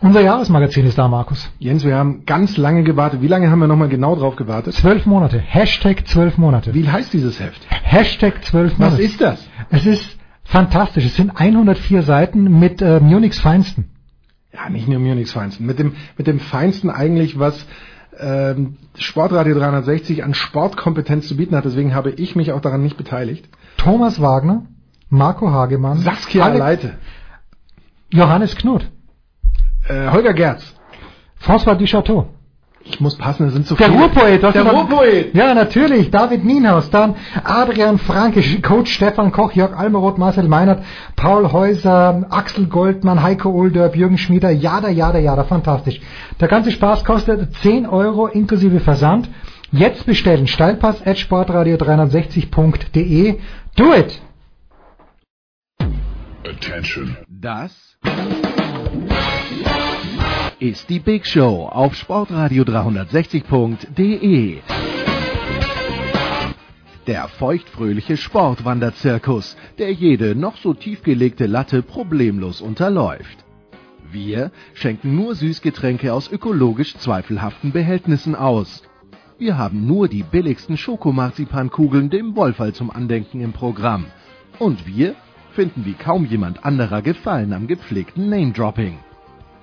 Unser Jahresmagazin ist da, Markus. Jens, wir haben ganz lange gewartet. Wie lange haben wir nochmal genau drauf gewartet? Zwölf Monate. Hashtag zwölf Monate. Wie heißt dieses Heft? Hashtag zwölf Monate. Was ist das? Es ist fantastisch. Es sind 104 Seiten mit äh, Munichs Feinsten. Ja, nicht nur Munichs Feinsten. Mit dem, mit dem Feinsten eigentlich, was ähm, Sportradio 360 an Sportkompetenz zu bieten hat. Deswegen habe ich mich auch daran nicht beteiligt. Thomas Wagner, Marco Hagemann, Saskia Leite, Johannes Knut, äh, Holger Gerz. François Duchateau. Ich muss passen, es sind zu Der viele. Ruhrpoet. hast Der Ruhrpoet. Ja, natürlich. David Nienhaus, dann Adrian Franke, Coach Stefan Koch, Jörg Almeroth, Marcel Meinert, Paul Häuser, Axel Goldmann, Heiko Oldörp, Jürgen Schmieder, jada, jada, jada, fantastisch. Der ganze Spaß kostet 10 Euro inklusive Versand. Jetzt bestellen steilpass at sportradio360.de. Do it! Attention. Das ist die Big Show auf sportradio360.de. Der feuchtfröhliche Sportwanderzirkus, der jede noch so tiefgelegte Latte problemlos unterläuft. Wir schenken nur Süßgetränke aus ökologisch zweifelhaften Behältnissen aus. Wir haben nur die billigsten Schokomarzipankugeln dem Wollfall zum Andenken im Programm. Und wir finden wie kaum jemand anderer Gefallen am gepflegten Name-Dropping.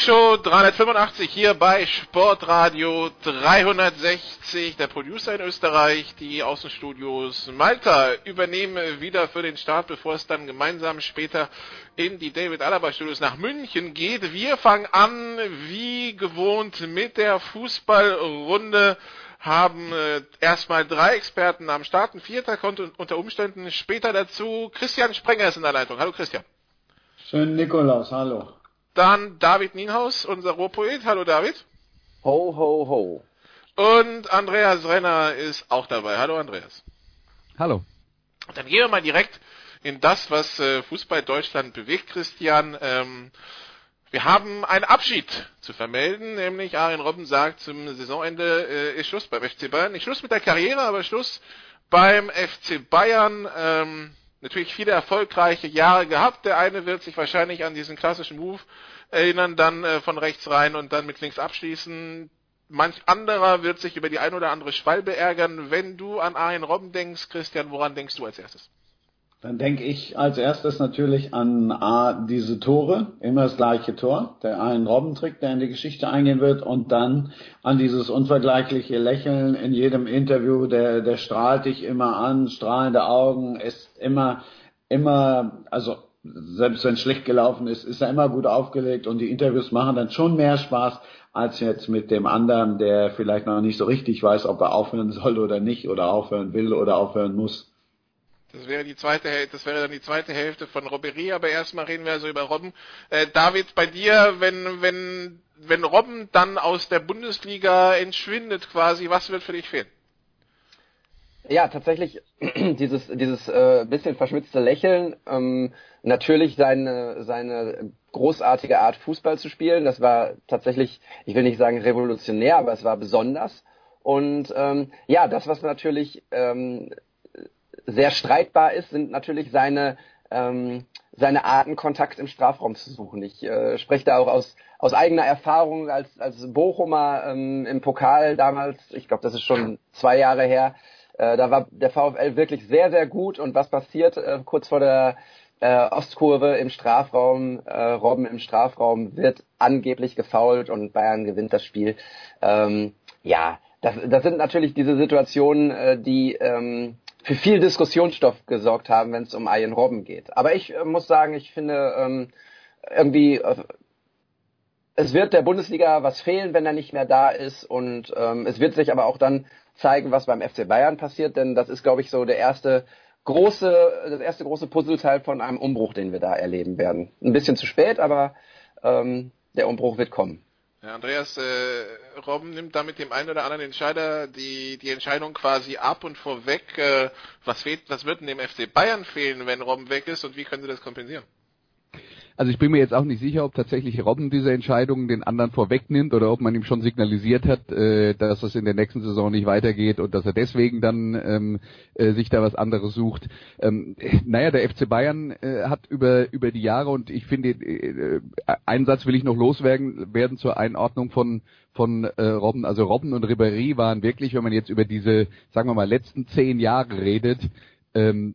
Show 385 hier bei Sportradio 360. Der Producer in Österreich, die Außenstudios Malta übernehmen wieder für den Start, bevor es dann gemeinsam später in die David Alaba Studios nach München geht. Wir fangen an, wie gewohnt, mit der Fußballrunde haben äh, erstmal drei Experten am Start. Ein vierter kommt un- unter Umständen später dazu. Christian Sprenger ist in der Leitung. Hallo Christian. Schönen Nikolaus, hallo. Dann David Nienhaus, unser Ruhrpoet. Hallo David. Ho, ho, ho. Und Andreas Renner ist auch dabei. Hallo Andreas. Hallo. Dann gehen wir mal direkt in das, was äh, Fußball Deutschland bewegt, Christian. Ähm, wir haben einen Abschied zu vermelden, nämlich Arjen Robben sagt, zum Saisonende äh, ist Schluss beim FC Bayern. Nicht Schluss mit der Karriere, aber Schluss beim FC Bayern. Ähm, natürlich viele erfolgreiche Jahre gehabt. Der eine wird sich wahrscheinlich an diesen klassischen Move erinnern, dann äh, von rechts rein und dann mit links abschließen. Manch anderer wird sich über die ein oder andere Schwalbe ärgern. Wenn du an Arjen Robben denkst, Christian, woran denkst du als erstes? Dann denke ich als erstes natürlich an A, diese Tore, immer das gleiche Tor, der einen Robbentrick, der in die Geschichte eingehen wird, und dann an dieses unvergleichliche Lächeln in jedem Interview, der, der strahlt dich immer an, strahlende Augen, ist immer, immer, also selbst wenn es schlecht gelaufen ist, ist er immer gut aufgelegt und die Interviews machen dann schon mehr Spaß als jetzt mit dem anderen, der vielleicht noch nicht so richtig weiß, ob er aufhören soll oder nicht oder aufhören will oder aufhören muss. Das wäre die zweite das wäre dann die zweite Hälfte von Robberie, aber erstmal reden wir also über Robben. Äh, David, bei dir, wenn, wenn, wenn Robben dann aus der Bundesliga entschwindet quasi, was wird für dich fehlen? Ja, tatsächlich dieses dieses äh, bisschen verschmitzte Lächeln, ähm, natürlich seine seine großartige Art Fußball zu spielen, das war tatsächlich, ich will nicht sagen revolutionär, aber es war besonders. Und ähm, ja, das was natürlich ähm, sehr streitbar ist, sind natürlich seine ähm, seine Arten, Kontakt im Strafraum zu suchen. Ich äh, spreche da auch aus aus eigener Erfahrung als als Bochumer ähm, im Pokal damals. Ich glaube, das ist schon zwei Jahre her. Äh, da war der VfL wirklich sehr sehr gut. Und was passiert äh, kurz vor der äh, Ostkurve im Strafraum? Äh, Robben im Strafraum wird angeblich gefoult und Bayern gewinnt das Spiel. Ähm, ja, das, das sind natürlich diese Situationen, äh, die ähm, für viel Diskussionsstoff gesorgt haben, wenn es um Ian Robben geht. Aber ich äh, muss sagen, ich finde ähm, irgendwie äh, es wird der Bundesliga was fehlen, wenn er nicht mehr da ist und ähm, es wird sich aber auch dann zeigen, was beim FC Bayern passiert, denn das ist, glaube ich, so der erste große, das erste große Puzzleteil von einem Umbruch, den wir da erleben werden. Ein bisschen zu spät, aber ähm, der Umbruch wird kommen. Andreas äh, Robben nimmt damit dem einen oder anderen Entscheider die, die Entscheidung quasi ab und vorweg. Äh, was, fehlt, was wird denn dem FC Bayern fehlen, wenn Robben weg ist und wie können sie das kompensieren? Also ich bin mir jetzt auch nicht sicher, ob tatsächlich Robben diese Entscheidung den anderen vorwegnimmt oder ob man ihm schon signalisiert hat, äh, dass es in der nächsten Saison nicht weitergeht und dass er deswegen dann ähm, äh, sich da was anderes sucht. Ähm, naja, der FC Bayern äh, hat über über die Jahre und ich finde, äh, einen Satz will ich noch loswerden werden zur Einordnung von von äh, Robben. Also Robben und Ribéry waren wirklich, wenn man jetzt über diese, sagen wir mal, letzten zehn Jahre redet, ähm,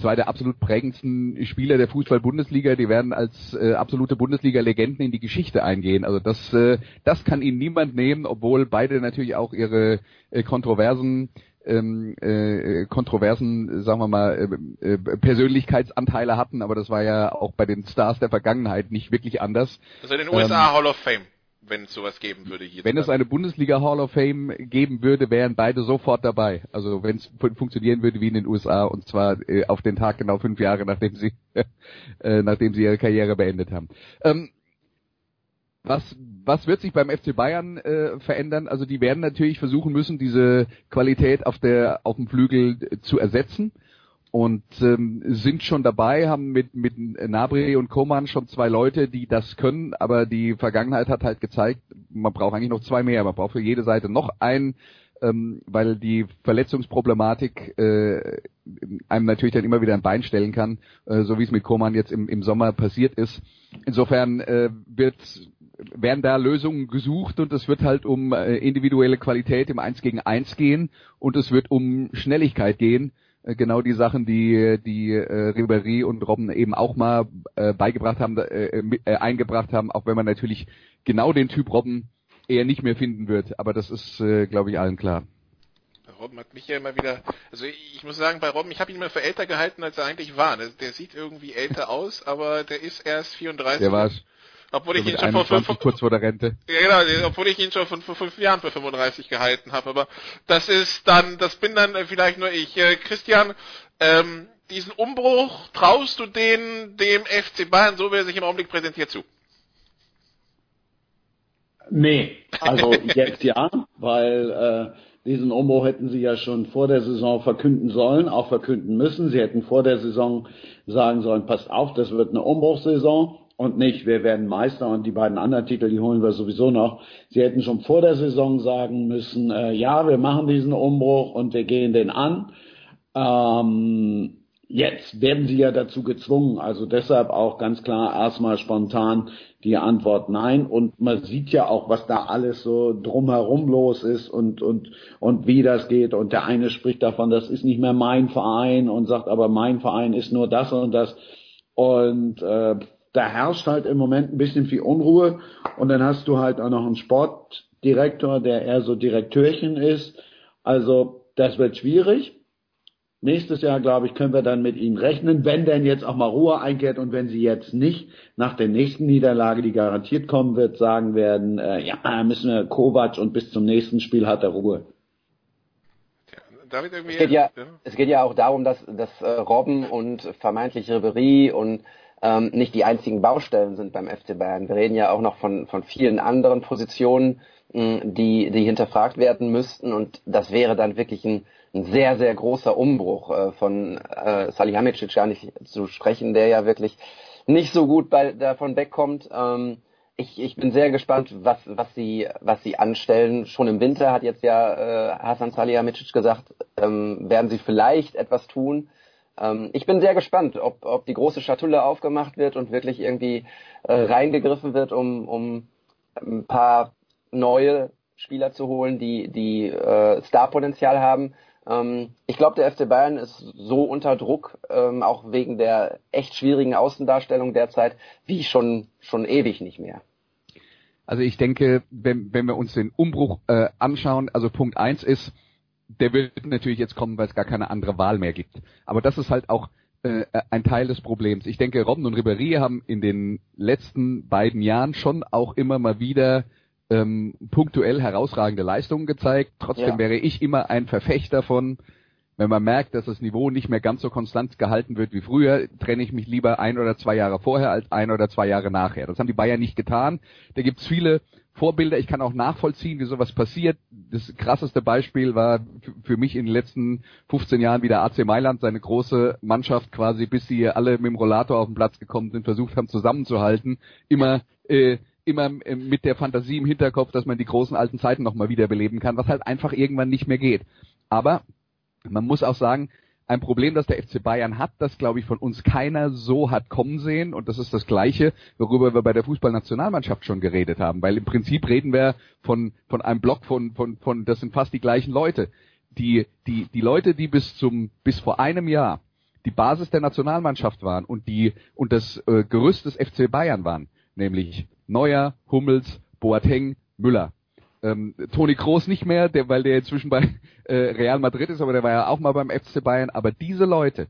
zwei der absolut prägendsten Spieler der Fußball-Bundesliga, die werden als äh, absolute Bundesliga-Legenden in die Geschichte eingehen. Also das, äh, das kann ihnen niemand nehmen, obwohl beide natürlich auch ihre äh, kontroversen ähm, äh, kontroversen, sagen wir mal, äh, äh, Persönlichkeitsanteile hatten, aber das war ja auch bei den Stars der Vergangenheit nicht wirklich anders. Also in den USA ähm, Hall of Fame wenn es sowas geben würde hier. Wenn es eine Bundesliga Hall of Fame geben würde, wären beide sofort dabei. Also wenn es funktionieren würde wie in den USA und zwar äh, auf den Tag genau fünf Jahre nachdem sie äh, nachdem sie ihre Karriere beendet haben. Ähm, was, was wird sich beim FC Bayern äh, verändern? Also die werden natürlich versuchen müssen, diese Qualität auf der auf dem Flügel zu ersetzen und ähm, sind schon dabei, haben mit, mit Nabri und Koman schon zwei Leute, die das können, aber die Vergangenheit hat halt gezeigt, man braucht eigentlich noch zwei mehr, man braucht für jede Seite noch einen, ähm, weil die Verletzungsproblematik äh, einem natürlich dann immer wieder ein Bein stellen kann, äh, so wie es mit Koman jetzt im, im Sommer passiert ist. Insofern äh, wird werden da Lösungen gesucht und es wird halt um äh, individuelle Qualität im Eins gegen Eins gehen und es wird um Schnelligkeit gehen genau die Sachen, die die äh, Ribéry und Robben eben auch mal äh, beigebracht haben, äh, äh, eingebracht haben, auch wenn man natürlich genau den Typ Robben eher nicht mehr finden wird. Aber das ist, äh, glaube ich, allen klar. Robben hat mich ja immer wieder, also ich muss sagen, bei Robben, ich habe ihn immer für älter gehalten, als er eigentlich war. Der, der sieht irgendwie älter aus, aber der ist erst 34. Der war's. Obwohl ich ihn schon vor fünf, kurz vor der Rente. Ja, genau, obwohl ich ihn schon vor, vor fünf Jahren für 35 gehalten habe. Aber das ist dann, das bin dann vielleicht nur ich. Äh, Christian, ähm, diesen Umbruch traust du den dem FC Bayern, so wie er sich im Augenblick präsentiert, zu? Nee, also jetzt ja, weil äh, diesen Umbruch hätten sie ja schon vor der Saison verkünden sollen, auch verkünden müssen. Sie hätten vor der Saison sagen sollen, passt auf, das wird eine Umbruchssaison und nicht, wir werden Meister und die beiden anderen Titel, die holen wir sowieso noch. Sie hätten schon vor der Saison sagen müssen, äh, ja, wir machen diesen Umbruch und wir gehen den an. Ähm, jetzt werden sie ja dazu gezwungen, also deshalb auch ganz klar erstmal spontan die Antwort nein. Und man sieht ja auch, was da alles so drumherum los ist und, und, und wie das geht. Und der eine spricht davon, das ist nicht mehr mein Verein und sagt, aber mein Verein ist nur das und das. Und äh, da herrscht halt im Moment ein bisschen viel Unruhe und dann hast du halt auch noch einen Sportdirektor, der eher so Direktörchen ist. Also das wird schwierig. Nächstes Jahr, glaube ich, können wir dann mit ihnen rechnen, wenn denn jetzt auch mal Ruhe einkehrt und wenn sie jetzt nicht nach der nächsten Niederlage, die garantiert kommen wird, sagen werden, äh, ja, müssen wir Kovac und bis zum nächsten Spiel hat er Ruhe. Es, geht ja, ja, es geht ja auch darum, dass, dass äh, Robben und vermeintlich Ribery und ähm, nicht die einzigen Baustellen sind beim FC Bayern. Wir reden ja auch noch von, von vielen anderen Positionen, mh, die, die hinterfragt werden müssten und das wäre dann wirklich ein, ein sehr, sehr großer Umbruch äh, von äh, Salihamidzic gar nicht zu sprechen, der ja wirklich nicht so gut bei, davon wegkommt. Ähm, ich, ich bin sehr gespannt, was, was, sie, was sie anstellen. Schon im Winter hat jetzt ja äh, Hasan Salihamidzic gesagt, ähm, werden sie vielleicht etwas tun. Ähm, ich bin sehr gespannt, ob, ob die große Schatulle aufgemacht wird und wirklich irgendwie äh, reingegriffen wird, um, um ein paar neue Spieler zu holen, die, die äh, Starpotenzial haben. Ähm, ich glaube, der FC Bayern ist so unter Druck, ähm, auch wegen der echt schwierigen Außendarstellung derzeit, wie schon, schon ewig nicht mehr. Also ich denke, wenn, wenn wir uns den Umbruch äh, anschauen, also Punkt eins ist, der wird natürlich jetzt kommen, weil es gar keine andere Wahl mehr gibt. Aber das ist halt auch äh, ein Teil des Problems. Ich denke, Robben und Ribéry haben in den letzten beiden Jahren schon auch immer mal wieder ähm, punktuell herausragende Leistungen gezeigt. Trotzdem Ja. wäre ich immer ein Verfechter von, wenn man merkt, dass das Niveau nicht mehr ganz so konstant gehalten wird wie früher, trenne ich mich lieber ein oder zwei Jahre vorher als ein oder zwei Jahre nachher. Das haben die Bayern nicht getan. Da gibt's viele Vorbilder. Ich kann auch nachvollziehen, wie sowas passiert. Das krasseste Beispiel war für mich in den letzten 15 Jahren wieder AC Mailand, seine große Mannschaft quasi, bis sie alle mit dem Rollator auf den Platz gekommen sind, versucht haben zusammenzuhalten. Immer äh, immer äh, mit der Fantasie im Hinterkopf, dass man die großen alten Zeiten nochmal wiederbeleben kann, was halt einfach irgendwann nicht mehr geht. Aber man muss auch sagen, ein Problem, das der FC Bayern hat, das glaube ich von uns keiner so hat kommen sehen und das ist das gleiche, worüber wir bei der Fußballnationalmannschaft schon geredet haben, weil im Prinzip reden wir von von einem Block von von von das sind fast die gleichen Leute. Die die die Leute, die bis zum bis vor einem Jahr die Basis der Nationalmannschaft waren und die und das äh, Gerüst des FC Bayern waren, nämlich Neuer, Hummels, Boateng, Müller. Ähm, Toni Kroos nicht mehr, der, weil der inzwischen bei äh, Real Madrid ist, aber der war ja auch mal beim FC Bayern. Aber diese Leute,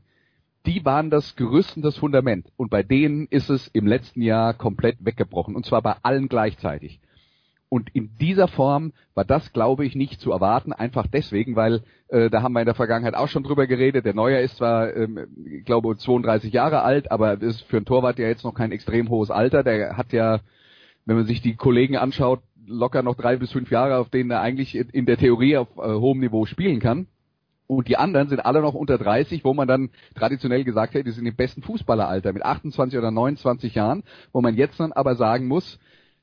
die waren das Gerüst und das Fundament. Und bei denen ist es im letzten Jahr komplett weggebrochen. Und zwar bei allen gleichzeitig. Und in dieser Form war das, glaube ich, nicht zu erwarten, einfach deswegen, weil äh, da haben wir in der Vergangenheit auch schon drüber geredet. Der Neuer ist zwar, ähm, ich glaube, 32 Jahre alt, aber ist für einen Torwart ja jetzt noch kein extrem hohes Alter. Der hat ja, wenn man sich die Kollegen anschaut, locker noch drei bis fünf Jahre, auf denen er eigentlich in der Theorie auf äh, hohem Niveau spielen kann. Und die anderen sind alle noch unter 30, wo man dann traditionell gesagt hätte, die sind im besten Fußballeralter mit 28 oder 29 Jahren, wo man jetzt dann aber sagen muss,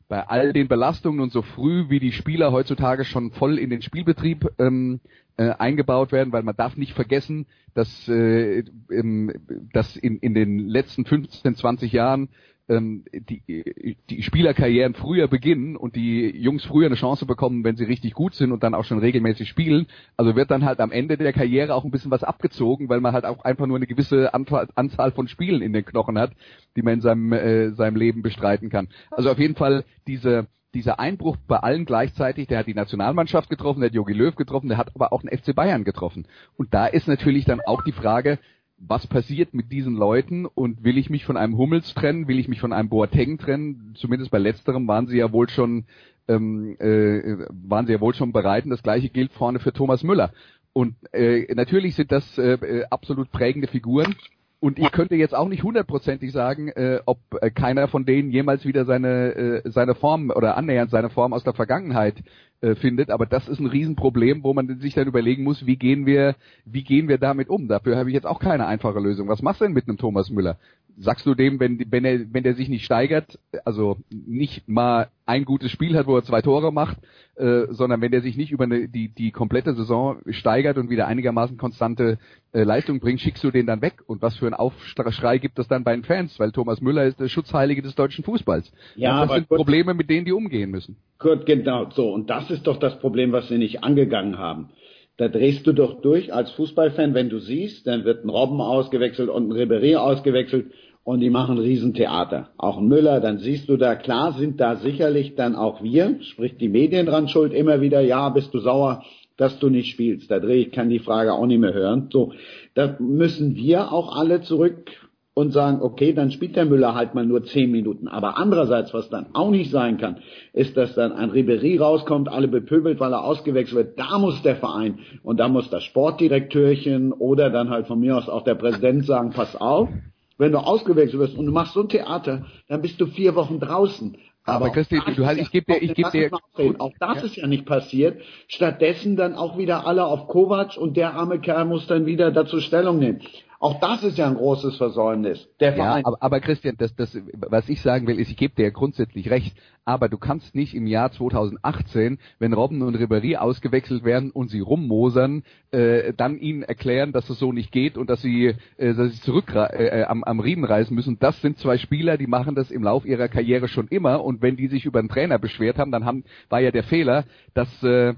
bei all den Belastungen und so früh, wie die Spieler heutzutage schon voll in den Spielbetrieb ähm, äh, eingebaut werden, weil man darf nicht vergessen, dass, äh, ähm, dass in, in den letzten 15, 20 Jahren ähm, die, die Spielerkarrieren früher beginnen und die Jungs früher eine Chance bekommen, wenn sie richtig gut sind und dann auch schon regelmäßig spielen. Also wird dann halt am Ende der Karriere auch ein bisschen was abgezogen, weil man halt auch einfach nur eine gewisse Anzahl von Spielen in den Knochen hat, die man in seinem, äh, seinem Leben bestreiten kann. Also auf jeden Fall diese dieser Einbruch bei allen gleichzeitig, der hat die Nationalmannschaft getroffen, der hat Jogi Löw getroffen, der hat aber auch den FC Bayern getroffen. Und da ist natürlich dann auch die Frage, was passiert mit diesen Leuten und will ich mich von einem Hummels trennen, will ich mich von einem Boateng trennen? Zumindest bei letzterem waren sie ja wohl schon ähm, äh, waren sie ja wohl schon bereit und das gleiche gilt vorne für Thomas Müller. Und äh, natürlich sind das äh, äh, absolut prägende Figuren. Und ich könnte jetzt auch nicht hundertprozentig sagen, äh, ob äh, keiner von denen jemals wieder seine äh, seine Form oder annähernd seine Form aus der Vergangenheit äh, findet. Aber das ist ein Riesenproblem, wo man sich dann überlegen muss, wie gehen wir wie gehen wir damit um? Dafür habe ich jetzt auch keine einfache Lösung. Was machst du denn mit einem Thomas Müller? Sagst du dem, wenn wenn er wenn der sich nicht steigert, also nicht mal ein gutes Spiel hat, wo er zwei Tore macht, äh, sondern wenn der sich nicht über eine, die die komplette Saison steigert und wieder einigermaßen konstante äh, Leistung bringt, schickst du den dann weg. Und was für ein Aufschrei gibt es dann bei den Fans? Weil Thomas Müller ist der Schutzheilige des deutschen Fußballs. Ja, und das sind kurz- Probleme, mit denen die umgehen müssen. Gut, genau so. Und das ist doch das Problem, was sie nicht angegangen haben. Da drehst du doch durch als Fußballfan, wenn du siehst, dann wird ein Robben ausgewechselt und ein Ribéry ausgewechselt und die machen Riesentheater. Auch Müller, dann siehst du da, klar sind da sicherlich dann auch wir, sprich die Medien dran schuld, immer wieder, ja, bist du sauer, dass du nicht spielst. Da drehe ich, kann die Frage auch nicht mehr hören. So, da müssen wir auch alle zurück und sagen, okay, dann spielt der Müller halt mal nur zehn Minuten. Aber andererseits, was dann auch nicht sein kann, ist, dass dann ein Ribery rauskommt, alle bepöbelt, weil er ausgewechselt wird. Da muss der Verein und da muss das Sportdirektörchen oder dann halt von mir aus auch der Präsident sagen, pass auf, wenn du ausgewechselt wirst und du machst so ein Theater, dann bist du vier Wochen draußen. Aber Christi, auch das du hast- ich geb dir- ich geb dir- ausreden. auch das ist ja nicht passiert. Stattdessen dann auch wieder alle auf Kovac und der arme Kerl muss dann wieder dazu Stellung nehmen. Auch das ist ja ein großes Versäumnis. Der Ja, Verein. aber, aber Christian, das, das, was ich sagen will, ist, ich gebe dir ja grundsätzlich recht, aber du kannst nicht im Jahr 2018, wenn Robben und Ribéry ausgewechselt werden und sie rummosern, äh, dann ihnen erklären, dass es so nicht geht und dass sie, äh, dass sie zurück äh, am, am Riemen reißen müssen. Das sind zwei Spieler, die machen das im Lauf ihrer Karriere schon immer und wenn die sich über einen Trainer beschwert haben, dann haben, war ja der Fehler, dass äh,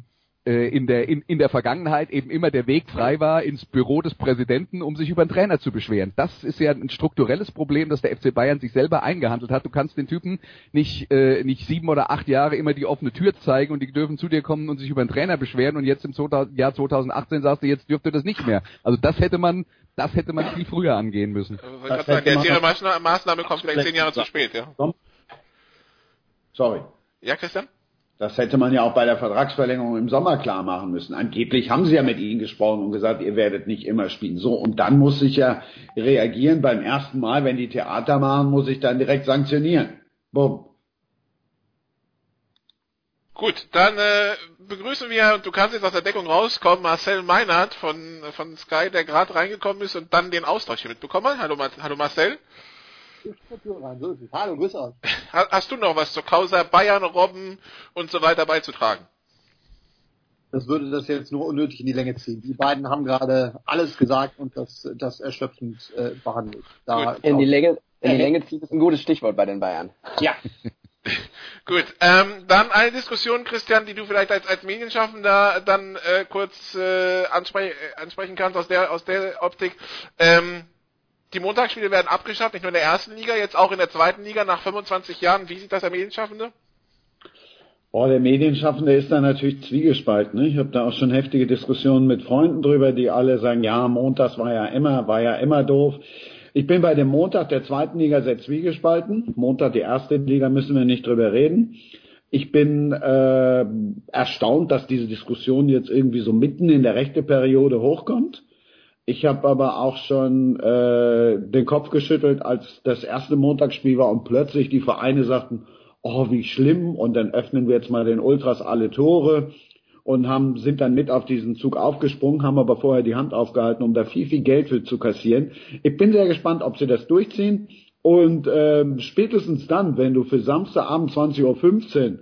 äh, in der in, in der Vergangenheit eben immer der Weg frei war ins Büro des Präsidenten, um sich über den Trainer zu beschweren. Das ist ja ein strukturelles Problem, das der FC Bayern sich selber eingehandelt hat. Du kannst den Typen nicht äh, nicht sieben oder acht Jahre immer die offene Tür zeigen und die dürfen zu dir kommen und sich über den Trainer beschweren und jetzt im 2000, Jahr 2018 sagst du, jetzt dürfte das nicht mehr. Also das hätte man das hätte man viel früher angehen müssen. Ich sagen, der ihre Maßnahme kommt vielleicht zehn Jahre zu spät, ja. Sorry. Ja, Christian? Das hätte man ja auch bei der Vertragsverlängerung im Sommer klar machen müssen. Angeblich haben sie ja mit ihnen gesprochen und gesagt, ihr werdet nicht immer spielen. So, und dann muss ich ja reagieren. Beim ersten Mal, wenn die Theater machen, muss ich dann direkt sanktionieren. Bumm. Gut, dann äh, begrüßen wir, und du kannst jetzt aus der Deckung rauskommen, Marcel Meinert von, von Sky, der gerade reingekommen ist und dann den Austausch hier mitbekommen hat. Hallo, hallo Marcel. Hallo, grüß euch. Hast du noch was zur Causa Bayern, Robben und so weiter beizutragen? Das würde das jetzt nur unnötig in die Länge ziehen. Die beiden haben gerade alles gesagt und das, das erschöpfend äh, behandelt. Da in die Länge, in die Länge ziehen ist ein gutes Stichwort bei den Bayern. Ja. Gut, ähm, dann eine Diskussion, Christian, die du vielleicht als, als Medienschaffender dann äh, kurz äh, anspre ansprechen kannst aus der aus der Optik. Ähm, die Montagsspiele werden abgeschafft, nicht nur in der ersten Liga, jetzt auch in der zweiten Liga nach 25 Jahren. Wie sieht das der Medienschaffende? Oh, der Medienschaffende ist da natürlich zwiegespalten. Ne? Ich habe da auch schon heftige Diskussionen mit Freunden drüber, die alle sagen, ja, Montags war ja immer, war ja immer doof. Ich bin bei dem Montag der zweiten Liga sehr zwiegespalten. Montag die erste Liga müssen wir nicht drüber reden. Ich bin äh, erstaunt, dass diese Diskussion jetzt irgendwie so mitten in der rechte Periode hochkommt. Ich habe aber auch schon äh, den Kopf geschüttelt, als das erste Montagsspiel war und plötzlich die Vereine sagten, oh, wie schlimm, und dann öffnen wir jetzt mal den Ultras alle Tore und haben, sind dann mit auf diesen Zug aufgesprungen, haben aber vorher die Hand aufgehalten, um da viel, viel Geld für zu kassieren. Ich bin sehr gespannt, ob sie das durchziehen. Und ähm, spätestens dann, wenn du für Samstagabend 20.15 Uhr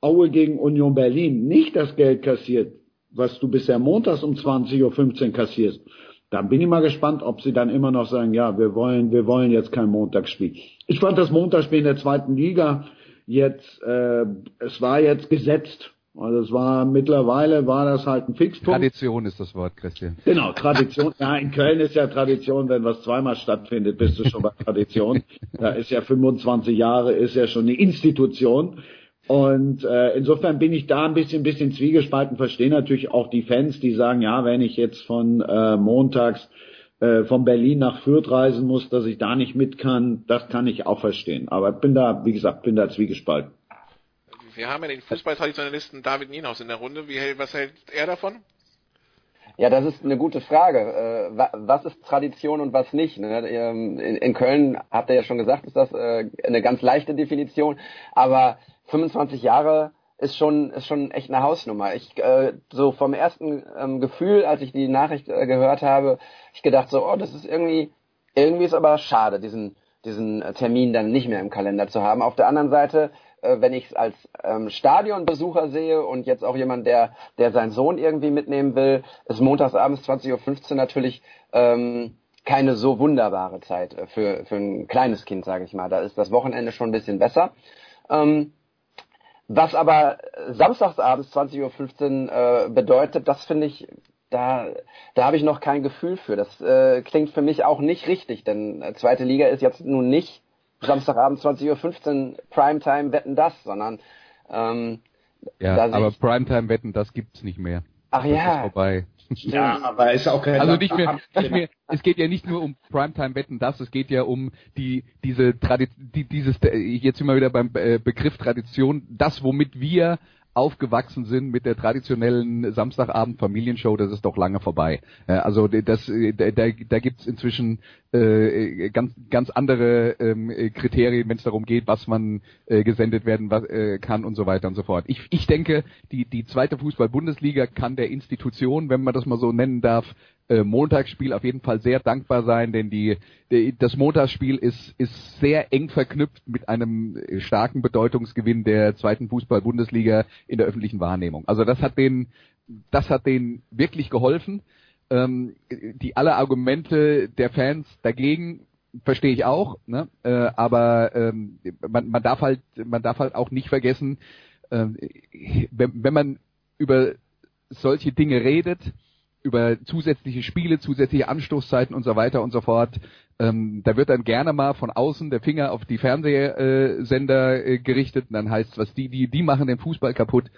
Aue gegen Union Berlin nicht das Geld kassiert, was du bisher montags um 20.15 Uhr kassierst, dann bin ich mal gespannt, ob sie dann immer noch sagen, ja, wir wollen, wir wollen jetzt kein Montagsspiel. Ich fand das Montagsspiel in der zweiten Liga jetzt, äh, es war jetzt gesetzt. Also es war mittlerweile war das halt ein Fixpunkt. Tradition ist das Wort, Christian. Genau, Tradition. ja, in Köln ist ja Tradition, wenn was zweimal stattfindet, bist du schon bei Tradition. Da ist ja 25 Jahre, ist ja schon eine Institution. Und äh, insofern bin ich da ein bisschen, bisschen zwiegespalten, verstehe natürlich auch die Fans, die sagen, ja, wenn ich jetzt von äh, montags äh, von Berlin nach Fürth reisen muss, dass ich da nicht mit kann, das kann ich auch verstehen. Aber bin da, wie gesagt, bin da zwiegespalten. Wir haben ja den Fußballtraditionalisten David Nienhaus in der Runde. Wie, was hält er davon? Ja, das ist eine gute Frage. Äh, was ist Tradition und was nicht? Ne? Ähm, in Köln habt ihr ja schon gesagt, ist das äh, eine ganz leichte Definition. Aber 25 Jahre ist schon ist schon echt eine Hausnummer. Ich äh, so vom ersten ähm, Gefühl, als ich die Nachricht äh, gehört habe, ich gedacht so, oh, das ist irgendwie irgendwie ist aber schade, diesen diesen Termin dann nicht mehr im Kalender zu haben. Auf der anderen Seite, äh, wenn ich es als ähm, Stadionbesucher sehe und jetzt auch jemand, der der seinen Sohn irgendwie mitnehmen will, ist montagsabends 20:15 Uhr natürlich ähm, keine so wunderbare Zeit äh, für für ein kleines Kind, sage ich mal. Da ist das Wochenende schon ein bisschen besser. Ähm, was aber samstagsabends 20.15 Uhr äh, bedeutet, das finde ich, da, da habe ich noch kein Gefühl für. Das äh, klingt für mich auch nicht richtig, denn äh, zweite Liga ist jetzt nun nicht Samstagabend 20.15 Uhr Primetime wetten das, sondern ähm, ja, aber Primetime wetten das gibt's nicht mehr. Ach das ja. Ist vorbei. Ja, aber ist auch kein Also nicht mehr, nicht mehr, es geht ja nicht nur um Primetime-Wetten, das, es geht ja um die, diese Tradition, die, dieses, jetzt sind wir wieder beim äh, Begriff Tradition, das, womit wir aufgewachsen sind mit der traditionellen Samstagabend Familienshow, das ist doch lange vorbei. Also das, da, da, da gibt es inzwischen äh, ganz ganz andere ähm, Kriterien, wenn es darum geht, was man äh, gesendet werden äh, kann und so weiter und so fort. Ich, ich denke, die die zweite Fußball-Bundesliga kann der Institution, wenn man das mal so nennen darf, äh, Montagsspiel auf jeden Fall sehr dankbar sein, denn die, die das Montagsspiel ist ist sehr eng verknüpft mit einem starken Bedeutungsgewinn der zweiten Fußball-Bundesliga in der öffentlichen Wahrnehmung. Also das hat den das hat denen wirklich geholfen ähm, die alle Argumente der Fans dagegen verstehe ich auch, ne? äh, aber ähm, man, man darf halt man darf halt auch nicht vergessen, äh, wenn, wenn man über solche Dinge redet, über zusätzliche Spiele, zusätzliche Anstoßzeiten und so weiter und so fort. Ähm, da wird dann gerne mal von außen der Finger auf die Fernsehsender äh, gerichtet und dann heißt es, was die, die, die machen den Fußball kaputt.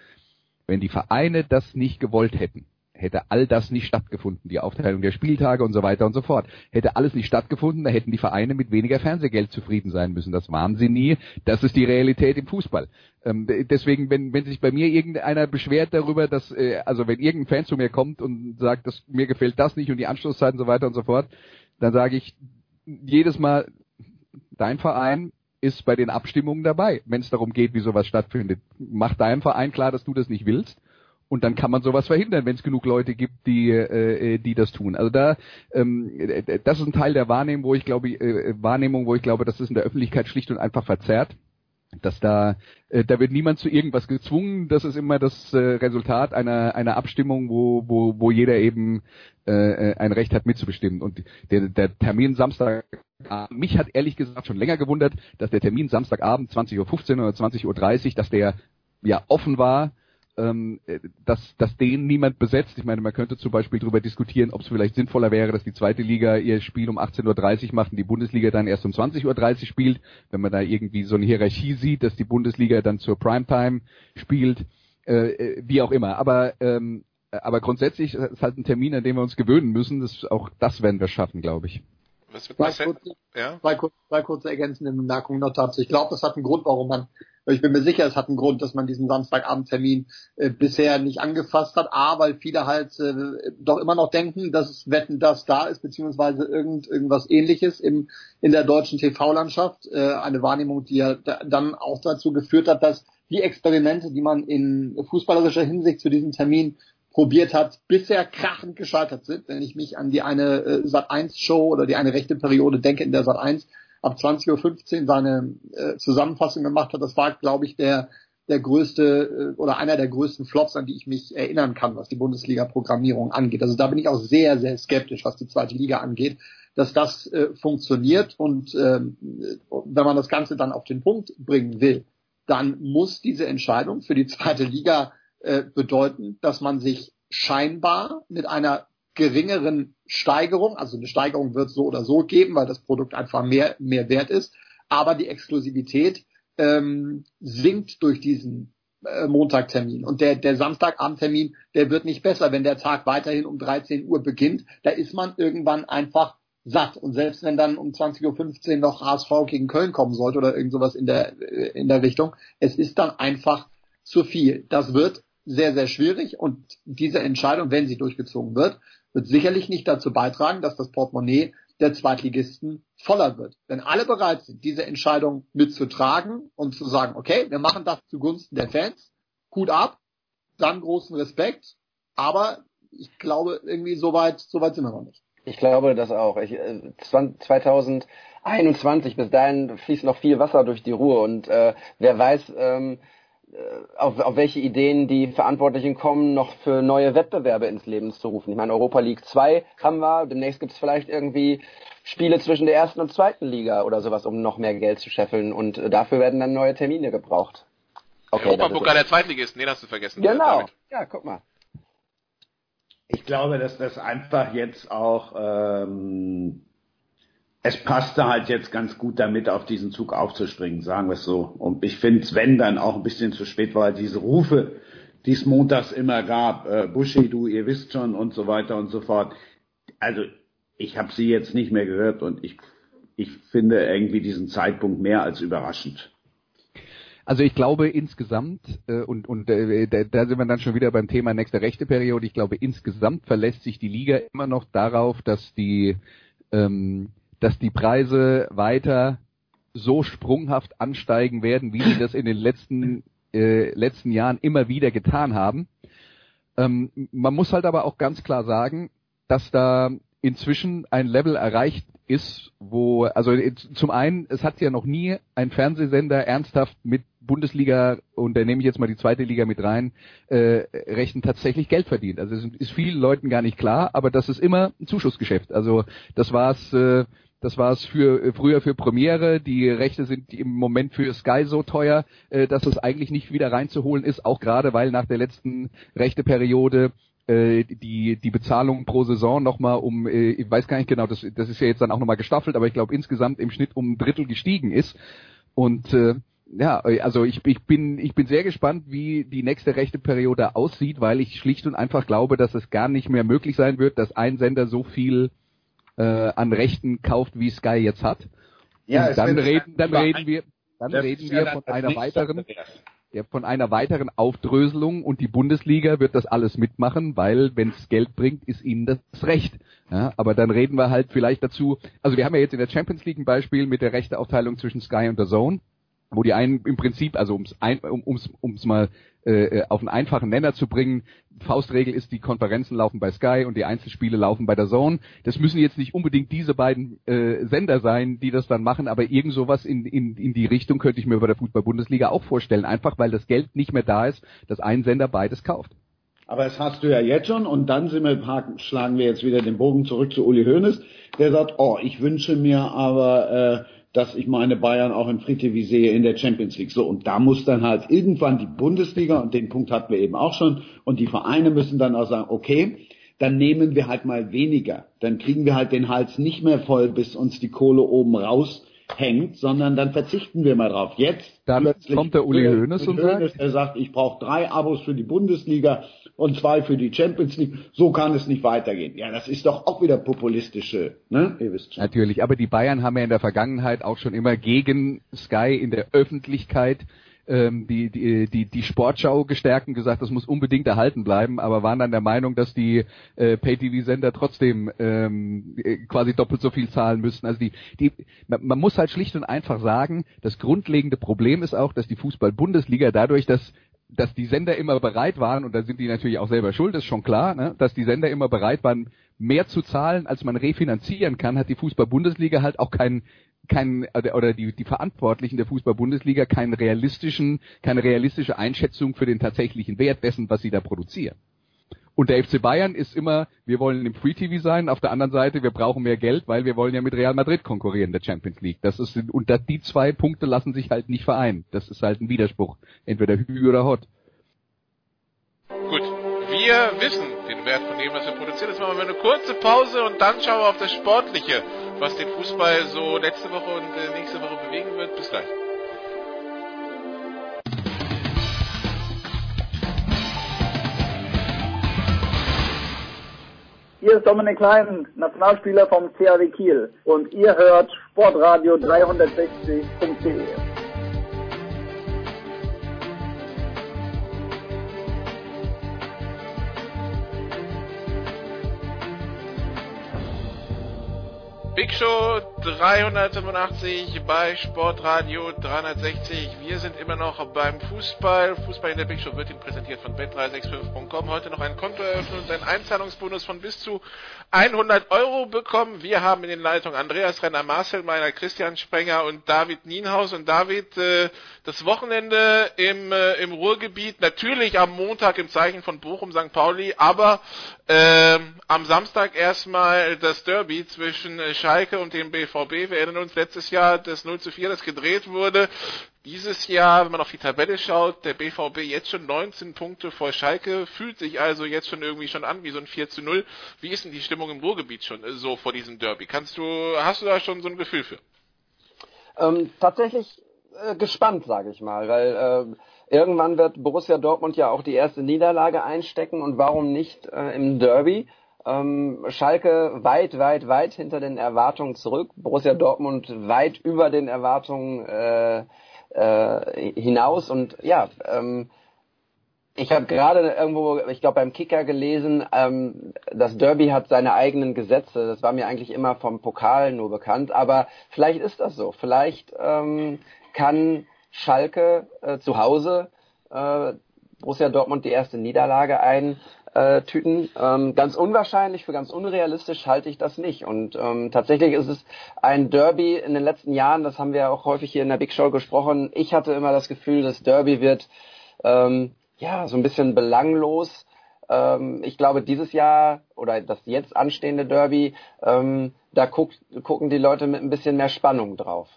Wenn die Vereine das nicht gewollt hätten, hätte all das nicht stattgefunden, die Aufteilung der Spieltage und so weiter und so fort. Hätte alles nicht stattgefunden, da hätten die Vereine mit weniger Fernsehgeld zufrieden sein müssen. Das waren sie nie. Das ist die Realität im Fußball. Ähm, deswegen, wenn, wenn sich bei mir irgendeiner beschwert darüber, dass, äh, also wenn irgendein Fan zu mir kommt und sagt, dass mir gefällt das nicht und die Anschlusszeiten und so weiter und so fort, dann sage ich jedes Mal, dein Verein ist bei den Abstimmungen dabei, wenn es darum geht, wie sowas stattfindet. Mach deinem Verein klar, dass du das nicht willst und dann kann man sowas verhindern, wenn es genug Leute gibt, die äh, die das tun. Also da ähm, das ist ein Teil der Wahrnehmung, wo ich glaube äh, Wahrnehmung, wo ich glaube, das ist in der Öffentlichkeit schlicht und einfach verzerrt dass da äh, da wird niemand zu irgendwas gezwungen. Das ist immer das äh, Resultat einer einer Abstimmung, wo wo wo jeder eben äh, ein Recht hat mitzubestimmen. Und der der Termin Samstag mich hat ehrlich gesagt schon länger gewundert, dass der Termin Samstagabend 20.15 Uhr oder 20.30 Uhr, dass der ja offen war ähm, dass, dass den niemand besetzt. Ich meine, man könnte zum Beispiel darüber diskutieren, ob es vielleicht sinnvoller wäre, dass die zweite Liga ihr Spiel um 18.30 Uhr macht und die Bundesliga dann erst um 20.30 Uhr spielt, wenn man da irgendwie so eine Hierarchie sieht, dass die Bundesliga dann zur Primetime spielt, äh, äh wie auch immer. Aber ähm, aber grundsätzlich ist es halt ein Termin, an dem wir uns gewöhnen müssen. Das, auch das werden wir schaffen, glaube ich. Was wird zwei, kurze, ja? zwei, kurze, zwei kurze ergänzende Bemerkungen noch dazu. Ich glaube, das hat einen Grund, warum man, ich bin mir sicher, es hat einen Grund, dass man diesen Samstagabendtermin äh, bisher nicht angefasst hat. A, weil viele halt äh, doch immer noch denken, dass Wetten das da ist, beziehungsweise irgend, irgendwas ähnliches im, in der deutschen TV-Landschaft. Äh, eine Wahrnehmung, die ja dann auch dazu geführt hat, dass die Experimente, die man in fußballerischer Hinsicht zu diesem Termin probiert hat, bisher krachend gescheitert sind. Wenn ich mich an die eine äh, Sat1-Show oder die eine rechte Periode denke, in der Sat1 ab 20.15 Uhr seine äh, Zusammenfassung gemacht hat, das war, glaube ich, der der größte äh, oder einer der größten Flops, an die ich mich erinnern kann, was die Bundesliga-Programmierung angeht. Also da bin ich auch sehr, sehr skeptisch, was die zweite Liga angeht, dass das äh, funktioniert. Und äh, wenn man das Ganze dann auf den Punkt bringen will, dann muss diese Entscheidung für die zweite Liga äh, bedeuten, dass man sich scheinbar mit einer geringeren Steigerung, also eine Steigerung wird so oder so geben, weil das Produkt einfach mehr, mehr wert ist, aber die Exklusivität ähm, sinkt durch diesen äh, Montagtermin. Und der, der Samstagabendtermin, der wird nicht besser, wenn der Tag weiterhin um 13 Uhr beginnt. Da ist man irgendwann einfach satt. Und selbst wenn dann um 20.15 Uhr noch HSV gegen Köln kommen sollte oder irgend sowas in der, äh, in der Richtung, es ist dann einfach zu viel. Das wird sehr, sehr schwierig und diese Entscheidung, wenn sie durchgezogen wird, wird sicherlich nicht dazu beitragen, dass das Portemonnaie der Zweitligisten voller wird. Wenn alle bereit sind, diese Entscheidung mitzutragen und zu sagen, okay, wir machen das zugunsten der Fans, gut ab, dann großen Respekt, aber ich glaube, irgendwie so weit, so weit sind wir noch nicht. Ich glaube das auch. Ich, 2021, äh, bis dahin fließt noch viel Wasser durch die Ruhr und äh, wer weiß, ähm, äh, auf, auf welche Ideen die Verantwortlichen kommen, noch für neue Wettbewerbe ins Leben zu rufen. Ich meine, Europa League 2 haben wir, demnächst gibt es vielleicht irgendwie Spiele zwischen der ersten und zweiten Liga oder sowas, um noch mehr Geld zu scheffeln und äh, dafür werden dann neue Termine gebraucht. Okay, Europapokal der Zweitligisten, den hast du vergessen. Genau, David. ja, guck mal. Ich glaube, dass das einfach jetzt auch ähm, es passte halt jetzt ganz gut damit, auf diesen Zug aufzuspringen, sagen wir es so. Und ich finde es, wenn dann auch ein bisschen zu spät war, diese Rufe, die es montags immer gab, äh, Buschi, du, ihr wisst schon und so weiter und so fort. Also ich habe sie jetzt nicht mehr gehört und ich, ich finde irgendwie diesen Zeitpunkt mehr als überraschend. Also ich glaube insgesamt, äh, und, und äh, da, sind wir dann schon wieder beim Thema nächste rechte Periode, ich glaube insgesamt verlässt sich die Liga immer noch darauf, dass die ähm, dass die Preise weiter so sprunghaft ansteigen werden, wie sie das in den letzten, äh, letzten Jahren immer wieder getan haben. Ähm, man muss halt aber auch ganz klar sagen, dass da inzwischen ein Level erreicht ist, wo, also zum einen, es hat ja noch nie ein Fernsehsender ernsthaft mit Bundesliga, und da nehme ich jetzt mal die zweite Liga mit rein, äh, Rechten tatsächlich Geld verdient. Also es ist vielen Leuten gar nicht klar, aber das ist immer ein Zuschussgeschäft. Also das war es äh, Das war es für äh, früher für Premiere. Die Rechte sind im Moment für Sky so teuer, äh, dass es eigentlich nicht wieder reinzuholen ist, auch gerade weil nach der letzten Rechteperiode äh, die die Bezahlung pro Saison nochmal um, äh, ich weiß gar nicht genau, das, das ist ja jetzt dann auch nochmal gestaffelt, aber ich glaube insgesamt im Schnitt um ein Drittel gestiegen ist. Und äh, ja, also ich, ich bin ich bin sehr gespannt, wie die nächste rechte Periode aussieht, weil ich schlicht und einfach glaube, dass es gar nicht mehr möglich sein wird, dass ein Sender so viel äh, an Rechten kauft, wie Sky jetzt hat. Ja, und dann reden dann reden wir dann reden wir von einer weiteren ja, von einer weiteren Aufdröselung und die Bundesliga wird das alles mitmachen, weil wenn es Geld bringt, ist ihnen das Recht. Ja, aber dann reden wir halt vielleicht dazu, also wir haben ja jetzt in der Champions League ein Beispiel mit der Rechteaufteilung zwischen Sky und der Zone wo die einen im Prinzip, also ums ein, um, ums, ums mal äh, auf einen einfachen Nenner zu bringen, Faustregel ist, die Konferenzen laufen bei Sky und die Einzelspiele laufen bei der Zone. Das müssen jetzt nicht unbedingt diese beiden äh, Sender sein, die das dann machen, aber irgend sowas in, in, in die Richtung könnte ich mir bei der Fußball-Bundesliga auch vorstellen, einfach weil das Geld nicht mehr da ist, dass ein Sender beides kauft. Aber es hast du ja jetzt schon und dann sind wir, schlagen wir jetzt wieder den Bogen zurück zu Uli Hoeneß, der sagt, oh, ich wünsche mir aber äh, dass ich meine Bayern auch in TV sehe in der Champions League. So, und da muss dann halt irgendwann die Bundesliga, und den Punkt hatten wir eben auch schon, und die Vereine müssen dann auch sagen, okay, dann nehmen wir halt mal weniger. Dann kriegen wir halt den Hals nicht mehr voll, bis uns die Kohle oben raushängt, sondern dann verzichten wir mal drauf. Jetzt dann kommt der Uli Hoeneß und sagt, er sagt, ich brauche drei Abos für die Bundesliga und zwei für die Champions League. So kann es nicht weitergehen. Ja, das ist doch auch wieder populistische, ne? Ihr wisst schon. Natürlich, aber die Bayern haben ja in der Vergangenheit auch schon immer gegen Sky in der Öffentlichkeit ähm, die, die, die, die Sportschau gestärkt und gesagt, das muss unbedingt erhalten bleiben, aber waren dann der Meinung, dass die äh, Pay-TV-Sender trotzdem ähm, quasi doppelt so viel zahlen müssen. Also die, die, man muss halt schlicht und einfach sagen, das grundlegende Problem ist auch, dass die Fußball-Bundesliga dadurch, dass dass die Sender immer bereit waren, und da sind die natürlich auch selber schuld, ist schon klar, ne, dass die Sender immer bereit waren, mehr zu zahlen, als man refinanzieren kann, hat die Fußball-Bundesliga halt auch keinen kein oder die, die Verantwortlichen der Fußball-Bundesliga keinen realistischen, keine realistische Einschätzung für den tatsächlichen Wert dessen, was sie da produzieren. Und der FC Bayern ist immer, wir wollen im Free TV sein, auf der anderen Seite, wir brauchen mehr Geld, weil wir wollen ja mit Real Madrid konkurrieren in der Champions League. Das ist, und das, die zwei Punkte lassen sich halt nicht vereinen. Das ist halt ein Widerspruch. Entweder Hü oder Hot. Gut. Wir wissen den Wert von dem, was wir produzieren. Jetzt machen wir eine kurze Pause und dann schauen wir auf das Sportliche was den Fußball so letzte Woche und äh, nächste Woche bewegen wird. Bis gleich. Hier ist Dominik Klein, Nationalspieler vom CAW Kiel und ihr hört sportradio360.de. Big Show 385 bei Sportradio 360. Wir sind immer noch beim Fußball. Fußball in der Big Show wird Ihnen präsentiert von bet365.com. Heute noch ein Konto eröffnen und einen Einzahlungsbonus von bis zu 100 Euro bekommen. Wir haben in den Leitungen Andreas Renner, Marcel Meiner, Christian Sprenger und David Nienhaus. Und David, äh, das Wochenende im, äh, im Ruhrgebiet, natürlich am Montag im Zeichen von Bochum, St. Pauli, aber äh, am Samstag erstmal das Derby zwischen äh, Schalke und dem BVB. Wir erinnern uns letztes Jahr das 0 zu 4, das gedreht wurde. Dieses Jahr, wenn man auf die Tabelle schaut, der BVB jetzt schon 19 Punkte vor Schalke, fühlt sich also jetzt schon irgendwie schon an wie so ein 4 zu 0. Wie ist denn die Stimmung im Ruhrgebiet schon äh, so vor diesem Derby? Kannst du, hast du da schon so ein Gefühl für? Ähm, tatsächlich äh, gespannt, sage ich mal, weil äh, irgendwann wird Borussia Dortmund ja auch die erste Niederlage einstecken und warum nicht äh, im Derby? Ähm, Schalke weit, weit, weit hinter den Erwartungen zurück. Borussia Dortmund weit über den Erwartungen äh, äh, hinaus. Und ja, ähm, ich habe gerade irgendwo, ich glaube beim Kicker gelesen, ähm, das Derby hat seine eigenen Gesetze. Das war mir eigentlich immer vom Pokal nur bekannt. Aber vielleicht ist das so. Vielleicht ähm, kann Schalke äh, zu Hause äh, Borussia Dortmund die erste Niederlage ein äh, Tüten. Ähm, ganz unwahrscheinlich, für ganz unrealistisch halte ich das nicht. Und ähm, tatsächlich ist es ein Derby in den letzten Jahren, das haben wir auch häufig hier in der Big Show gesprochen. Ich hatte immer das Gefühl, das Derby wird ähm, ja so ein bisschen belanglos. Ähm, ich glaube, dieses Jahr oder das jetzt anstehende Derby ähm, da guckt, gucken die Leute mit ein bisschen mehr Spannung drauf.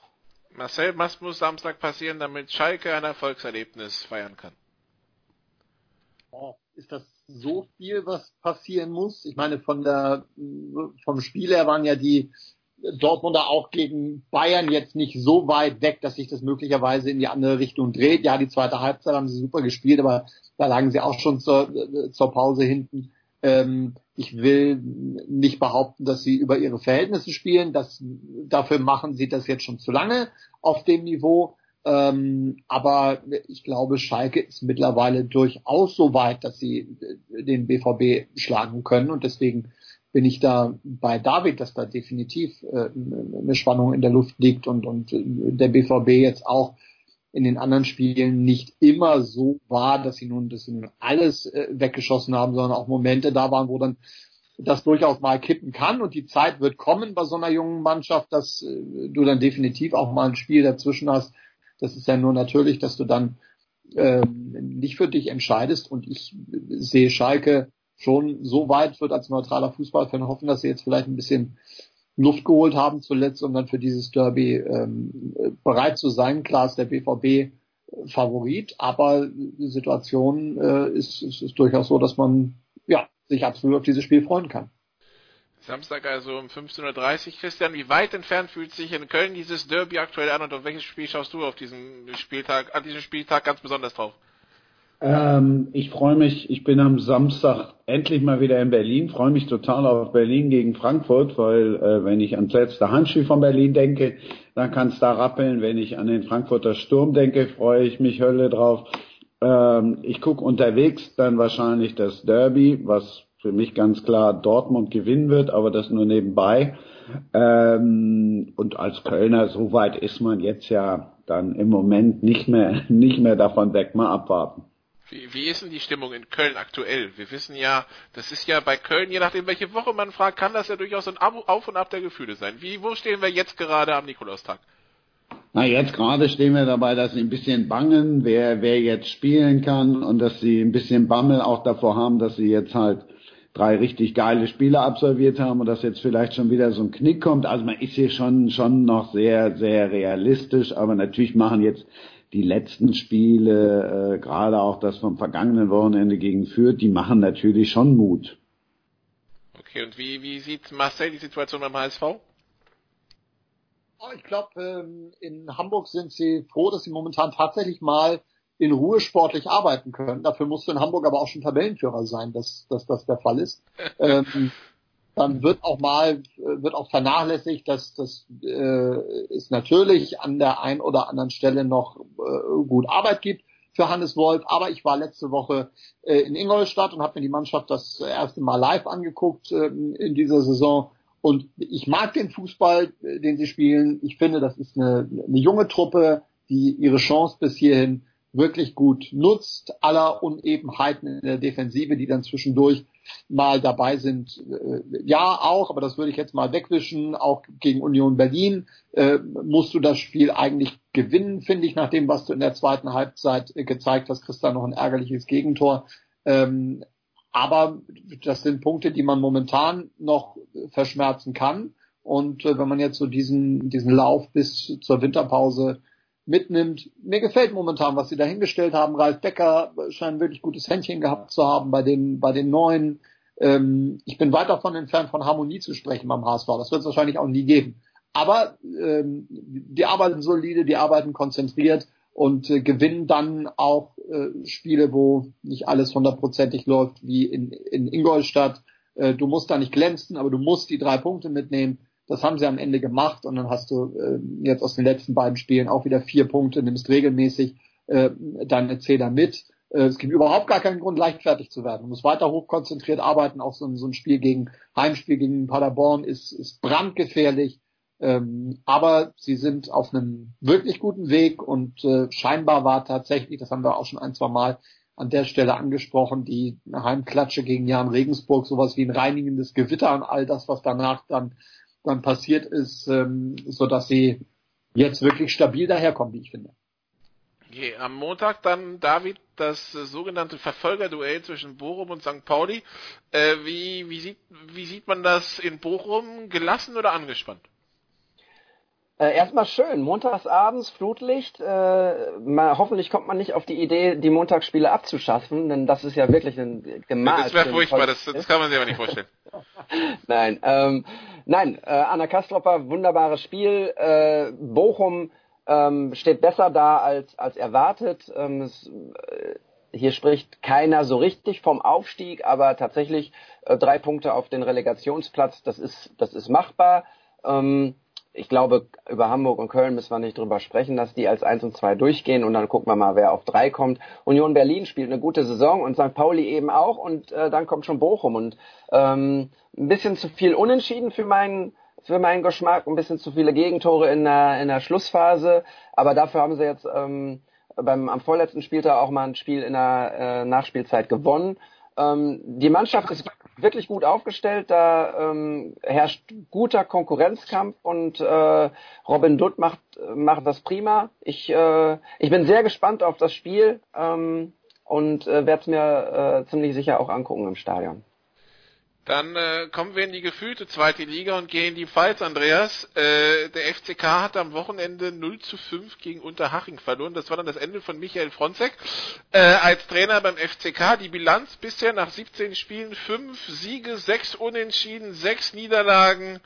Marcel, was muss Samstag passieren, damit Schalke ein Erfolgserlebnis feiern kann? Oh, ist das so viel, was passieren muss? Ich meine, von der, vom Spiel her waren ja die Dortmunder auch gegen Bayern jetzt nicht so weit weg, dass sich das möglicherweise in die andere Richtung dreht. Ja, die zweite Halbzeit haben sie super gespielt, aber da lagen sie auch schon zur, zur Pause hinten. Ähm, ich will nicht behaupten, dass sie über ihre Verhältnisse spielen. Das, dafür machen sie das jetzt schon zu lange auf dem Niveau. Ähm, aber ich glaube, Schalke ist mittlerweile durchaus so weit, dass sie den BVB schlagen können. Und deswegen bin ich da bei David, dass da definitiv äh, eine Spannung in der Luft liegt und, und der BVB jetzt auch in den anderen Spielen nicht immer so war, dass sie nun, dass sie nun alles äh, weggeschossen haben, sondern auch Momente da waren, wo dann das durchaus mal kippen kann und die Zeit wird kommen bei so einer jungen Mannschaft, dass äh, du dann definitiv auch mal ein Spiel dazwischen hast. Das ist ja nur natürlich, dass du dann äh, nicht für dich entscheidest und ich sehe Schalke schon so weit wird als neutraler Fußballfan hoffen, dass sie jetzt vielleicht ein bisschen Luft geholt haben zuletzt, um dann für dieses Derby ähm, bereit zu sein. Klar ist der BVB Favorit, aber die Situation äh, ist, ist, ist durchaus so, dass man ja sich absolut auf dieses Spiel freuen kann. Samstag also um 15.30 Uhr. Christian, wie weit entfernt fühlt sich in Köln dieses Derby aktuell an und auf welches Spiel schaust du auf diesem Spieltag, an diesem Spieltag ganz besonders drauf? Ähm, ich freue mich, ich bin am Samstag endlich mal wieder in Berlin, freue mich total auf Berlin gegen Frankfurt, weil äh, wenn ich ans letzte Handspiel von Berlin denke, dann kann es da rappeln. Wenn ich an den Frankfurter Sturm denke, freue ich mich Hölle drauf. Ähm, ich gucke unterwegs dann wahrscheinlich das Derby, was für mich ganz klar Dortmund gewinnen wird, aber das nur nebenbei. Ähm, und als Kölner, so weit ist man jetzt ja dann im Moment nicht mehr, nicht mehr davon weg, mal abwarten. Wie, wie ist denn die Stimmung in Köln aktuell? Wir wissen ja, das ist ja bei Köln, je nachdem welche Woche man fragt, kann das ja durchaus ein Auf und Ab der Gefühle sein. Wie, wo stehen wir jetzt gerade am Nikolaustag? Na, jetzt gerade stehen wir dabei, dass sie ein bisschen bangen, wer, wer jetzt spielen kann und dass sie ein bisschen Bammel auch davor haben, dass sie jetzt halt drei richtig geile Spiele absolviert haben und dass jetzt vielleicht schon wieder so ein Knick kommt. Also man ist hier schon, schon noch sehr, sehr realistisch, aber natürlich machen jetzt die letzten Spiele, äh, gerade auch das vom vergangenen Wochenende gegen Fürth, die machen natürlich schon Mut. Okay, und wie, wie sieht Marcel die Situation beim HSV? Oh, ich glaube, ähm, in Hamburg sind sie froh, dass sie momentan tatsächlich mal in Ruhe sportlich arbeiten können. Dafür musst du in Hamburg aber auch schon Tabellenführer sein, dass, dass das der Fall ist. ähm, dann wird auch mal wird auch vernachlässigt, dass das äh, es natürlich an der einen oder anderen Stelle noch äh, gut Arbeit gibt für Hannes Wolf. Aber ich war letzte Woche äh, in Ingolstadt und habe mir die Mannschaft das erste Mal live angeguckt äh, in dieser Saison. Und ich mag den Fußball, äh, den sie spielen. Ich finde, das ist eine, eine junge Truppe, die ihre Chance bis hierhin wirklich gut nutzt, aller Unebenheiten in der Defensive, die dann zwischendurch mal dabei sind. Äh, ja, auch, aber das würde ich jetzt mal wegwischen. Auch gegen Union Berlin äh, musst du das Spiel eigentlich gewinnen, finde ich, nach dem, was du in der zweiten Halbzeit äh, gezeigt hast. Kriegst da noch ein ärgerliches Gegentor. Ähm, aber das sind Punkte, die man momentan noch verschmerzen kann. Und äh, wenn man jetzt so diesen, diesen Lauf bis zur Winterpause mitnimmt. Mir gefällt momentan, was sie dahingestellt haben. Ralf Becker scheint wirklich gutes Händchen gehabt zu haben bei den, bei den Neuen. Ähm, ich bin weit davon entfernt, von Harmonie zu sprechen beim HSV. Das wird es wahrscheinlich auch nie geben. Aber ähm, die arbeiten solide, die arbeiten konzentriert und äh, gewinnen dann auch äh, Spiele, wo nicht alles hundertprozentig läuft, wie in, in Ingolstadt. Äh, du musst da nicht glänzen, aber du musst die drei Punkte mitnehmen. Das haben sie am Ende gemacht und dann hast du äh, jetzt aus den letzten beiden Spielen auch wieder vier Punkte, nimmst regelmäßig äh, deine Zähler mit. Äh, es gibt überhaupt gar keinen Grund, leichtfertig zu werden. Du musst weiter hochkonzentriert arbeiten. Auch so, so ein Spiel gegen Heimspiel gegen Paderborn ist, ist brandgefährlich. Ähm, aber sie sind auf einem wirklich guten Weg und äh, scheinbar war tatsächlich, das haben wir auch schon ein, zwei Mal an der Stelle angesprochen, die Heimklatsche gegen Jan Regensburg, sowas wie ein reinigendes Gewitter und all das, was danach dann dann passiert ist, ähm, so dass sie jetzt wirklich stabil daherkommen, wie ich finde. Okay, am Montag dann, David, das äh, sogenannte Verfolgerduell zwischen Bochum und St. Pauli. Äh, wie, wie, sieht, wie sieht man das in Bochum? Gelassen oder angespannt? Äh, erstmal schön, montagsabends Flutlicht. Äh, mal, hoffentlich kommt man nicht auf die Idee, die Montagsspiele abzuschaffen, denn das ist ja wirklich ein gemalt. Das wäre furchtbar, das, das, kann man sich aber nicht vorstellen. nein, ähm, nein, äh, Anna Kastropper, wunderbares Spiel. Äh, Bochum ähm, steht besser da als, als erwartet. Ähm, es, äh, hier spricht keiner so richtig vom Aufstieg, aber tatsächlich äh, drei Punkte auf den Relegationsplatz, das ist, das ist machbar. Ähm, ich glaube, über Hamburg und Köln müssen wir nicht drüber sprechen, dass die als 1 und 2 durchgehen und dann gucken wir mal, wer auf 3 kommt. Union Berlin spielt eine gute Saison und St. Pauli eben auch und äh, dann kommt schon Bochum und ähm, ein bisschen zu viel Unentschieden für meinen für meinen Geschmack, ein bisschen zu viele Gegentore in der, in der Schlussphase, aber dafür haben sie jetzt ähm, beim am vorletzten Spieltag auch mal ein Spiel in der äh, Nachspielzeit gewonnen. Ähm, die Mannschaft ist wirklich gut aufgestellt, da ähm, herrscht guter Konkurrenzkampf und äh, Robin Dutt macht, macht das prima. Ich, äh, ich bin sehr gespannt auf das Spiel ähm, und äh, werde es mir äh, ziemlich sicher auch angucken im Stadion. Dann äh, kommen wir in die gefühlte zweite Liga und gehen in die Pfalz, Andreas. Äh, der FCK hat am Wochenende 0 zu 5 gegen Unterhaching verloren. Das war dann das Ende von Michael Fronzek äh, als Trainer beim FCK. Die Bilanz bisher nach 17 Spielen 5 Siege, 6 Unentschieden, 6 Niederlagen,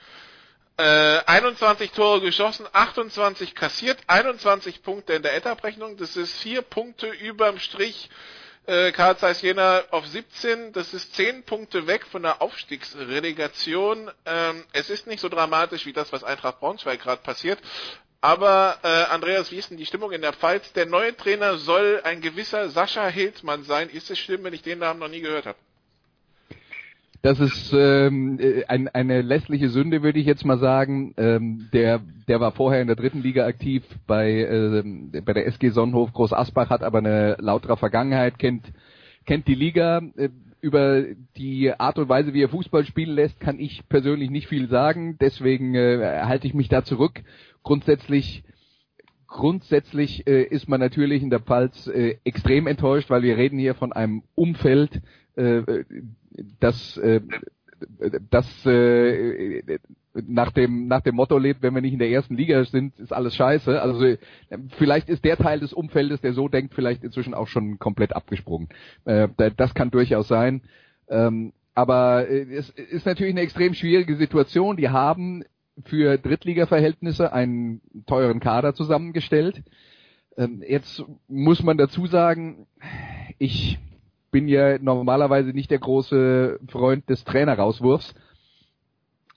äh, 21 Tore geschossen, 28 kassiert, 21 Punkte in der Etaprechnung. Das ist 4 Punkte überm Strich äh, Karl Zeiss Jena auf 17, das ist 10 Punkte weg von der Aufstiegsrelegation. Ähm, es ist nicht so dramatisch wie das, was Eintracht Braunschweig gerade passiert. Aber äh, Andreas, wie ist denn die Stimmung in der Pfalz? Der neue Trainer soll ein gewisser Sascha Hildmann sein. Ist es schlimm, wenn ich den Namen noch nie gehört habe? Das ist ähm, äh, ein, eine lässliche Sünde, würde ich jetzt mal sagen. Ähm, der, der war vorher in der dritten Liga aktiv bei, ähm, bei der SG Sonnenhof Groß Asbach, hat aber eine lautere Vergangenheit, kennt, kennt die Liga. Äh, über die Art und Weise, wie er Fußball spielen lässt, kann ich persönlich nicht viel sagen. Deswegen äh, halte ich mich da zurück. Grundsätzlich grundsätzlich äh, ist man natürlich in der Pfalz äh, extrem enttäuscht, weil wir reden hier von einem Umfeld, äh, das, äh, das äh, nach dem nach dem Motto lebt, wenn wir nicht in der ersten Liga sind, ist alles scheiße. Also vielleicht ist der Teil des Umfeldes, der so denkt, vielleicht inzwischen auch schon komplett abgesprungen. Äh, das kann durchaus sein. Ähm, aber es ist natürlich eine extrem schwierige Situation. Die haben für Drittliga-Verhältnisse einen teuren Kader zusammengestellt. Ähm, jetzt muss man dazu sagen, ich bin ja normalerweise nicht der große Freund des Trainerauswurfs.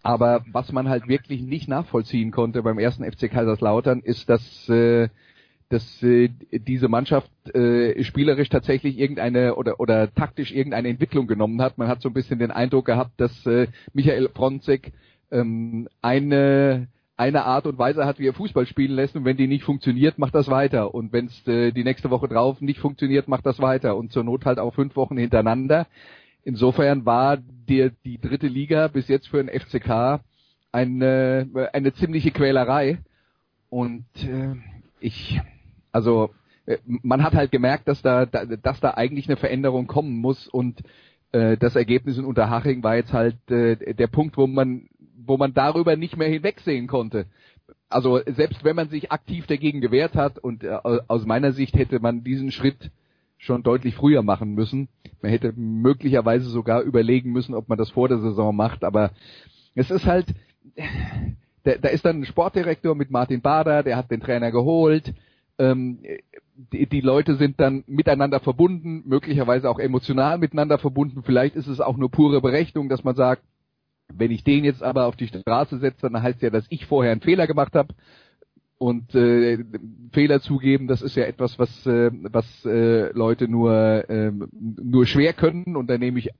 Aber was man halt wirklich nicht nachvollziehen konnte beim ersten FC Kaiserslautern ist, dass, äh, dass äh, diese Mannschaft äh, spielerisch tatsächlich irgendeine oder, oder taktisch irgendeine Entwicklung genommen hat. Man hat so ein bisschen den Eindruck gehabt, dass äh, Michael Fronzek ähm, eine eine Art und Weise hat, wie er Fußball spielen lässt. Und wenn die nicht funktioniert, macht das weiter. Und wenn es äh, die nächste Woche drauf nicht funktioniert, macht das weiter. Und zur Not halt auch fünf Wochen hintereinander. Insofern war die, die dritte Liga bis jetzt für den FCK eine, eine ziemliche Quälerei. Und äh, ich, also äh, man hat halt gemerkt, dass da, dass da eigentlich eine Veränderung kommen muss. Und äh, das Ergebnis in Unterhaching war jetzt halt äh, der Punkt, wo man wo man darüber nicht mehr hinwegsehen konnte. Also selbst wenn man sich aktiv dagegen gewehrt hat und äh, aus meiner Sicht hätte man diesen Schritt schon deutlich früher machen müssen. Man hätte möglicherweise sogar überlegen müssen, ob man das vor der Saison macht, aber es ist halt, da, da ist dann ein Sportdirektor mit Martin Bader, der hat den Trainer geholt, ähm, die, die Leute sind dann miteinander verbunden, möglicherweise auch emotional miteinander verbunden, vielleicht ist es auch nur pure Berechnung, dass man sagt, wenn ich den jetzt aber auf die Straße setze, dann heißt ja, dass ich vorher einen Fehler gemacht habe. Und äh, Fehler zugeben, das ist ja etwas, was, äh, was äh, Leute nur, äh, nur schwer können. Und da nehme ich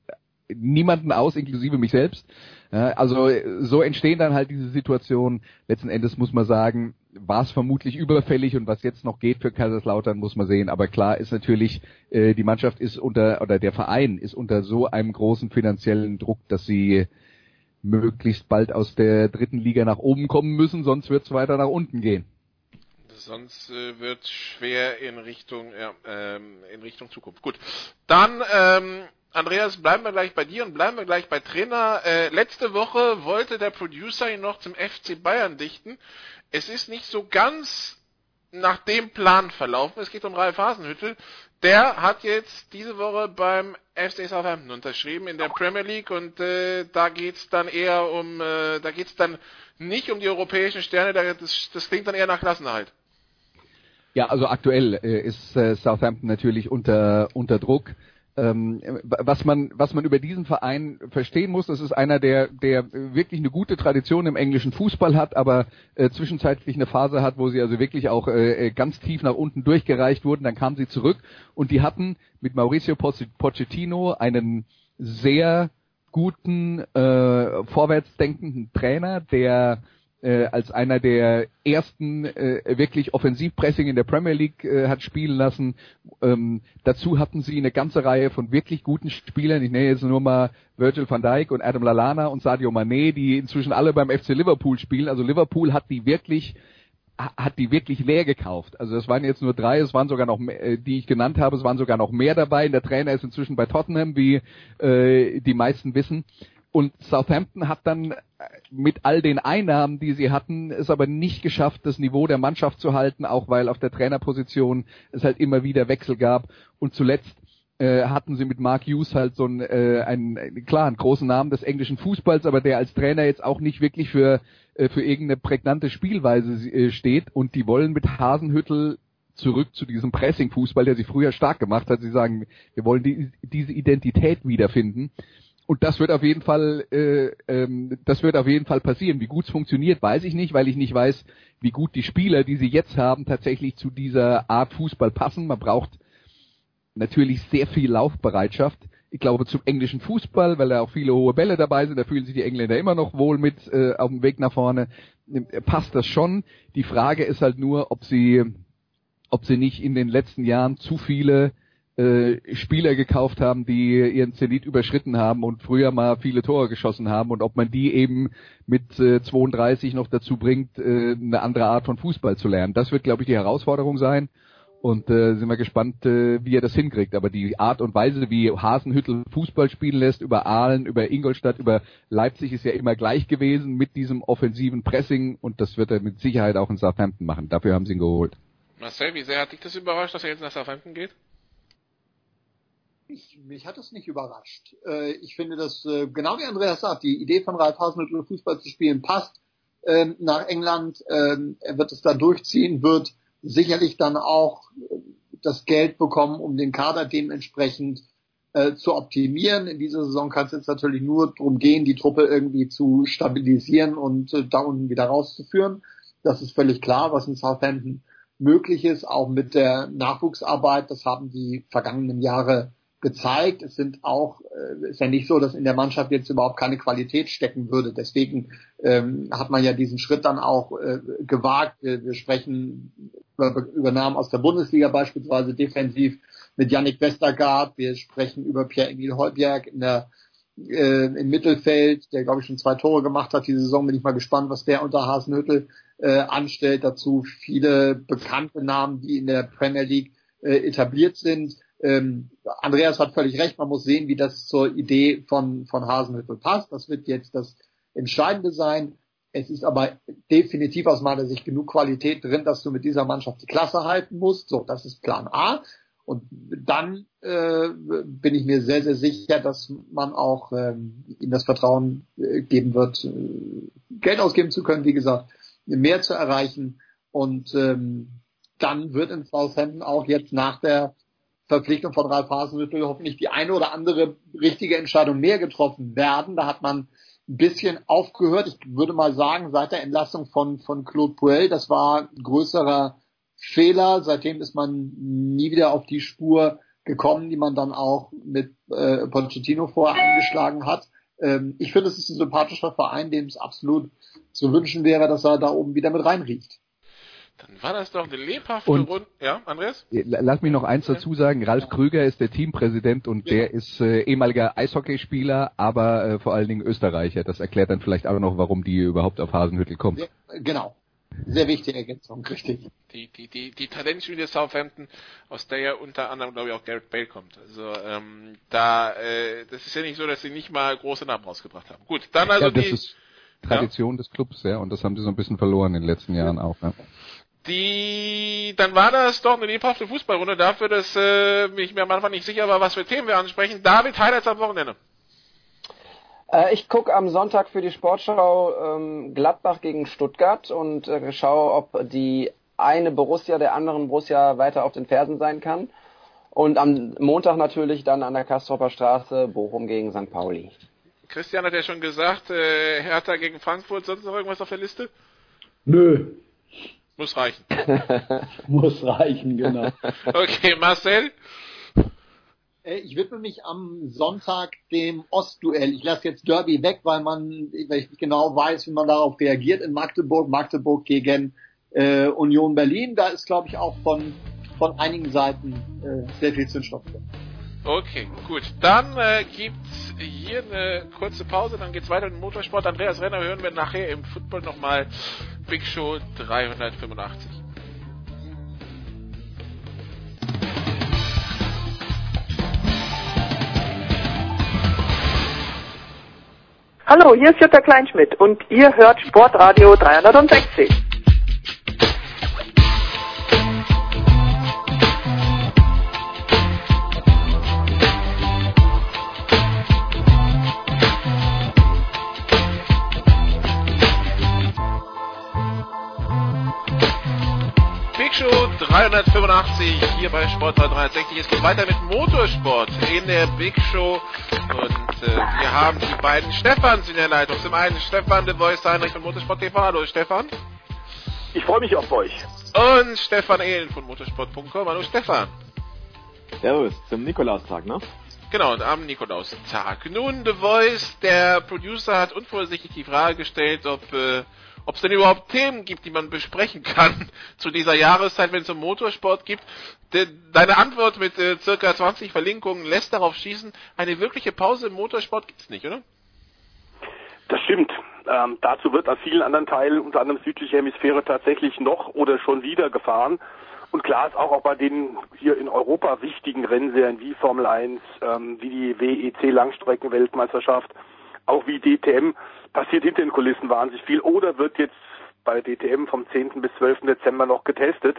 niemanden aus, inklusive mich selbst. Ja, also so entstehen dann halt diese Situationen. Letzten Endes muss man sagen, war es vermutlich überfällig und was jetzt noch geht für Kaiserslautern, muss man sehen. Aber klar ist natürlich, äh, die Mannschaft ist unter, oder der Verein ist unter so einem großen finanziellen Druck, dass sie möglichst bald aus der dritten Liga nach oben kommen müssen, sonst wird es weiter nach unten gehen. sonst äh, wird schwer in Richtung ja, ähm, in Richtung Zukunft. Gut, dann ähm, Andreas, bleiben wir gleich bei dir und bleiben wir gleich bei Trainer. Äh, letzte Woche wollte der Producer ihn noch zum FC Bayern dichten. Es ist nicht so ganz nach dem Plan verlaufen. Es geht um Ralf Hasenhüttel. Der hat jetzt diese Woche beim FC Southampton unterschrieben in der Premier League und äh, da geht's dann eher um, äh, da geht's dann nicht um die europäischen Sterne, das, das klingt dann eher nach Klassenerhalt. Ja, also aktuell äh, ist äh, Southampton natürlich unter unter Druck. Ähm, was man was man über diesen Verein verstehen muss, das ist einer, der der wirklich eine gute Tradition im englischen Fußball hat, aber äh, zwischenzeitlich eine Phase hat, wo sie also wirklich auch äh, ganz tief nach unten durchgereicht wurden. Dann kamen sie zurück und die hatten mit Mauricio Pochettino einen sehr guten äh, vorwärtsdenkenden Trainer, der äh, als einer der ersten äh, wirklich Offensivpressing in der Premier League äh, hat spielen lassen. Ähm, dazu hatten sie eine ganze Reihe von wirklich guten Spielern. Ich nenne jetzt nur mal Virgil van Dijk und Adam Lallana und Sadio Mané, die inzwischen alle beim FC Liverpool spielen. Also Liverpool hat die wirklich hat die wirklich leer gekauft. Also es waren jetzt nur drei, es waren sogar noch mehr, äh, die ich genannt habe, es waren sogar noch mehr dabei. Der Trainer ist inzwischen bei Tottenham, wie äh, die meisten wissen. Und Southampton hat dann äh, mit all den Einnahmen, die sie hatten, es aber nicht geschafft, das Niveau der Mannschaft zu halten, auch weil auf der Trainerposition es halt immer wieder Wechsel gab. Und zuletzt äh, hatten sie mit Mark Hughes halt so einen, äh, einen, klar, einen großen Namen des englischen Fußballs, aber der als Trainer jetzt auch nicht wirklich für, äh, für irgendeine prägnante Spielweise äh, steht. Und die wollen mit Hasenhüttel zurück zu diesem Pressing-Fußball, der sie früher stark gemacht hat. Sie sagen, wir wollen die, diese Identität wiederfinden. Und das wird auf jeden Fall, äh, ähm, das wird auf jeden Fall passieren. Wie gut es funktioniert, weiß ich nicht, weil ich nicht weiß, wie gut die Spieler, die sie jetzt haben, tatsächlich zu dieser Art Fußball passen. Man braucht natürlich sehr viel Laufbereitschaft. Ich glaube zum englischen Fußball, weil da auch viele hohe Bälle dabei sind, da fühlen sich die Engländer immer noch wohl mit äh, auf dem Weg nach vorne. Äh, passt das schon. Die Frage ist halt nur, ob sie, ob sie nicht in den letzten Jahren zu viele äh, Spieler gekauft haben, die ihren Zenit überschritten haben und früher mal viele Tore geschossen haben und ob man die eben mit äh, 32 noch dazu bringt, äh, eine andere Art von Fußball zu lernen. Das wird, glaube ich, die Herausforderung sein. Und äh, sind wir gespannt, äh, wie er das hinkriegt. Aber die Art und Weise, wie Hasenhüttel Fußball spielen lässt, über Aalen, über Ingolstadt, über Leipzig, ist ja immer gleich gewesen mit diesem offensiven Pressing. Und das wird er mit Sicherheit auch in Southampton machen. Dafür haben sie ihn geholt. Marcel, wie sehr hat dich das überrascht, dass er jetzt nach Southampton geht? Ich, mich hat es nicht überrascht. Äh, ich finde, dass äh, genau wie Andreas sagt, die Idee von Ralf Hasenhüttl Fußball zu spielen passt ähm, nach England. Ähm, er wird es da durchziehen, wird sicherlich dann auch äh, das Geld bekommen, um den Kader dementsprechend äh, zu optimieren. In dieser Saison kann es jetzt natürlich nur darum gehen, die Truppe irgendwie zu stabilisieren und äh, da unten wieder rauszuführen. Das ist völlig klar, was in Southampton möglich ist, auch mit der Nachwuchsarbeit. Das haben die vergangenen Jahre gezeigt. Es sind auch, äh, ist ja nicht so, dass in der Mannschaft jetzt überhaupt keine Qualität stecken würde. Deswegen ähm, hat man ja diesen Schritt dann auch äh, gewagt. Wir, wir sprechen über Übernahmen aus der Bundesliga beispielsweise defensiv mit Yannick Westergaard. Wir sprechen über Pierre-Emil Holberg in der äh, im Mittelfeld, der glaube ich schon zwei Tore gemacht hat. Diese Saison bin ich mal gespannt, was der unter Hasenhüttel äh, anstellt. Dazu viele bekannte Namen, die in der Premier League äh, etabliert sind. Ähm, Andreas hat völlig recht, man muss sehen, wie das zur Idee von, von Hasenhüttl passt. Das wird jetzt das Entscheidende sein. Es ist aber definitiv aus meiner Sicht genug Qualität drin, dass du mit dieser Mannschaft die Klasse halten musst. So, das ist Plan A. Und dann äh, bin ich mir sehr, sehr sicher, dass man auch ähm, ihm das Vertrauen äh, geben wird, äh, Geld ausgeben zu können, wie gesagt, mehr zu erreichen. Und ähm, dann wird in Southampton auch jetzt nach der Verpflichtung von Ralf Hasenhüttl hoffentlich die eine oder andere richtige Entscheidung mehr getroffen werden. Da hat man ein bisschen aufgehört. Ich würde mal sagen, seit der Entlassung von, von Claude Puel, das war ein größerer Fehler. Seitdem ist man nie wieder auf die Spur gekommen, die man dann auch mit äh, Pochettino vorher eingeschlagen hat. Ähm, ich finde, es ist ein sympathischer Verein, dem es absolut zu wünschen wäre, dass er da oben wieder mit reinriecht. Dann war das doch eine lebhafte Runde. Ja, Andreas? Lass mich noch eins dazu sagen. Ralf Krüger ist der Teampräsident und ja. der ist äh, ehemaliger Eishockeyspieler, aber äh, vor allen Dingen Österreicher. Das erklärt dann vielleicht auch noch, warum die überhaupt auf Hasenhüttel kommen. Ja, genau. Sehr wichtige Ergänzung, richtig. Die, die, die, die Talentschmiede Southampton, aus der ja unter anderem, glaube ich, auch Garrett Bale kommt. Also ähm, da, äh, das ist ja nicht so, dass sie nicht mal große Namen rausgebracht haben. Gut, dann also ja, das die. ist Tradition ja. des Clubs, ja, und das haben sie so ein bisschen verloren in den letzten Jahren auch. Ja. Die, dann war das doch eine lebhafte Fußballrunde dafür, dass äh, ich mir am Anfang nicht sicher war, was für Themen wir ansprechen. David, Highlights am Wochenende. Äh, ich gucke am Sonntag für die Sportschau ähm, Gladbach gegen Stuttgart und äh, schaue, ob die eine Borussia der anderen Borussia weiter auf den Fersen sein kann. Und am Montag natürlich dann an der Kastropper Straße Bochum gegen St. Pauli. Christian hat ja schon gesagt, äh, Hertha gegen Frankfurt, sonst noch irgendwas auf der Liste? Nö. Muss reichen. Muss reichen, genau. okay, Marcel? Äh, ich widme mich am Sonntag dem Ostduell. Ich lasse jetzt Derby weg, weil man, weil ich nicht genau weiß, wie man darauf reagiert in Magdeburg. Magdeburg gegen äh, Union Berlin. Da ist, glaube ich, auch von, von einigen Seiten äh, sehr viel Zündstoff drin. Okay, gut. Dann äh, gibt's hier eine kurze Pause, dann geht's weiter mit dem Motorsport. Andreas Renner hören wir nachher im Football nochmal Big Show 385. Hallo, hier ist Jutta Kleinschmidt und ihr hört Sportradio 360. 385 hier bei Sport 360. Es geht weiter mit Motorsport in der Big Show und äh, wir haben die beiden Stefans in der Leitung. Zum einen Stefan de Voice Heinrich von Motorsport TV. Hallo Stefan. Ich freue mich auf euch. Und Stefan Ehlen von motorsport.com. Hallo Stefan. Servus, zum Nikolaustag, ne? Genau, am Nikolaustag. Nun, The Voice, der Producer hat unvorsichtig die Frage gestellt, ob äh, ob es denn überhaupt Themen gibt, die man besprechen kann zu dieser Jahreszeit, wenn es um Motorsport gibt. De, deine Antwort mit äh, circa 20 Verlinkungen lässt darauf schießen, eine wirkliche Pause im Motorsport gibt es nicht, oder? Das stimmt. Ähm, dazu wird an vielen anderen Teilen, unter anderem südliche Hemisphäre, tatsächlich noch oder schon wieder gefahren. Und klar ist auch, auch bei den hier in Europa wichtigen Rennserien wie Formel 1, ähm, wie die WEC Langstreckenweltmeisterschaft, auch wie DTM, passiert hinter den Kulissen wahnsinnig viel oder wird jetzt bei DTM vom 10. bis 12. Dezember noch getestet.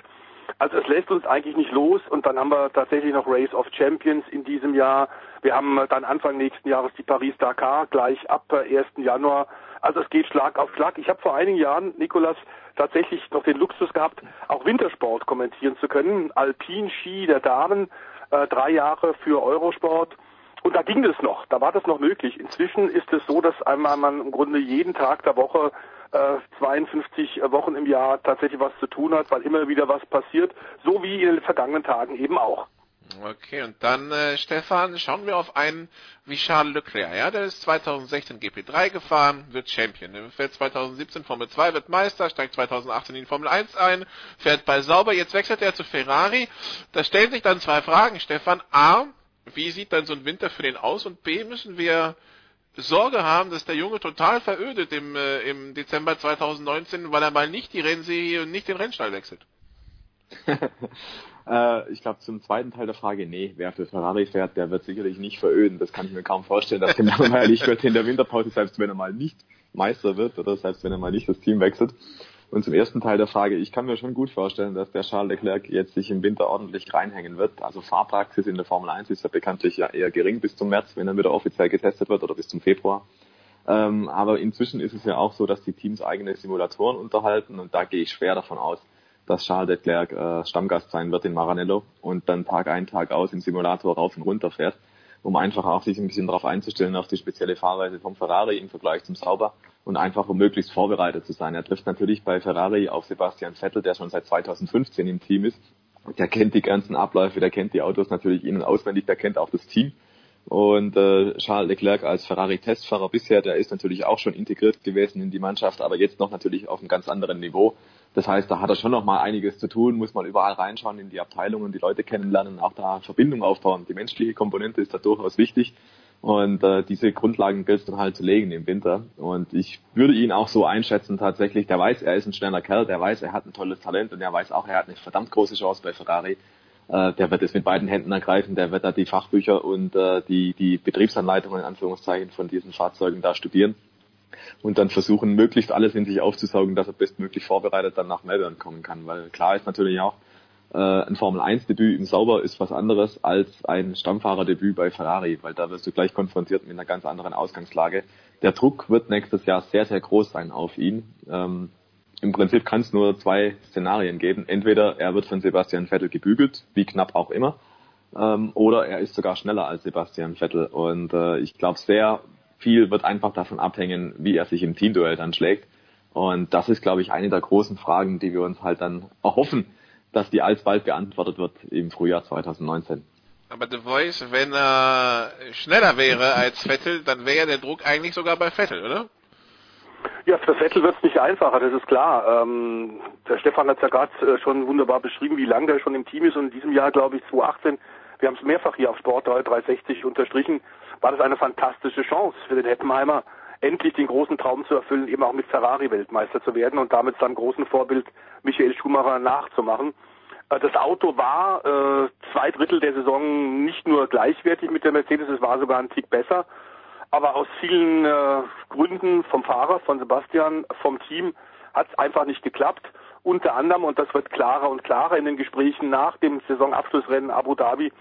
Also es lässt uns eigentlich nicht los und dann haben wir tatsächlich noch Race of Champions in diesem Jahr. Wir haben dann Anfang nächsten Jahres die Paris-Dakar gleich ab 1. Januar. Also es geht Schlag auf Schlag. Ich habe vor einigen Jahren, Nikolas, tatsächlich noch den Luxus gehabt, auch Wintersport kommentieren zu können. Alpin-Ski der Damen, äh, drei Jahre für Eurosport. Und da ging das noch, da war das noch möglich. Inzwischen ist es so, dass einmal man im Grunde jeden Tag der Woche äh, 52 Wochen im Jahr tatsächlich was zu tun hat, weil immer wieder was passiert, so wie in den vergangenen Tagen eben auch. Okay, und dann, äh, Stefan, schauen wir auf einen wie Charles Leclerc. Ja, der ist 2016 GP3 gefahren, wird Champion. Fährt 2017 Formel 2, wird Meister, steigt 2018 in Formel 1 ein, fährt bei Sauber, jetzt wechselt er zu Ferrari. Da stellen sich dann zwei Fragen, Stefan. A, wie sieht dann so ein Winter für den aus? Und B, müssen wir Sorge haben, dass der Junge total verödet im, äh, im Dezember 2019, weil er mal nicht die Rennserie und nicht den Rennstall wechselt? äh, ich glaube, zum zweiten Teil der Frage, nee, wer für Ferrari fährt, der wird sicherlich nicht veröden. Das kann ich mir kaum vorstellen, dass genau langweilig wird in der Winterpause, selbst wenn er mal nicht Meister wird oder selbst wenn er mal nicht das Team wechselt. Und zum ersten Teil der Frage, ich kann mir schon gut vorstellen, dass der Charles Leclerc jetzt sich im Winter ordentlich reinhängen wird. Also Fahrpraxis in der Formel 1 ist ja bekanntlich ja eher gering bis zum März, wenn er wieder offiziell getestet wird oder bis zum Februar. Ähm, aber inzwischen ist es ja auch so, dass die Teams eigene Simulatoren unterhalten und da gehe ich schwer davon aus, dass Charles Leclerc äh, Stammgast sein wird in Maranello und dann Tag ein, Tag aus im Simulator rauf und runter fährt, um einfach auch sich ein bisschen darauf einzustellen, auf die spezielle Fahrweise vom Ferrari im Vergleich zum Sauber und einfach um möglichst vorbereitet zu sein. Er trifft natürlich bei Ferrari auf Sebastian Vettel, der schon seit 2015 im Team ist. Der kennt die ganzen Abläufe, der kennt die Autos natürlich innen auswendig, der kennt auch das Team. Und äh, Charles Leclerc als Ferrari-Testfahrer bisher, der ist natürlich auch schon integriert gewesen in die Mannschaft, aber jetzt noch natürlich auf einem ganz anderen Niveau. Das heißt, da hat er schon noch mal einiges zu tun, muss mal überall reinschauen in die Abteilungen, die Leute kennenlernen, auch da Verbindung aufbauen. Die menschliche Komponente ist da durchaus wichtig. Und äh, diese Grundlagen gilt es dann halt zu legen im Winter. Und ich würde ihn auch so einschätzen tatsächlich. Der weiß, er ist ein schneller Kerl, der weiß, er hat ein tolles Talent und er weiß auch, er hat eine verdammt große Chance bei Ferrari. Äh, der wird es mit beiden Händen ergreifen, der wird da die Fachbücher und äh, die, die Betriebsanleitungen in Anführungszeichen von diesen Fahrzeugen da studieren und dann versuchen, möglichst alles in sich aufzusaugen, dass er bestmöglich vorbereitet dann nach Melbourne kommen kann. Weil klar ist natürlich auch, äh, ein Formel-1-Debüt im Sauber ist was anderes als ein Stammfahrerdebüt bei Ferrari, weil da wirst du gleich konfrontiert mit einer ganz anderen Ausgangslage. Der Druck wird nächstes Jahr sehr, sehr groß sein auf ihn. Ähm, Im Prinzip kann es nur zwei Szenarien geben. Entweder er wird von Sebastian Vettel gebügelt, wie knapp auch immer, ähm, oder er ist sogar schneller als Sebastian Vettel. Und äh, ich glaube, sehr viel wird einfach davon abhängen, wie er sich im Teamduell dann schlägt. Und das ist, glaube ich, eine der großen Fragen, die wir uns halt dann erhoffen, dass die alsbald beantwortet wird im Frühjahr 2019. Aber The Voice, wenn er schneller wäre als Vettel, dann wäre der Druck eigentlich sogar bei Vettel, oder? Ja, für Vettel wird es nicht einfacher, das ist klar. Ähm, der Stefan hat es ja gerade äh, schon wunderbar beschrieben, wie lange der schon im Team ist und in diesem Jahr, glaube ich, 2018, wir haben es mehrfach hier auf Sport 360 unterstrichen, war das eine fantastische Chance für den Heppenheimer, endlich den großen Traum zu erfüllen, eben auch mit Ferrari Weltmeister zu werden und damit seinem großen Vorbild Michael Schumacher nachzumachen. Äh, das Auto war äh, zwei Drittel der Saison nicht nur gleichwertig mit der Mercedes, es war sogar ein Tick besser. Aber aus vielen äh, Gründen vom Fahrer, von Sebastian, vom Team hat es einfach nicht geklappt. Unter anderem, und das wird klarer und klarer in den Gesprächen nach dem Saisonabschlussrennen Abu Dhabi,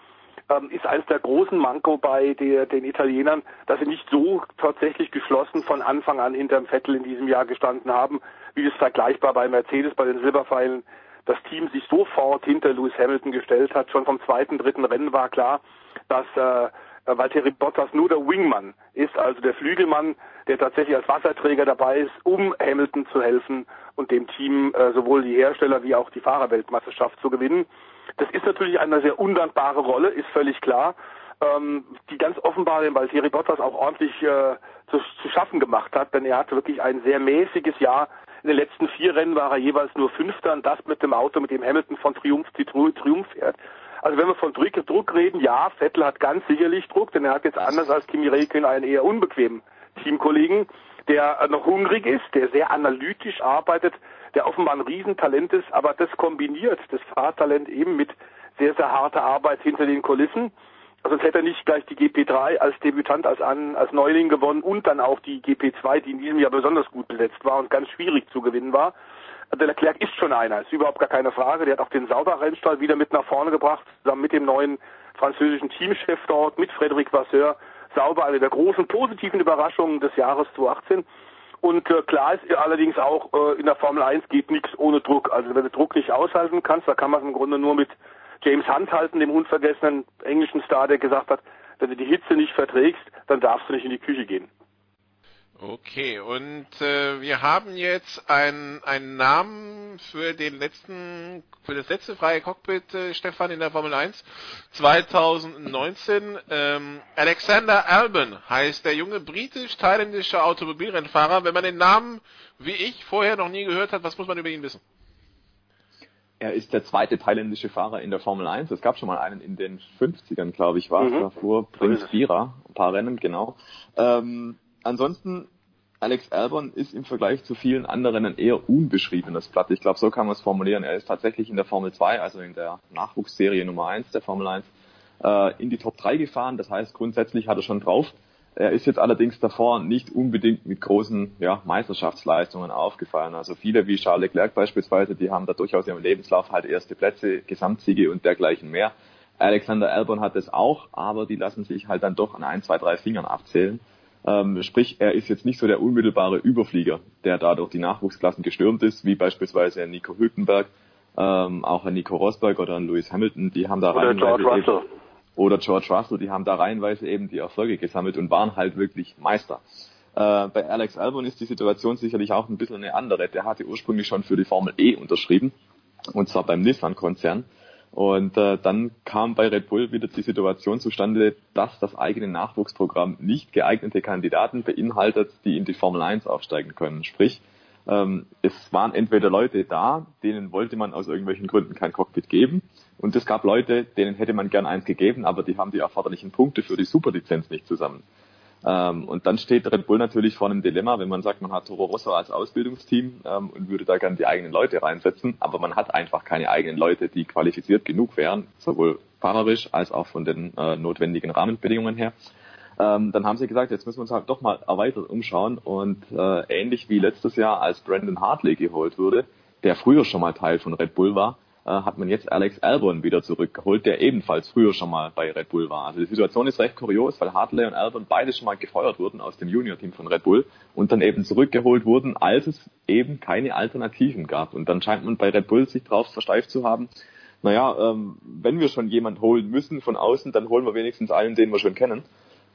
ähm, ist eines der großen Manko bei der, den Italienern, dass sie nicht so tatsächlich geschlossen von Anfang an hinterm Vettel in diesem Jahr gestanden haben, wie es vergleichbar bei Mercedes bei den Silberpfeilen das Team sich sofort hinter Lewis Hamilton gestellt hat. Schon vom zweiten, dritten Rennen war klar, dass äh, Valtteri Bottas nur der Wingman ist, also der Flügelmann, der tatsächlich als Wasserträger dabei ist, um Hamilton zu helfen und dem Team äh, sowohl die Hersteller wie auch die Fahrerweltmeisterschaft zu gewinnen. Das ist natürlich eine sehr undankbare Rolle, ist völlig klar, ähm, die ganz offenbar den Valtteri Bottas auch ordentlich äh, zu, zu schaffen gemacht hat, denn er hatte wirklich ein sehr mäßiges Jahr. In den letzten vier Rennen war er jeweils nur Fünfter und das mit dem Auto, mit dem Hamilton von Triumph zu Triumph fährt. Also wenn wir von Druck, Druck reden, ja, Vettel hat ganz sicherlich Druck, denn er hat jetzt anders als Kimi Räikkönen einen eher unbequemen Teamkollegen, der noch hungrig ist, der sehr analytisch arbeitet, der offenbar ein Riesentalent ist, aber das kombiniert, das Fahrtalent eben mit sehr, sehr harter Arbeit hinter den Kulissen. Sonst hätte er nicht gleich die GP3 als Debütant, als, an, als Neuling gewonnen und dann auch die GP2, die in diesem Jahr besonders gut besetzt war und ganz schwierig zu gewinnen war. Der Leclerc ist schon einer, ist überhaupt gar keine Frage. Der hat auch den Sauber-Rennstall wieder mit nach vorne gebracht, zusammen mit dem neuen französischen Teamchef dort, mit Frédéric Vasseur. Sauber eine der großen positiven Überraschungen des Jahres 2018. Und äh, klar ist allerdings auch, äh, in der Formel 1 geht nichts ohne Druck. Also wenn du Druck nicht aushalten kannst, da kann man es im Grunde nur mit James Hunt halten, dem unvergessenen englischen Star, der gesagt hat, wenn du die Hitze nicht verträgst, dann darfst du nicht in die Küche gehen. Okay, und äh, wir haben jetzt einen, einen Namen für den letzten, für das letzte freie Cockpit, äh, Stefan, in der Formel 1 2019. Ähm, Alexander Albon heißt der junge britisch-thailändische Automobilrennfahrer. Wenn man den Namen, wie ich, vorher noch nie gehört hat, was muss man über ihn wissen? Er ist der zweite thailändische Fahrer in der Formel 1. Es gab schon mal einen in den 50ern, glaube ich, war es mhm. davor. Prinz Bira, ein paar Rennen, genau. Ähm, ansonsten, Alex Albon ist im Vergleich zu vielen anderen ein eher unbeschriebenes Blatt. Ich glaube, so kann man es formulieren. Er ist tatsächlich in der Formel 2, also in der Nachwuchsserie Nummer 1 der Formel 1, äh, in die Top 3 gefahren. Das heißt, grundsätzlich hat er schon drauf. Er ist jetzt allerdings davor nicht unbedingt mit großen ja, Meisterschaftsleistungen aufgefallen. Also viele wie Charles Leclerc beispielsweise, die haben da durchaus im Lebenslauf halt erste Plätze, Gesamtsiege und dergleichen mehr. Alexander Albon hat es auch, aber die lassen sich halt dann doch an ein, zwei, drei Fingern abzählen. Ähm, sprich, er ist jetzt nicht so der unmittelbare Überflieger, der da durch die Nachwuchsklassen gestürmt ist, wie beispielsweise Nico Hülkenberg, ähm, auch ein Nico Rosberg oder ein Lewis Hamilton, die haben da oder George Russell. Eben, oder George Russell, die haben da reihenweise eben die Erfolge gesammelt und waren halt wirklich Meister. Äh, bei Alex Albon ist die Situation sicherlich auch ein bisschen eine andere. Der hatte ursprünglich schon für die Formel E unterschrieben, und zwar beim Nissan-Konzern. Und äh, dann kam bei Red Bull wieder die Situation zustande, dass das eigene Nachwuchsprogramm nicht geeignete Kandidaten beinhaltet, die in die Formel 1 aufsteigen können. Sprich, Ähm, es waren entweder Leute da, denen wollte man aus irgendwelchen Gründen kein Cockpit geben. Und es gab Leute, denen hätte man gern eins gegeben, aber die haben die erforderlichen Punkte für die Superlizenz nicht zusammen. Ähm, und dann steht Red Bull natürlich vor einem Dilemma, wenn man sagt, man hat Toro Rosso als Ausbildungsteam ähm, und würde da gern die eigenen Leute reinsetzen, aber man hat einfach keine eigenen Leute, die qualifiziert genug wären, sowohl fahrerisch als auch von den äh, notwendigen Rahmenbedingungen her. Ähm, dann haben sie gesagt, jetzt müssen wir uns halt doch mal erweitert umschauen und äh, ähnlich wie letztes Jahr, als Brandon Hartley geholt wurde, der früher schon mal Teil von Red Bull war, äh, hat man jetzt Alex Albon wieder zurückgeholt, der ebenfalls früher schon mal bei Red Bull war. Also die Situation ist recht kurios, weil Hartley und Albon beide schon mal gefeuert wurden aus dem Junior-Team von Red Bull und dann eben zurückgeholt wurden, als es eben keine Alternativen gab. Und dann scheint man bei Red Bull sich drauf versteift zu haben, naja, ähm, wenn wir schon jemand holen müssen von außen, dann holen wir wenigstens einen, den wir schon kennen.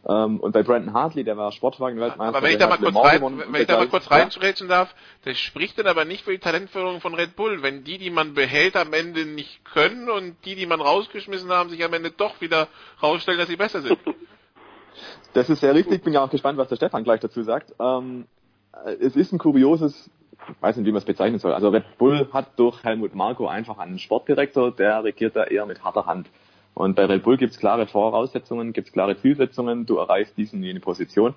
Ähm, und bei Brandon Hartley, der war Sportwagen-Weltmeister. Aber wenn ich da mal kurz, rein, wenn ich da mal kurz reinschrätschen darf, das spricht dann aber nicht für die Talentförderung von Red Bull, wenn die, die man behält, am Ende nicht können und die, die man rausgeschmissen haben, sich am Ende doch wieder rausstellen, dass sie besser sind. Das ist sehr richtig. Bin ja auch gespannt, was der Stefan gleich dazu sagt. Ähm, es ist ein kurioses ich weiß nicht, wie man es bezeichnen soll. Also Red Bull hat durch Helmut Marko einfach einen Sportdirektor, der regiert da eher mit harter Hand. Und bei Red Bull gibt es klare Voraussetzungen, gibt es klare Zielsetzungen, du erreichst diesen jene Position,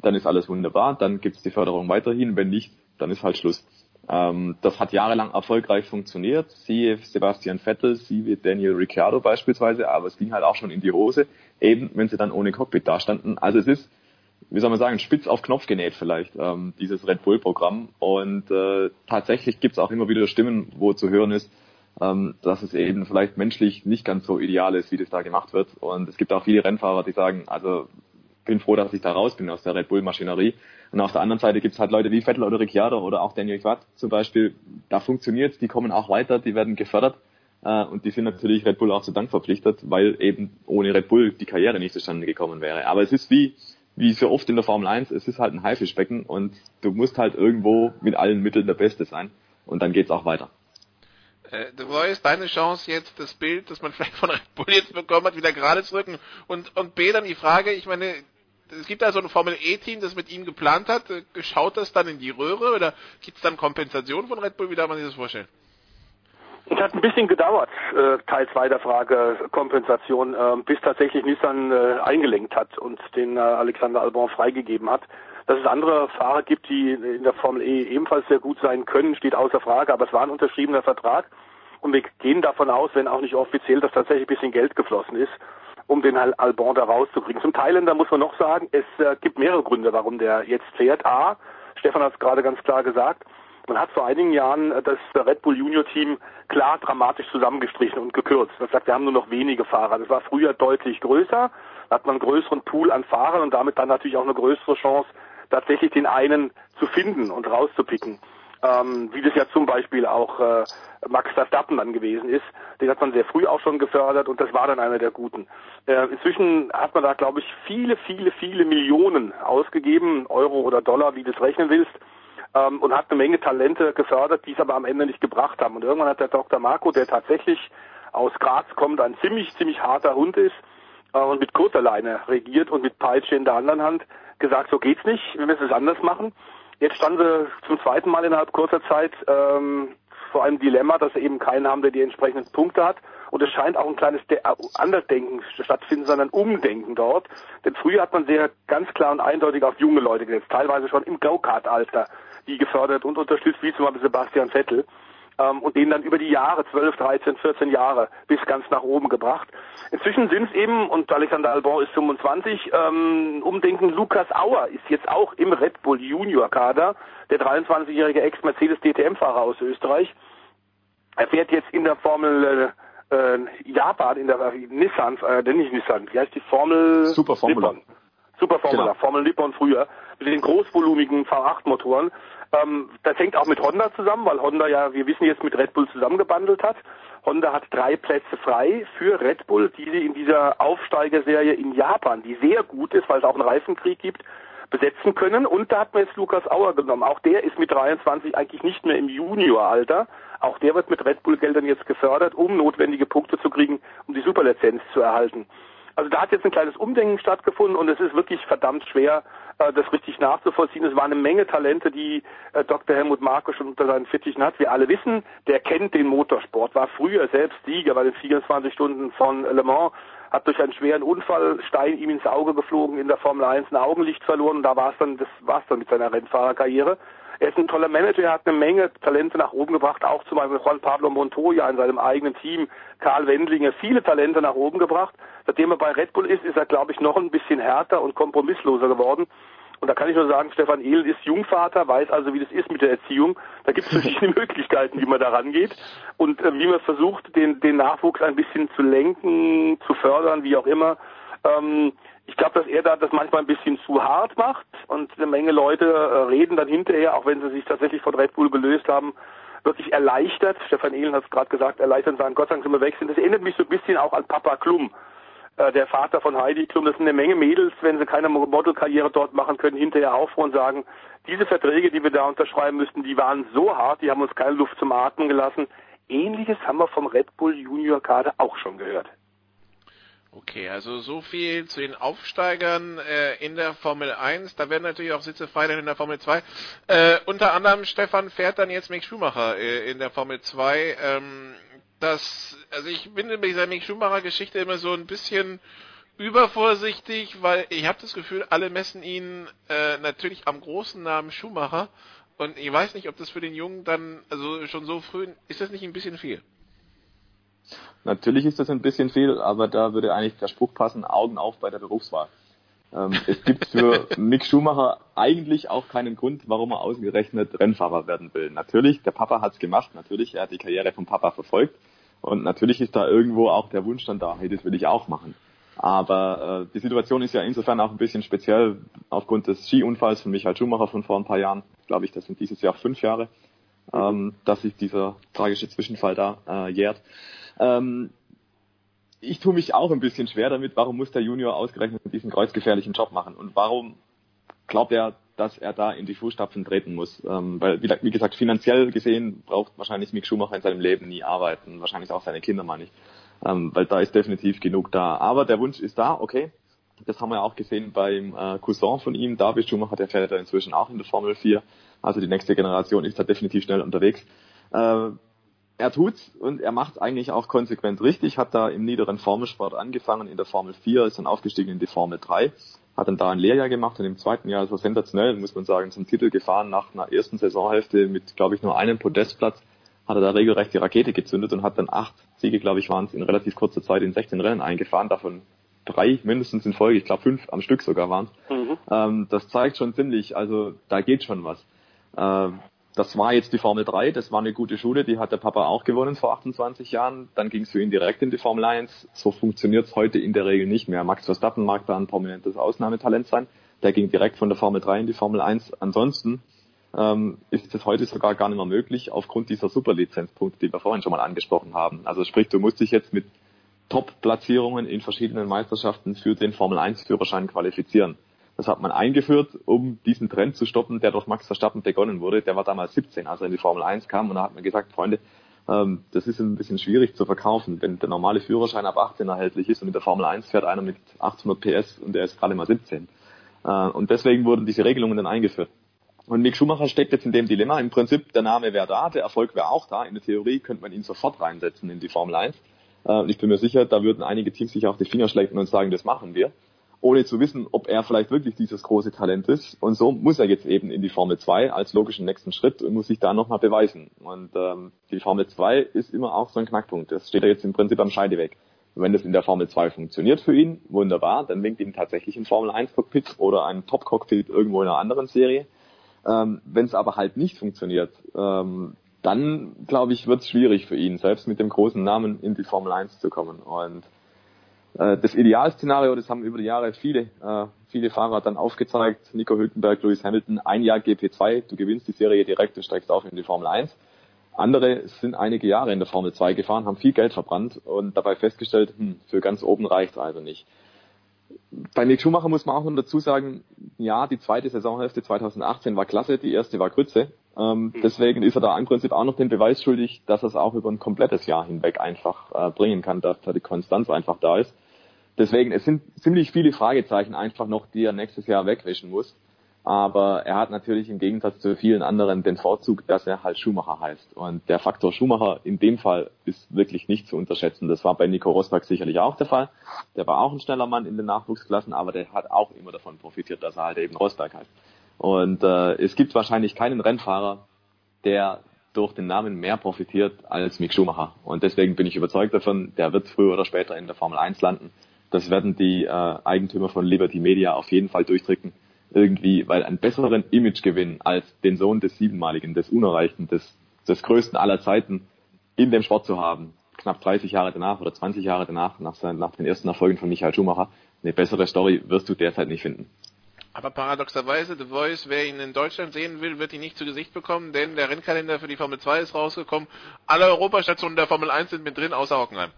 dann ist alles wunderbar, dann gibt es die Förderung weiterhin, wenn nicht, dann ist halt Schluss. Ähm, das hat jahrelang erfolgreich funktioniert, siehe Sebastian Vettel, siehe Daniel Ricciardo beispielsweise, aber es ging halt auch schon in die Hose, eben wenn sie dann ohne Cockpit dastanden. Also es ist, wie soll man sagen, spitz auf Knopf genäht vielleicht, ähm, dieses Red Bull-Programm. Und äh, tatsächlich gibt es auch immer wieder Stimmen, wo zu hören ist, ähm, dass es eben vielleicht menschlich nicht ganz so ideal ist, wie das da gemacht wird. Und es gibt auch viele Rennfahrer, die sagen, also bin froh, dass ich da raus bin aus der Red Bull-Maschinerie. Und auf der anderen Seite gibt es halt Leute wie Vettel oder Ricciardo oder auch Daniel Quatt zum Beispiel. Da funktioniert's, die kommen auch weiter, die werden gefördert. Äh, und die sind natürlich Red Bull auch zu Dank verpflichtet, weil eben ohne Red Bull die Karriere nicht zustande gekommen wäre. Aber es ist wie, wie so oft in der Formel 1, es ist halt ein Haifischbecken und du musst halt irgendwo mit allen Mitteln der Beste sein. Und dann geht's auch weiter. Äh, The Voice, deine Chance jetzt, das Bild, das man vielleicht von Red Bull jetzt bekommen hat, wieder gerade zu rücken. Und, und B, dann die Frage, ich meine, es gibt da so ein Formel E-Team, das mit ihm geplant hat. Äh, schaut das dann in die Röhre oder gibt es dann Kompensation von Red Bull? Wie darf man sich das vorstellen? Es hat ein bisschen gedauert, äh, Teil 2 der Frage Kompensation, äh, bis tatsächlich Nissan äh, eingelenkt hat und den äh, Alexander Albon freigegeben hat. Dass es andere Fahrer gibt, die in der Formel E ebenfalls sehr gut sein können, steht außer Frage, aber es war ein unterschriebener Vertrag und wir gehen davon aus, wenn auch nicht offiziell, dass tatsächlich ein bisschen Geld geflossen ist, um den Albon da rauszukriegen. Zum Thailänder muss man noch sagen, es äh, gibt mehrere Gründe, warum der jetzt fährt. A, Stefan hat es gerade ganz klar gesagt, man hat vor einigen Jahren das Red Bull Junior Team klar dramatisch zusammengestrichen und gekürzt. Man sagt, wir haben nur noch wenige Fahrer. Das war früher deutlich größer. Da hat man einen größeren Pool an Fahrern und damit dann natürlich auch eine größere Chance, tatsächlich den einen zu finden und rauszupicken. Ähm, wie das ja zum Beispiel auch äh, Max Verstappen dann gewesen ist. Den hat man sehr früh auch schon gefördert und das war dann einer der Guten. Äh, inzwischen hat man da, glaube ich, viele, viele, viele Millionen ausgegeben, Euro oder Dollar, wie du es rechnen willst, ähm, und hat eine Menge Talente gefördert, die es aber am Ende nicht gebracht haben. Und irgendwann hat der Dr. Marco, der tatsächlich aus Graz kommt, ein ziemlich, ziemlich harter Hund ist äh, und mit kurzer Leine regiert und mit Peitsche in der anderen Hand, gesagt, so geht's nicht, wir müssen es anders machen. Jetzt standen sie zum zweiten Mal innerhalb kurzer Zeit ähm, vor einem Dilemma, dass sie eben keinen haben, der die entsprechenden Punkte hat. Und es scheint auch ein kleines De Andersdenken stattfinden, sondern Umdenken dort. Denn früher hat man sehr ganz klar und eindeutig auf junge Leute gesetzt, teilweise schon im Go-Kart-Alter, die gefördert und unterstützt, wie zum Beispiel Sebastian Vettel ähm, und den dann über die Jahre, 12, 13, 14 Jahre, bis ganz nach oben gebracht. Inzwischen sind es eben, und Alexander Albon ist 25, ähm, Umdenken, Lukas Auer ist jetzt auch im Red Bull Junior Kader, der 23-jährige Ex-Mercedes DTM-Fahrer aus Österreich. Er fährt jetzt in der Formel äh, äh Japan, in der äh, Nissan, äh, nicht Nissan, wie heißt die Formel? Super Formula. Nippon. Super Formula, genau. Formel Nippon früher, mit den großvolumigen V8-Motoren. Ähm, das hängt auch mit Honda zusammen, weil Honda ja, wir wissen jetzt, mit Red Bull zusammengebandelt hat. Honda hat drei Plätze frei für Red Bull, die sie in dieser Aufsteigerserie in Japan, die sehr gut ist, weil es auch einen Reifenkrieg gibt, besetzen können. Und da hat man jetzt Lukas Auer genommen. Auch der ist mit 23 eigentlich nicht mehr im Junioralter. Auch der wird mit Red Bull Geldern jetzt gefördert, um notwendige Punkte zu kriegen, um die Superlizenz zu erhalten. Also da hat jetzt ein kleines Umdenken stattgefunden und es ist wirklich verdammt schwer, äh, das richtig nachzuvollziehen. Es waren eine Menge Talente, die äh, Dr. Helmut Marko schon unter seinen Fittichen hat. Wir alle wissen, der kennt den Motorsport, war früher selbst Sieger bei den 24 Stunden von Le Mans, hat durch einen schweren Unfall Stein ihm ins Auge geflogen, in der Formel 1 ein Augenlicht verloren und da war es dann, das war's dann mit seiner Rennfahrerkarriere. Er ist ein toller Manager, er hat eine Menge Talente nach oben gebracht, auch zum Beispiel Juan Pablo Montoya in seinem eigenen Team, Karl Wendlinger, viele Talente nach oben gebracht. Seitdem er bei Red Bull ist, ist er, glaube ich, noch ein bisschen härter und kompromissloser geworden. Und da kann ich nur sagen, Stefan Ehlen ist Jungvater, weiß also, wie das ist mit der Erziehung. Da gibt es verschiedene Möglichkeiten, wie man da rangeht und äh, wie man versucht, den, den Nachwuchs ein bisschen zu lenken, zu fördern, wie auch immer. Ähm, ich glaube, dass er da das manchmal ein bisschen zu hart macht und eine Menge Leute äh, reden dann hinterher, auch wenn sie sich tatsächlich von Red Bull gelöst haben, wirklich erleichtert. Stefan Ehlen hat es gerade gesagt, erleichtert sagen, Gott sei Dank sind wir weg. Das erinnert mich so ein bisschen auch an Papa Klum, äh, der Vater von Heidi Klum. Das sind eine Menge Mädels, wenn sie keine Modelkarriere dort machen können, hinterher aufrufen und sagen, diese Verträge, die wir da unterschreiben müssten, die waren so hart, die haben uns keine Luft zum Atmen gelassen. Ähnliches haben wir vom Red Bull Junior Kader auch schon gehört. Okay, also so viel zu den Aufsteigern äh, in der Formel 1. Da werden natürlich auch Sitze frei in der Formel 2. Äh, unter anderem Stefan fährt dann jetzt Mick Schumacher äh, in der Formel 2. Ähm, das, also ich bin mit dieser Mick Schumacher Geschichte immer so ein bisschen übervorsichtig, weil ich habe das Gefühl, alle messen ihn äh, natürlich am großen Namen Schumacher. Und ich weiß nicht, ob das für den Jungen dann, also schon so früh, ist das nicht ein bisschen viel? Natürlich ist das ein bisschen viel, aber da würde eigentlich der Spruch passen, Augen auf bei der Berufswahl. Ähm, es gibt für Mick Schumacher eigentlich auch keinen Grund, warum er ausgerechnet Rennfahrer werden will. Natürlich, der Papa hat's gemacht, natürlich, er hat die Karriere vom Papa verfolgt und natürlich ist da irgendwo auch der Wunsch dann da, hey, das will ich auch machen. Aber äh, die Situation ist ja insofern auch ein bisschen speziell aufgrund des Skiunfalls von Michael Schumacher von vor ein paar Jahren, glaube ich, das sind dieses Jahr fünf Jahre, ähm, dass sich dieser tragische Zwischenfall da äh, jährt. Ähm, ich tue mich auch ein bisschen schwer damit, warum muss der Junior ausgerechnet diesen kreuzgefährlichen Job machen und warum glaubt er, dass er da in die Fußstapfen treten muss. Ähm, weil, wie, gesagt, finanziell gesehen braucht wahrscheinlich Mick Schumacher in seinem Leben nie arbeiten, wahrscheinlich auch seine Kinder mal nicht, ähm, weil da ist definitiv genug da. Aber der Wunsch ist da, okay. Das haben wir auch gesehen beim äh, Cousin von ihm, David Schumacher, der fährt ja inzwischen auch in der Formel 4. Also die nächste Generation ist da definitiv schnell unterwegs. Äh, er tut's und er macht eigentlich auch konsequent richtig, hat da im niederen Formelsport angefangen, in der Formel 4, ist dann aufgestiegen in die Formel 3, hat dann da ein Lehrjahr gemacht und im zweiten Jahr ist er sensationell, muss man sagen, zum Titel gefahren nach einer ersten Saisonhälfte mit, glaube ich, nur einem Podestplatz, hat er da regelrecht die Rakete gezündet und hat dann acht Siege, glaube ich, waren es in relativ kurzer Zeit in 16 Rennen eingefahren, davon drei mindestens in Folge, ich glaube fünf am Stück sogar waren es. Mhm. Ähm, das zeigt schon ziemlich, also da geht schon was. Ähm, das war jetzt die Formel 3, das war eine gute Schule, die hat der Papa auch gewonnen vor 28 Jahren. Dann ging es für ihn direkt in die Formel 1. So funktioniert es heute in der Regel nicht mehr. Max Verstappen mag da ein prominentes Ausnahmetalent sein. Der ging direkt von der Formel 3 in die Formel 1. Ansonsten ähm, ist es heute sogar gar nicht mehr möglich, aufgrund dieser Superlizenzpunkte, die wir vorhin schon mal angesprochen haben. Also sprich, du musst dich jetzt mit Top-Platzierungen in verschiedenen Meisterschaften für den Formel 1-Führerschein qualifizieren. Das hat man eingeführt, um diesen Trend zu stoppen, der durch Max Verstappen begonnen wurde. Der war damals 17, als er in die Formel 1 kam. Und da hat man gesagt, Freunde, ähm, das ist ein bisschen schwierig zu verkaufen, wenn der normale Führerschein ab 18 erhältlich ist und in der Formel 1 fährt einer mit 800 PS und der ist gerade mal 17. Äh, und deswegen wurden diese Regelungen dann eingeführt. Und Mick Schumacher steckt jetzt in dem Dilemma. Im Prinzip, der Name wäre da, der Erfolg wäre auch da. In der Theorie könnte man ihn sofort reinsetzen in die Formel 1. Äh, ich bin mir sicher, da würden einige Teams sich auf die Finger schlecken und sagen, das machen wir ohne zu wissen, ob er vielleicht wirklich dieses große Talent ist. Und so muss er jetzt eben in die Formel 2 als logischen nächsten Schritt und muss sich da nochmal beweisen. Und ähm, die Formel 2 ist immer auch so ein Knackpunkt. Das steht er jetzt im Prinzip am Scheideweg. Wenn das in der Formel 2 funktioniert für ihn, wunderbar, dann winkt ihm tatsächlich ein Formel 1 Cockpit oder ein Top Cockpit irgendwo in einer anderen Serie. Ähm, Wenn es aber halt nicht funktioniert, ähm, dann glaube ich, wird es schwierig für ihn, selbst mit dem großen Namen in die Formel 1 zu kommen. Und das Idealszenario, das haben über die Jahre viele, äh, viele Fahrer dann aufgezeigt. Nico Hülkenberg, Lewis Hamilton, ein Jahr GP2, du gewinnst die Serie direkt, du steigst auf in die Formel 1. Andere sind einige Jahre in der Formel 2 gefahren, haben viel Geld verbrannt und dabei festgestellt, hm, für ganz oben reicht also nicht. Bei Mick Schumacher muss man auch noch dazu sagen, ja, die zweite Saisonhälfte 2018 war klasse, die erste war Grütze. Ähm, mhm. Deswegen ist er da im Prinzip auch noch den Beweis schuldig, dass er es auch über ein komplettes Jahr hinweg einfach äh, bringen kann, dass da die Konstanz einfach da ist. Deswegen, es sind ziemlich viele Fragezeichen einfach noch, die er nächstes Jahr wegwischen muss. Aber er hat natürlich im Gegensatz zu vielen anderen den Vorzug, dass er halt Schumacher heißt. Und der Faktor Schumacher in dem Fall ist wirklich nicht zu unterschätzen. Das war bei Nico Rosberg sicherlich auch der Fall. Der war auch ein schneller Mann in den Nachwuchsklassen, aber der hat auch immer davon profitiert, dass er halt eben Rosberg heißt. Und äh, es gibt wahrscheinlich keinen Rennfahrer, der durch den Namen mehr profitiert als Mick Schumacher. Und deswegen bin ich überzeugt davon, der wird früher oder später in der Formel 1 landen. Das werden die äh, Eigentümer von Liberty Media auf jeden Fall durchdrücken. Irgendwie, weil einen besseren Imagegewinn als den Sohn des Siebenmaligen, des Unerreichten, des, des Größten aller Zeiten in dem Sport zu haben, knapp 30 Jahre danach oder 20 Jahre danach, nach, seinen, nach den ersten Erfolgen von Michael Schumacher, eine bessere Story wirst du derzeit nicht finden. Aber paradoxerweise, The Voice, wer ihn in Deutschland sehen will, wird ihn nicht zu Gesicht bekommen, denn der Rennkalender für die Formel 2 ist rausgekommen. Alle Europastationen der Formel 1 sind mit drin, außer Hockenheim.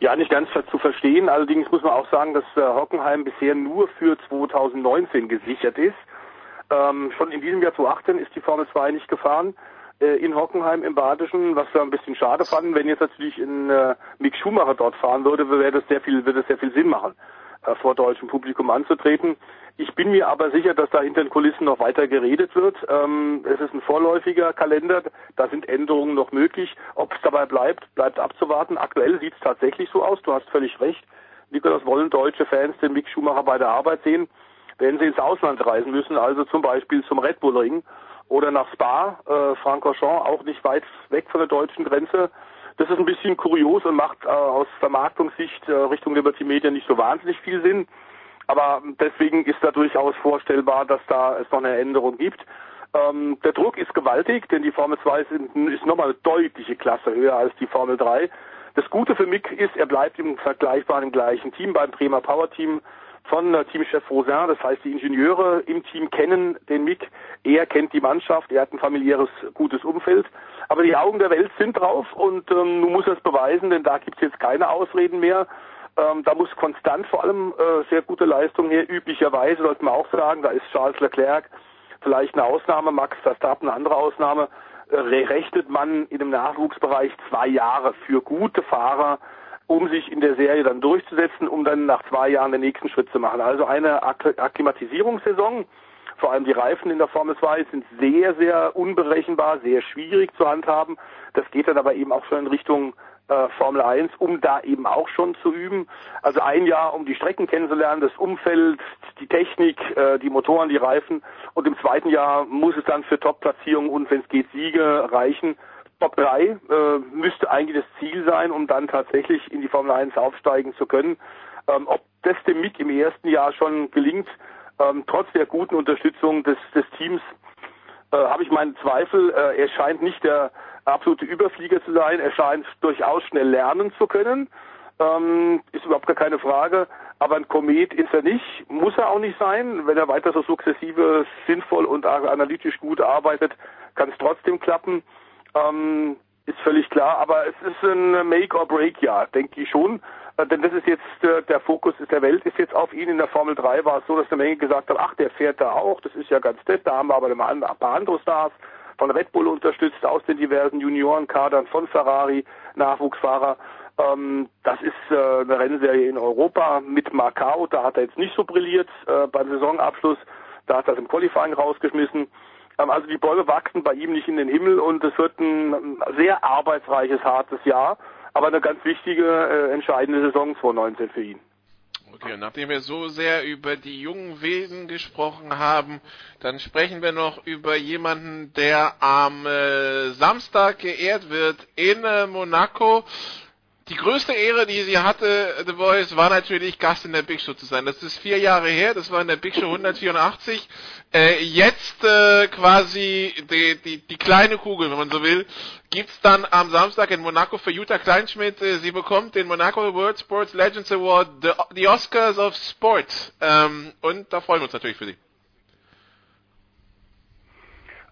Ja, nicht ganz zu verstehen. Allerdings muss man auch sagen, dass äh, Hockenheim bisher nur für 2019 gesichert ist. Ähm, schon in diesem Jahr 2018 ist die Formel 2 nicht gefahren äh, in Hockenheim im Badischen, was wir ein bisschen schade fanden. Wenn jetzt natürlich in äh, Mick Schumacher dort fahren würde, wäre das sehr viel, würde das sehr viel Sinn machen vor deutschem Publikum anzutreten. Ich bin mir aber sicher, dass da hinter den Kulissen noch weiter geredet wird. Ähm, es ist ein vorläufiger Kalender, da sind Änderungen noch möglich. Ob es dabei bleibt, bleibt abzuwarten. Aktuell sieht es tatsächlich so aus, du hast völlig recht. Nikolaus, wollen deutsche Fans den Mick Schumacher bei der Arbeit sehen, wenn sie ins Ausland reisen müssen, also zum Beispiel zum Red Bull Ring oder nach Spa, äh, Francorchamps, auch nicht weit weg von der deutschen Grenze. Das ist ein bisschen kurios und macht äh, aus Vermarktungssicht äh, Richtung Liberty Media nicht so wahnsinnig viel Sinn. Aber deswegen ist da durchaus vorstellbar, dass da es noch eine Änderung gibt. Ähm, der Druck ist gewaltig, denn die Formel 2 ist, ist nochmal eine deutliche Klasse höher als die Formel 3. Das Gute für Mick ist, er bleibt im vergleichbaren gleichen Team beim Bremer Power Team von äh, Teamchef Rosin. Das heißt, die Ingenieure im Team kennen den Mick. Er kennt die Mannschaft. Er hat ein familiäres, gutes Umfeld. Aber die Augen der Welt sind drauf und ähm, nun muss er es beweisen, denn da gibt es jetzt keine Ausreden mehr. Ähm, da muss konstant vor allem äh, sehr gute Leistung her. Üblicherweise sollte man auch sagen, da ist Charles Leclerc vielleicht eine Ausnahme, Max Verstappen eine andere Ausnahme. Äh, rechnet man in dem Nachwuchsbereich zwei Jahre für gute Fahrer, um sich in der Serie dann durchzusetzen, um dann nach zwei Jahren den nächsten Schritt zu machen. Also eine Akklimatisierungssaison vor allem die Reifen in der Formel 2 sind sehr, sehr unberechenbar, sehr schwierig zu handhaben. Das geht dann aber eben auch schon in Richtung äh, Formel 1, um da eben auch schon zu üben. Also ein Jahr, um die Strecken kennenzulernen, das Umfeld, die Technik, äh, die Motoren, die Reifen. Und im zweiten Jahr muss es dann für Top-Platzierungen und wenn es geht Siege reichen. Top 3 äh, müsste eigentlich das Ziel sein, um dann tatsächlich in die Formel 1 aufsteigen zu können. Ähm, ob das dem Mick im ersten Jahr schon gelingt, ähm, trotz der guten Unterstützung des, des Teams äh, habe ich meine Zweifel. Äh, er scheint nicht der absolute Überflieger zu sein. Er scheint durchaus schnell lernen zu können. Ähm, ist überhaupt gar keine Frage. Aber ein Komet ist er nicht, muss er auch nicht sein. Wenn er weiter so sukzessive, sinnvoll und analytisch gut arbeitet, kann es trotzdem klappen. Ähm, ist völlig klar. Aber es ist ein Make-or-Break-Jahr, denke ich schon. Äh, denn das ist jetzt, äh, der Fokus ist der Welt ist jetzt auf ihn. In der Formel 3 war es so, dass eine Menge gesagt hat, ach, der fährt da auch, das ist ja ganz nett. Da haben wir aber ein paar andere Stars von Red Bull unterstützt, aus den diversen Juniorenkadern von Ferrari, Nachwuchsfahrer. Ähm, das ist äh, eine Rennserie in Europa mit Macau. Da hat er jetzt nicht so brilliert beim Saisonabschluss. Da hat er das im Qualifying rausgeschmissen. Ähm, also die Bäume wachsen bei ihm nicht in den Himmel und es wird ein sehr arbeitsreiches, hartes Jahr aber eine ganz wichtige, äh, entscheidende Saison 2019 für ihn. Okay, nachdem wir so sehr über die jungen Wilden gesprochen haben, dann sprechen wir noch über jemanden, der am äh, Samstag geehrt wird in äh, Monaco die größte Ehre, die sie hatte, The Voice, war natürlich Gast in der Big Show zu sein. Das ist vier Jahre her, das war in der Big Show 184. Äh, jetzt äh, quasi die, die, die kleine Kugel, wenn man so will, gibt's dann am Samstag in Monaco für Jutta Kleinschmidt. Äh, sie bekommt den Monaco World Sports Legends Award, the, the Oscars of Sport. Ähm, und da freuen wir uns natürlich für sie.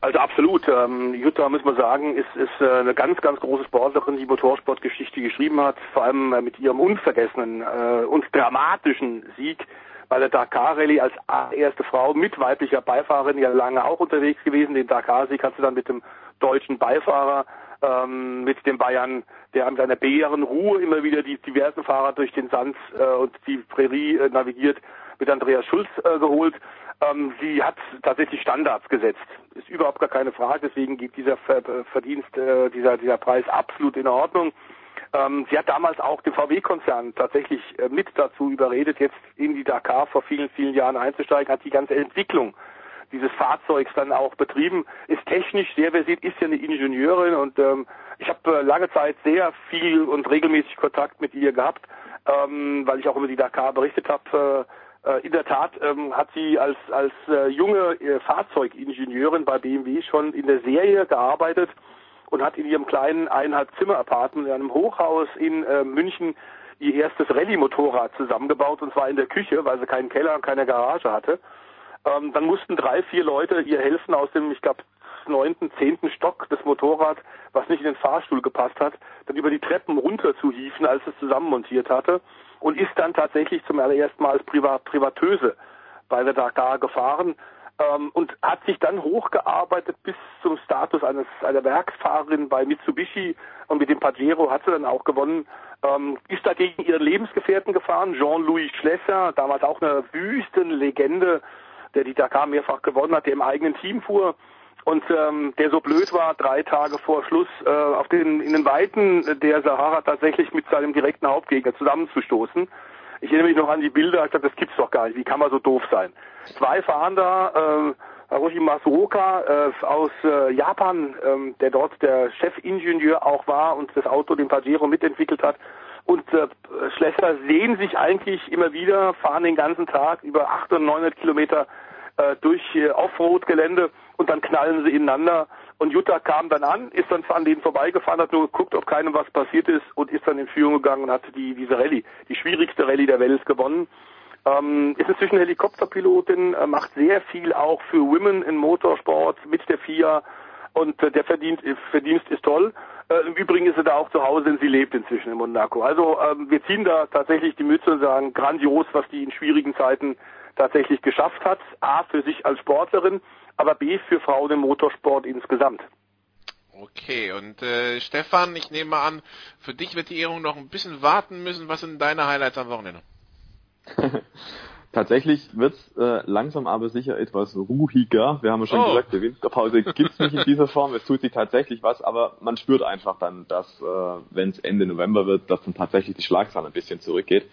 Also absolut. Ähm, Jutta, muss man sagen, ist, ist äh, eine ganz, ganz große Sportlerin, die Motorsportgeschichte geschrieben hat, vor allem äh, mit ihrem unvergessenen äh, und dramatischen Sieg bei der Dakar Rallye als erste Frau mit weiblicher Beifahrerin, ja lange auch unterwegs gewesen. Den Dakar-Sieg hat sie dann mit dem deutschen Beifahrer ähm, mit dem Bayern, der mit seiner bären Ruhe immer wieder die diversen Fahrer durch den Sand äh, und die Prärie äh, navigiert, mit Andreas Schulz äh, geholt. Ähm, sie hat tatsächlich Standards gesetzt. Ist überhaupt gar keine Frage, deswegen geht dieser Verdienst, äh, dieser, dieser Preis absolut in Ordnung. Ähm, sie hat damals auch den VW-Konzern tatsächlich äh, mit dazu überredet, jetzt in die Dakar vor vielen, vielen Jahren einzusteigen, hat die ganze Entwicklung dieses Fahrzeugs dann auch betrieben, ist technisch sehr versiert, ist ja eine Ingenieurin und ähm, ich habe äh, lange Zeit sehr viel und regelmäßig Kontakt mit ihr gehabt, ähm, weil ich auch über die Dakar berichtet habe. Äh, äh, in der Tat ähm, hat sie als, als äh, junge äh, Fahrzeugingenieurin bei BMW schon in der Serie gearbeitet und hat in ihrem kleinen eineinhalb Zimmer Apartment in einem Hochhaus in äh, München ihr erstes Rallye-Motorrad zusammengebaut und zwar in der Küche, weil sie keinen Keller und keine Garage hatte. Ähm, dann mussten drei, vier Leute ihr helfen aus dem, ich glaube, neunten, zehnten Stock des Motorrad, was nicht in den Fahrstuhl gepasst hat, dann über die Treppen runter zu hieven, als es zusammenmontiert hatte und ist dann tatsächlich zum allerersten Mal als Privat Privatöse bei der Dakar gefahren ähm, und hat sich dann hochgearbeitet bis zum Status eines einer Werksfahrerin bei Mitsubishi und mit dem Pajero hat sie dann auch gewonnen. Ähm, ist dagegen ihren Lebensgefährten gefahren, Jean-Louis Schlesser, damals auch eine Wüstenlegende, der die Dakar mehrfach gewonnen hat, der im eigenen Team fuhr und ähm, der so blöd war, drei Tage vor Schluss äh, auf den in den Weiten der Sahara tatsächlich mit seinem direkten Hauptgegner zusammenzustoßen. Ich erinnere mich noch an die Bilder, ich dachte, das gibt's doch gar nicht, wie kann man so doof sein? Zwei fahren da, äh, Haruhi Masuoka äh, aus äh, Japan, ähm, der dort der Chefingenieur auch war und das Auto, den Pajero, mitentwickelt hat. Und äh, Schlesser sehen sich eigentlich immer wieder, fahren den ganzen Tag über 800, 900 Kilometer äh, durch äh, Offroad-Gelände und dann knallen sie ineinander. Und Jutta kam dann an, ist dann an denen vorbeigefahren, hat nur geguckt, ob keinem was passiert ist und ist dann in Führung gegangen und hat die, diese Rallye, die schwierigste Rallye der Welt gewonnen. Ähm, ist inzwischen Helikopterpilotin, äh, macht sehr viel auch für Women in Motorsport mit der FIA und äh, der Verdienst, Verdienst ist toll. Äh, Im Übrigen ist sie da auch zu Hause, denn sie lebt inzwischen in Monaco. Also ähm, wir ziehen da tatsächlich die Mütze und sagen, grandios, was die in schwierigen Zeiten tatsächlich geschafft hat. A, für sich als Sportlerin, aber B, für Frauen im Motorsport insgesamt. Okay, und äh, Stefan, ich nehme an, für dich wird die Ehrung noch ein bisschen warten müssen. Was sind deine Highlights am Wochenende? Tatsächlich wird's äh, langsam aber sicher etwas ruhiger. Wir haben ja schon Oh. gesagt, die Winterpause gibt's nicht in dieser Form. Es tut sich tatsächlich was, aber man spürt einfach dann, dass äh, wenn es Ende November wird, dass dann tatsächlich die Schlagzahl ein bisschen zurückgeht.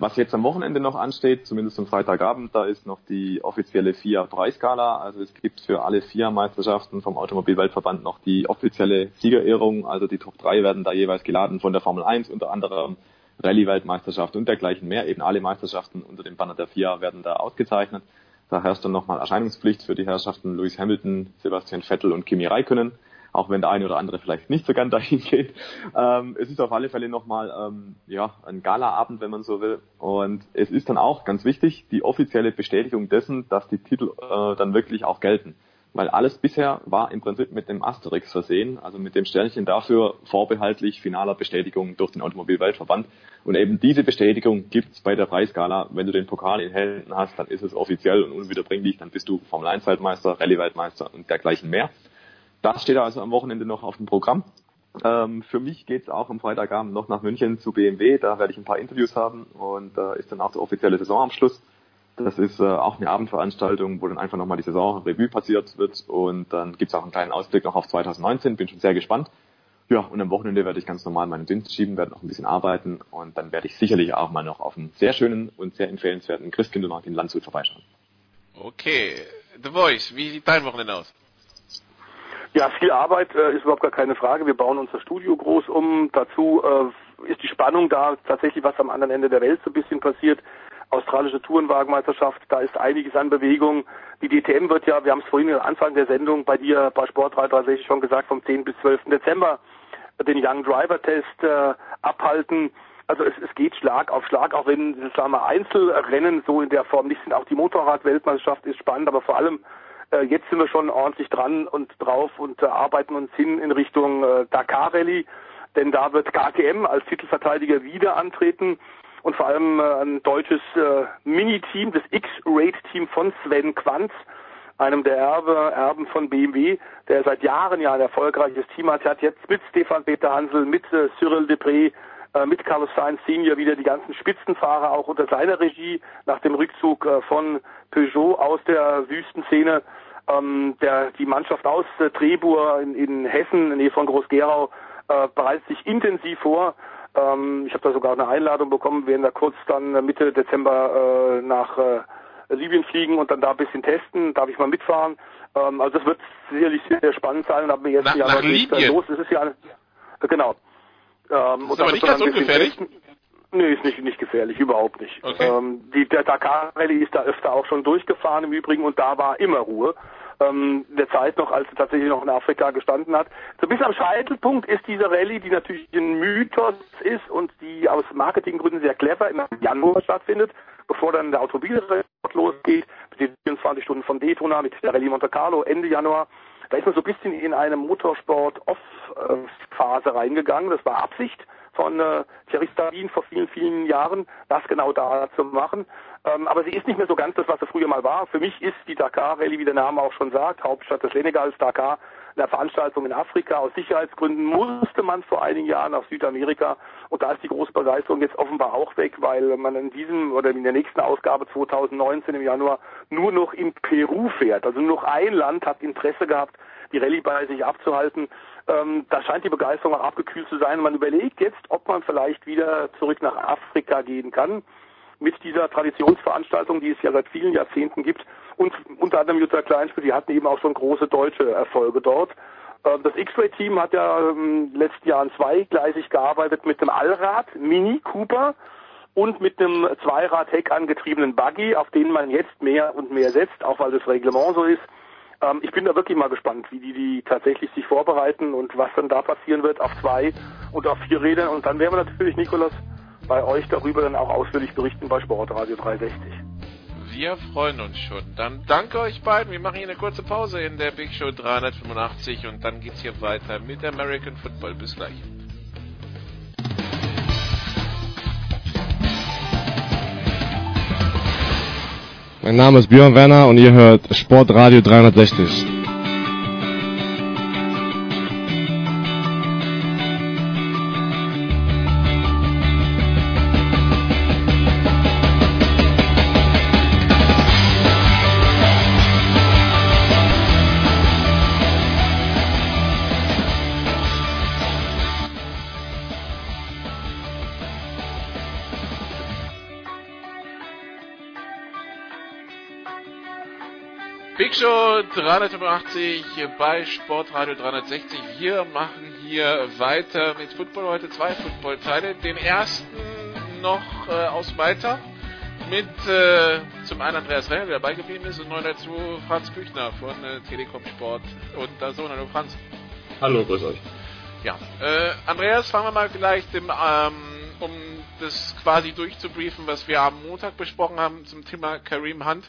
Was jetzt am Wochenende noch ansteht, zumindest am Freitagabend, da ist noch die offizielle FIA Preisskala. Also es gibt für alle FIA Meisterschaften vom Automobilweltverband noch die offizielle Siegerehrung. Also die Top 3 werden da jeweils geladen von der Formel 1, unter anderem Rallye-Weltmeisterschaft und dergleichen mehr. Eben alle Meisterschaften unter dem Banner der FIA werden da ausgezeichnet. Da herrscht dann nochmal Erscheinungspflicht für die Herrschaften Lewis Hamilton, Sebastian Vettel und Kimi Räikkönen, auch wenn der eine oder andere vielleicht nicht so gern dahin geht. Ähm, es ist auf alle Fälle nochmal ähm, ja, ein Galaabend, wenn man so will. Und es ist dann auch ganz wichtig, die offizielle Bestätigung dessen, dass die Titel äh, dann wirklich auch gelten. Weil alles bisher war im Prinzip mit dem Asterix versehen, also mit dem Sternchen dafür vorbehaltlich finaler Bestätigung durch den Automobilweltverband. Und eben diese Bestätigung gibt's bei der Preisskala. Wenn du den Pokal in Händen hast, dann ist es offiziell und unwiederbringlich, dann bist du Formel 1 Weltmeister, Rallye Weltmeister und dergleichen mehr. Das steht also am Wochenende noch auf dem Programm. Ähm, für mich geht's auch am Freitagabend noch nach München zu BMW. Da werde ich ein paar Interviews haben und da ist dann auch der offizielle Saisonabschluss. Das ist äh, auch eine Abendveranstaltung, wo dann einfach nochmal die Saison Revue passiert wird und dann gibt's auch einen kleinen Ausblick noch auf 2019. Bin schon sehr gespannt. Ja, und am Wochenende werde ich ganz normal meinen Dienst schieben, werde noch ein bisschen arbeiten und dann werde ich sicherlich auch mal noch auf einen sehr schönen und sehr empfehlenswerten Christkindlmarkt in Landshut vorbeischauen. Okay, The Voice, wie sieht dein Wochenende aus? Ja, viel Arbeit äh, ist überhaupt gar keine Frage. Wir bauen unser Studio groß um. Dazu äh, ist die Spannung da, tatsächlich was am anderen Ende der Welt so ein bisschen passiert. Australische Tourenwagenmeisterschaft, da ist einiges an Bewegung. Die DTM wird ja, wir haben es vorhin am Anfang der Sendung bei dir bei Sport 360 schon gesagt, vom 10 bis 12. Dezember den Young Driver Test äh, abhalten. Also es, es geht Schlag auf Schlag, auch wenn sagen wir, Einzelrennen so in der Form nicht sind. Auch die Motorrad-Weltmeisterschaft ist spannend, aber vor allem äh, jetzt sind wir schon ordentlich dran und drauf und äh, arbeiten uns hin in Richtung äh, Dakar Rallye, denn da wird KTM als Titelverteidiger wieder antreten und vor allem äh, ein deutsches äh, Mini-Team, das X-Rate-Team von Sven Quanz, einem der Erbe, Erben von BMW, der seit Jahren ja ein erfolgreiches Team hat. Hat jetzt mit Stefan Peter Hansel, mit äh, Cyril Depré, äh, mit Carlos Sainz Senior wieder die ganzen Spitzenfahrer auch unter seiner Regie nach dem Rückzug äh, von Peugeot aus der Wüstenszene. Ähm, der, die Mannschaft aus äh, Trebur in, in Hessen, in Nähe von Groß-Gerau, äh, bereitet sich intensiv vor. Ähm, ich habe da sogar eine Einladung bekommen, werden da kurz dann Mitte Dezember äh, nach äh, Libyen fliegen und dann da ein bisschen testen. Darf ich mal mitfahren? Ähm, also das wird sicherlich sehr spannend sein. Und ab mir jetzt nach, Jahr nach Libyen. los. Es ist ja äh, genau. Ähm, ist aber nicht ganz ungefährlich. Nee, ist nicht, nicht gefährlich, überhaupt nicht. Okay. Ähm, die, der Dakar Rallye ist da öfter auch schon durchgefahren im Übrigen und da war immer Ruhe. Ähm, der Zeit noch, als er tatsächlich noch in Afrika gestanden hat. So bis am Scheitelpunkt ist diese Rallye, die natürlich ein Mythos ist und die aus Marketinggründen sehr clever im Januar stattfindet, bevor dann der Automobilrekord losgeht, mit den 24 Stunden von Daytona, mit der Rallye Monte Carlo Ende Januar. Da ist man so ein bisschen in eine Motorsport-Off-Phase reingegangen. Das war Absicht von äh, Thierry Stabin vor vielen, vielen Jahren, das genau da zu machen. Ähm, aber sie ist nicht mehr so ganz das, was sie früher mal war. Für mich ist die Dakar Rallye, wie der Name auch schon sagt, Hauptstadt des Senegals, Dakar, eine Veranstaltung in Afrika. Aus Sicherheitsgründen musste man vor einigen Jahren nach Südamerika und da ist die große Begeisterung jetzt offenbar auch weg, weil man in diesem oder in der nächsten Ausgabe 2019 im Januar nur noch in Peru fährt. Also nur noch ein Land hat Interesse gehabt, die Rallye bei sich abzuhalten. Ähm, da scheint die Begeisterung auch abgekühlt zu sein. Man überlegt jetzt, ob man vielleicht wieder zurück nach Afrika gehen kann mit dieser Traditionsveranstaltung, die es ja seit vielen Jahrzehnten gibt. Und unter anderem Jutta Kleinspiel, die hatten eben auch schon große deutsche Erfolge dort. Ähm, das X-Ray-Team hat ja im letzten Jahr zweigleisig gearbeitet mit dem Allrad Mini Cooper und mit einem Zweirad-Heck angetriebenen Buggy, auf den man jetzt mehr und mehr setzt, auch weil das Reglement so ist. Ähm, ich bin da wirklich mal gespannt, wie die, die tatsächlich sich vorbereiten und was dann da passieren wird auf zwei und auf vier Rädern. Und dann werden wir natürlich, Nikolas, bei euch darüber dann auch ausführlich berichten bei Sportradio 360. Wir freuen uns schon. Dann danke euch beiden. Wir machen hier eine kurze Pause in der Big Show 385 und dann geht's hier weiter mit American Football. Bis gleich. Mein Name ist Björn Werner und ihr hört Sportradio 360. Show 385 bei Sportradio 360. Wir machen hier weiter mit Football. Heute zwei Footballteile. Den ersten noch äh, aus Malta mit äh, zum einen Andreas Renner, der dabei geblieben ist, und neu dazu Franz Büchner von äh, Telekom Sport und da so. Hallo Franz. Hallo, grüß euch. Ja, äh, Andreas, fangen wir mal vielleicht im, ähm, um das quasi durchzubriefen, was wir am Montag besprochen haben zum Thema Kareem Hunt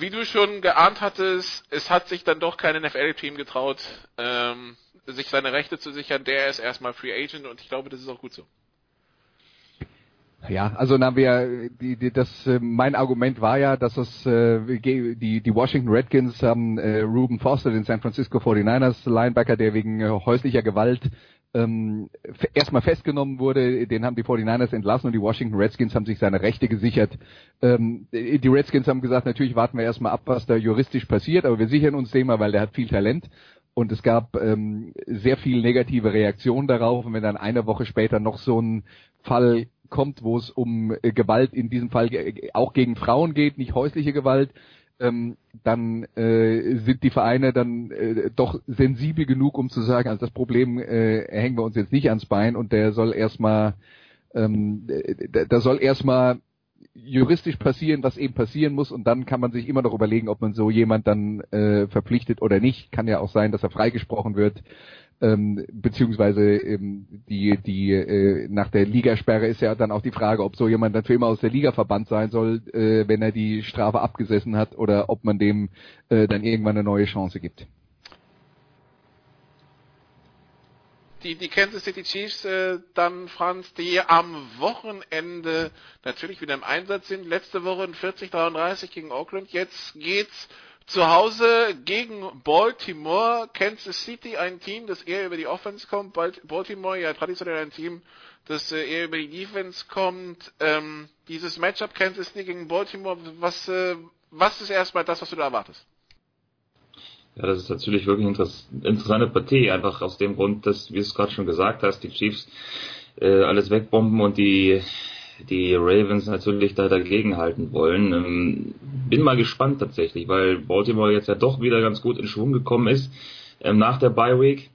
wie du schon geahnt hattest, es hat sich dann doch kein NFL-Team getraut, ähm, sich seine Rechte zu sichern. Der ist erstmal Free Agent und ich glaube, das ist auch gut so. Ja, also na wir die, die, das äh, mein Argument war ja, dass es äh, die die Washington Redskins haben äh, Ruben Foster, den San Francisco 49ers Linebacker, der wegen äh, häuslicher Gewalt ähm, erstmal festgenommen wurde, den haben die 49ers entlassen und die Washington Redskins haben sich seine Rechte gesichert. Ähm, die Redskins haben gesagt, natürlich warten wir erstmal ab, was da juristisch passiert, aber wir sichern uns den mal, weil der hat viel Talent. Und es gab ähm, sehr viel negative Reaktionen darauf. Und wenn dann eine Woche später noch so ein Fall kommt, wo es um äh, Gewalt in diesem Fall auch gegen Frauen geht, nicht häusliche Gewalt, ähm, dann äh, sind die Vereine dann äh, doch sensibel genug, um zu sagen, also das Problem äh, hängen wir uns jetzt nicht ans Bein und der soll erstmal, ähm, da soll erstmal juristisch passieren, was eben passieren muss und dann kann man sich immer noch überlegen, ob man so jemand dann äh, verpflichtet oder nicht. Kann ja auch sein, dass er freigesprochen wird ähm, beziehungsweise ähm, die die äh, nach der Ligasperre ist ja dann auch die Frage, ob so jemand dann für immer aus der Liga verbannt sein soll, äh, wenn er die Strafe abgesessen hat, oder ob man dem äh, dann irgendwann eine neue Chance gibt. Die, die Kansas City Chiefs äh, dann, Franz, die am Wochenende natürlich wieder im Einsatz sind. Letzte Woche in 40-33 gegen Oakland. Jetzt geht's zu Hause gegen Baltimore. Kansas City ein Team, das eher über die Offense kommt. Baltimore ja traditionell ein Team, das äh, eher über die Defense kommt. Ähm, dieses Matchup Kansas City gegen Baltimore, was, äh, was ist erstmal das, was du da erwartest? Ja, das ist natürlich wirklich eine interessante Partie, einfach aus dem Grund, dass, wie du es gerade schon gesagt hast, die Chiefs äh, alles wegbomben und die die Ravens natürlich da dagegen halten wollen. Ähm, bin mal gespannt tatsächlich, weil Baltimore jetzt ja doch wieder ganz gut in Schwung gekommen ist ähm, nach der Bye Week.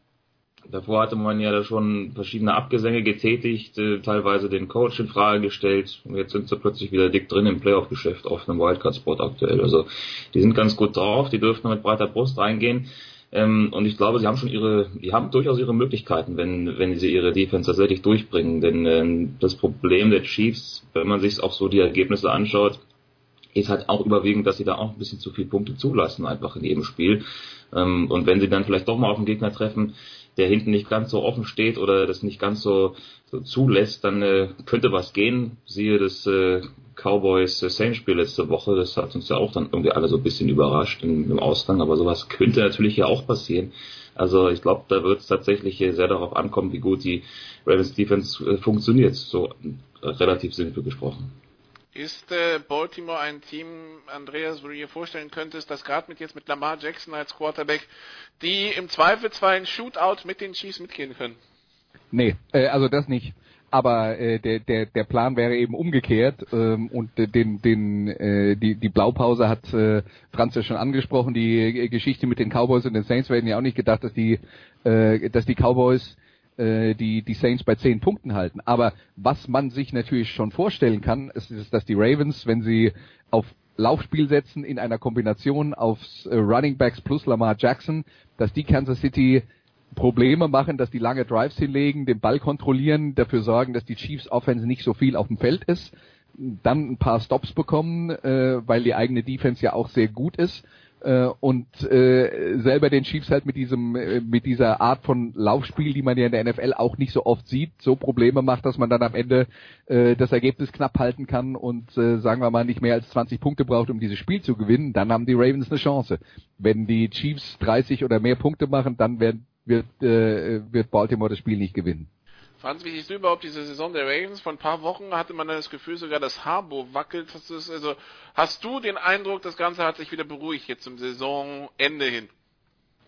Davor hatte man ja da schon verschiedene Abgesänge getätigt, äh, teilweise den Coach in Frage gestellt und jetzt sind sie plötzlich wieder dick drin im Playoff-Geschäft auf einem Wildcard-Spot aktuell. Also die sind ganz gut drauf, die dürften mit breiter Brust reingehen. Ähm, und ich glaube, sie haben schon ihre, die haben durchaus ihre Möglichkeiten, wenn, wenn sie ihre Defense tatsächlich durchbringen. Denn ähm, das Problem der Chiefs, wenn man sich auch so die Ergebnisse anschaut, ist halt auch überwiegend, dass sie da auch ein bisschen zu viele Punkte zulassen, einfach in jedem Spiel. Ähm, und wenn sie dann vielleicht doch mal auf einen Gegner treffen, der hinten nicht ganz so offen steht oder das nicht ganz so, so zulässt, dann äh, könnte was gehen. Siehe das äh, Cowboys äh, letzte Woche, das hat uns ja auch dann irgendwie alle so ein bisschen überrascht im, im Ausgang, aber sowas könnte natürlich ja auch passieren. Also ich glaube, da wird es tatsächlich sehr darauf ankommen, wie gut die Ravens Defense äh, funktioniert, so äh, relativ simpel gesprochen. Ist äh, Baltimore ein Team, Andreas, wo du dir vorstellen könntest, dass gerade mit jetzt mit Lamar Jackson als Quarterback, die im Zweifelsfall ein Shootout mit den Chiefs mitgehen können? Nee, äh, also das nicht. Aber äh, der, der, der Plan wäre eben umgekehrt ähm, und den, den, äh, die, die Blaupause hat äh, Franz ja schon angesprochen. Die Geschichte mit den Cowboys und den Saints werden ja auch nicht gedacht, dass die, äh, dass die Cowboys äh, die, die Saints bei zehn Punkten halten. Aber was man sich natürlich schon vorstellen kann, ist, ist dass die Ravens, wenn sie auf Laufspiel setzen in einer Kombination aufs äh, Running Backs plus Lamar Jackson, dass die Kansas City Probleme machen, dass die lange Drives hinlegen, den Ball kontrollieren, dafür sorgen, dass die Chiefs Offense nicht so viel auf dem Feld ist, dann ein paar Stops bekommen, äh, weil die eigene Defense ja auch sehr gut ist äh, und äh, selber den Chiefs halt mit diesem äh, mit dieser Art von Laufspiel, die man ja in der NFL auch nicht so oft sieht, so Probleme macht, dass man dann am Ende äh, das Ergebnis knapp halten kann und äh, sagen wir mal nicht mehr als 20 Punkte braucht, um dieses Spiel zu gewinnen, dann haben die Ravens eine Chance. Wenn die Chiefs 30 oder mehr Punkte machen, dann werden, wird äh, wird Baltimore das Spiel nicht gewinnen. Franz, wie siehst du überhaupt diese Saison der Ravens? Vor ein paar Wochen hatte man das Gefühl, sogar das Harbo wackelt. Hast, also, hast du den Eindruck, das Ganze hat sich wieder beruhigt jetzt zum Saisonende hin?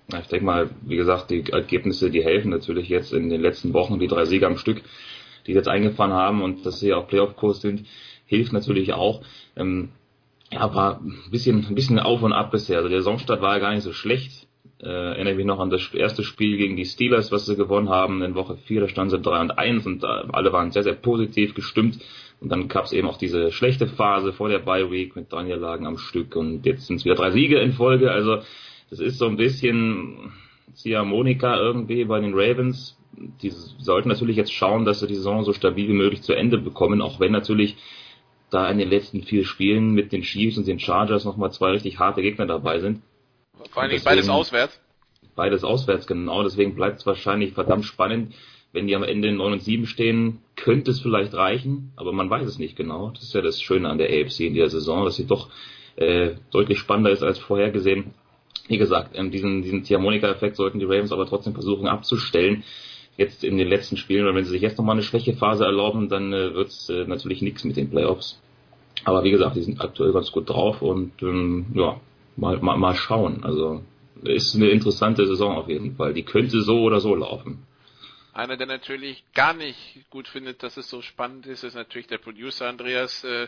Ich denke mal, wie gesagt, die Ergebnisse, die helfen natürlich jetzt in den letzten Wochen, die drei Siege am Stück, die jetzt eingefahren haben und dass sie auf Playoff-Kurs sind, hilft natürlich auch. Ähm, ja, war ein bisschen, ein bisschen auf und ab bisher. Also der Saisonstart war ja gar nicht so schlecht. Äh, erinnere mich noch an das erste Spiel gegen die Steelers, was sie gewonnen haben in Woche 4, da standen sie 3 und 1 und alle waren sehr, sehr positiv gestimmt. Und dann gab es eben auch diese schlechte Phase vor der Bye Week mit drei Niederlagen am Stück und jetzt sind es wieder drei Siege in Folge. Also das ist so ein bisschen Ziehharmonika irgendwie bei den Ravens. Die sollten natürlich jetzt schauen, dass sie die Saison so stabil wie möglich zu Ende bekommen, auch wenn natürlich da in den letzten vier Spielen mit den Chiefs und den Chargers nochmal zwei richtig harte Gegner dabei sind. Vor allem beides auswärts. Beides auswärts, genau. Deswegen bleibt es wahrscheinlich verdammt spannend. Wenn die am Ende in 9 und 7 stehen, könnte es vielleicht reichen, aber man weiß es nicht genau. Das ist ja das Schöne an der AFC in der Saison, dass sie doch äh, deutlich spannender ist als vorhergesehen. Wie gesagt, ähm, diesen, diesen Tiamonika-Effekt sollten die Ravens aber trotzdem versuchen abzustellen. Jetzt in den letzten Spielen, weil wenn sie sich jetzt nochmal eine Schwächephase erlauben, dann äh, wird es äh, natürlich nichts mit den Playoffs. Aber wie gesagt, die sind aktuell ganz gut drauf und ähm, ja, mal, mal, mal schauen. Also ist eine interessante Saison auf jeden Fall. Die könnte so oder so laufen. Einer, der natürlich gar nicht gut findet, dass es so spannend ist, ist natürlich der Producer Andreas, äh,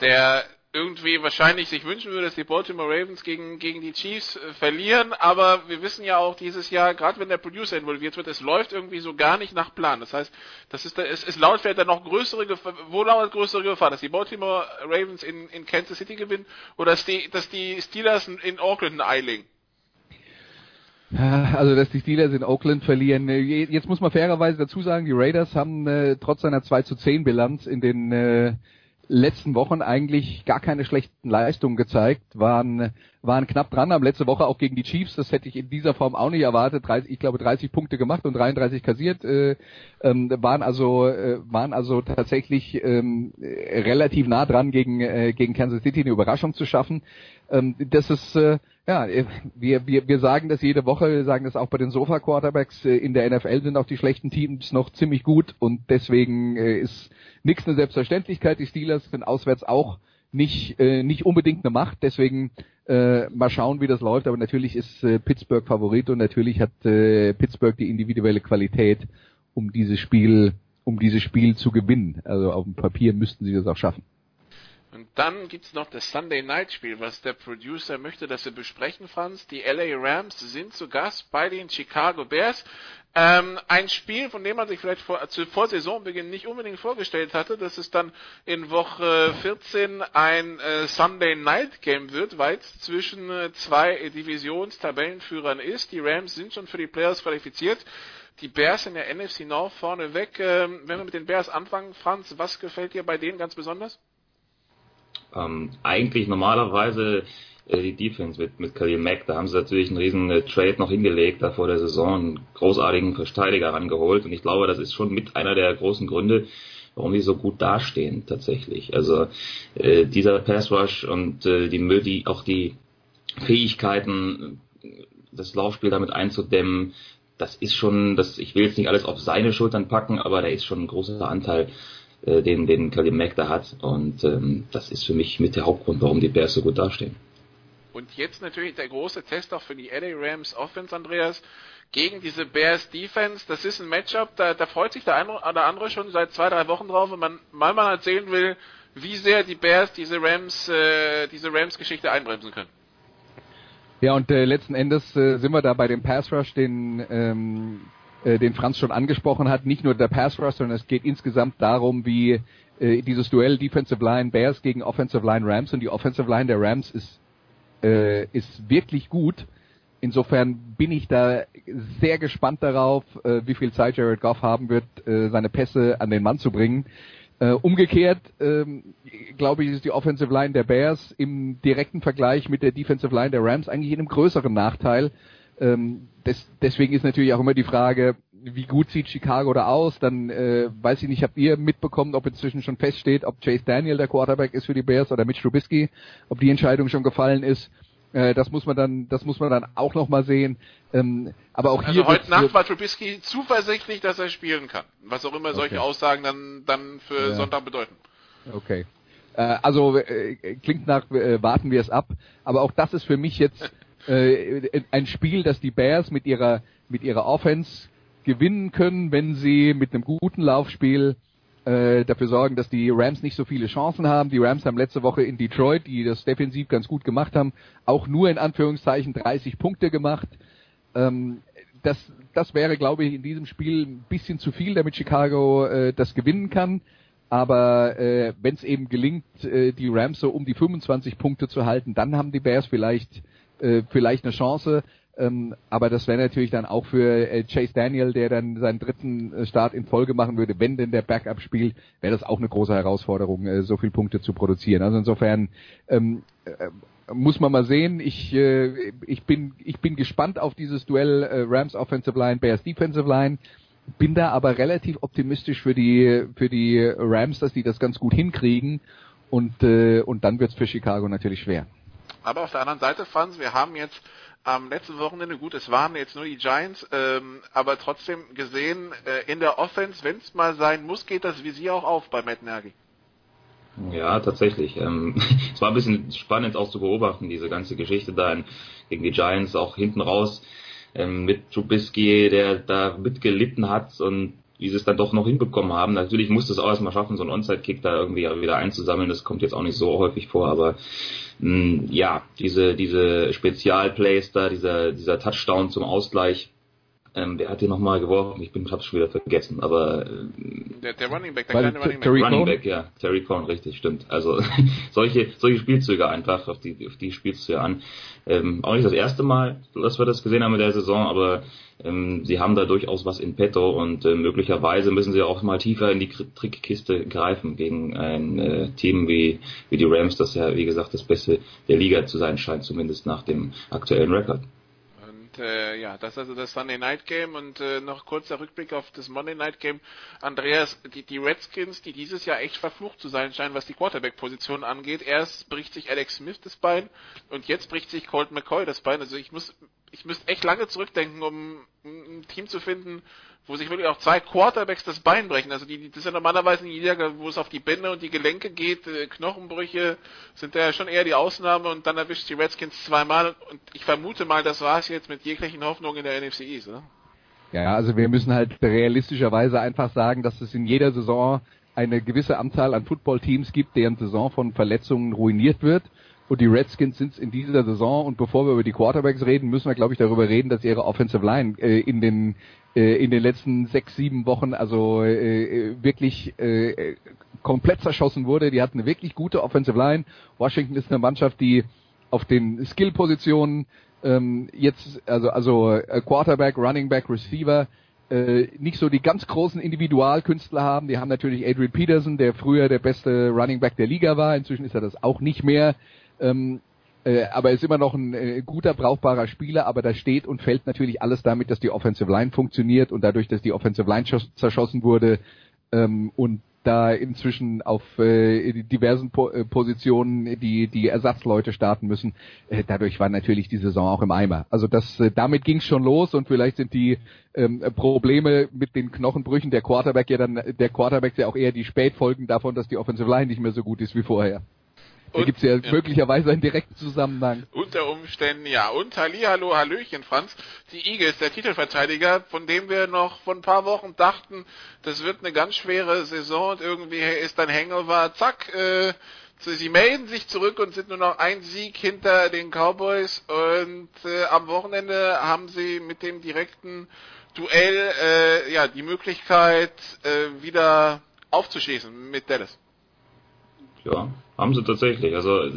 der irgendwie wahrscheinlich sich wünschen würde, dass die Baltimore Ravens gegen, gegen die Chiefs äh, verlieren, aber wir wissen ja auch dieses Jahr, gerade wenn der Producer involviert wird, es läuft irgendwie so gar nicht nach Plan. Das heißt, das ist, es, es laut fährt da noch größere Gefahr, wo lauert größere Gefahr, dass die Baltimore Ravens in, in Kansas City gewinnen oder dass die, dass die Steelers in Auckland ein Eiling? Also, dass die Steelers in Oakland verlieren. Äh, jetzt muss man fairerweise dazu sagen, die Raiders haben äh, trotz seiner 2 zu 10 Bilanz in den äh, letzten Wochen eigentlich gar keine schlechten Leistungen gezeigt, waren, waren knapp dran, haben letzte Woche auch gegen die Chiefs, das hätte ich in dieser Form auch nicht erwartet, 30, ich glaube 30 Punkte gemacht und 33 kassiert, äh, ähm, waren also, äh, waren also tatsächlich ähm, relativ nah dran gegen, äh, gegen Kansas City eine Überraschung zu schaffen. Ähm, das ist, äh, Ja, äh, wir, wir, wir sagen das jede Woche, wir sagen das auch bei den Sofa-Quarterbacks. Äh, in der NFL sind auch die schlechten Teams noch ziemlich gut und deswegen äh, ist nichts eine Selbstverständlichkeit. Die Steelers sind auswärts auch nicht, nicht unbedingt eine Macht, deswegen äh, mal schauen, wie das läuft. Aber natürlich ist äh, Pittsburgh Favorit und natürlich hat äh, Pittsburgh die individuelle Qualität, um dieses Spiel, um dieses Spiel zu gewinnen. Also auf dem Papier müssten sie das auch schaffen. Und dann gibt's noch das Sunday Night Spiel, was der Producer möchte, dass wir besprechen, Franz. Die LA Rams sind zu Gast bei den Chicago Bears. Ähm, ein Spiel, von dem man sich vielleicht vor, zu, vor Saisonbeginn nicht unbedingt vorgestellt hatte, dass es dann in Woche 14 ein äh, Sunday Night Game wird, weil es zwischen äh, zwei Divisionstabellenführern ist. Die Rams sind schon für die Playoffs qualifiziert. Die Bears in der NFC North vorneweg. Ähm, wenn wir mit den Bears anfangen, Franz, was gefällt dir bei denen ganz besonders? Ähm, eigentlich normalerweise äh, die Defense mit, mit Khalil Mack, da haben sie natürlich einen riesen äh, Trade noch hingelegt, da vor der Saison einen großartigen Verteidiger rangeholt und ich glaube, das ist schon mit einer der großen Gründe, warum die so gut dastehen tatsächlich. Also äh, dieser Pass Rush und äh, die, die auch die Fähigkeiten, das Laufspiel damit einzudämmen, das ist schon, das ich will jetzt nicht alles auf seine Schultern packen, aber da ist schon ein großer Anteil äh, den, den Khalil Mack da hat. Und ähm, das ist für mich mit der Hauptgrund, warum die Bears so gut dastehen. Und jetzt natürlich der große Test auch für die LA Rams Offense, Andreas, gegen diese Bears Defense. Das ist ein Matchup, da, da freut sich der eine oder andere schon seit zwei, drei Wochen drauf, wenn man mal mal erzählen will, wie sehr die Bears diese Rams, äh, diese Rams-Geschichte einbremsen können. Ja, und äh, letzten Endes äh, sind wir da bei dem Pass Rush, den ähm, äh, den Franz schon angesprochen hat, nicht nur der Pass Rush, sondern es geht insgesamt darum, wie äh, dieses Duell Defensive Line Bears gegen Offensive Line Rams und die Offensive Line der Rams ist äh, ist wirklich gut. Insofern bin ich da sehr gespannt darauf, äh, wie viel Zeit Jared Goff haben wird, äh, seine Pässe an den Mann zu bringen. Äh, umgekehrt ähm, glaube ich, ist die Offensive Line der Bears im direkten Vergleich mit der Defensive Line der Rams eigentlich in einem größeren Nachteil, ähm, des, deswegen ist natürlich auch immer die Frage, wie gut sieht Chicago da aus? Dann äh, weiß ich nicht, habt ihr mitbekommen, ob inzwischen schon feststeht, ob Chase Daniel der Quarterback ist für die Bears oder Mitch Trubisky, ob die Entscheidung schon gefallen ist. Äh, das muss man dann, das muss man dann auch noch mal sehen. Ähm, aber auch also hier heute Nacht war Trubisky zuversichtlich, dass er spielen kann. Was auch immer solche okay. Aussagen dann dann für ja. Sonntag bedeuten. Okay. Äh, also äh, klingt nach, äh, warten wir es ab. Aber auch das ist für mich jetzt äh, ein Spiel, das die Bears mit ihrer mit ihrer Offense gewinnen können, wenn sie mit einem guten Laufspiel äh, dafür sorgen, dass die Rams nicht so viele Chancen haben. Die Rams haben letzte Woche in Detroit, die das defensiv ganz gut gemacht haben, auch nur in Anführungszeichen 30 Punkte gemacht. Ähm, das, das wäre, glaube ich, in diesem Spiel ein bisschen zu viel, damit Chicago äh, das gewinnen kann. Aber äh, wenn es eben gelingt, äh, die Rams so um die 25 Punkte zu halten, dann haben die Bears vielleicht äh, vielleicht eine Chance. Ähm, aber das wäre natürlich dann auch für äh, Chase Daniel, der dann seinen dritten äh, Start in Folge machen würde, wenn denn der Backup spielt, wäre das auch eine große Herausforderung, äh, so viele Punkte zu produzieren. Also insofern ähm, äh, muss man mal sehen. Ich, äh, ich, bin, ich bin gespannt auf dieses Duell äh, Rams Offensive Line, Bears Defensive Line. Bin da aber relativ optimistisch für die, für die Rams, dass die das ganz gut hinkriegen. Und, und dann wird es für Chicago natürlich schwer. Aber auf der anderen Seite, Franz, wir haben jetzt am letzten Wochenende, gut, es waren jetzt nur die Giants, ähm, aber trotzdem gesehen, äh, in der Offense, wenn es mal sein muss, geht das Visier auch auf bei Matt Nagy. Ja, tatsächlich. Ähm, es war ein bisschen spannend auch zu beobachten, diese ganze Geschichte da in, gegen die Giants, auch hinten raus ähm, mit Trubisky, der da mitgelitten hat und sie es dann doch noch hinbekommen haben. Natürlich musste es auch erstmal schaffen, so einen Onside-Kick da irgendwie wieder einzusammeln. Das kommt jetzt auch nicht so häufig vor, aber mh, mm, ja, diese, diese Spezialplays da, dieser, dieser Touchdown zum Ausgleich, ähm, wer hat den nochmal geworfen? Ich bin, hab's schon wieder vergessen, aber äh, der, der Running Back, der kleine Running Back. Terry Running Back, ja, Terry Cohn, richtig, stimmt. Also solche solche Spielzüge einfach, auf die auf die spielst du ja an. Ähm, auch nicht das erste Mal, dass wir das gesehen haben in der Saison, aber ähm, sie haben da durchaus was in petto und äh, möglicherweise müssen sie auch mal tiefer in die Trickkiste greifen gegen ein äh, Team wie wie die Rams, das ja wie gesagt das Beste der Liga zu sein scheint, zumindest nach dem aktuellen Rekord Und äh, ja, das ist also das Sunday Night Game und äh, noch kurzer Rückblick auf das Monday Night Game. Andreas, die, die Redskins, die dieses Jahr echt verflucht zu sein scheinen, was die Quarterback-Position angeht. Erst bricht sich Alex Smith das Bein und jetzt bricht sich Colt McCoy das Bein. Also ich muss, ich müsste echt lange zurückdenken, um ein Team zu finden, wo sich wirklich auch zwei Quarterbacks das Bein brechen. Also die, das ist ja normalerweise ein Niedergang, wo es auf die Bänder und die Gelenke geht. Äh, Knochenbrüche sind ja schon eher die Ausnahme und dann erwischt die Redskins zweimal. Und ich vermute mal, das war es jetzt mit jeglichen Hoffnungen in der NFC East, oder? Ja, also wir müssen halt realistischerweise einfach sagen, dass es in jeder Saison eine gewisse Anzahl an Footballteams gibt, deren Saison von Verletzungen ruiniert wird. Und die Redskins sind es in dieser Saison. Und bevor wir über die Quarterbacks reden, müssen wir, glaube ich, darüber reden, dass ihre Offensive Line äh, in den äh, in den letzten sechs, sieben Wochen also äh, wirklich äh, komplett zerschossen wurde. Die hatten eine wirklich gute Offensive Line. Washington ist eine Mannschaft, die auf den Skill-Positionen ähm, jetzt, also, also äh, Quarterback, Running Back, Receiver, äh, nicht so die ganz großen Individualkünstler haben. Die haben natürlich Adrian Peterson, der früher der beste Running Back der Liga war. Inzwischen ist er das auch nicht mehr. Ähm, äh, aber er ist immer noch ein äh, guter, brauchbarer Spieler, aber da steht und fällt natürlich alles damit, dass die Offensive Line funktioniert und dadurch, dass die Offensive Line zerschossen wurde ähm, und da inzwischen auf äh, diversen po äh, Positionen die die Ersatzleute starten müssen. Äh, dadurch war natürlich die Saison auch im Eimer. Also das äh, damit ging es schon los und vielleicht sind die ähm, Probleme mit den Knochenbrüchen der Quarterback ja dann der Quarterback ja auch eher die Spätfolgen davon, dass die Offensive Line nicht mehr so gut ist wie vorher. Da gibt es ja, ja, möglicherweise einen direkten Zusammenhang. Unter Umständen, ja. Und Hallihallo, Hallöchen, Franz. Die Eagles, der Titelverteidiger, von dem wir noch vor ein paar Wochen dachten, das wird eine ganz schwere Saison und irgendwie ist ein Hangover, zack, äh, sie melden sich zurück und sind nur noch ein Sieg hinter den Cowboys und äh, am Wochenende haben sie mit dem direkten Duell äh, ja die Möglichkeit äh, wieder aufzuschießen mit Dallas. Ja, haben sie tatsächlich. Also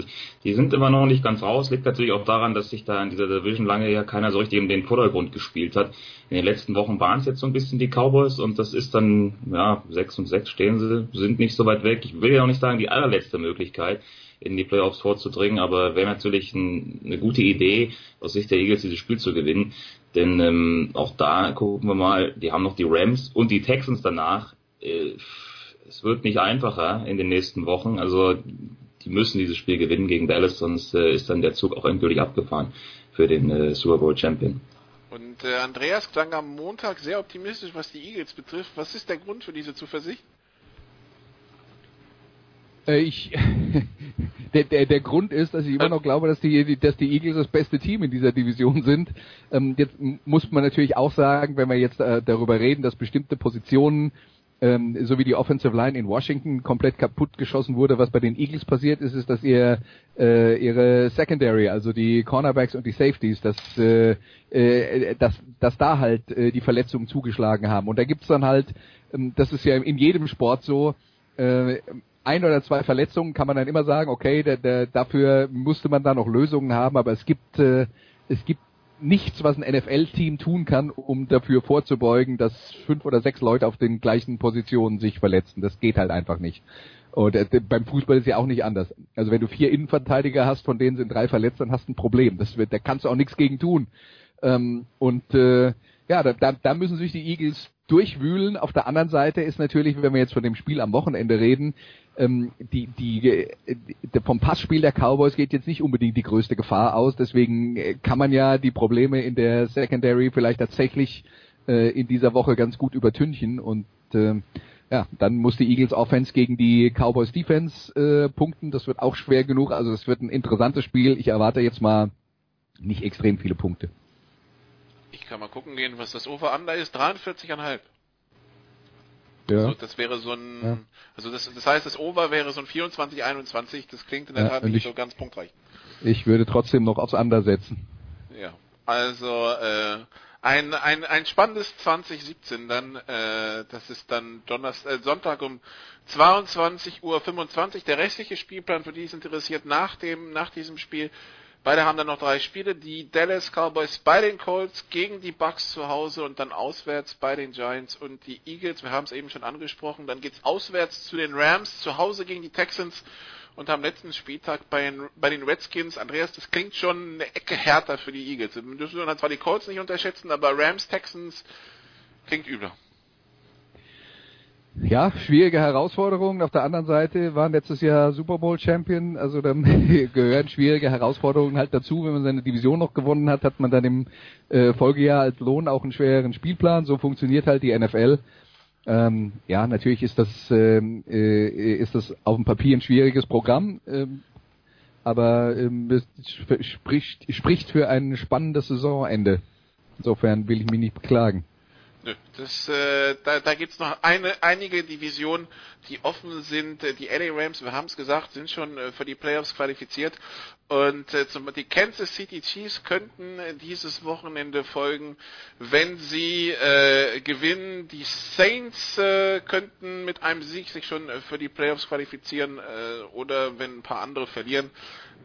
die sind immer noch nicht ganz raus. Liegt natürlich auch daran, dass sich da in dieser Division lange ja keiner so richtig in den Vordergrund gespielt hat. In den letzten Wochen waren es jetzt so ein bisschen die Cowboys und das ist dann, ja, 6 und 6 stehen sie, sind nicht so weit weg. Ich will ja auch nicht sagen, die allerletzte Möglichkeit in die Playoffs vorzudringen, aber wäre natürlich ein, eine gute Idee, aus Sicht der Eagles dieses Spiel zu gewinnen. Denn ähm, auch da gucken wir mal, die haben noch die Rams und die Texans danach. Äh, es wird nicht einfacher in den nächsten Wochen. Also die müssen dieses Spiel gewinnen gegen Dallas, sonst äh, ist dann der Zug auch endgültig abgefahren für den äh, Super Bowl Champion. Und äh, Andreas klang am Montag sehr optimistisch, was die Eagles betrifft. Was ist der Grund für diese Zuversicht? Äh, ich, der, der, der Grund ist, dass ich immer noch glaube, dass die, dass die Eagles das beste Team in dieser Division sind. Ähm, jetzt muss man natürlich auch sagen, wenn wir jetzt äh, darüber reden, dass bestimmte Positionen ähm, so wie die Offensive Line in Washington komplett kaputt geschossen wurde. Was bei den Eagles passiert ist, ist, dass ihr äh, ihre Secondary, also die Cornerbacks und die Safeties, dass, äh, äh, dass, dass da halt äh, die Verletzungen zugeschlagen haben. Und da gibt's dann halt, ähm, das ist ja in jedem Sport so, äh, ein oder zwei Verletzungen kann man dann immer sagen, okay, der, der, dafür musste man da noch Lösungen haben, aber es gibt äh, es gibt nichts, was ein NFL-Team tun kann, um dafür vorzubeugen, dass fünf oder sechs Leute auf den gleichen Positionen sich verletzen. Das geht halt einfach nicht. Und äh, beim Fußball ist ja auch nicht anders. Also wenn du vier Innenverteidiger hast, von denen sind drei verletzt, dann hast du ein Problem. Das wird, da kannst du auch nichts gegen tun. Ähm, und äh, ja, da, da, da müssen sich die Eagles durchwühlen. Auf der anderen Seite ist natürlich, wenn wir jetzt von dem Spiel am Wochenende reden, ähm, die, die, die, vom Passspiel der Cowboys geht jetzt nicht unbedingt die größte Gefahr aus. Deswegen äh, kann man ja die Probleme in der Secondary vielleicht tatsächlich äh, in dieser Woche ganz gut übertünchen und äh, ja, dann muss die Eagles Offense gegen die Cowboys Defense äh, punkten. Das wird auch schwer genug. Also es wird ein interessantes Spiel. Ich erwarte jetzt mal nicht extrem viele Punkte. Ich kann mal gucken gehen, was das Over-Under ist. 43,5. Ja. Also das wäre so ein, ja. also das, das heißt, das Over wäre so ein 24, 21. Das klingt in der ja, Tat nicht ich, so ganz punktreich. Ich würde trotzdem noch aufs Under setzen. Ja, also äh, ein, ein, ein spannendes 2017 dann, äh, das ist dann Donnerstag, äh, Sonntag um 22.25 Uhr. Der restliche Spielplan, für die es interessiert, nach dem, nach diesem Spiel Beide haben dann noch drei Spiele. Die Dallas Cowboys bei den Colts gegen die Bucks zu Hause und dann auswärts bei den Giants und die Eagles. Wir haben es eben schon angesprochen. Dann geht's auswärts zu den Rams, zu Hause gegen die Texans und am letzten Spieltag bei den, bei den Redskins. Andreas, das klingt schon eine Ecke härter für die Eagles. Wir dürfen zwar die Colts nicht unterschätzen, aber Rams, Texans klingt übler. Ja, schwierige Herausforderungen. Auf der anderen Seite waren letztes Jahr Super Bowl Champion, also dann gehören schwierige Herausforderungen halt dazu. Wenn man seine Division noch gewonnen hat, hat man dann im äh, Folgejahr als Lohn auch einen schwereren Spielplan. So funktioniert halt die NFL. Ähm, ja, natürlich ist das ähm, äh, ist das auf dem Papier ein schwieriges Programm, ähm, aber ähm, spricht spricht für ein spannendes Saisonende. Insofern will ich mich nicht beklagen. Nö, das, äh, da, da gibt es noch eine, einige Divisionen, die offen sind. Die LA Rams, wir haben es gesagt, sind schon äh, für die Playoffs qualifiziert. Und äh, zum, die Kansas City Chiefs könnten dieses Wochenende folgen, wenn sie äh, gewinnen. Die Saints äh, könnten mit einem Sieg sich schon äh, für die Playoffs qualifizieren äh, oder wenn ein paar andere verlieren.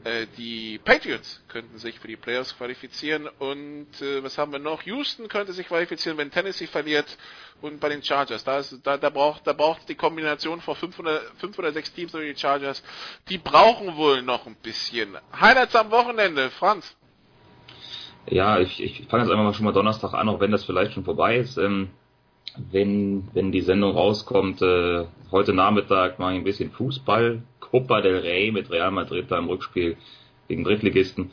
Äh, die Patriots könnten sich für die Playoffs qualifizieren und äh, was haben wir noch? Houston könnte sich qualifizieren, wenn Tennessee verliert und bei den Chargers. Da, ist, da, da braucht da braucht die Kombination vor 500, 5 oder 6 Teams oder die Chargers. Die brauchen wohl noch ein bisschen. Highlights am Wochenende, Franz. Ja, ich, ich fange jetzt einfach mal schon mal Donnerstag an, auch wenn das vielleicht schon vorbei ist. Ähm, wenn, wenn die Sendung rauskommt, äh, heute Nachmittag mache ich ein bisschen Fußball, Copa del Rey mit Real Madrid da im Rückspiel gegen Drittligisten.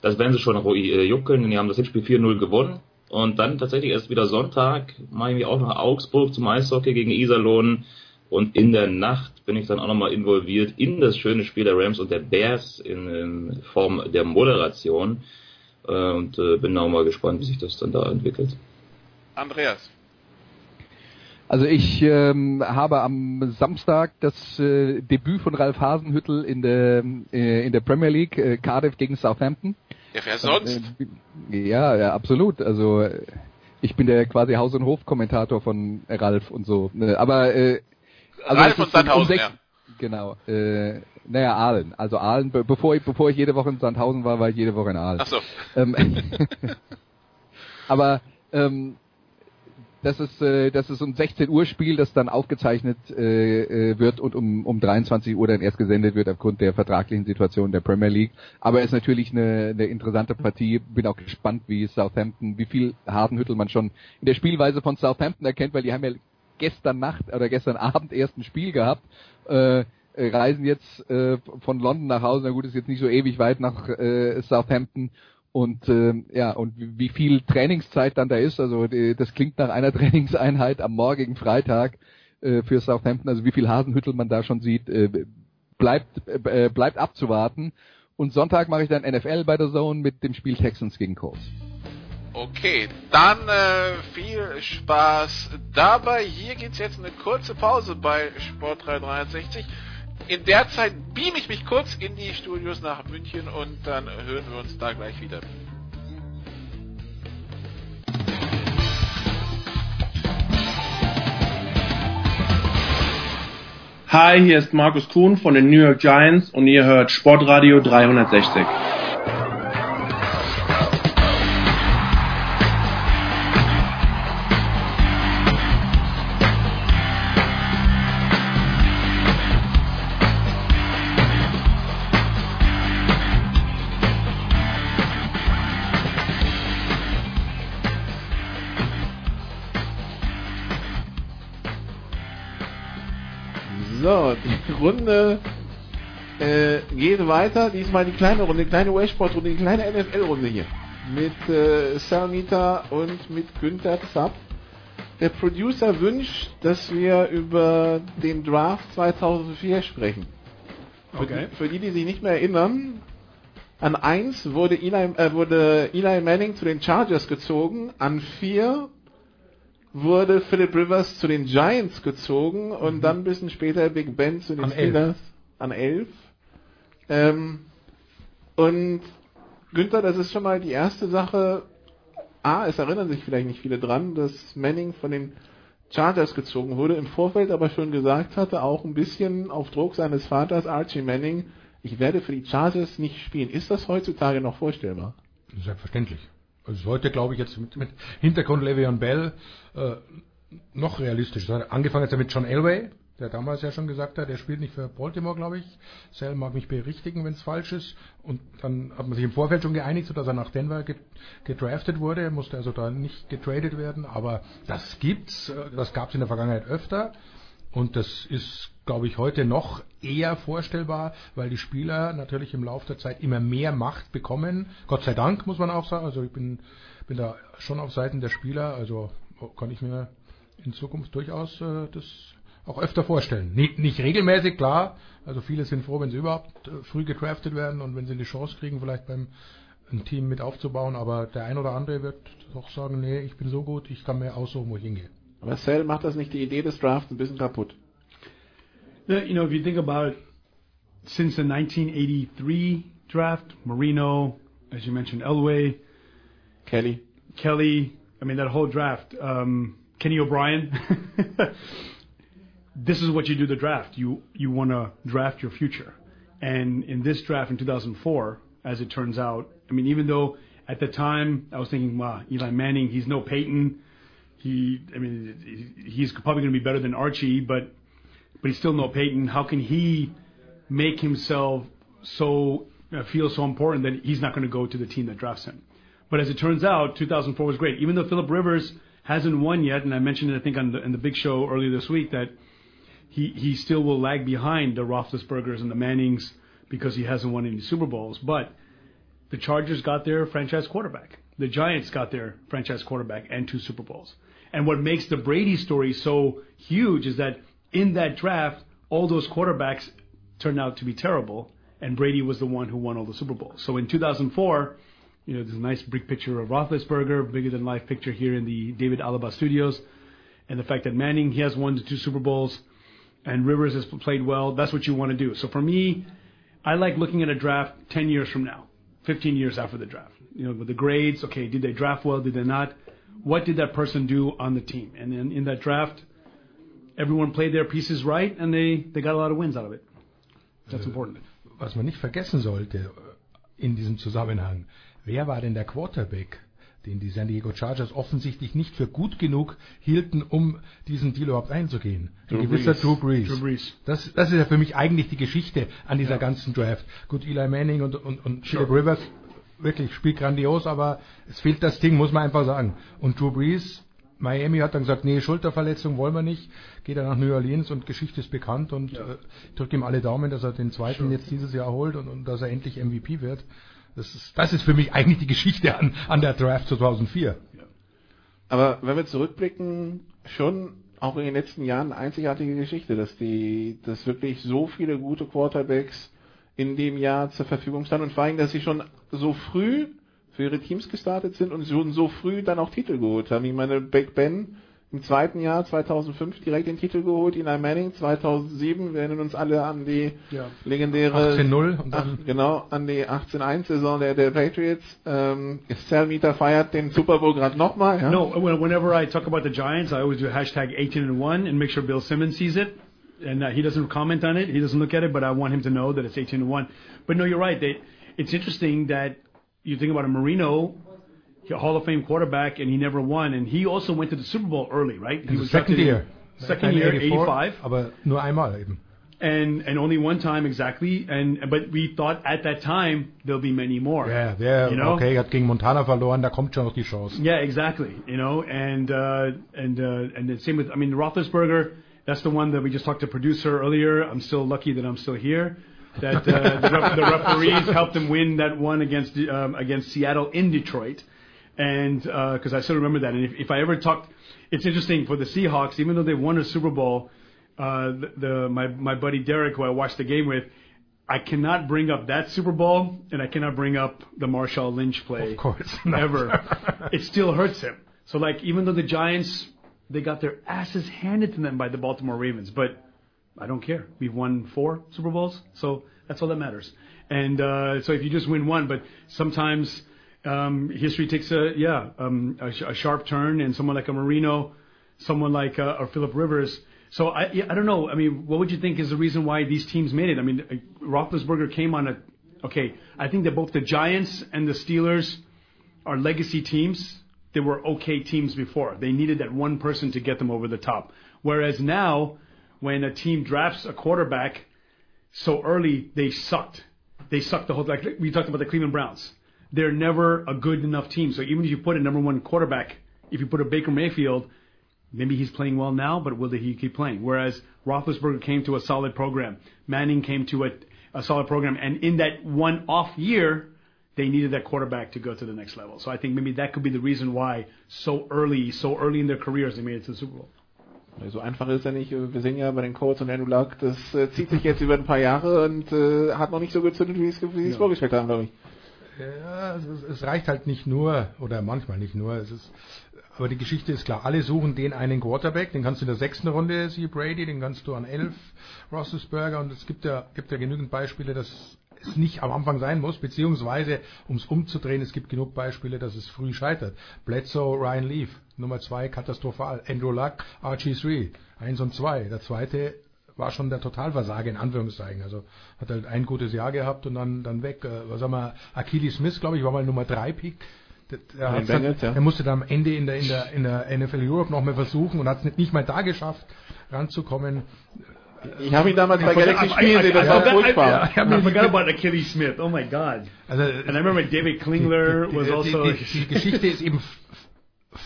Das werden sie schon äh, juckeln, die haben das Hinspiel 4-0 gewonnen. Und dann tatsächlich erst wieder Sonntag mache ich mich auch nach Augsburg zum Eishockey gegen Iserlohn. Und in der Nacht bin ich dann auch nochmal involviert in das schöne Spiel der Rams und der Bears in, in Form der Moderation. Äh, und äh, bin auch mal gespannt, wie sich das dann da entwickelt. Andreas. Also ich ähm, habe am Samstag das äh, Debüt von Ralf Hasenhüttel in der äh, in der Premier League äh, Cardiff gegen Southampton. Ja, wer sonst? Äh, ja, ja, absolut. Also ich bin der quasi Haus- und Hof-Kommentator von Ralf und so. Aber äh, also Ralf und Sandhausen, um ja. Genau. Äh, naja, Aalen. Also Aalen, be bevor ich bevor ich jede Woche in Sandhausen war, war ich jede Woche in Aalen. Ach so. Ähm, aber ähm, das ist, äh, das ist um 16 Uhr Spiel, das dann aufgezeichnet äh, äh, wird und um, um 23 Uhr dann erst gesendet wird aufgrund der vertraglichen Situation der Premier League. Aber ist natürlich eine, eine interessante Partie. Bin auch gespannt, wie Southampton, wie viel Hardenhüttel man schon in der Spielweise von Southampton erkennt, weil die haben ja gestern Nacht oder gestern Abend erst ein Spiel gehabt. Äh, reisen jetzt äh, von London nach Hause. Na gut, ist jetzt nicht so ewig weit nach äh, Southampton und äh, ja, und wie viel Trainingszeit dann da ist, also die, das klingt nach einer Trainingseinheit am morgigen Freitag äh, für Southampton, also wie viel Hasenhüttel man da schon sieht, äh, bleibt äh, bleibt abzuwarten. Und Sonntag mache ich dann NFL bei der Zone mit dem Spiel Texans gegen Colts. Okay, dann äh, viel Spaß dabei. Hier geht's jetzt eine kurze Pause bei Sport 360. In der Zeit beam ich mich kurz in die Studios nach München und dann hören wir uns da gleich wieder. Hi, hier ist Markus Kuhn von den New York Giants und ihr hört Sportradio 360. Runde äh, geht weiter. Diesmal die kleine Runde, die kleine US-Sport-Runde, die kleine NFL-Runde hier. Mit äh, Salmita und mit Günther Zapp. Der Producer wünscht, dass wir über den Draft 2004 sprechen. Für, okay. die, für die, die sich nicht mehr erinnern, an 1 wurde Eli, äh, wurde Eli Manning zu den Chargers gezogen, an 4 wurde Philip Rivers zu den Giants gezogen und mhm. dann ein bisschen später Big Ben zu den an Steelers elf. an 11. Ähm, und Günther, das ist schon mal die erste Sache. A, es erinnern sich vielleicht nicht viele dran, dass Manning von den Chargers gezogen wurde, im Vorfeld aber schon gesagt hatte, auch ein bisschen auf Druck seines Vaters Archie Manning, ich werde für die Chargers nicht spielen. Ist das heutzutage noch vorstellbar? Selbstverständlich. Also heute glaube ich jetzt mit, mit Hintergrund Le'Veon Bell äh, noch realistisch. Angefangen jetzt mit John Elway, der damals ja schon gesagt hat, er spielt nicht für Baltimore, glaube ich. Sal mag mich berichtigen, wenn es falsch ist. Und dann hat man sich im Vorfeld schon geeinigt, sodass er nach Denver gedraftet wurde. Er musste also da nicht getradet werden. Aber das gibt's, äh, das gab es in der Vergangenheit öfter. Und das ist, glaube ich, heute noch eher vorstellbar, weil die Spieler natürlich im Laufe der Zeit immer mehr Macht bekommen. Gott sei Dank, muss man auch sagen. Also ich bin, bin da schon auf Seiten der Spieler. Also kann ich mir in Zukunft durchaus äh, das auch öfter vorstellen. Nicht, nicht regelmäßig, klar. Also viele sind froh, wenn sie überhaupt äh, früh gedraftet werden und wenn sie die Chance kriegen, vielleicht beim ein Team mit aufzubauen. Aber der ein oder andere wird doch sagen, nee, ich bin so gut, ich kann mir aussuchen, wo ich hingehe. Aber Sell macht das nicht die Idee des Drafts ein bisschen kaputt? You know, if you think about since the 1983 draft, Marino, as you mentioned, Elway, Kelly, Kelly. I mean, that whole draft. Um, Kenny O'Brien. this is what you do the draft. You you want to draft your future. And in this draft in 2004, as it turns out, I mean, even though at the time I was thinking, wow, Eli Manning, he's no Peyton. He, I mean, he's probably going to be better than Archie, but but he's still no Peyton. How can he make himself so uh, feel so important that he's not going to go to the team that drafts him? But as it turns out, 2004 was great. Even though Philip Rivers hasn't won yet, and I mentioned it I think on the, in the big show earlier this week that he he still will lag behind the Roethlisbergers and the Mannings because he hasn't won any Super Bowls. But the Chargers got their franchise quarterback. The Giants got their franchise quarterback and two Super Bowls. And what makes the Brady story so huge is that in that draft, all those quarterbacks turned out to be terrible, and Brady was the one who won all the Super Bowls. So in 2004, you know, there's a nice big picture of Roethlisberger, bigger than life picture here in the David Alaba studios, and the fact that Manning he has won the two Super Bowls, and Rivers has played well. That's what you want to do. So for me, I like looking at a draft 10 years from now, 15 years after the draft. You know, with the grades. Okay, did they draft well? Did they not? What did that person do on the team? And then in that draft, everyone played their pieces right, and they they got a lot of wins out of it. That's important. Was man nicht vergessen sollte in diesem Zusammenhang, wer war denn der Quarterback, den die San Diego Chargers offensichtlich nicht für gut genug hielten, um diesen Deal überhaupt einzugehen? Ein gewisser. Drew Brees. Drew Brees. Das, das ist ja für mich eigentlich die Geschichte an dieser ganzen Draft. Gut, Eli Manning und, und, und Philip Rivers, wirklich spielt grandios, aber es fehlt das Ding, muss man einfach sagen. Und Drew Brees, Miami hat dann gesagt, nee, Schulterverletzung wollen wir nicht, geht er nach New Orleans und Geschichte ist bekannt und äh, drückt ihm alle Daumen, dass er den zweiten jetzt dieses Jahr holt und, und dass er endlich MVP wird. Das ist, das ist für mich eigentlich die Geschichte an, an der Draft 2004. Aber wenn wir zurückblicken, schon auch in den letzten Jahren eine einzigartige Geschichte, dass die, dass wirklich so viele gute Quarterbacks in dem Jahr zur Verfügung standen und vor allem, dass sie schon so früh für ihre Teams gestartet sind und schon so früh dann auch Titel geholt haben. Ich meine, Big Ben im zweiten Jahr 2005 direkt den Titel geholt, Eli Manning 2007, wir erinnern uns alle an die Ja. legendäre 18-0 und Ach, dann genau an die 18-1-Saison der, der Patriots. Ähm, Sal Meter feiert den Super Bowl gerade nochmal. Ja? No, whenever I talk about the Giants, I always do hashtag 18 and 1 and make sure Bill Simmons sees it. And uh, he doesn't comment on it. He doesn't look at it, but I want him to know that it's 18 and 1. But no, you're right. They, it's interesting that you think about a Marino, a Hall of Fame quarterback, and he never won. And he also went to the Super Bowl early, right? He was second year. Second year, 85. Aber nur einmal eben. And, and only one time exactly. And, but we thought at that time there'll be many more. Ja, der, You know? okay, hat gegen Montana verloren, da kommt schon noch die Chance. Yeah, exactly. You know, and uh, and uh, and the same with I mean Roethlisberger. That's the one that we just talked to producer earlier. I'm still lucky that I'm still here. That uh, the, ref- the referees helped him win that one against um, against Seattle in Detroit, and because I still remember that. And if, if I ever talked, it's interesting for the Seahawks, even though they won a Super Bowl. Uh, the, the my my buddy Derek, who I watched the game with, I cannot bring up that Super Bowl, and I cannot bring up the Marshall Lynch play. Of course ever. it still hurts him. So like, even though the Giants they got their asses handed to them by the Baltimore Ravens, but I don't care. We've won four Super Bowls, so that's all that matters. And uh, so if you just win one, but sometimes history takes a yeah um, a, a sharp turn, and someone like a Marino, someone like uh, or Philip Rivers, So I, I don't know. I mean, what would you think is the reason why these teams made it? I mean, Roethlisberger came on a. Okay, I think that both the Giants and the Steelers are legacy teams. They were okay teams before. They needed that one person to get them over the top. Whereas now, when a team drafts a quarterback so early, they sucked. They sucked the whole. Like we talked about the Cleveland Browns. They're never a good enough team. So even if you put a number one quarterback, if you put a Baker Mayfield, maybe he's playing well now, but will he keep playing? Whereas Roethlisberger came to a solid program. Manning came to a, a solid program, and in that one off year, they needed that quarterback to go to the next level. So I think maybe that could be the reason why so early, so early in their careers, they made it to the Super Bowl. So einfach ist er nicht. Wir sehen ja bei den Colts und Andrew Luck, das äh, zieht sich jetzt über ein paar Jahre und äh, hat noch nicht so gezündet, wie sie es ja. vorgestellt haben, glaube ich. Ja, es, es, reicht halt nicht nur, oder manchmal nicht nur, es ist, aber die Geschichte ist klar, alle suchen den einen Quarterback, den kannst du in der sechsten Runde, sie Brady, den kannst du an elf, Roethlisberger, und es gibt ja, gibt ja genügend Beispiele, dass es nicht am Anfang sein muss, beziehungsweise, um es umzudrehen, es gibt genug Beispiele, dass es früh scheitert. Bledsoe, Ryan Leaf, Nummer zwei, katastrophal. Andrew Luck, RG3, eins und zwei. Der zweite war schon der Totalversager in Anführungszeichen. Also hat halt ein gutes Jahr gehabt und dann, dann weg. Äh, was haben wir? Achilles Smith, glaube ich, war mal Nummer drei Pick. Der, der, Bengals, ja. er musste dann am Ende in der, in der, in der NFL Europe nochmal versuchen und hat es nicht, nicht mal da geschafft, ranzukommen. Ich habe ihn damals bei Galaxy spielen sehen, das war furchtbar. I, I, I forgot about Achilles Smith. Oh my God. Also, And I remember David Klingler die, was also. Die, die, die Geschichte ist eben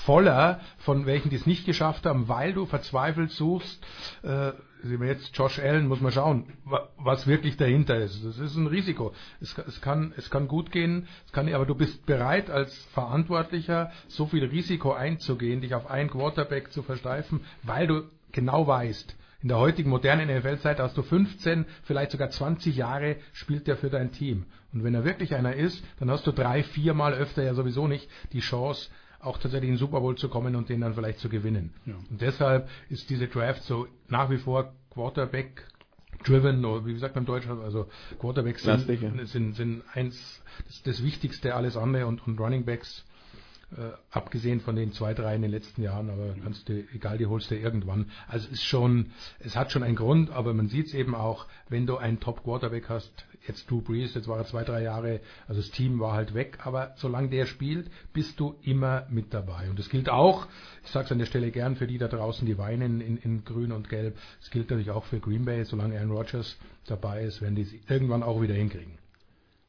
voller von welchen, die es nicht geschafft haben, weil du verzweifelt suchst. Äh, sehen wir jetzt Josh Allen, muss man schauen, was wirklich dahinter ist. Das ist ein Risiko. Es, es, kann, es kann gut gehen, es kann, aber du bist bereit als Verantwortlicher so viel Risiko einzugehen, dich auf einen Quarterback zu versteifen, weil du genau weißt, in der heutigen modernen NFL-Zeit hast du 15, vielleicht sogar 20 Jahre, spielt der für dein Team. Und wenn er wirklich einer ist, dann hast du drei, viermal öfter ja sowieso nicht die Chance, auch tatsächlich in den Super Bowl zu kommen und den dann vielleicht zu gewinnen. Ja. Und deshalb ist diese Draft so nach wie vor Quarterback driven, oder wie sagt man im Deutschen, also Quarterbacks sind, sind, sind eins, das, das Wichtigste, alles andere und, und Running Backs äh, abgesehen von den zwei, drei in den letzten Jahren, aber kannst du, egal, die holst du irgendwann. Also es ist schon, es hat schon einen Grund, aber man sieht es eben auch, wenn du einen Top Quarterback hast, jetzt Drew Brees, jetzt war er zwei, drei Jahre, also das Team war halt weg, aber solange der spielt, bist du immer mit dabei. Und das gilt auch, ich sage es an der Stelle gern für die da draußen, die weinen in, in Grün und Gelb, es gilt natürlich auch für Green Bay, solange Aaron Rodgers dabei ist, werden die es irgendwann auch wieder hinkriegen.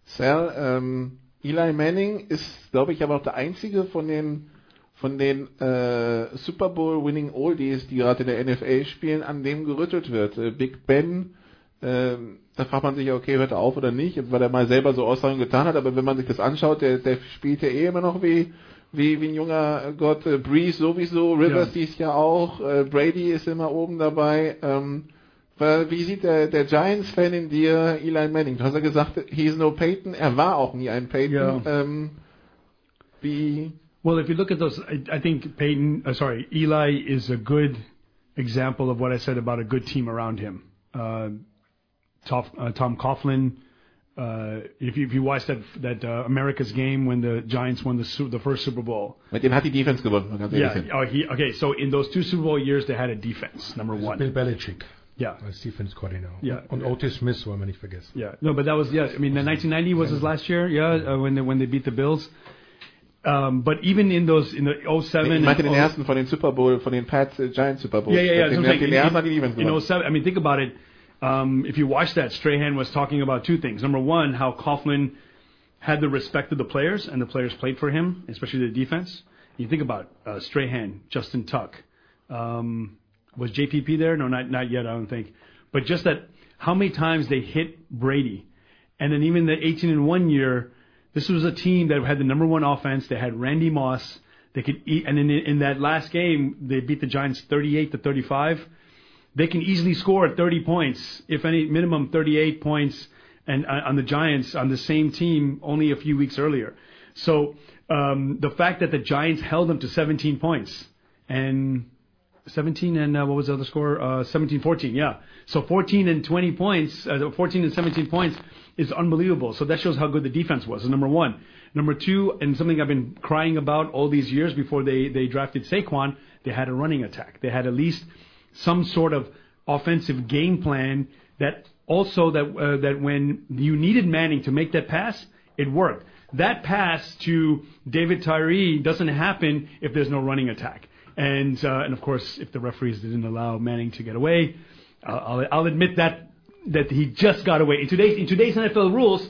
Sal, ähm, Eli Manning ist, glaube ich, aber auch der einzige von den von den äh, Super Bowl Winning Oldies, die gerade in der NFL spielen, an dem gerüttelt wird. Äh, Big Ben, äh, da fragt man sich, okay, hört er auf oder nicht, weil er mal selber so Aussagen getan hat, aber wenn man sich das anschaut, der, der spielt ja eh immer noch wie, wie, wie ein junger Gott, äh, Breeze sowieso, Rivers ja. dies Jahr auch, äh, Brady ist immer oben dabei. Ähm, wie sieht der, der Giants-Fan in dir Eli Manning? Du hast ja gesagt, he's no Peyton. Er war auch nie ein Peyton. Yeah. Ähm, wie well, if you look at those, I, I think Peyton, uh, sorry, Eli is a good example of what I said about a good team around him. Uh, Tom, uh, Tom Coughlin, uh, if you if you watch that that uh, America's game when the Giants won the the first Super Bowl. Mit dem hat die Defense gewonnen. Yeah. Oh, he, okay. So in those two Super Bowl years, they had a defense. Number one. Bill Belichick. Yeah. Als Defense Coordinator. Yeah. Und Otis Smith wollen wir nicht vergessen. Yeah. No, but that was, yeah, I mean, the 1990 was his last year, yeah, uh, when, they, when they beat the Bills. Um, but even in those, in the 07. Ich meinte den ersten von den Super Bowl, von den Pats uh, Giants Super Bowl. Yeah, yeah, yeah. Den, so den, den ersten hat die Defense In 07, I mean, think about it. Um, if you watch that, Strahan was talking about two things. Number one, how Coughlin had the respect of the players, and the players played for him, especially the defense. You think about uh, Strahan, Justin Tuck. Um, was JPP there? No, not not yet. I don't think. But just that how many times they hit Brady, and then even the 18 and one year, this was a team that had the number one offense. They had Randy Moss. They could eat, and in in that last game they beat the Giants 38 to 35. They can easily score 30 points, if any minimum 38 points, and uh, on the Giants on the same team only a few weeks earlier. So um, the fact that the Giants held them to 17 points and 17 and uh, what was the other score? Uh, 17 14, yeah. So 14 and 20 points, uh, 14 and 17 points is unbelievable. So that shows how good the defense was. Number one. Number two, and something I've been crying about all these years before they, they drafted Saquon, they had a running attack. They had at least some sort of offensive game plan that also that uh, that when you needed Manning to make that pass, it worked. That pass to David Tyree doesn't happen if there's no running attack. And uh, and of course, if the referees didn't allow Manning to get away, uh, I'll, I'll admit that that he just got away. In today's in today's NFL rules,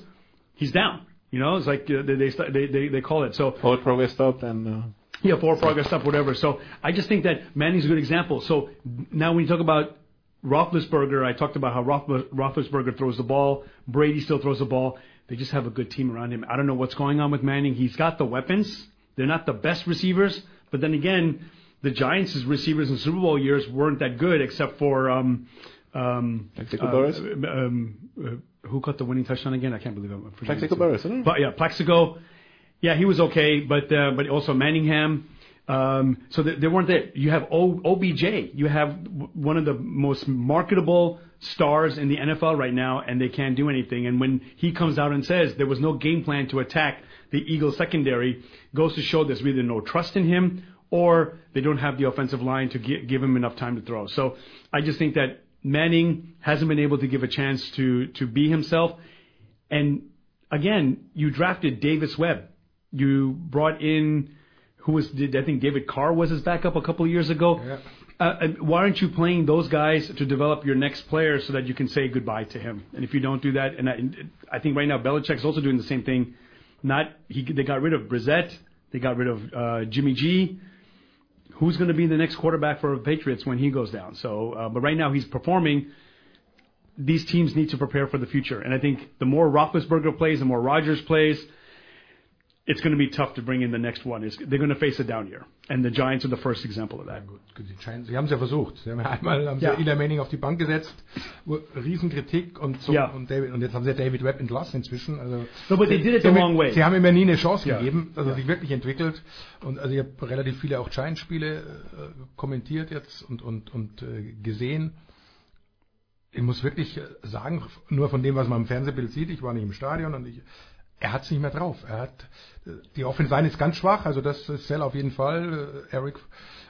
he's down. You know, it's like uh, they, they they they they call it so. Forward progress stop and. Uh... Yeah, forward progress stop, whatever. So I just think that Manning's a good example. So now when you talk about Roethlisberger, I talked about how Roethlisberger throws the ball. Brady still throws the ball. They just have a good team around him. I don't know what's going on with Manning. He's got the weapons. They're not the best receivers, but then again, the Giants' receivers in Super Bowl years weren't that good, except for um, um, Plaxico. Uh, um, uh, who caught the winning touchdown again? I can't believe I'm Plaxico Burress, isn't it? But yeah, Plaxico. Yeah, he was okay, but uh, but also Manningham. Um, so they, they weren't there. You have o, OBJ. You have one of the most marketable stars in the NFL right now, and they can't do anything. And when he comes out and says there was no game plan to attack the Eagles secondary, goes to show there's either no trust in him or they don't have the offensive line to give, give him enough time to throw. So I just think that Manning hasn't been able to give a chance to to be himself. And again, you drafted Davis Webb. You brought in who was I think David Carr was his backup a couple of years ago. Yeah. Uh, why aren't you playing those guys to develop your next player so that you can say goodbye to him? And if you don't do that, and I, I think right now Belichick's also doing the same thing. Not he, they got rid of Brissett, they got rid of uh, Jimmy G. Who's going to be the next quarterback for the Patriots when he goes down? So, uh, but right now he's performing. These teams need to prepare for the future, and I think the more Roethlisberger plays, the more Rodgers plays, it's going to be tough to bring in the next one. It's, they're going to face a down year. And the Giants are the first example of that. Ja, die Giants, sie haben es ja versucht. Sie haben ja einmal haben Ja. Eli Manning auf die Bank gesetzt, Riesenkritik und so, Ja. und, David, und jetzt haben sie David Webb entlassen inzwischen. Also, No, but they did it sie the haben, wrong way. Sie haben ihm ja nie eine Chance Ja. gegeben, Ja. sich wirklich entwickelt. Und also ich habe relativ viele auch Giants-Spiele äh, kommentiert jetzt und, und, und äh, gesehen. Ich muss wirklich äh, sagen, nur von dem, was man im Fernsehbild sieht, ich war nicht im Stadion und ich, er hat es nicht mehr drauf. Er hat die Offensive Line ist ganz schwach, also das ist Sell auf jeden Fall. Äh, Eric,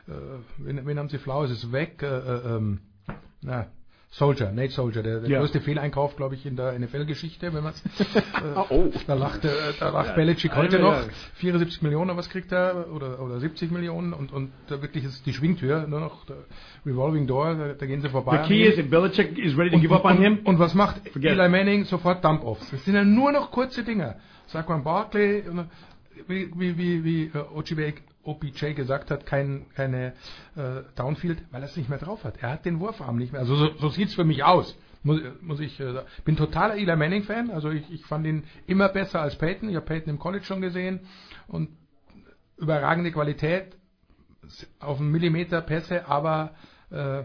äh, wen, wen haben sie flau? Es ist weg. Äh, äh, ähm, na, Soldier, Nate Soldier, der, der Ja. größte Fehleinkauf, glaube ich, in der NFL-Geschichte, wenn man es. Äh, Oh. Da lacht, äh, da lacht Ja. Belichick heute noch. ja. 74 Millionen, was kriegt er? Oder, oder 70 Millionen und, und da wirklich ist die Schwingtür nur noch der Revolving Door, da, da gehen sie vorbei. The key is if Belichick is ready to Und, give up on und, him. und was macht Forget Eli. Manning? Sofort Dump-Offs. Das sind ja nur noch kurze Dinger. Saquon Barkley, äh, wie, wie, wie, wie äh, OPJ gesagt hat, kein, keine äh, Downfield, weil er es nicht mehr drauf hat. Er hat den Wurfarm nicht mehr. Also so, so sieht's für mich aus. Muss, muss ich äh, bin totaler Eli Manning Fan. Also ich, ich fand ihn immer besser als Peyton. Ich habe Peyton im College schon gesehen und überragende Qualität auf einen Millimeter Pässe, aber äh,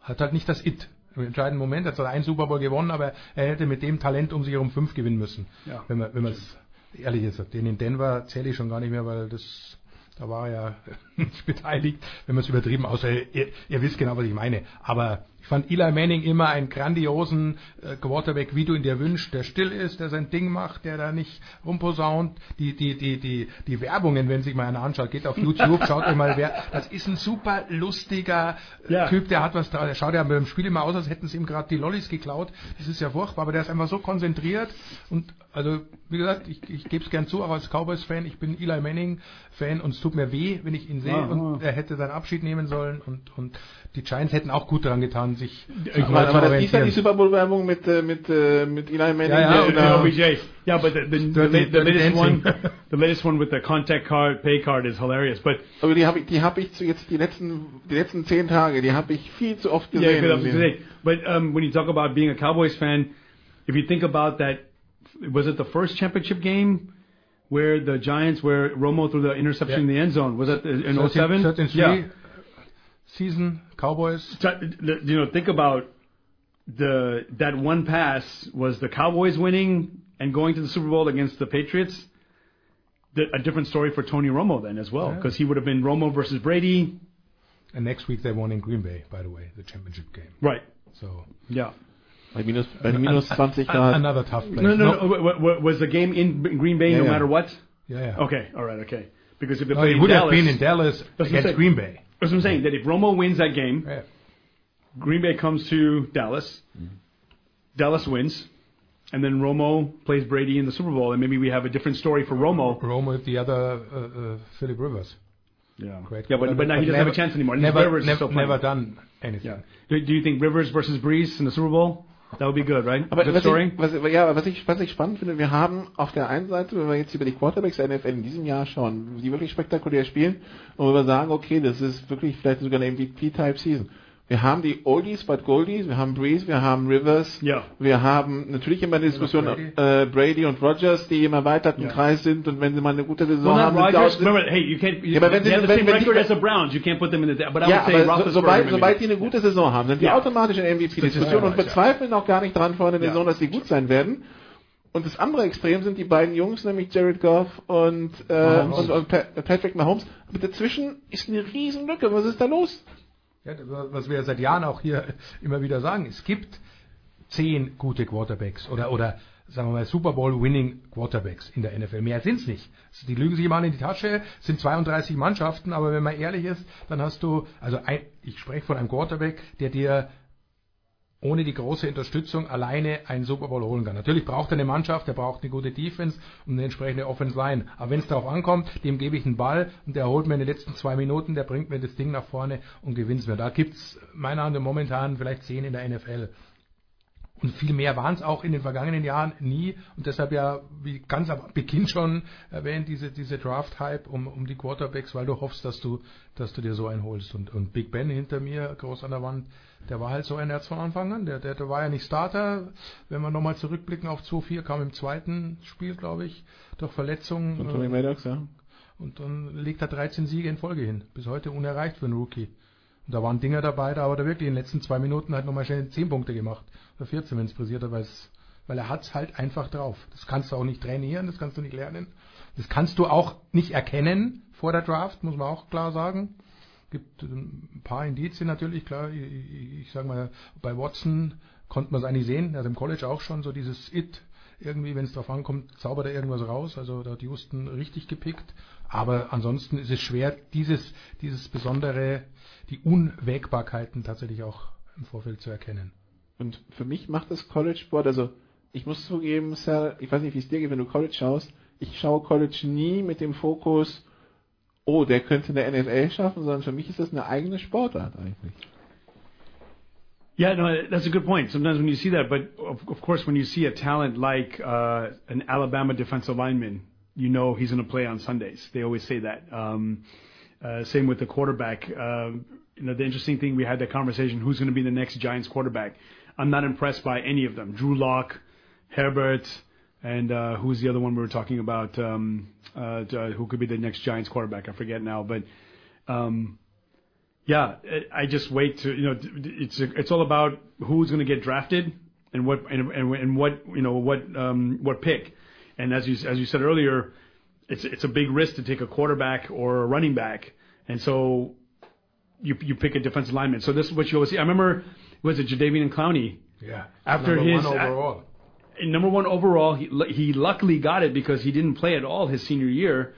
hat halt nicht das It. Im entscheidenden Moment hat er einen Super Bowl gewonnen, aber er hätte mit dem Talent um sich herum fünf gewinnen müssen. Ja. Wenn man, wenn man es ehrlich ist. Den in Denver zähle ich schon gar nicht mehr, weil das, da war er ja nicht beteiligt, wenn man es übertrieben, außer ihr, ihr wisst genau, was ich meine. Aber ich fand Eli Manning immer einen grandiosen äh, Quarterback, wie du ihn dir wünschst, der still ist, der sein Ding macht, der da nicht rumposaunt. Die, die, die, die, die Werbungen, wenn sich mal einer anschaut, geht auf YouTube, schaut euch mal wer. Das ist ein super lustiger äh, Ja. Typ, der hat was da, der schaut ja beim Spiel immer aus, als hätten sie ihm gerade die Lollis geklaut. Das ist ja furchtbar, aber der ist einfach so konzentriert und also wie gesagt, ich, ich gebe es gern zu, auch als Cowboys-Fan, ich bin Eli Manning-Fan und es tut mir weh, wenn ich ihn sehe und er hätte seinen Abschied nehmen sollen und, und die Giants hätten auch gut daran getan, sich Ich Aber, aber das ist ja die. Super Bowl Werbung mit äh, mit äh, mit Eli Manning. Ja, ja, der- und, der- äh, OBJ. Yeah, but the, the, the, the latest one, the latest one with the contact card, pay card is hilarious. But aber die habe ich die habe ich zu jetzt die letzten die letzten zehn Tage, die habe ich viel zu oft yeah, gesehen. to date. But um, when you talk about being a Cowboys fan, if you think about that, was it the first championship game where the Giants, where Romo threw the interception in the end zone? Was that in 07? 13 yeah. Season, Cowboys. You know, think about the that one pass was the Cowboys winning and going to the Super Bowl against the Patriots. The, a different story for Tony Romo then as well, Yeah. because he would have been Romo versus Brady. And next week they won in Green Bay, by the way, the championship game. Right. So Yeah. Bei minus bei minus 20 An- Grad. Another tough place. No, no, no. w- w- Was the game in Green Bay Yeah, no yeah. matter what? Yeah, yeah. Okay, all right, okay. Because if they No, played it in would have been in Dallas That's what I'm against saying. Green Bay. That's what I'm saying. That if Romo wins that game, Yeah. Green Bay comes to Dallas. Dallas wins. And then Romo plays Brady in the Super Bowl, and maybe we have a different story for Romo. Romo with the other uh, uh, Philip Rivers. Yeah. Great. Yeah, but, but now he doesn't never, have a chance anymore. Never, Rivers never, never done anything. Yeah. Do, do you think Rivers versus Breeze in the Super Bowl? That would be good, right? Aber good was story. ich, was, ja, was ich, was ich spannend finde, wir haben auf der einen Seite, wenn wir jetzt über die Quarterbacks der NFL in diesem Jahr schauen, die wirklich spektakulär spielen, und wir sagen, okay, das ist wirklich vielleicht sogar eine MVP-Type-Season. Wir haben die Oldies but Goldies, wir haben Breeze, wir haben Rivers, Ja. wir haben natürlich immer die Diskussion Brady. Brady. Äh, Brady und Rogers, die immer weiter im Ja. Kreis sind und wenn sie mal eine gute Saison Well, haben, sie auch- Remember, hey, you can't. You, Ja, aber wenn sie- wenn- wenn die- as the Browns. You can't put them in the. But I ja, would say aber so, sobald, sobald die eine gute Saison haben, sind die Ja. automatisch in der MVP-Diskussion und bezweifeln auch gar nicht dran vor der Ja. Saison, dass die gut sein werden. Und das andere Extrem sind die beiden Jungs, nämlich Jared Goff und, äh, Mahomes. und, und Pa- Patrick Mahomes. Aber dazwischen ist eine Riesenlücke. Was ist da los? Ja, was wir seit Jahren auch hier immer wieder sagen, es gibt zehn gute Quarterbacks oder, oder sagen wir mal Super Bowl Winning Quarterbacks in der NFL. Mehr sind's nicht. Die lügen sich mal in die Tasche, es sind 32 Mannschaften, aber wenn man ehrlich ist, dann hast du, also ein, ich spreche von einem Quarterback, der dir ohne die große Unterstützung alleine einen Super Bowl holen kann. Natürlich braucht er eine Mannschaft, er braucht eine gute Defense und eine entsprechende Offense Line. Aber wenn es darauf ankommt, dem gebe ich einen Ball und der holt mir in den letzten zwei Minuten, der bringt mir das Ding nach vorne und gewinnt mir. Da gibt's meiner Meinung nach momentan vielleicht zehn in der NFL. Und viel mehr waren es auch in den vergangenen Jahren nie. Und deshalb ja, wie ganz am Beginn schon erwähnt, diese, diese Draft-Hype um, um die Quarterbacks, weil du hoffst, dass du, dass du dir so einen holst. Und, und Big Ben hinter mir, groß an der Wand, der war halt so ein Herz von Anfang an. Der, der, der war ja nicht Starter. Wenn wir nochmal zurückblicken auf 2-4, kam im zweiten Spiel, glaube ich, durch Verletzungen. Und Tony äh, Maddox, ja. und dann legt er 13 Siege in Folge hin. Bis heute unerreicht für einen Rookie. Und da waren Dinger dabei, da hat er wirklich in den letzten zwei Minuten halt nochmal schnell 10 Punkte gemacht. Oder 14, wenn es passiert hat, weil er hat's halt einfach drauf. Das kannst du auch nicht trainieren, das kannst du nicht lernen. Das kannst du auch nicht erkennen vor der Draft, muss man auch klar sagen. Gibt ein paar Indizien natürlich, klar. Ich, ich, ich sag mal, bei Watson konnte man es eigentlich sehen, also im College auch schon, so dieses It, irgendwie, wenn es drauf ankommt, zaubert er irgendwas raus. Also da hat Houston richtig gepickt. Aber ansonsten ist es schwer, dieses, dieses besondere, die Unwägbarkeiten tatsächlich auch im Vorfeld zu erkennen. Und für mich macht das College Sport, also ich muss zugeben, Sir, ich weiß nicht, wie es dir geht, wenn du College schaust. Ich schaue College nie mit dem Fokus, oh, der könnte in der NFL schaffen, sondern für mich ist das eine eigene Sportart eigentlich. Yeah, no, that's a good point. Sometimes when you see that, but of, of course, when you see a talent like uh, an Alabama defensive lineman, you know he's going to play on Sundays. They always say that. Um, uh, same with the quarterback. Um, you know, the interesting thing we had that conversation: who's going to be the next Giants quarterback? I'm not impressed by any of them. Drew Lock, Herbert, uh, who's the other one we were talking about? Um, uh, uh, who could be the next Giants quarterback? I forget now, but. Um, yeah, I just wait to you know it's it's all about who's going to get drafted and what and, and, and what you know what um, what pick. And as you as you said earlier, it's it's a big risk to take a quarterback or a running back, and so you you pick a defensive lineman. So this is what you always see. I remember was it Jadavian and Clowney Yeah. after Number his one overall. Number one overall. He he luckily got it because he didn't play at all his senior year,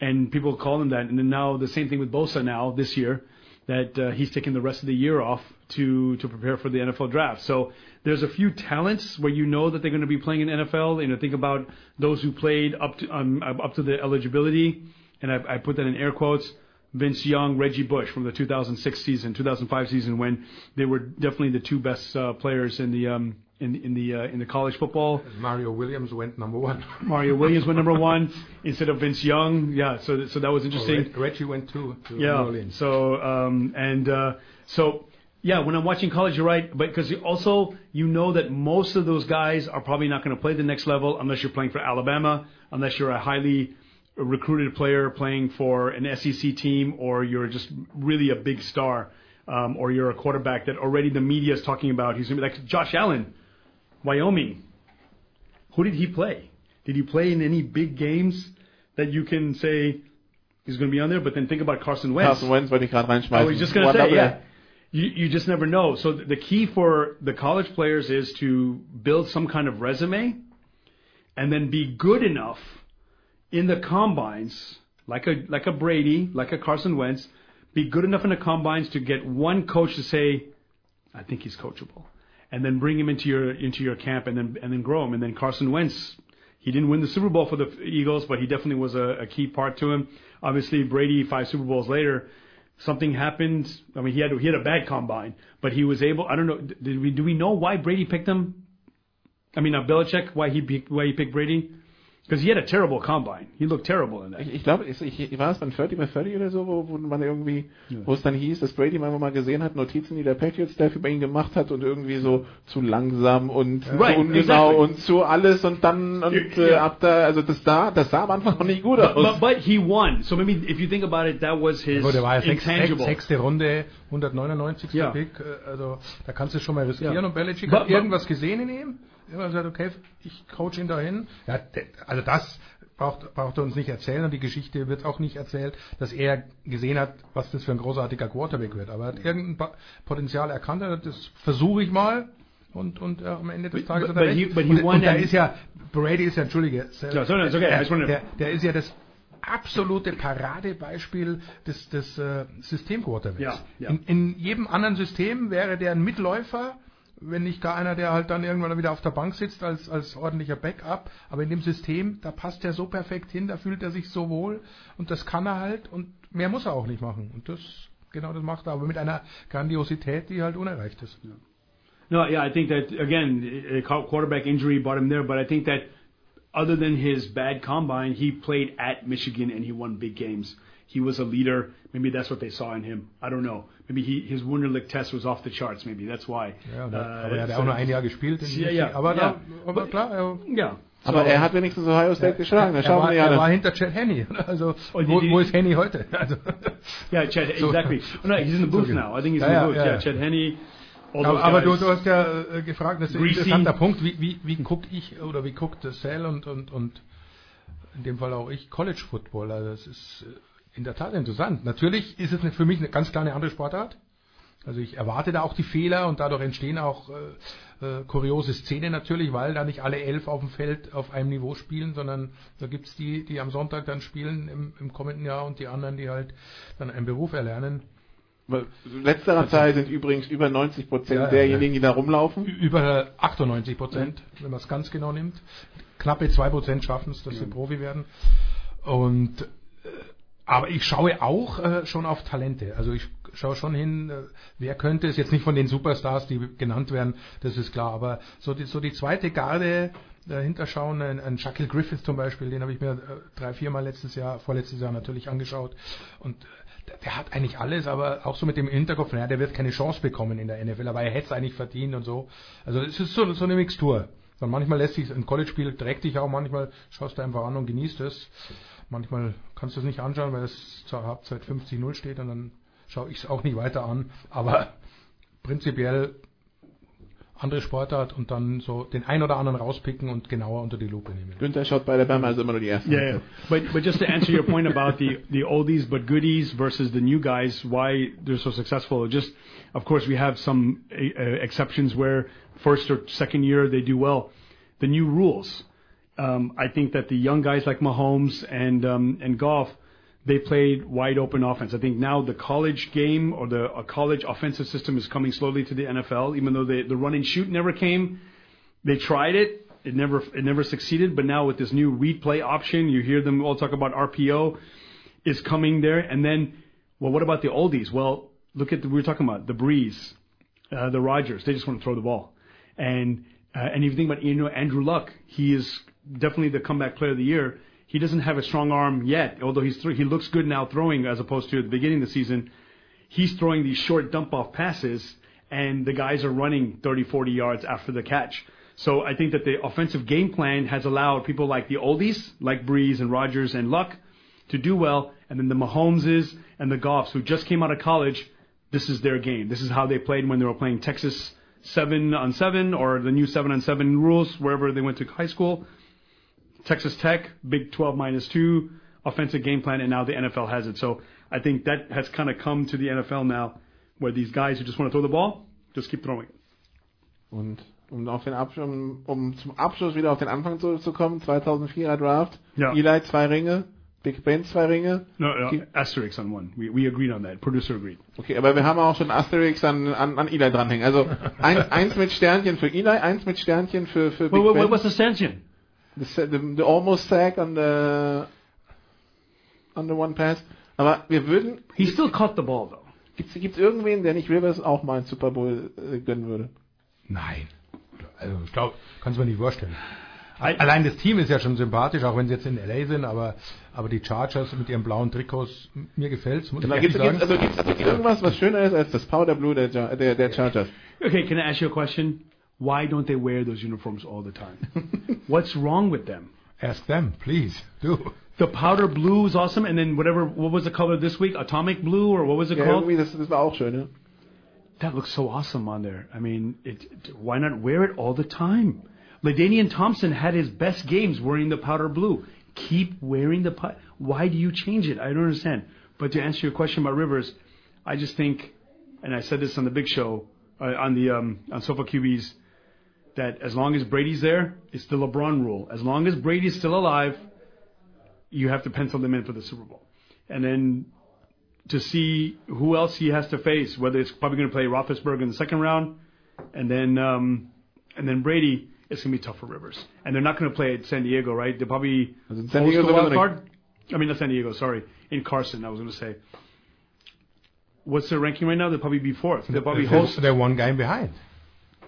and people call him that. And then now the same thing with Bosa now this year, that uh, he's taking the rest of the year off to to prepare for the NFL draft. So there's a few talents where you know that they're going to be playing in NFL. You know, think about those who played up to um, up to the eligibility, and I, I put that in air quotes. Vince Young, Reggie Bush from the 2006 season, 2005 season, when they were definitely the two best uh, players in the um, in in the uh, in the college football. Mario Williams went number one. Mario Williams went number one instead of Vince Young. Yeah, so so that was interesting. Oh, Reg- Reggie went to, to New yeah. Orleans. So um, and uh, so yeah, when I'm watching college, you're right, but because also you know that most of those guys are probably not going to play the next level unless you're playing for Alabama, unless you're a highly recruited player playing for an SEC team, or you're just really a big star, um, or you're a quarterback that already the media is talking about. He's going to be like Josh Allen, Wyoming. Who did he play? Did he play in any big games that you can say he's going to be on there? But then think about Carson Wentz. Carson Wentz wollte ich gerade reinschmeißen. I was just going to say, yeah. You, you just never know. So th- the key for the college players is to build some kind of resume and then be good enough in the combines, like a, like a Brady, like a Carson Wentz, be good enough in the combines to get one coach to say, I think he's coachable. And then bring him into your into your camp and then and then grow him. And then Carson Wentz, he didn't win the Super Bowl for the Eagles, but he definitely was a, a key part to him. Obviously, Brady five Super Bowls later, something happened. I mean, he had he had a bad combine, but he was able. I don't know. Did we do we know why Brady picked him? I mean, uh, Belichick, why he why he picked Brady? Because he had a terrible combine. He looked terrible in that. Ich, ich glaube, ich, ich, war es beim 30 by 30 oder so, wo, wo man irgendwie, Ja. wo es dann hieß, dass Brady mal, mal gesehen hat, Notizen, die der Patriots-Staff über ihn gemacht hat und irgendwie so zu langsam und Right, zu ungenau exactly. und zu alles und dann und äh, Ja. ab da, also das sah, das sah am Anfang noch nicht gut But, aus. but, but he won. So maybe if you think about it, that was his der war ja sechs, sechs, intangible. sechste Runde, 199. Ja. Pick, äh, also da kannst du es schon mal riskieren. Ja. Und Belichick But- hat but- irgendwas gesehen in ihm. Er hat gesagt, okay, ich coach ihn dahin. Ja, also das braucht, braucht er uns nicht erzählen und die Geschichte wird auch nicht erzählt, dass er gesehen hat, was das für ein großartiger Quarterback wird. Aber er hat irgendein Potenzial erkannt, er das versuche ich mal. Und, und äh, am Ende des But- Tages but- hat er but recht. but he und, und da ist ja, Brady ist ja, entschuldige, sorry, okay. Der, der ist ja das absolute Paradebeispiel des, des äh, Systemquarterbacks. Ja, ja. In, in jedem anderen System wäre der ein Mitläufer, wenn nicht gar einer, der halt dann irgendwann wieder auf der Bank sitzt als, als ordentlicher Backup. Aber in dem System, da passt er so perfekt hin, da fühlt er sich so wohl und das kann er halt und mehr muss er auch nicht machen. Und das, genau das macht er, aber mit einer Grandiosität, die halt unerreicht ist. No, yeah, I think that again, quarterback injury brought him there, but I think that other than his bad combine, he played at Michigan and he won big games. He was a leader. Maybe that's what they saw in him. I don't know. Maybe he, his Wunderlich test was off the charts. Maybe that's why. Ja, und er- Uh, aber er hat so- auch nur ein Jahr gespielt. In Ja, ja, aber, ja. Da, aber klar, er, ja. Aber er hat wenigstens Ohio State geschlagen, das er, schauen wir ja er war hinter Chad Henney. Also, Oh, wo, wo ist Henney heute? Also, Yeah, Chad, So- exactly. Oh, no, he's in the booth So- now. I think he's Ja, in the ja, booth. ja, Yeah, ja. Chad Henney. aber aber du, du hast ja äh, gefragt, das ist ein interessanter Punkt, wie, wie, wie gucke ich oder wie guckt Sal und, und, und in dem Fall auch ich College Football. Also das ist äh, in der Tat interessant. Natürlich ist es für mich eine ganz kleine andere Sportart. Also ich erwarte da auch die Fehler und dadurch entstehen auch äh, äh, kuriose Szenen natürlich, weil da nicht alle elf auf dem Feld auf einem Niveau spielen, sondern da gibt's die, die am Sonntag dann spielen im, im kommenden Jahr und die anderen, die halt dann einen Beruf erlernen. Letzterer Zahl sind übrigens über 90 Prozent Ja, ja, derjenigen, die da rumlaufen. Über 98 Prozent, wenn man es ganz genau nimmt. Knappe 2 Prozent schaffen es, dass sie Profi werden. Und äh, aber ich schaue auch äh, schon auf Talente. Also ich schaue schon hin, äh, wer könnte es jetzt nicht von den Superstars, die genannt werden, das ist klar. Aber so die, so die zweite Garde dahinter schauen, ein, ein Shaquille Griffith zum Beispiel, den habe ich mir äh, drei, viermal letztes Jahr, vorletztes Jahr natürlich angeschaut. Und äh, der, der hat eigentlich alles, aber auch so mit dem Hinterkopf, naja, der wird keine Chance bekommen in der NFL, aber er hätte es eigentlich verdient und so. Also es ist so, so eine Mixtur. Und manchmal lässt sich ein College-Spiel trägt dich auch, manchmal schaust du einfach an und genießt es. Manchmal kannst du es nicht anschauen, weil es zur Halbzeit 50-0 steht und dann schaue ich es auch nicht weiter an. Aber prinzipiell andere Sportart und dann so den ein oder anderen rauspicken und genauer unter die Lupe nehmen. Günther schaut bei der Bama also immer nur die ersten. Yeah, yeah. But but just to answer your point about the the oldies but goodies versus the new guys, why they're so successful. Just of course we have some uh, exceptions where first or second year they do well. The new rules. Um, I think that the young guys like Mahomes and um, and Goff, they played wide open offense. I think now the college game or the college offensive system is coming slowly to the NFL. Even though the the run and shoot never came, they tried it. It never it never succeeded. But now with this new read play option, you hear them all talk about RPO is coming there. And then, well, what about the oldies? Well, look at the, we were talking about the Breeze, uh, the Rogers. They just want to throw the ball. And uh, and if you think about you know Andrew Luck, he is definitely the comeback player of the year. He doesn't have a strong arm yet, although he's th- he looks good now throwing as opposed to at the beginning of the season. He's throwing these short dump off passes, and the guys are running 30, 40 yards after the catch. So I think that the offensive game plan has allowed people like the oldies, like Breeze and Rogers and Luck, to do well, and then the Mahomeses and the Goffs who just came out of college. This is their game. This is how they played when they were playing Texas seven on seven or the new seven on seven rules wherever they went to high school. Texas Tech, Big 12 minus two offensive game plan, and now the NFL has it. So I think that has kind of come to the NFL now, where these guys who just want to throw the ball just keep throwing. Und um auf den Abschluss, um, um zum Abschluss wieder auf den Anfang zu, zu kommen, 2004er Draft, Ja. Eli zwei Ringe, Big Ben zwei Ringe. No, no, asterisk on one. We, we agreed on that. Producer agreed. Okay, aber wir haben auch schon Asterix an, an, an Eli dranhängen. Also ein, eins mit Sternchen für Eli, eins mit Sternchen für, für Big Wait, wait, Ben. what's the Sternchen? The, sa- the, the almost sack on the, on the one pass. Aber wir würden... He still caught the ball, though. Gibt's, gibt's irgendwen, der nicht Rivers auch mal einen Super Bowl äh, gönnen würde? Nein. Also ich glaube, kannst du mir nicht vorstellen. Allein das Team ist ja schon sympathisch, auch wenn sie jetzt in LA sind, aber, aber die Chargers mit ihren blauen Trikots, mir gefällt's, muss Genau, gibt's, gibt's, sagen. also gibt's also irgendwas, was schöner ist als das Powder Blue der, der, der Chargers? Okay, can I ask you a question? Why don't they wear those uniforms all the time? What's wrong with them? Ask them, please. Do. The powder blue is awesome, and then whatever, what was the color this week? Atomic blue, or what was it Ja, called? irgendwie, das, das war auch schön, ne? That looks so awesome on there. I mean, it, it- why not wear it all the time? Ladainian Thompson had his best games wearing the powder blue. Keep wearing the pi- Why do you change it? I don't understand. But to answer your question about Rivers, I just think, and I said this on the Big Show, uh, on the um, on Sofa QBs, that as long as Brady's there, it's the LeBron rule. As long as Brady's still alive, you have to pencil them in for the Super Bowl. And then to see who else he has to face, whether it's probably going to play Roethlisberger in the second round, and then um, and then Brady, it's going to be tough for Rivers. And they're not going to play at San Diego, right? They'll probably San Diego the wild card. I mean, not San Diego, sorry, in Carson. I was going to say. What's their ranking right now? They'll probably be fourth. They'll probably They're- host. they're one game behind.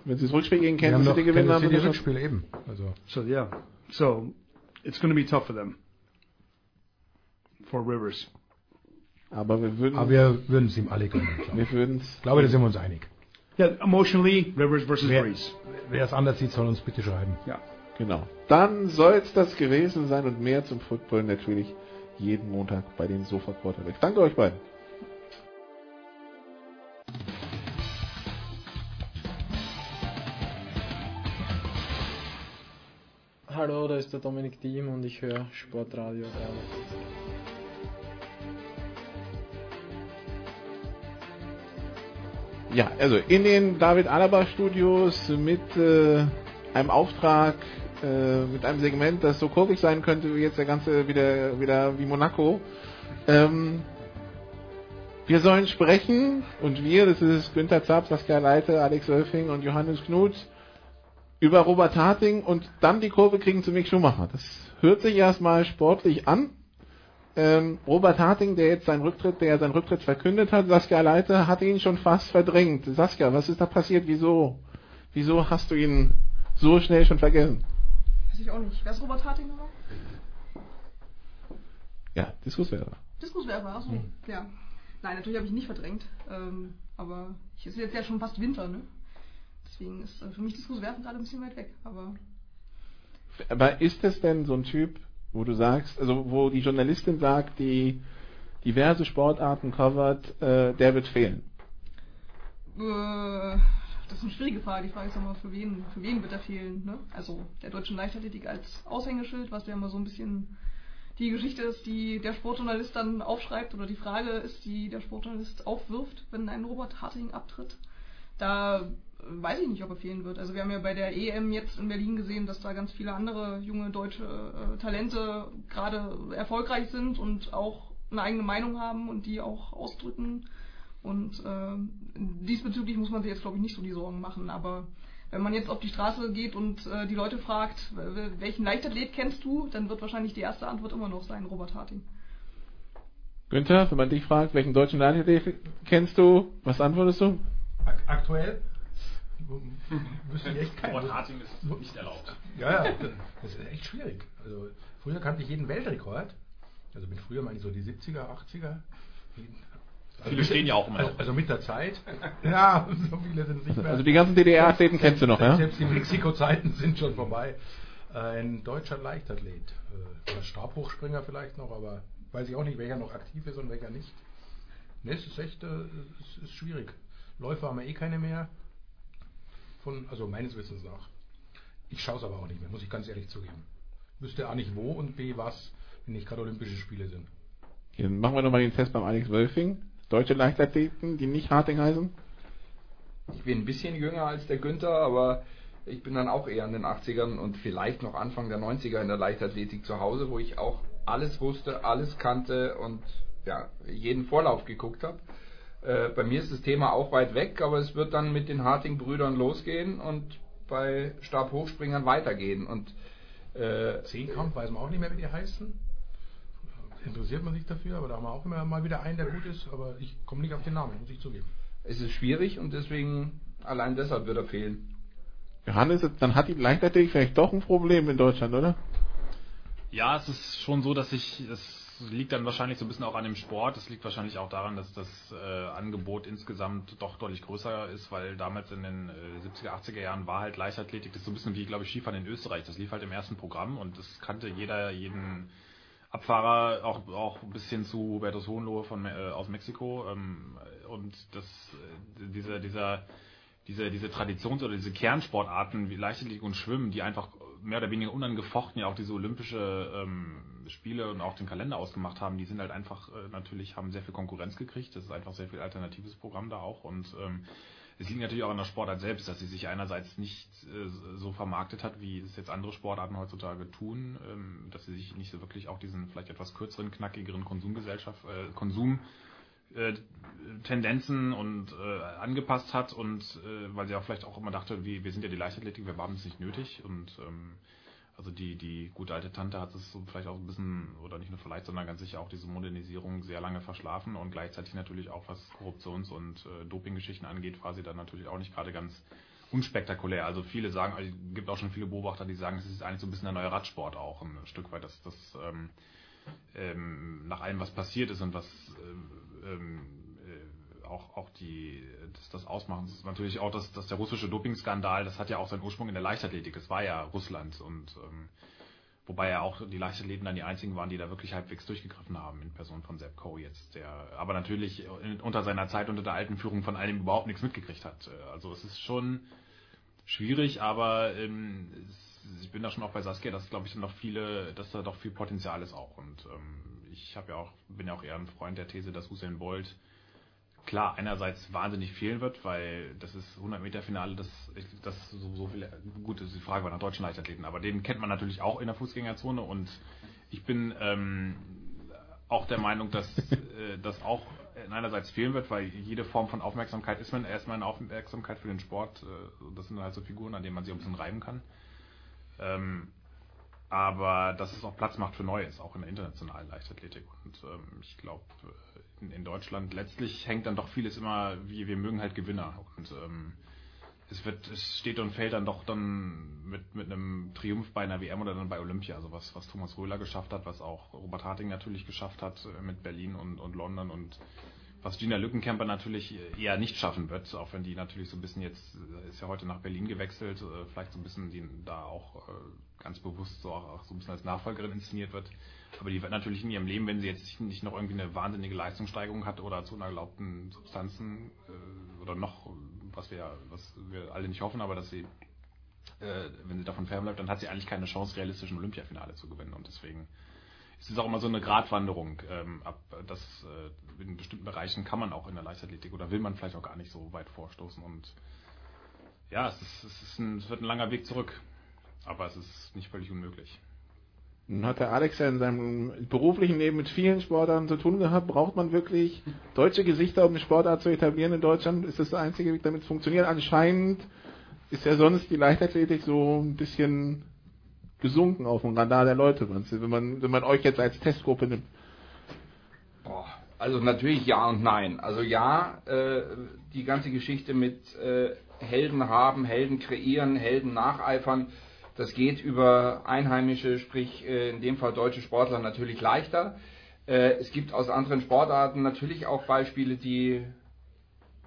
Wenn sie das Rückspiel gegen Kansas City gewinnen, Kansas haben sie das. Rückspiel eben. Also. So yeah, so it's going to be tough for them. For Rivers. Aber wir würden, Aber wir würden es ihm alle gönnen. wir ich. würden Ich glaube, da sind wir uns einig. Yeah, emotionally, Rivers versus Wer, Breeze. wer es anders sieht, soll uns bitte schreiben. Ja. Genau. Dann soll es das gewesen sein und mehr zum Football natürlich jeden Montag bei den Sofa Quarterbacks. Danke euch beiden. Hallo, da ist der Dominik Diem und ich höre Sportradio 360. Ja, also in den David Alaba Studios mit äh, einem Auftrag, äh, mit einem Segment, das so kurvig sein könnte wie jetzt der ganze wieder wieder wie Monaco. Ähm, wir sollen sprechen und wir, das ist Günther Zapp, Saskia Leite, Alex Wölfing und Johannes Knut über Robert Harting und dann die Kurve kriegen zu Mick Schumacher. Das hört sich erstmal sportlich an. Ähm, Robert Harting, der jetzt seinen Rücktritt, der seinen Rücktritt verkündet hat, Saskia Leite, hat ihn schon fast verdrängt. Saskia, was ist da passiert? Wieso? Wieso hast du ihn so schnell schon vergessen? Weiß ich auch nicht. Wer ist Robert Harting nochmal? Ja, Diskuswerfer. Diskuswerfer, achso. Hm. Ja. Nein, natürlich habe ich ihn nicht verdrängt. Ähm, aber es ist jetzt ja schon fast Winter, ne? Deswegen ist äh, für mich Diskuswerfen gerade ein bisschen weit weg. Aber Aber ist es denn so ein Typ, wo du sagst, also wo die Journalistin sagt, die diverse Sportarten covert, äh, der wird fehlen? äh, das ist eine schwierige Frage. Die Frage ist nochmal, für wen, für wen wird er fehlen? Ne? Also der deutschen Leichtathletik als Aushängeschild, was ja immer so ein bisschen die Geschichte ist, die der Sportjournalist dann aufschreibt oder die Frage ist, die der Sportjournalist aufwirft, wenn ein Robert Harting abtritt. Da weiß ich nicht, ob er fehlen wird. Also wir haben ja bei der EM jetzt in Berlin gesehen, dass da ganz viele andere junge deutsche äh, Talente gerade erfolgreich sind und auch eine eigene Meinung haben und die auch ausdrücken. Und äh, diesbezüglich muss man sich jetzt, glaube ich, nicht so die Sorgen machen. Aber wenn man jetzt auf die Straße geht und äh, die Leute fragt, welchen Leichtathlet kennst du, dann wird wahrscheinlich die erste Antwort immer noch sein, Robert Harting. Günther, wenn man dich fragt, welchen deutschen Leichtathlet kennst du, was antwortest du? Ak aktuell? Ich echt keinen. Robert Harting ist nicht erlaubt. Ja, ja, das ist echt schwierig. Also früher kannte ich jeden Weltrekord. Also mit früher meine ich so die 70er, 80er. Viele stehen ja auch immer also, noch. also mit der Zeit. Ja, so viele sind nicht mehr. Also die ganzen DDR-Athleten kennst du noch, ja? Selbst die Mexiko-Zeiten sind schon vorbei. Ein deutscher Leichtathlet. Äh, Oder Stabhochspringer vielleicht noch, aber weiß ich auch nicht, welcher noch aktiv ist und welcher nicht. Ne, es ist echt, äh, es ist schwierig. Läufer haben wir eh keine mehr. Von, also meines Wissens nach. Ich schaue es aber auch nicht mehr, muss ich ganz ehrlich zugeben. Wüsste A nicht wo und B was, wenn nicht gerade Olympische Spiele sind. Dann machen wir nochmal den Test beim Alex Wölfing. Deutsche Leichtathleten, die nicht Harting heißen. Ich bin ein bisschen jünger als der Günther, aber ich bin dann auch eher in den 80ern und vielleicht noch Anfang der 90er in der Leichtathletik zu Hause, wo ich auch alles wusste, alles kannte und ja, jeden Vorlauf geguckt habe. Äh, bei mir ist das Thema auch weit weg, aber es wird dann mit den Harting-Brüdern losgehen und bei Stabhochspringern weitergehen. Und äh, Zehnkampf weiß man auch nicht mehr, wie die heißen. Interessiert man sich dafür, aber da haben wir auch immer mal wieder einen, der gut ist, aber ich komme nicht auf den Namen, muss ich zugeben. Es ist schwierig und deswegen, allein deshalb wird er fehlen. Johannes, dann hat die Leichtathletik vielleicht doch ein Problem in Deutschland, oder? Ja, es ist schon so, dass ich, es liegt dann wahrscheinlich so ein bisschen auch an dem Sport. Es liegt wahrscheinlich auch daran, dass das äh, Angebot insgesamt doch deutlich größer ist, weil damals in den äh, 70er, 80er Jahren war halt Leichtathletik, das ist so ein bisschen wie, glaube ich, Skifahren in Österreich. Das lief halt im ersten Programm und das kannte jeder, jeden Abfahrer, auch, auch bis hin zu Hubertus Hohenlohe von, äh, aus Mexiko. Ähm, und das, äh, dieser, dieser, diese, diese Traditions- oder diese Kernsportarten wie Leichtathletik und Schwimmen, die einfach mehr oder weniger unangefochten ja auch diese Olympische ähm, Spiele und auch den Kalender ausgemacht haben, die sind halt einfach äh, natürlich, haben sehr viel Konkurrenz gekriegt. Das ist einfach sehr viel alternatives Programm da auch und ähm, es liegt natürlich auch an der Sportart selbst, dass sie sich einerseits nicht äh, so vermarktet hat, wie es jetzt andere Sportarten heutzutage tun, ähm, dass sie sich nicht so wirklich auch diesen vielleicht etwas kürzeren, knackigeren Konsumgesellschaft, äh, Konsum äh, Tendenzen und äh, angepasst hat und äh, weil sie auch vielleicht auch immer dachte, wie, wir sind ja die Leichtathletik, wir haben es nicht nötig und ähm, also die, die gute alte Tante hat es so vielleicht auch ein bisschen, oder nicht nur vielleicht, sondern ganz sicher auch diese Modernisierung sehr lange verschlafen und gleichzeitig natürlich auch was Korruptions- und äh, Dopinggeschichten angeht, sie dann natürlich auch nicht gerade ganz unspektakulär. Also viele sagen, also es gibt auch schon viele Beobachter, die sagen, es ist eigentlich so ein bisschen der neue Radsport auch ein Stück weit, dass das ähm, ähm, nach allem, was passiert ist und was ähm, ähm äh, auch, auch die, das, das Ausmachen. Das ist natürlich auch, dass, dass der russische Dopingskandal, das hat ja auch seinen Ursprung in der Leichtathletik. Das war ja Russland und ähm, wobei ja auch die Leichtathleten dann die einzigen waren, die da wirklich halbwegs durchgegriffen haben in Person von Sepp Coe jetzt, der aber natürlich unter seiner Zeit unter der alten Führung von allem überhaupt nichts mitgekriegt hat. Also es ist schon schwierig, aber ähm, ich bin da schon auch bei Saskia, dass glaube ich noch viele, dass da doch viel Potenzial ist auch und ähm, ich habe ja auch bin ja auch eher ein Freund der These, dass Usain Bolt klar einerseits wahnsinnig fehlen wird, weil das ist 100 Meter Finale, das, das so, so viel, gut, ist die Frage bei einer deutschen Leichtathleten, aber den kennt man natürlich auch in der Fußgängerzone und ich bin ähm, auch der Meinung, dass äh, das auch einerseits fehlen wird, weil jede Form von Aufmerksamkeit ist man erstmal eine Aufmerksamkeit für den Sport. Äh, das sind halt so Figuren, an denen man sich ein bisschen reiben kann. Ähm, aber dass es auch Platz macht für Neues, auch in der internationalen Leichtathletik. Und ähm, ich glaube, in, in, Deutschland letztlich hängt dann doch vieles immer, wie wir mögen halt Gewinner. Und ähm, es wird, es steht und fällt dann doch dann mit, mit einem Triumph bei einer WM oder dann bei Olympia. Also was, was Thomas Röhler geschafft hat, was auch Robert Harting natürlich geschafft hat äh, mit Berlin und, und London und was Gina Lückenkämper natürlich eher nicht schaffen wird, auch wenn die natürlich so ein bisschen jetzt, äh, ist ja heute nach Berlin gewechselt, äh, vielleicht so ein bisschen die da auch ganz bewusst so auch so ein bisschen als Nachfolgerin inszeniert wird. Aber die wird natürlich in ihrem Leben, wenn sie jetzt nicht noch irgendwie eine wahnsinnige Leistungssteigerung hat oder zu unerlaubten Substanzen äh, oder noch, was wir was wir alle nicht hoffen, aber dass sie, äh, wenn sie davon fernbleibt, dann hat sie eigentlich keine Chance, realistisch ein Olympiafinale zu gewinnen. Und deswegen ist es auch immer so eine Gratwanderung. Ähm, ab, das, äh, in bestimmten Bereichen kann man auch in der Leichtathletik oder will man vielleicht auch gar nicht so weit vorstoßen. Und ja, es, ist, es, ist ein, es wird ein langer Weg zurück. Aber es ist nicht völlig unmöglich. Nun hat der Alex ja in seinem beruflichen Leben mit vielen Sportarten zu tun gehabt. Braucht man wirklich deutsche Gesichter, um eine Sportart zu etablieren in Deutschland? Ist das der einzige Weg, damit es funktioniert? Anscheinend ist ja sonst die Leichtathletik so ein bisschen gesunken auf dem Radar der Leute, wenn man, wenn man euch jetzt als Testgruppe nimmt. Also natürlich ja und nein. Also ja, äh, die ganze Geschichte mit äh, Helden haben, Helden kreieren, Helden nacheifern, das geht über Einheimische, sprich äh, in dem Fall deutsche Sportler natürlich leichter. Äh, es gibt aus anderen Sportarten natürlich auch Beispiele, die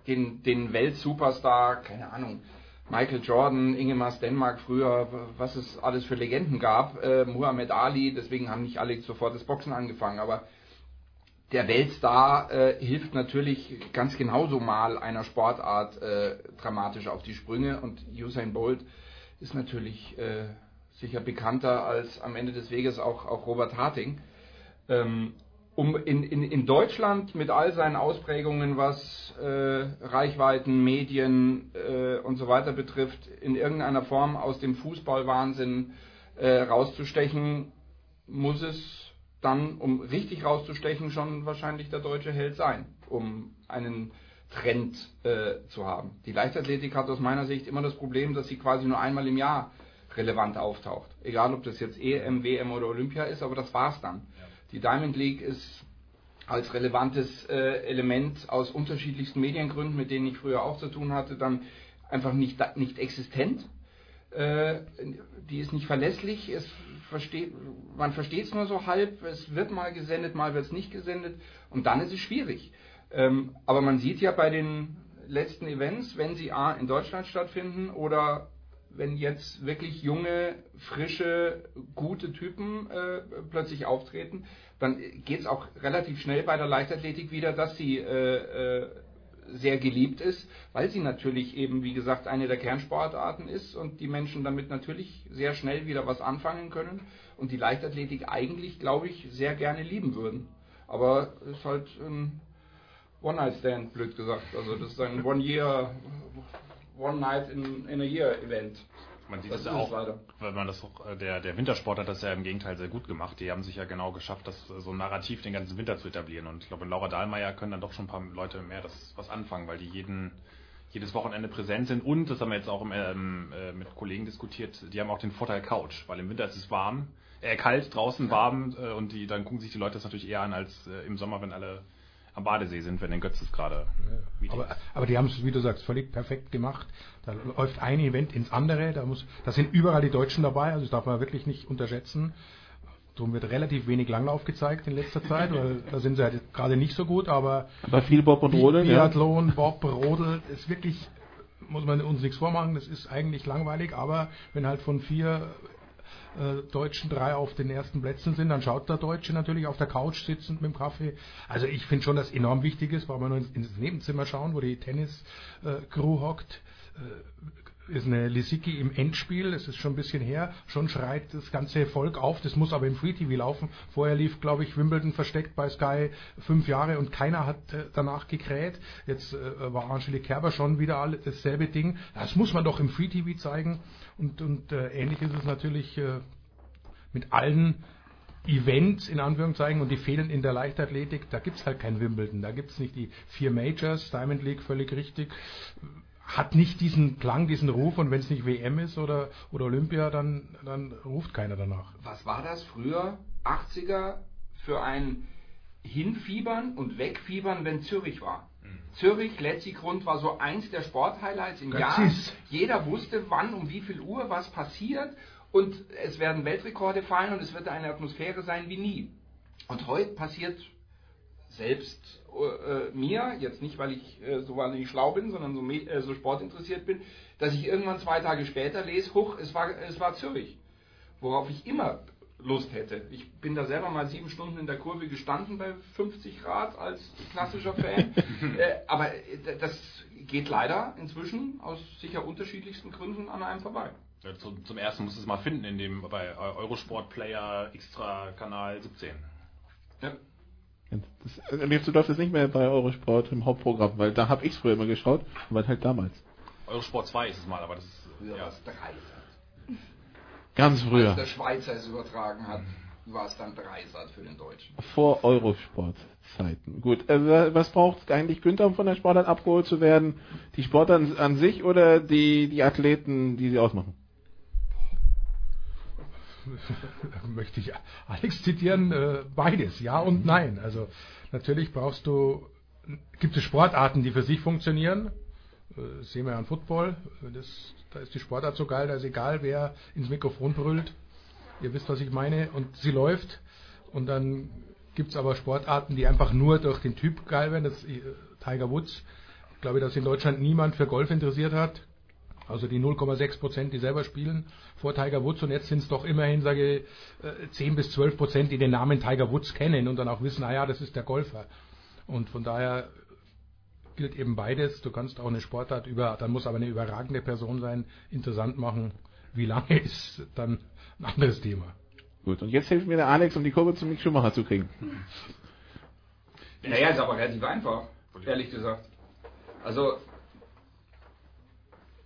den, den Weltsuperstar, keine Ahnung, Michael Jordan, Ingemar Stenmark früher, was es alles für Legenden gab, äh, Muhammad Ali, deswegen haben nicht alle sofort das Boxen angefangen, aber der Weltstar äh, hilft natürlich ganz genauso mal einer Sportart äh, dramatisch auf die Sprünge und Usain Bolt ist natürlich äh, sicher bekannter als am Ende des Weges auch, auch Robert Harting. Ähm, um in, in, in Deutschland mit all seinen Ausprägungen, was äh, Reichweiten, Medien äh, und so weiter betrifft, in irgendeiner Form aus dem Fußballwahnsinn äh, rauszustechen, muss es dann, um richtig rauszustechen, schon wahrscheinlich der deutsche Held sein, um einen Trend äh, zu haben. Die Leichtathletik hat aus meiner Sicht immer das Problem, dass sie quasi nur einmal im Jahr relevant auftaucht. Egal, ob das jetzt EM, WM oder Olympia ist, aber das war's dann. Die Diamond League ist als relevantes äh, Element aus unterschiedlichsten Mediengründen, mit denen ich früher auch zu tun hatte, dann einfach nicht, nicht existent. Äh, die ist nicht verlässlich, es versteht, man versteht es nur so halb, es wird mal gesendet, mal wird es nicht gesendet und dann ist es schwierig. Ähm, aber man sieht ja bei den letzten Events, wenn sie A in Deutschland stattfinden oder wenn jetzt wirklich junge, frische, gute Typen äh, plötzlich auftreten, dann geht es auch relativ schnell bei der Leichtathletik wieder, dass sie äh, äh, sehr geliebt ist, weil sie natürlich eben, wie gesagt, eine der Kernsportarten ist und die Menschen damit natürlich sehr schnell wieder was anfangen können und die Leichtathletik eigentlich, glaube ich, sehr gerne lieben würden. Aber es ist halt ein One-Night-Stand, blöd gesagt. Also das ist ein One-Year, One-Night-in-a-Year-Event. Man sieht es ja auch, leider. weil man das auch, äh, der, der Wintersport hat das ja im Gegenteil sehr gut gemacht. Die haben sich ja genau geschafft, das äh, so ein Narrativ den ganzen Winter zu etablieren. Und ich glaube, in Laura Dahlmeier können dann doch schon ein paar Leute mehr das was anfangen, weil die jeden, jedes Wochenende präsent sind. Und, das haben wir jetzt auch im, ähm, äh, mit Kollegen diskutiert, die haben auch den Vorteil Couch, weil im Winter ist es warm, äh, kalt, draußen warm äh, und die, dann gucken sich die Leute das natürlich eher an als äh, im Sommer, wenn alle am Badesee sind, wenn den Götzes gerade. Ja. Aber, aber die haben es, wie du sagst, völlig perfekt gemacht. Da läuft ein Event ins andere, da, muss, da sind überall die Deutschen dabei, also das darf man wirklich nicht unterschätzen. Darum wird relativ wenig Langlauf gezeigt in letzter Zeit, weil da sind sie halt gerade nicht so gut, aber. Aber viel Bob und Rodel, Biathlon, ja. Bob, Rodel, ist wirklich, muss man uns nichts vormachen, das ist eigentlich langweilig, aber wenn halt von vier Deutschen drei auf den ersten Plätzen sind, dann schaut der Deutsche natürlich auf der Couch sitzend mit dem Kaffee. Also ich finde schon, dass enorm wichtig ist, weil wir nur ins, ins Nebenzimmer schauen, wo die Tennis-Crew hockt. Ist eine Lisicki im Endspiel, das ist schon ein bisschen her, schon schreit das ganze Volk auf, das muss aber im Free TV laufen. Vorher lief, glaube ich, Wimbledon versteckt bei Sky fünf Jahre und keiner hat äh, danach gekräht. Jetzt äh, war Angelique Kerber schon wieder alle, dasselbe Ding. Das muss man doch im Free TV zeigen. Und, und äh, ähnlich ist es natürlich äh, mit allen Events in Anführungszeichen und die fehlen in der Leichtathletik. Da gibt es halt kein Wimbledon, da gibt es nicht die vier Majors, Diamond League völlig richtig. Hat nicht diesen Klang, diesen Ruf und wenn es nicht WM ist oder, oder Olympia, dann, dann ruft keiner danach. Was war das früher, 80er, für ein Hinfiebern und Wegfiebern, wenn Zürich war? Zürich, Letzigrund war so eins der Sporthighlights im Jahr. Jeder wusste, wann, um wie viel Uhr was passiert und es werden Weltrekorde fallen und es wird eine Atmosphäre sein wie nie. Und heute passiert selbst äh, mir, jetzt nicht, weil ich äh, so wahnsinnig schlau bin, sondern so, äh, so sportinteressiert bin, dass ich irgendwann zwei Tage später lese, huch, es war, es war Zürich. Worauf ich immer Lust hätte. Ich bin da selber mal sieben Stunden in der Kurve gestanden bei 50 Grad als klassischer Fan. äh, aber äh, das geht leider inzwischen aus sicher unterschiedlichsten Gründen an einem vorbei. Ja, zum, zum, ersten muss es mal finden in dem bei Eurosport Player Extra Kanal 17. Ja. Das, äh, du läuft es nicht mehr bei Eurosport im Hauptprogramm, weil da habe ich es früher immer geschaut, weil halt damals. Eurosport 2 ist es mal, aber das ist ja. das 3 Ganz früher. Als der Schweizer es übertragen hat, war es dann Dreisat für den Deutschen. Vor Eurosport-Zeiten. Gut, äh, was braucht eigentlich Günther, um von der Sportart abgeholt zu werden? Die Sportart an sich oder die, die Athleten, die sie ausmachen? möchte ich Alex zitieren, äh, beides, ja und nein. Also natürlich brauchst du, gibt es Sportarten, die für sich funktionieren, äh, sehen wir ja an Football, das, da ist die Sportart so geil, da ist egal, wer ins Mikrofon brüllt. Ihr wisst, was ich meine. Und sie läuft. Und dann gibt es aber Sportarten, die einfach nur durch den Typ geil werden. Das äh, Tiger Woods. Ich glaube, dass in Deutschland niemand für Golf interessiert hat. Also die 0,6 Prozent, die selber spielen vor Tiger Woods. Und jetzt sind es doch immerhin, sage ich, 10 äh, bis 12 Prozent, die den Namen Tiger Woods kennen und dann auch wissen, naja, das ist der Golfer. Und von daher gilt eben beides. Du kannst auch eine Sportart über, dann muss aber eine überragende Person sein, interessant machen. Wie lange ist dann ein anderes Thema. Gut, und jetzt hilft mir der Alex, um die Kurve zum Mick Schumacher zu kriegen. Naja, ist aber relativ einfach, ehrlich gesagt. Also,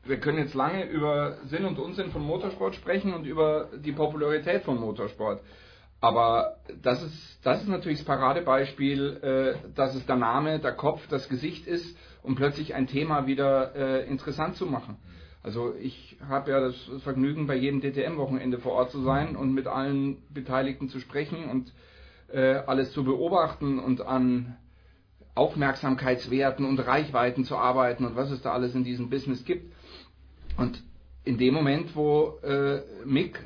wir können jetzt lange über Sinn und Unsinn von Motorsport sprechen und über die Popularität von Motorsport. Aber das ist, das ist natürlich das Paradebeispiel, äh, dass es der Name, der Kopf, das Gesicht ist, um plötzlich ein Thema wieder äh, interessant zu machen. Also ich habe ja das Vergnügen, bei jedem DTM-Wochenende vor Ort zu sein und mit allen Beteiligten zu sprechen und äh, alles zu beobachten und an Aufmerksamkeitswerten und Reichweiten zu arbeiten und was es da alles in diesem Business gibt. Und in dem Moment, wo äh, Mick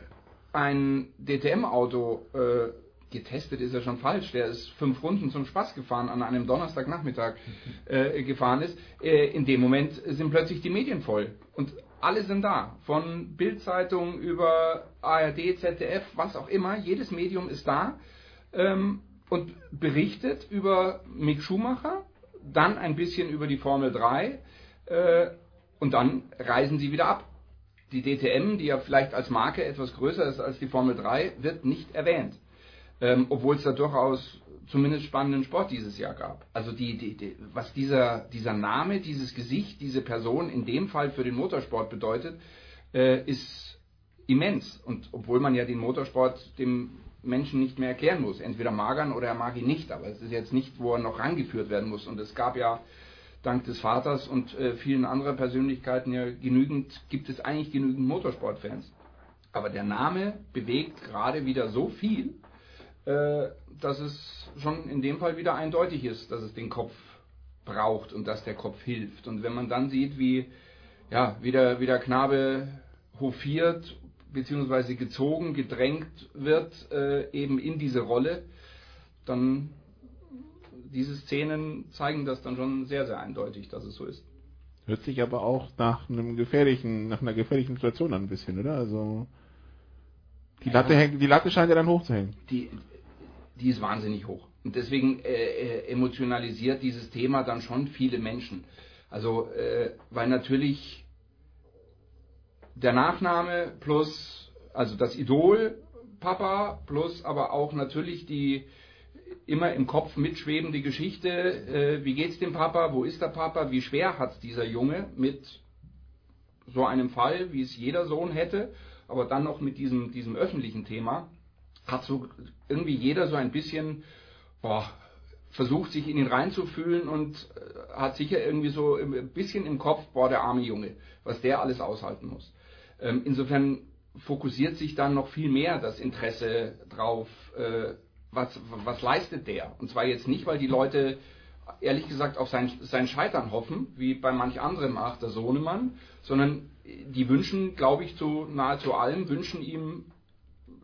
ein DTM-Auto äh, getestet ist ja schon falsch, der ist fünf Runden zum Spaß gefahren an einem Donnerstagnachmittag äh, gefahren ist, äh, in dem Moment sind plötzlich die Medien voll. Und alle sind da, von Bildzeitung über ARD, ZDF, was auch immer, jedes Medium ist da. Ähm, und berichtet über Mick Schumacher, dann ein bisschen über die Formel 3 äh, und dann reisen sie wieder ab. Die DTM, die ja vielleicht als Marke etwas größer ist als die Formel 3, wird nicht erwähnt. Ähm, obwohl es da durchaus zumindest spannenden Sport dieses Jahr gab. Also die, die, die, was dieser, dieser Name, dieses Gesicht, diese Person in dem Fall für den Motorsport bedeutet, äh, ist immens. Und obwohl man ja den Motorsport dem Menschen nicht mehr erklären muss. Entweder magern oder er mag ihn nicht, aber es ist jetzt nicht, wo er noch rangeführt werden muss. Und es gab ja dank des Vaters und äh, vielen anderen Persönlichkeiten ja genügend, gibt es eigentlich genügend Motorsportfans. Aber der Name bewegt gerade wieder so viel, äh, dass es schon in dem Fall wieder eindeutig ist, dass es den Kopf braucht und dass der Kopf hilft. Und wenn man dann sieht, wie, ja, wie, der, wie der Knabe hofiert beziehungsweise gezogen, gedrängt wird, äh, eben in diese Rolle, dann diese Szenen zeigen das dann schon sehr, sehr eindeutig, dass es so ist. Hört sich aber auch nach einem gefährlichen, nach einer gefährlichen Situation an ein bisschen, oder? Also die Latte ja, hängt, die Latte scheint ja dann hoch zu hängen. Die, die ist wahnsinnig hoch. Und deswegen äh, äh, emotionalisiert dieses Thema dann schon viele Menschen. Also, äh, weil natürlich der Nachname plus, also das Idol Papa plus aber auch natürlich die immer im Kopf mitschwebende Geschichte, äh, wie geht's dem Papa, wo ist der Papa, wie schwer hat dieser Junge mit so einem Fall, wie es jeder Sohn hätte, aber dann noch mit diesem, diesem öffentlichen Thema, hat so irgendwie jeder so ein bisschen boah, versucht, sich in ihn reinzufühlen und äh, hat sicher irgendwie so ein bisschen im Kopf, boah, der arme Junge, was der alles aushalten muss. Ähm, insofern fokussiert sich dann noch viel mehr das Interesse drauf, äh, was, was leistet der? Und zwar jetzt nicht, weil die Leute ehrlich gesagt auf sein, sein Scheitern hoffen, wie bei manch anderem Achter Sohnemann, sondern die wünschen, glaube ich, zu nahezu allem, wünschen ihm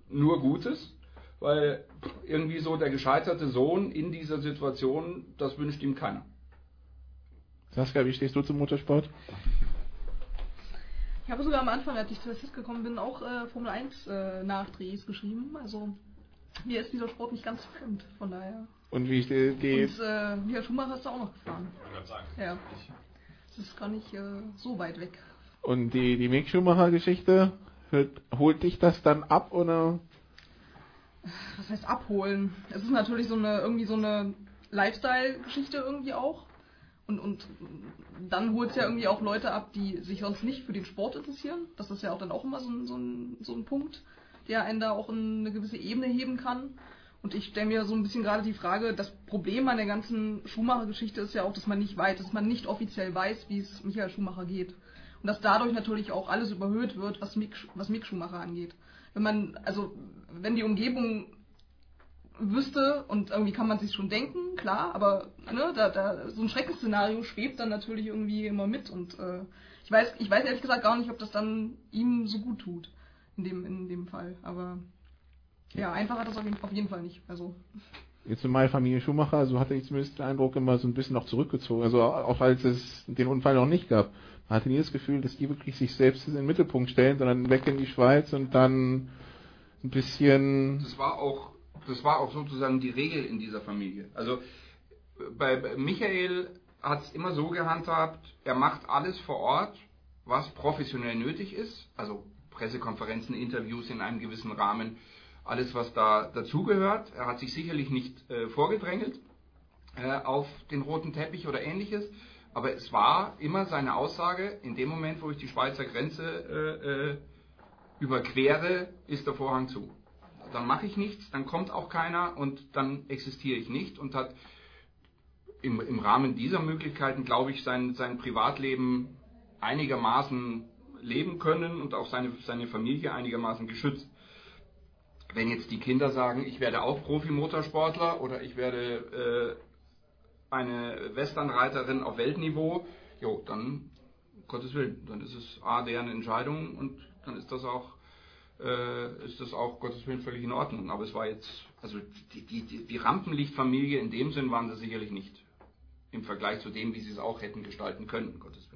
nur Gutes, weil irgendwie so der gescheiterte Sohn in dieser Situation, das wünscht ihm keiner. Saskia, wie stehst du zum Motorsport? Ich habe sogar am Anfang, als ich zu Assist gekommen bin, auch äh, Formel 1 äh, Nachdrehs geschrieben. Also mir ist dieser Sport nicht ganz fremd, von daher. Und wie die, die Und äh, Michael Schumacher ist da auch noch gefahren. Ja. Das ist gar nicht äh, so weit weg. Und die, die Mick Schumacher-Geschichte, holt dich das dann ab oder? Was heißt abholen? Es ist natürlich so eine irgendwie so eine Lifestyle-Geschichte irgendwie auch. Und, und dann holt es ja irgendwie auch Leute ab, die sich sonst nicht für den Sport interessieren. Das ist ja auch dann auch immer so ein, so ein, so ein Punkt, der einen da auch in eine gewisse Ebene heben kann. Und ich stelle mir so ein bisschen gerade die Frage, das Problem an der ganzen Schumacher-Geschichte ist ja auch, dass man nicht weiß, dass man nicht offiziell weiß, wie es Michael Schumacher geht. Und dass dadurch natürlich auch alles überhöht wird, was Mick, was Mick Schumacher angeht. Wenn man, also, wenn die Umgebung wüsste und irgendwie kann man sich schon denken, klar, aber ne, da, da so ein Schreckensszenario schwebt dann natürlich irgendwie immer mit und äh, ich weiß, ich weiß ehrlich gesagt gar nicht, ob das dann ihm so gut tut in dem in dem Fall, aber ja, einfach hat das auf jeden, auf jeden Fall nicht. Also Jetzt in meiner Familie Schumacher, so hatte ich zumindest den Eindruck immer so ein bisschen noch zurückgezogen, also auch als es den Unfall noch nicht gab. Man hatte nie das Gefühl, dass die wirklich sich selbst in den Mittelpunkt stellen, sondern weg in die Schweiz und dann ein bisschen. Das war auch das war auch sozusagen die Regel in dieser Familie. Also bei Michael hat es immer so gehandhabt, er macht alles vor Ort, was professionell nötig ist, also Pressekonferenzen, Interviews in einem gewissen Rahmen, alles was da dazugehört. Er hat sich sicherlich nicht äh, vorgedrängelt äh, auf den roten Teppich oder ähnliches, aber es war immer seine Aussage, in dem Moment, wo ich die Schweizer Grenze äh, äh überquere, ist der Vorhang zu dann mache ich nichts, dann kommt auch keiner und dann existiere ich nicht und hat im, im Rahmen dieser Möglichkeiten, glaube ich, sein, sein Privatleben einigermaßen leben können und auch seine, seine Familie einigermaßen geschützt. Wenn jetzt die Kinder sagen, ich werde auch Profi-Motorsportler oder ich werde äh, eine Westernreiterin auf Weltniveau, jo, dann, Gottes Willen, dann ist es A, deren Entscheidung und dann ist das auch, äh, ist das auch, Gottes Willen, völlig in Ordnung. Aber es war jetzt, also die, die, die Rampenlichtfamilie in dem Sinn waren sie sicherlich nicht. Im Vergleich zu dem, wie sie es auch hätten gestalten können, Gottes Willen.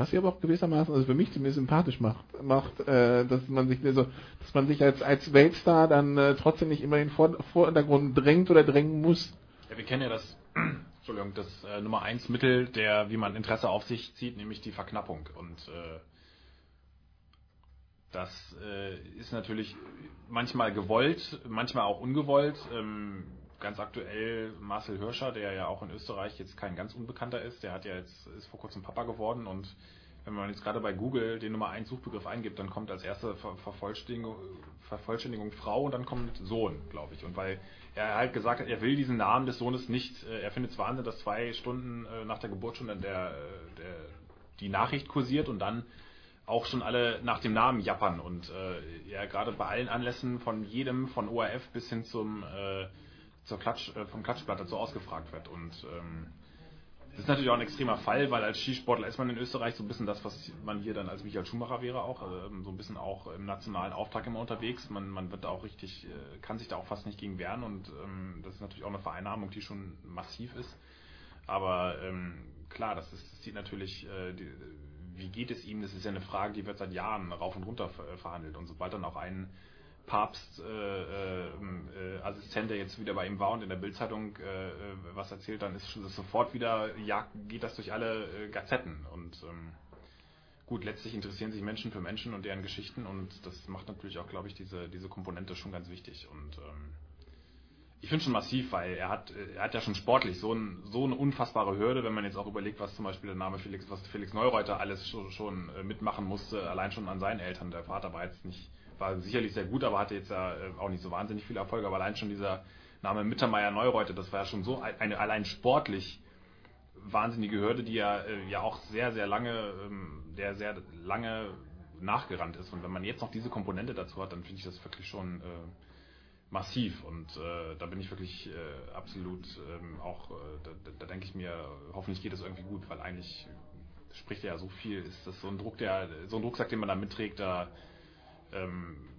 Was sie aber auch gewissermaßen, also für mich zumindest sympathisch macht, macht äh, dass man sich so, dass man sich als als Weltstar dann äh, trotzdem nicht immer in den Vor Vordergrund drängt oder drängen muss. Ja, wir kennen ja das, Entschuldigung, das äh, Nummer eins Mittel, der, wie man Interesse auf sich zieht, nämlich die Verknappung. Und äh, das äh, ist natürlich manchmal gewollt, manchmal auch ungewollt. Ähm, ganz aktuell Marcel Hirscher, der ja auch in Österreich jetzt kein ganz Unbekannter ist, der hat ja jetzt, ist vor kurzem Papa geworden und wenn man jetzt gerade bei Google den Nummer 1 Suchbegriff eingibt, dann kommt als erste Ver Vervollständigung, Vervollständigung Frau und dann kommt Sohn, glaube ich. Und weil er halt gesagt hat, er will diesen Namen des Sohnes nicht, äh, er findet es Wahnsinn, dass zwei Stunden äh, nach der Geburt schon dann der, äh, der, die Nachricht kursiert und dann auch schon alle nach dem Namen jappern und äh, ja gerade bei allen Anlässen von jedem, von ORF bis hin zum äh, zur Klatsch, äh, vom Klatschblatt dazu ausgefragt wird. Und ähm, das ist natürlich auch ein extremer Fall, weil als Skisportler ist man in Österreich so ein bisschen das, was man hier dann als Michael Schumacher wäre auch, ähm, so ein bisschen auch im nationalen Auftrag immer unterwegs. Man, man wird auch richtig, äh, kann sich da auch fast nicht gegen wehren und ähm, das ist natürlich auch eine Vereinnahmung, die schon massiv ist. Aber ähm, klar, das, ist, das sieht natürlich, äh, die, wie geht es ihm, das ist ja eine Frage, die wird seit Jahren rauf und runter verhandelt. Und sobald dann auch ein Papst äh, äh, Assistent, der jetzt wieder bei ihm war und in der Bildzeitung äh, was erzählt, dann ist das sofort wieder, ja, geht das durch alle äh, Gazetten. Und ähm, gut, letztlich interessieren sich Menschen für Menschen und deren Geschichten und das macht natürlich auch, glaube ich, diese, diese Komponente schon ganz wichtig. Und ähm, ich finde schon massiv, weil er hat, er hat ja schon sportlich so, ein, so eine unfassbare Hürde, wenn man jetzt auch überlegt, was zum Beispiel der Name Felix, was Felix Neureuter alles schon, schon äh, mitmachen musste, allein schon an seinen Eltern. Der Vater war jetzt nicht war sicherlich sehr gut, aber hatte jetzt ja äh, auch nicht so wahnsinnig viel Erfolg. Aber allein schon dieser Name Mittermeier Neureute, das war ja schon so eine allein sportlich wahnsinnige Hürde, die ja, äh, ja auch sehr, sehr lange, ähm, der sehr lange nachgerannt ist. Und wenn man jetzt noch diese Komponente dazu hat, dann finde ich das wirklich schon äh, massiv. Und äh, da bin ich wirklich äh, absolut ähm, auch, äh, da, da denke ich mir, hoffentlich geht es irgendwie gut, weil eigentlich spricht ja so viel, ist das so ein Druck, der, so ein Rucksack, den man da mitträgt, da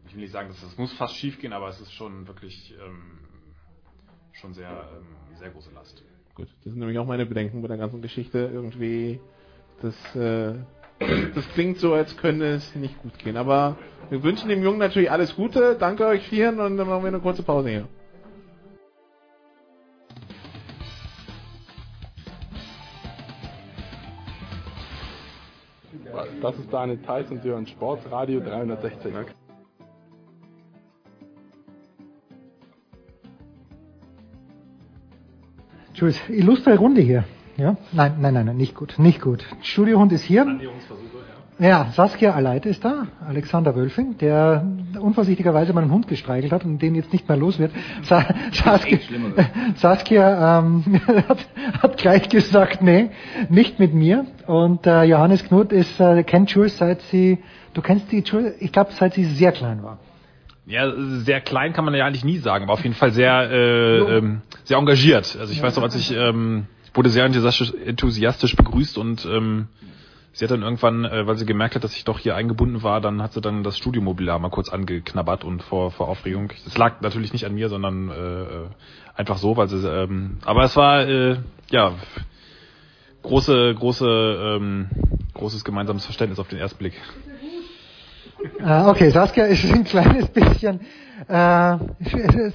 ich will nicht sagen, dass das muss fast schief gehen, aber es ist schon wirklich ähm, schon sehr, ähm, sehr große Last. Gut, das sind nämlich auch meine Bedenken bei der ganzen Geschichte. Irgendwie, das, äh, das klingt so, als könnte es nicht gut gehen. Aber wir wünschen dem Jungen natürlich alles Gute. Danke euch vieren und dann machen wir eine kurze Pause hier. Das ist Daniel Theiss und Sie hören Sportsradio 360. Jules, illustre Runde hier. Ja? Nein, nein, nein, nicht gut, nicht gut. Studiohund ist hier. Ja, Saskia Aleit ist da, Alexander Wölfing, der unvorsichtigerweise meinen Hund gestreichelt hat und den jetzt nicht mehr los wird. Sa Saskia, Saskia ähm, hat, hat, gleich gesagt, nee, nicht mit mir. Und äh, Johannes Knut ist, äh, kennt Jules seit sie, du kennst die Jules, ich glaube, seit sie sehr klein war. Ja, sehr klein kann man ja eigentlich nie sagen, aber auf jeden Fall sehr, äh, ähm, sehr engagiert. Also ich ja, weiß noch, als ich ähm, wurde sehr enthusiastisch begrüßt und ähm, sie hat dann irgendwann, äh, weil sie gemerkt hat, dass ich doch hier eingebunden war, dann hat sie dann das Studiomobiliar mal kurz angeknabbert und vor, vor Aufregung. Das lag natürlich nicht an mir, sondern äh, äh einfach so, weil sie, ähm, aber es war, äh, ja, große, große, ähm, großes gemeinsames Verständnis auf den ersten Blick. Äh, okay, Saskia ist ein kleines bisschen äh,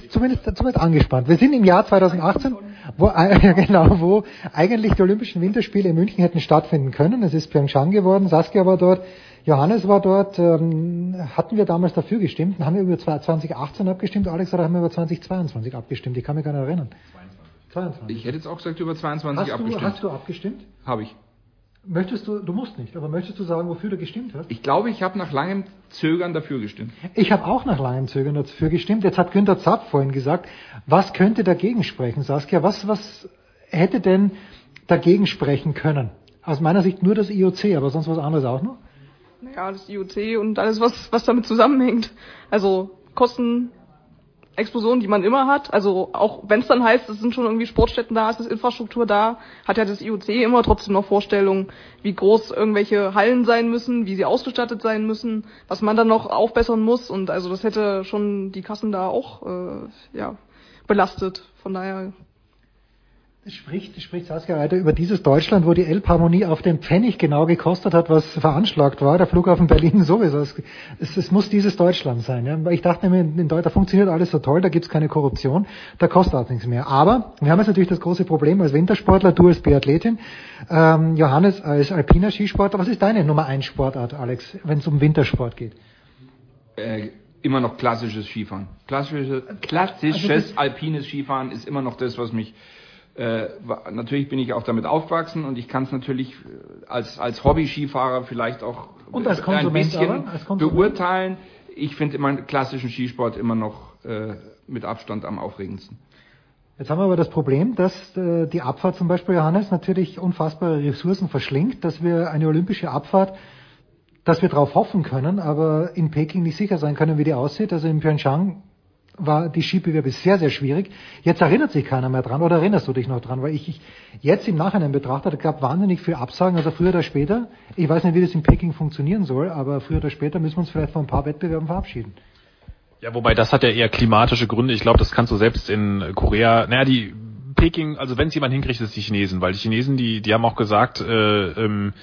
zumindest, zumindest angespannt. Wir sind im Jahr 2018, wo, äh, genau, wo eigentlich die Olympischen Winterspiele in München hätten stattfinden können. Es ist Pyeongchang geworden, Saskia war dort, Johannes war dort. Ähm, hatten wir damals dafür gestimmt? Haben wir über 2018 abgestimmt, Alex, oder haben wir über 2022 abgestimmt? Ich kann mich gar nicht erinnern. 22. Ich hätte jetzt auch gesagt über 22 hast abgestimmt. Du, hast du abgestimmt? Habe ich. Möchtest du, du musst nicht, aber möchtest du sagen, wofür du gestimmt hast? Ich glaube, ich habe nach langem Zögern dafür gestimmt. Ich habe auch nach langem Zögern dafür gestimmt. Jetzt hat Günter Zapp vorhin gesagt, was könnte dagegen sprechen, Saskia? Was, was hätte denn dagegen sprechen können? Aus meiner Sicht nur das IOC, aber sonst was anderes auch noch? Naja, das IOC und alles, was, was damit zusammenhängt. Also Kosten, Explosionen, die man immer hat. Also auch wenn es dann heißt, es sind schon irgendwie Sportstätten da, es ist Infrastruktur da, hat ja das IOC immer trotzdem noch Vorstellungen, wie groß irgendwelche Hallen sein müssen, wie sie ausgestattet sein müssen, was man dann noch aufbessern muss. Und also das hätte schon die Kassen da auch äh, ja, belastet. Von daher Spricht, spricht Saskia weiter über dieses Deutschland, wo die Elbharmonie auf den Pfennig genau gekostet hat, was veranschlagt war. Der Flughafen Berlin sowieso. Es, es, es muss dieses Deutschland sein. Ja. Ich dachte mir, in Deutschland da funktioniert alles so toll, da gibt's keine Korruption, da kostet auch nichts mehr. Aber wir haben jetzt natürlich das große Problem als Wintersportler, du als Biathletin, ähm, Johannes als alpiner Skisportler. Was ist deine Nummer eins Sportart, Alex, wenn es um Wintersport geht? Äh, immer noch klassisches Skifahren. Klassische, klassisches also alpines Skifahren ist immer noch das, was mich äh, natürlich bin ich auch damit aufgewachsen und ich kann es natürlich äh, als, als Hobby-Skifahrer vielleicht auch ein bisschen beurteilen. Ich finde immer klassischen Skisport immer noch äh, mit Abstand am aufregendsten. Jetzt haben wir aber das Problem, dass äh, die Abfahrt zum Beispiel, Johannes, natürlich unfassbare Ressourcen verschlingt, dass wir eine olympische Abfahrt, dass wir darauf hoffen können, aber in Peking nicht sicher sein können, wie die aussieht. Also in Pyeongchang war die Skibewerbe sehr, sehr schwierig. Jetzt erinnert sich keiner mehr dran oder erinnerst du dich noch dran? Weil ich, ich jetzt im Nachhinein betrachtet, gab wahnsinnig viel Absagen, also früher oder später. Ich weiß nicht, wie das in Peking funktionieren soll, aber früher oder später müssen wir uns vielleicht von ein paar Wettbewerben verabschieden. Ja, wobei das hat ja eher klimatische Gründe. Ich glaube, das kannst du selbst in Korea, naja, die Peking, also wenn es jemand hinkriegt, ist die Chinesen, weil die Chinesen, die, die haben auch gesagt, äh, ähm,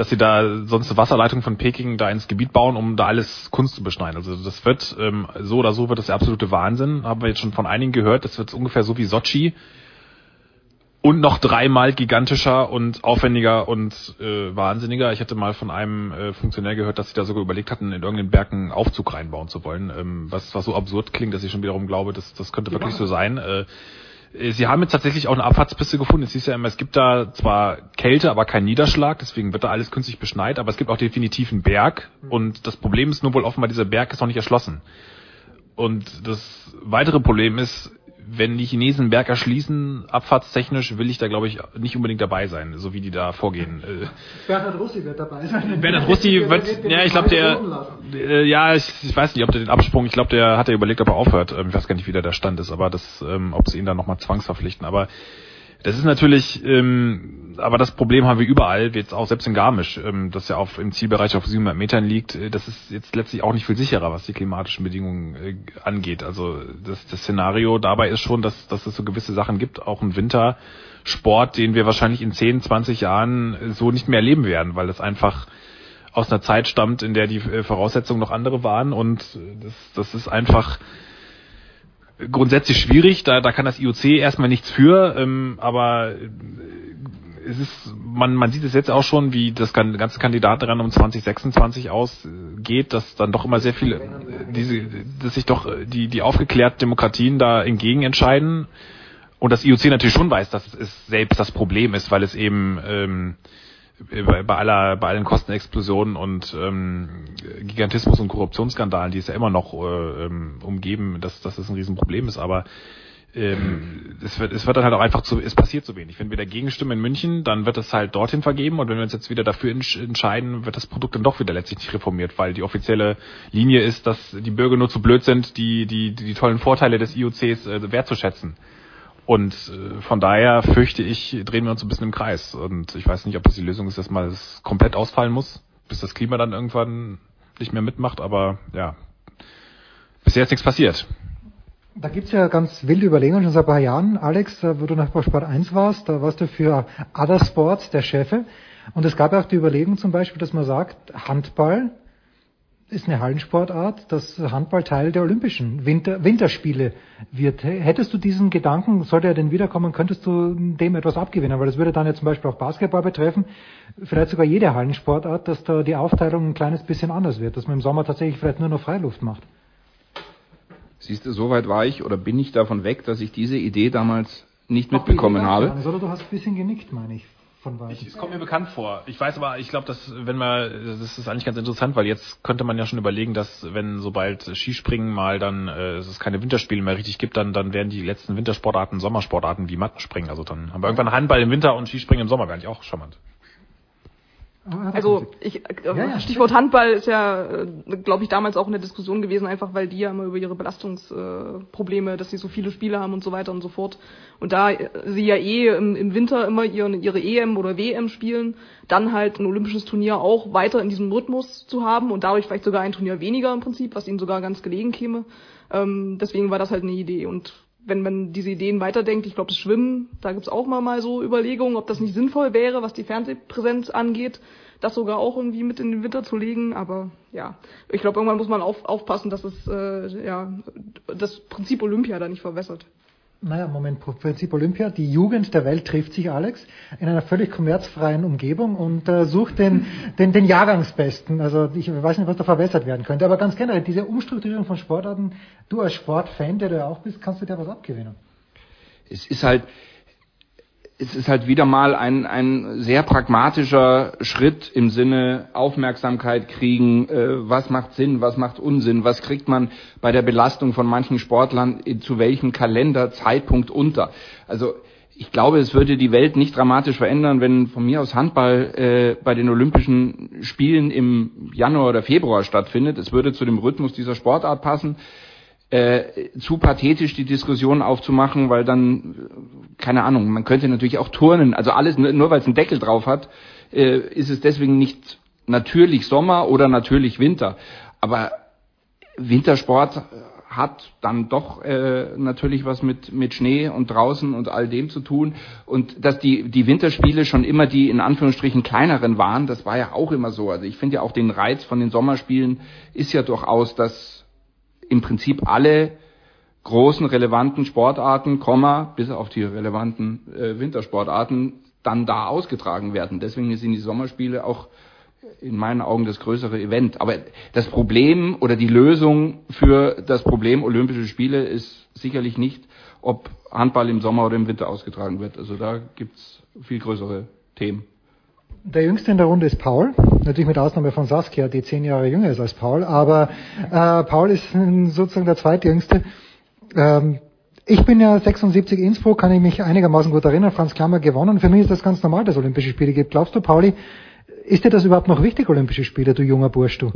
dass sie da sonst eine Wasserleitung von Peking da ins Gebiet bauen, um da alles Kunst zu beschneiden. Also das wird ähm, so oder so wird das der absolute Wahnsinn. Haben wir jetzt schon von einigen gehört. Das wird ungefähr so wie Sochi und noch dreimal gigantischer und aufwendiger und äh, wahnsinniger. Ich hatte mal von einem äh, Funktionär gehört, dass sie da sogar überlegt hatten, in irgendeinen Bergen Aufzug reinbauen zu wollen, ähm, was, was so absurd klingt, dass ich schon wiederum glaube, dass das könnte wirklich so sein. Äh, Sie haben jetzt tatsächlich auch eine Abfahrtspiste gefunden. Es hieß ja immer, es gibt da zwar Kälte, aber kein Niederschlag, deswegen wird da alles künstlich beschneit, aber es gibt auch definitiv einen Berg und das Problem ist nur wohl offenbar, dieser Berg ist noch nicht erschlossen. Und das weitere Problem ist, wenn die Chinesen Berg erschließen, abfahrtstechnisch, will ich da, glaube ich, nicht unbedingt dabei sein, so wie die da vorgehen. Äh, Bernhard Russi wird dabei sein. Bernhard Russi wird, ja, ich glaube, der, äh, ja, ich, ich, weiß nicht, ob der den Absprung, ich glaube, der hat ja überlegt, ob er aufhört. Ähm, ich weiß gar nicht, wie der da Stand ist, aber das, ähm, ob sie ihn dann nochmal zwangsverpflichten. Aber das ist natürlich, ähm, aber das Problem haben wir überall, jetzt auch selbst in Garmisch, ähm, das ja auf, im Zielbereich auf 700 Metern liegt. Äh, das ist jetzt letztlich auch nicht viel sicherer, was die klimatischen Bedingungen äh, angeht. Also das, das Szenario dabei ist schon, dass, dass es so gewisse Sachen gibt, auch im Wintersport, den wir wahrscheinlich in 10, 20 Jahren so nicht mehr erleben werden, weil das einfach aus einer Zeit stammt, in der die äh, Voraussetzungen noch andere waren und das, das ist einfach grundsätzlich schwierig, da, da kann das IOC erstmal nichts für, ähm, aber äh, es ist, man, man sieht es jetzt auch schon, wie das ganze Kandidatenrennen um 2026 ausgeht, dass dann doch immer sehr viele, diese, dass sich doch die, die aufgeklärten Demokratien da entgegen entscheiden. Und das IOC natürlich schon weiß, dass es selbst das Problem ist, weil es eben ähm, bei, bei aller bei allen Kostenexplosionen und ähm, Gigantismus und Korruptionsskandalen, die es ja immer noch äh, ähm, umgeben, dass, dass das ein Riesenproblem ist, aber ähm, es, wird, es wird dann halt auch einfach zu, es passiert zu wenig. Wenn wir dagegen stimmen in München, dann wird es halt dorthin vergeben und wenn wir uns jetzt wieder dafür entscheiden, wird das Produkt dann doch wieder letztlich nicht reformiert, weil die offizielle Linie ist, dass die Bürger nur zu blöd sind, die, die, die, die tollen Vorteile des IOCs äh, wertzuschätzen. Und äh, von daher fürchte ich, drehen wir uns ein bisschen im Kreis. Und ich weiß nicht, ob das die Lösung ist, dass mal es komplett ausfallen muss, bis das Klima dann irgendwann nicht mehr mitmacht. Aber ja, bisher ist nichts passiert. Da gibt's ja ganz wilde Überlegungen schon seit ein paar Jahren. Alex, wo du nach Sport 1 warst, da warst du für Other Sports der Chefe. Und es gab ja auch die Überlegung zum Beispiel, dass man sagt, Handball ist eine Hallensportart, dass Handball Teil der Olympischen Winter, Winterspiele wird. Hättest du diesen Gedanken, sollte er denn wiederkommen, könntest du dem etwas abgewinnen? Weil das würde dann ja zum Beispiel auch Basketball betreffen, vielleicht sogar jede Hallensportart, dass da die Aufteilung ein kleines bisschen anders wird, dass man im Sommer tatsächlich vielleicht nur noch Freiluft macht. Siehst du, soweit war ich oder bin ich davon weg, dass ich diese Idee damals nicht Ach, mitbekommen habe. Oder du hast ein bisschen genickt, meine ich. Weitem. Es kommt mir bekannt vor. Ich weiß aber, ich glaube, dass wenn man, das ist eigentlich ganz interessant, weil jetzt könnte man ja schon überlegen, dass wenn sobald Skispringen mal dann äh, es keine Winterspiele mehr richtig gibt, dann dann werden die letzten Wintersportarten Sommersportarten wie Mattenspringen. Also dann haben wir irgendwann Handball im Winter und Skispringen im Sommer, wäre eigentlich auch charmant. Also ich, äh, ja, ja, Stichwort Handball ist ja, äh, glaube ich, damals auch in der Diskussion gewesen, einfach weil die ja immer über ihre Belastungsprobleme, äh, dass sie so viele Spiele haben und so weiter und so fort. Und da sie ja eh im, im Winter immer ihre, ihre EM oder WM spielen, dann halt ein olympisches Turnier auch weiter in diesem Rhythmus zu haben und dadurch vielleicht sogar ein Turnier weniger im Prinzip, was ihnen sogar ganz gelegen käme. Ähm, deswegen war das halt eine Idee und wenn man diese Ideen weiterdenkt, ich glaube, das Schwimmen, da gibt's auch mal, mal so Überlegungen, ob das nicht sinnvoll wäre, was die Fernsehpräsenz angeht, das sogar auch irgendwie mit in den Winter zu legen. Aber ja, ich glaube, irgendwann muss man auf, aufpassen, dass es äh, ja das Prinzip Olympia da nicht verwässert. Naja, Moment, Prinzip Olympia. Die Jugend der Welt trifft sich, Alex, in einer völlig kommerzfreien Umgebung und äh, sucht den, den, den Jahrgangsbesten. Also ich weiß nicht, was da verwässert werden könnte. Aber ganz generell, diese Umstrukturierung von Sportarten, du als Sportfan, der du ja auch bist, kannst du dir was abgewinnen. Es ist halt, es ist halt wieder mal ein, ein sehr pragmatischer Schritt im Sinne Aufmerksamkeit kriegen, äh, was macht Sinn, was macht Unsinn, was kriegt man bei der Belastung von manchen Sportlern zu welchem Kalenderzeitpunkt unter. Also ich glaube, es würde die Welt nicht dramatisch verändern, wenn von mir aus Handball äh, bei den Olympischen Spielen im Januar oder Februar stattfindet. Es würde zu dem Rhythmus dieser Sportart passen äh, zu pathetisch die Diskussion aufzumachen, weil dann, keine Ahnung, man könnte natürlich auch turnen, also alles, nur weil es einen Deckel drauf hat, äh, ist es deswegen nicht natürlich Sommer oder natürlich Winter. Aber Wintersport hat dann doch äh, natürlich was mit, mit Schnee und draußen und all dem zu tun. Und dass die, die Winterspiele schon immer die in Anführungsstrichen kleineren waren, das war ja auch immer so. Also ich finde ja auch den Reiz von den Sommerspielen ist ja durchaus, dass im Prinzip alle großen relevanten Sportarten, Komma, bis auf die relevanten äh, Wintersportarten, dann da ausgetragen werden. Deswegen sind die Sommerspiele auch in meinen Augen das größere Event. Aber das Problem oder die Lösung für das Problem Olympische Spiele ist sicherlich nicht, ob Handball im Sommer oder im Winter ausgetragen wird. Also da gibt's viel größere Themen. Der Jüngste in der Runde ist Paul, natürlich mit Ausnahme von Saskia, die zehn Jahre jünger ist als Paul, aber äh, Paul ist sozusagen der zweitjüngste. Ähm, ich bin ja 76 Innsbruck, kann ich mich einigermaßen gut erinnern, Franz Klammer gewonnen. Für mich ist das ganz normal, dass es Olympische Spiele gibt. Glaubst du, Pauli, ist dir das überhaupt noch wichtig, Olympische Spiele, du junger Bursch, du?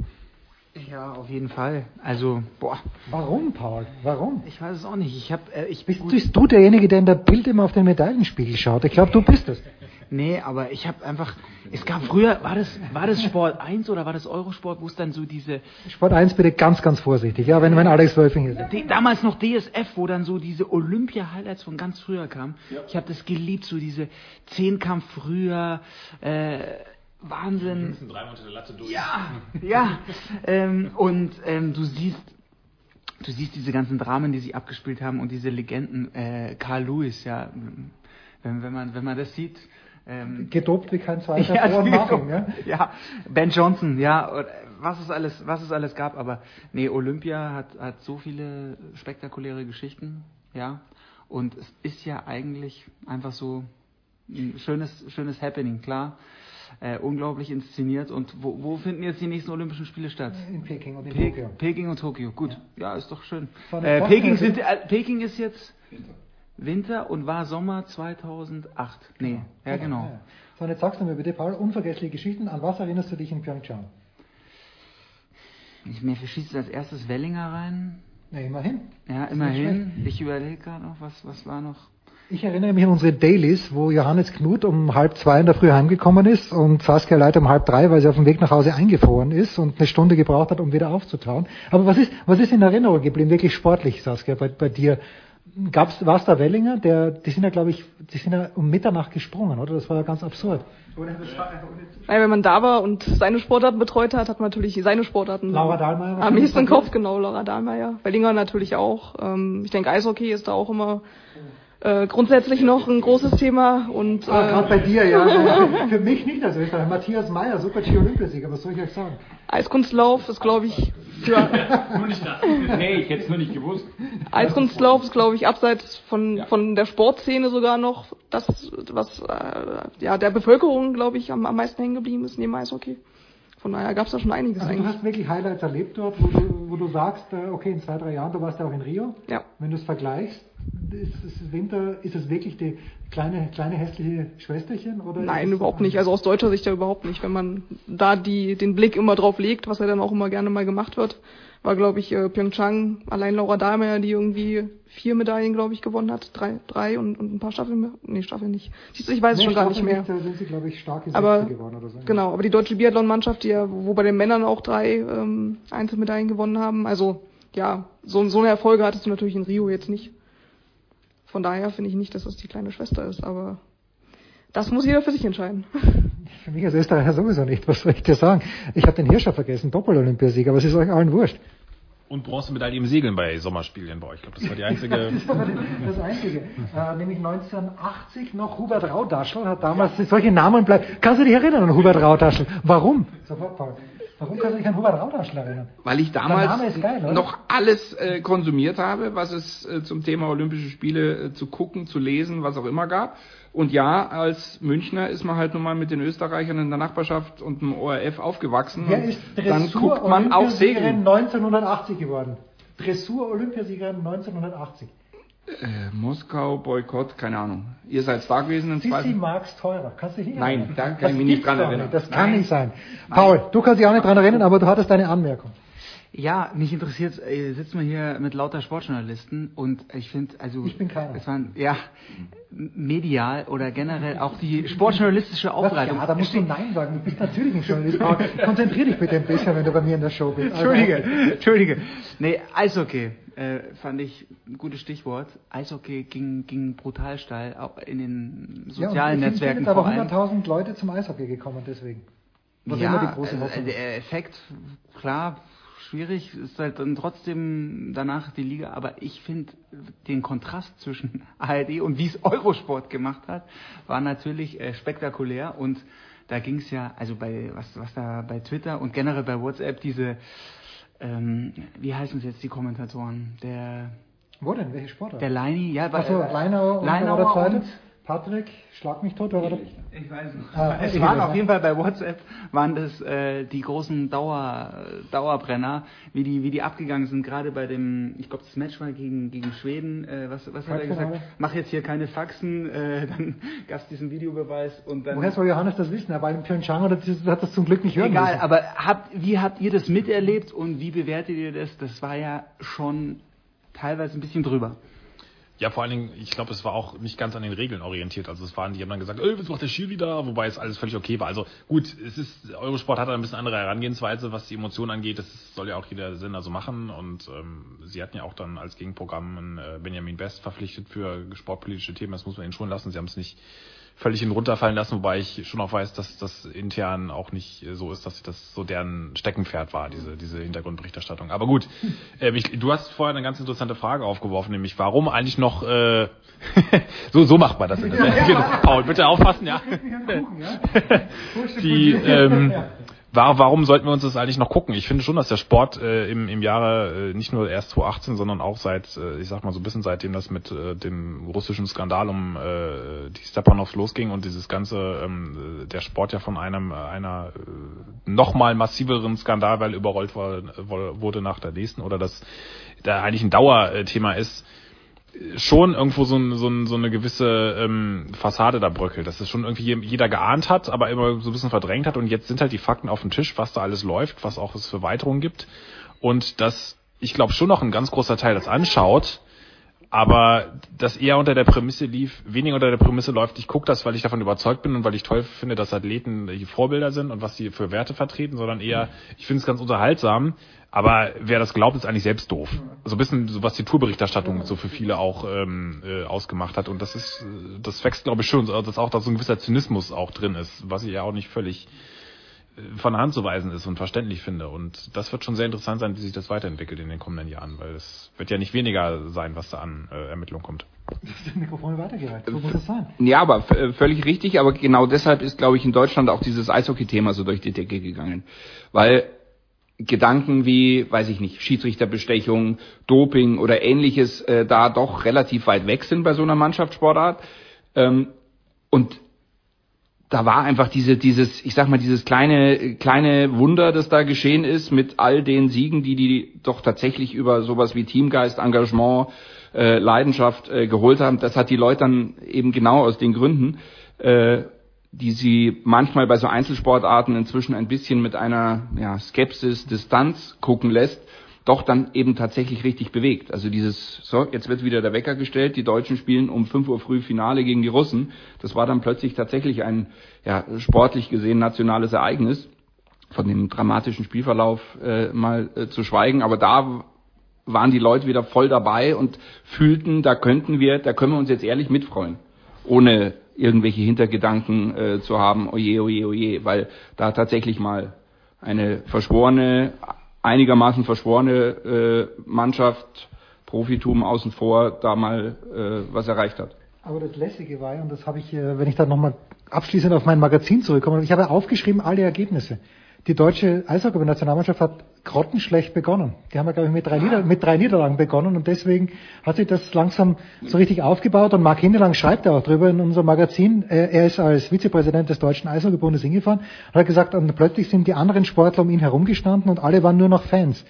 Ja, auf jeden Fall. Also, boah. Warum, Paul? Warum? Ich weiß es auch nicht. Ich hab, äh, ich bist, bist du derjenige, der in der Bild immer auf den Medaillenspiegel schaut? Ich glaube, du bist es. Nee, aber ich habe einfach, es gab früher, war das, war das Sport 1 oder war das Eurosport, wo es dann so diese... Sport 1 bitte ganz, ganz vorsichtig, ja, wenn, wenn Alex Wölfing ist. Die, damals noch DSF, wo dann so diese Olympia-Highlights von ganz früher kamen. Ja. Ich habe das geliebt, so diese Zehnkampf früher, äh, Wahnsinn. Die dreimal unter der Latte durch. Ja, ja. ähm, und ähm, du siehst, du siehst diese ganzen Dramen, die sie abgespielt haben und diese Legenden, äh, Carl Lewis, ja, wenn, wenn man wenn man das sieht. Ähm, Gedopt wie kein zweiter ja, vor und nach ja? ja, Ben Johnson, ja, was es alles, was es alles gab, aber nee, Olympia hat hat so viele spektakuläre Geschichten, ja, und es ist ja eigentlich einfach so ein schönes schönes Happening, klar äh, unglaublich inszeniert. Und wo, wo, finden jetzt die nächsten Olympischen Spiele statt? In Peking und in Pe Tokio. Peking und Tokio, gut. Ja, ja ist doch schön. Äh, Peking, sind, äh, Peking ist jetzt Winter. Und war Sommer 2008. Nee, ja genau. Ja. So, und jetzt sagst du mir bitte, Paul, unvergessliche Geschichten. An was erinnerst du dich in Pyeongchang? Ich, mir verschießt als erstes Wellinger rein. Ja, immerhin. Ja, immerhin. Ich überlege gerade noch, was, was war noch. Ich erinnere mich an unsere Dailies, wo Johannes Knut um halb zwei in der Früh heimgekommen ist und Saskia Leiter um halb drei, weil sie auf dem Weg nach Hause eingefroren ist und eine Stunde gebraucht hat, um wieder aufzutauen. Aber was ist, was ist in Erinnerung geblieben, wirklich sportlich, Saskia, bei, bei dir? Gab's, war es der Wellinger? Der, die sind ja, glaube ich, die sind ja um Mitternacht gesprungen, oder? Das war ja ganz absurd. Weil wenn man da war und seine Sportarten betreut hat, hat man natürlich seine Sportarten Laura Dahlmeier am nächsten im Kopf, genau, Laura Dahlmeier. Wellinger natürlich auch. Ähm, ich denke, Eishockey ist da auch immer äh, grundsätzlich noch ein großes Thema. Und, ah, äh, gerade bei dir, ja. Für mich nicht als Österreicher. Matthias Meyer, super Ski-Olympiasieger, was soll ich euch sagen? Eiskunstlauf ist, glaube ich, für... nur nicht das. Nee, ich hätte es nur nicht gewusst. Eiskunstlauf ist, glaube ich, abseits von, von der Sportszene sogar noch das, was äh, ja der Bevölkerung, glaube ich, am, am meisten hängen geblieben ist neben Eishockey. Von daher gab es da schon einiges also eigentlich. Du hast wirklich Highlights erlebt dort, wo du, wo du sagst, äh, okay, in zwei, drei Jahren, du warst ja auch in Rio. Ja. Wenn du es vergleichst, ist es Winter, ist es wirklich die kleine, kleine hässliche Schwesterchen? Oder Nein, überhaupt nicht. Also aus deutscher Sicht ja überhaupt nicht. Wenn man da die, den Blick immer drauf legt, was ja dann auch immer gerne mal gemacht wird, war, glaube ich, äh, Pyeongchang, allein Laura Dahlmeier, die irgendwie vier Medaillen, glaube ich, gewonnen hat. Drei, drei und, und ein paar Staffeln. Nee, Staffeln nicht. Siehst du, ich weiß es Nee, schon gar nicht mehr. Da sind sie, glaube ich, starke aber geworden oder so. genau, aber die deutsche Biathlon-Mannschaft, die ja, wo bei den Männern auch drei ähm, Einzelmedaillen gewonnen haben, also ja, so, so eine Erfolge hattest du natürlich in Rio jetzt nicht. Von daher finde ich nicht, dass das die kleine Schwester ist, aber das muss jeder für sich entscheiden. Für mich als Österreicher sowieso nicht. Was soll ich dir sagen? Ich habe den Hirscher vergessen, Doppel-Olympiasieger, aber es ist euch allen wurscht. Und Bronzemedaille im Segeln bei Sommerspielen bei euch. Ich glaube, das war die einzige. das ist aber das Einzige. Äh, nämlich 1980 noch Hubert Raudaschl hat damals solche Namen bleiben. Kannst du dich erinnern an Hubert Raudaschl? Warum? Sofort, Paul. Warum kannst du dich an Hubert Raudaschl erinnern? Weil ich damals geil, noch alles äh, konsumiert habe, was es äh, zum Thema Olympische Spiele äh, zu gucken, zu lesen, was auch immer gab. Und ja, als Münchner ist man halt nun mal mit den Österreichern in der Nachbarschaft und dem ORF aufgewachsen. Wer ist dann guckt man auch Dressur-Olympiasiegerin Segeln. 1980 geworden? Dressur-Olympiasiegerin 1980. Äh, Moskau, Boykott, keine Ahnung. Ihr seid da gewesen im Sissi. Marx teurer. Kannst du dich nicht Nein, erinnern? da kann Das ich mich nicht dran erinnern. nicht. Das kann Nein. nicht sein. Paul, du kannst dich auch nicht dran erinnern, aber du hattest deine Anmerkung. Ja, mich interessiert, äh, sitzen wir hier mit lauter Sportjournalisten und ich finde, also Ich bin keiner. es waren ja medial oder generell auch die sportjournalistische Aufbereitung. Ja, da musst du Nein sagen. Du bist natürlich ein Journalist. Paul, konzentrier dich bitte ein bisschen, wenn du bei mir in der Show bist. Also, Entschuldige, Entschuldige. Nee, Eishockey äh, fand ich ein gutes Stichwort. Eishockey ging, ging brutal steil, auch in den Ja, und sozialen es sind Netzwerken jetzt aber vor allem. 100.000 Leute zum Eishockey gekommen deswegen. Was immer die große äh, Hoffnung. der Effekt, klar, schwierig, ist halt dann trotzdem danach die Liga, aber ich finde den Kontrast zwischen ARD und wie es Eurosport gemacht hat, war natürlich äh, spektakulär und da ging es ja, also bei was, was da bei Twitter und generell bei WhatsApp diese, ähm, wie heißen es jetzt die Kommentatoren? Der Wo denn? Welche Sportart? der Leini, ja, bei, Achso, äh, Leinauer Leinauer und Patrick, schlag mich tot, wer war der? ich weiß nicht. Ah, es ich waren auf jeden Fall bei WhatsApp waren das äh, die großen Dauer, Dauerbrenner, wie die wie die abgegangen sind. Gerade bei dem, ich glaube das Match war gegen gegen Schweden. Äh, was was hat er gesagt? Mach jetzt hier keine Faxen. Äh, dann gab es diesen Videobeweis und dann. Woher soll Johannes das wissen? Er war in Pyeongchang oder hat das zum Glück nicht hören Egal, müssen. aber habt, wie habt ihr das miterlebt und wie bewertet ihr das? Das war ja schon teilweise ein bisschen drüber. Ja, vor allen Dingen, ich glaube, es war auch nicht ganz an den Regeln orientiert. Also es waren, die haben dann gesagt, was macht der Schiri da? Wobei es alles völlig okay war. Also gut, es ist, Eurosport hat da ein bisschen andere Herangehensweise, was die Emotionen angeht. Das soll ja auch jeder Sender so machen. Und ähm, sie hatten ja auch dann als Gegenprogramm einen, äh, Benjamin Best verpflichtet für sportpolitische Themen. Das muss man ihnen schon lassen. Sie haben es nicht völlig hin runterfallen lassen, wobei ich schon auch weiß, dass das intern auch nicht so ist, dass das so deren Steckenpferd war, diese, diese Hintergrundberichterstattung. Aber gut, äh, ich, du hast vorher eine ganz interessante Frage aufgeworfen, nämlich warum eigentlich noch äh, so, so macht man das. In der Genau. Paul, bitte aufpassen, ja. Die, ähm, war, warum sollten wir uns das eigentlich noch gucken? Ich finde schon, dass der Sport äh, im, im Jahre äh, nicht nur erst 2018, sondern auch seit, äh, ich sag mal so ein bisschen seitdem das mit äh, dem russischen Skandal um äh, die Stepanovs losging und dieses ganze, ähm, äh, der Sport ja von einem äh, einer äh, nochmal massiveren Skandal, weil überrollt war, wurde nach der nächsten oder das da eigentlich ein Dauerthema ist, schon irgendwo so, ein, so, ein, so eine gewisse ähm, Fassade da bröckelt, dass es schon irgendwie jeder geahnt hat, aber immer so ein bisschen verdrängt hat. Und jetzt sind halt die Fakten auf dem Tisch, was da alles läuft, was auch es für Weiterungen gibt. Und dass ich glaube schon noch ein ganz großer Teil das anschaut, aber das eher unter der Prämisse lief, weniger unter der Prämisse läuft, ich gucke das, weil ich davon überzeugt bin und weil ich toll finde, dass Athleten Vorbilder sind und was sie für Werte vertreten, sondern eher, ich finde es ganz unterhaltsam, aber wer das glaubt, ist eigentlich selbst doof. So ein bisschen, so was die Tourberichterstattung so für viele auch ähm, äh, ausgemacht hat. Und das ist, äh, das wächst, glaube ich, also dass auch da so ein gewisser Zynismus auch drin ist, was ich ja auch nicht völlig von der Hand zu weisen ist und verständlich finde. Und das wird schon sehr interessant sein, wie sich das weiterentwickelt in den kommenden Jahren, weil es wird ja nicht weniger sein, was da an äh, Ermittlung kommt. Das Mikrofon weitergereicht. So muss es sein. Ja, aber äh, völlig richtig. Aber genau deshalb ist, glaube ich, in Deutschland auch dieses Eishockey-Thema so durch die Decke gegangen. Weil Gedanken wie, weiß ich nicht, Schiedsrichterbestechung, Doping oder ähnliches äh, da doch relativ weit weg sind bei so einer Mannschaftssportart. Ähm, und da war einfach diese, dieses, ich sag mal, dieses kleine, kleine Wunder, das da geschehen ist, mit all den Siegen, die die doch tatsächlich über sowas wie Teamgeist, Engagement, äh, Leidenschaft äh, geholt haben. Das hat die Leute dann eben genau aus den Gründen, äh, die sie manchmal bei so Einzelsportarten inzwischen ein bisschen mit einer ja, Skepsis, Distanz gucken lässt, doch dann eben tatsächlich richtig bewegt. Also dieses, so, jetzt wird wieder der Wecker gestellt, die Deutschen spielen um 5 Uhr früh Finale gegen die Russen. Das war dann plötzlich tatsächlich ein ja, sportlich gesehen nationales Ereignis, von dem dramatischen Spielverlauf äh, mal äh, zu schweigen. Aber da waren die Leute wieder voll dabei und fühlten, da könnten wir, da können wir uns jetzt ehrlich mitfreuen, ohne irgendwelche Hintergedanken äh, zu haben, oje, oje, oje, weil da tatsächlich mal eine verschworene einigermaßen verschworene äh, Mannschaft, Profitum außen vor, da mal äh, was erreicht hat. Aber das Lässige war, und das habe ich, äh, wenn ich dann nochmal abschließend auf mein Magazin zurückkomme, ich habe aufgeschrieben alle Ergebnisse. Die deutsche Eishockey-Nationalmannschaft hat grottenschlecht begonnen. Die haben ja, glaube ich, mit drei, Nieder mit drei Niederlagen begonnen und deswegen hat sich das langsam so richtig aufgebaut und Marc Hindelang schreibt ja auch drüber in unserem Magazin, er ist als Vizepräsident des Deutschen Eishockeybundes hingefahren und hat gesagt, und plötzlich sind die anderen Sportler um ihn herumgestanden und alle waren nur noch Fans.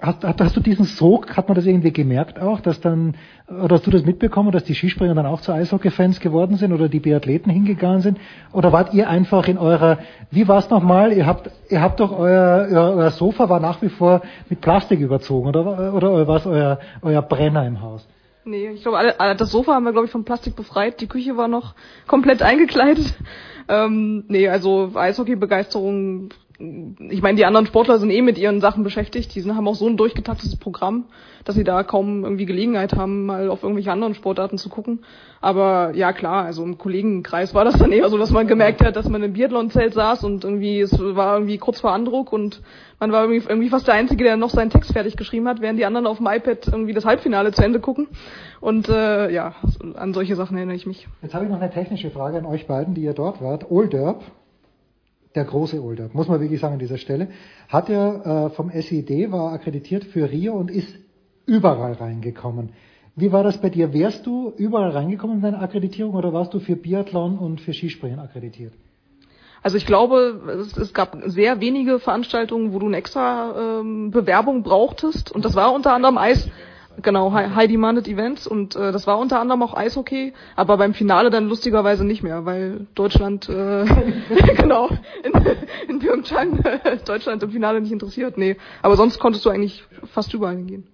Hast, hast du diesen Sog, hat man das irgendwie gemerkt auch, dass dann, oder hast du das mitbekommen, dass die Skispringer dann auch zu Eishockey-Fans geworden sind oder die Biathleten hingegangen sind? Oder wart ihr einfach in eurer, wie war es nochmal, ihr habt, ihr habt doch euer, euer, euer Sofa war nach wie vor mit Plastik überzogen, oder, oder war es euer, euer Brenner im Haus? Nee, ich glaube, das Sofa haben wir, glaube ich, von Plastik befreit. Die Küche war noch komplett eingekleidet. Ähm, nee, also Eishockey-Begeisterung ich meine, die anderen Sportler sind eh mit ihren Sachen beschäftigt. Die sind, haben auch so ein durchgetaktetes Programm, dass sie da kaum irgendwie Gelegenheit haben, mal auf irgendwelche anderen Sportarten zu gucken. Aber ja, klar, also im Kollegenkreis war das dann eher so, dass man gemerkt hat, dass man im Biathlon-Zelt saß und irgendwie, es war irgendwie kurz vor Andruck und man war irgendwie, irgendwie fast der Einzige, der noch seinen Text fertig geschrieben hat, während die anderen auf dem iPad irgendwie das Halbfinale zu Ende gucken. Und äh, ja, an solche Sachen erinnere ich mich. Jetzt habe ich noch eine technische Frage an euch beiden, die ihr dort wart. Olderb, der große Older, muss man wirklich sagen an dieser Stelle, hat er äh, vom SID, war akkreditiert für Rio und ist überall reingekommen. Wie war das bei dir? Wärst du überall reingekommen in deine Akkreditierung oder warst du für Biathlon und für Skispringen akkreditiert? Also ich glaube, es, es, gab sehr wenige Veranstaltungen, wo du eine extra ähm, Bewerbung brauchtest und das war unter anderem Eis, Genau, High Demanded Events und äh, das war unter anderem auch Eishockey, aber beim Finale dann lustigerweise nicht mehr, weil Deutschland äh, genau in, in Pyeongchang äh, Deutschland im Finale nicht interessiert. Nee, aber sonst konntest du eigentlich fast überall hingehen.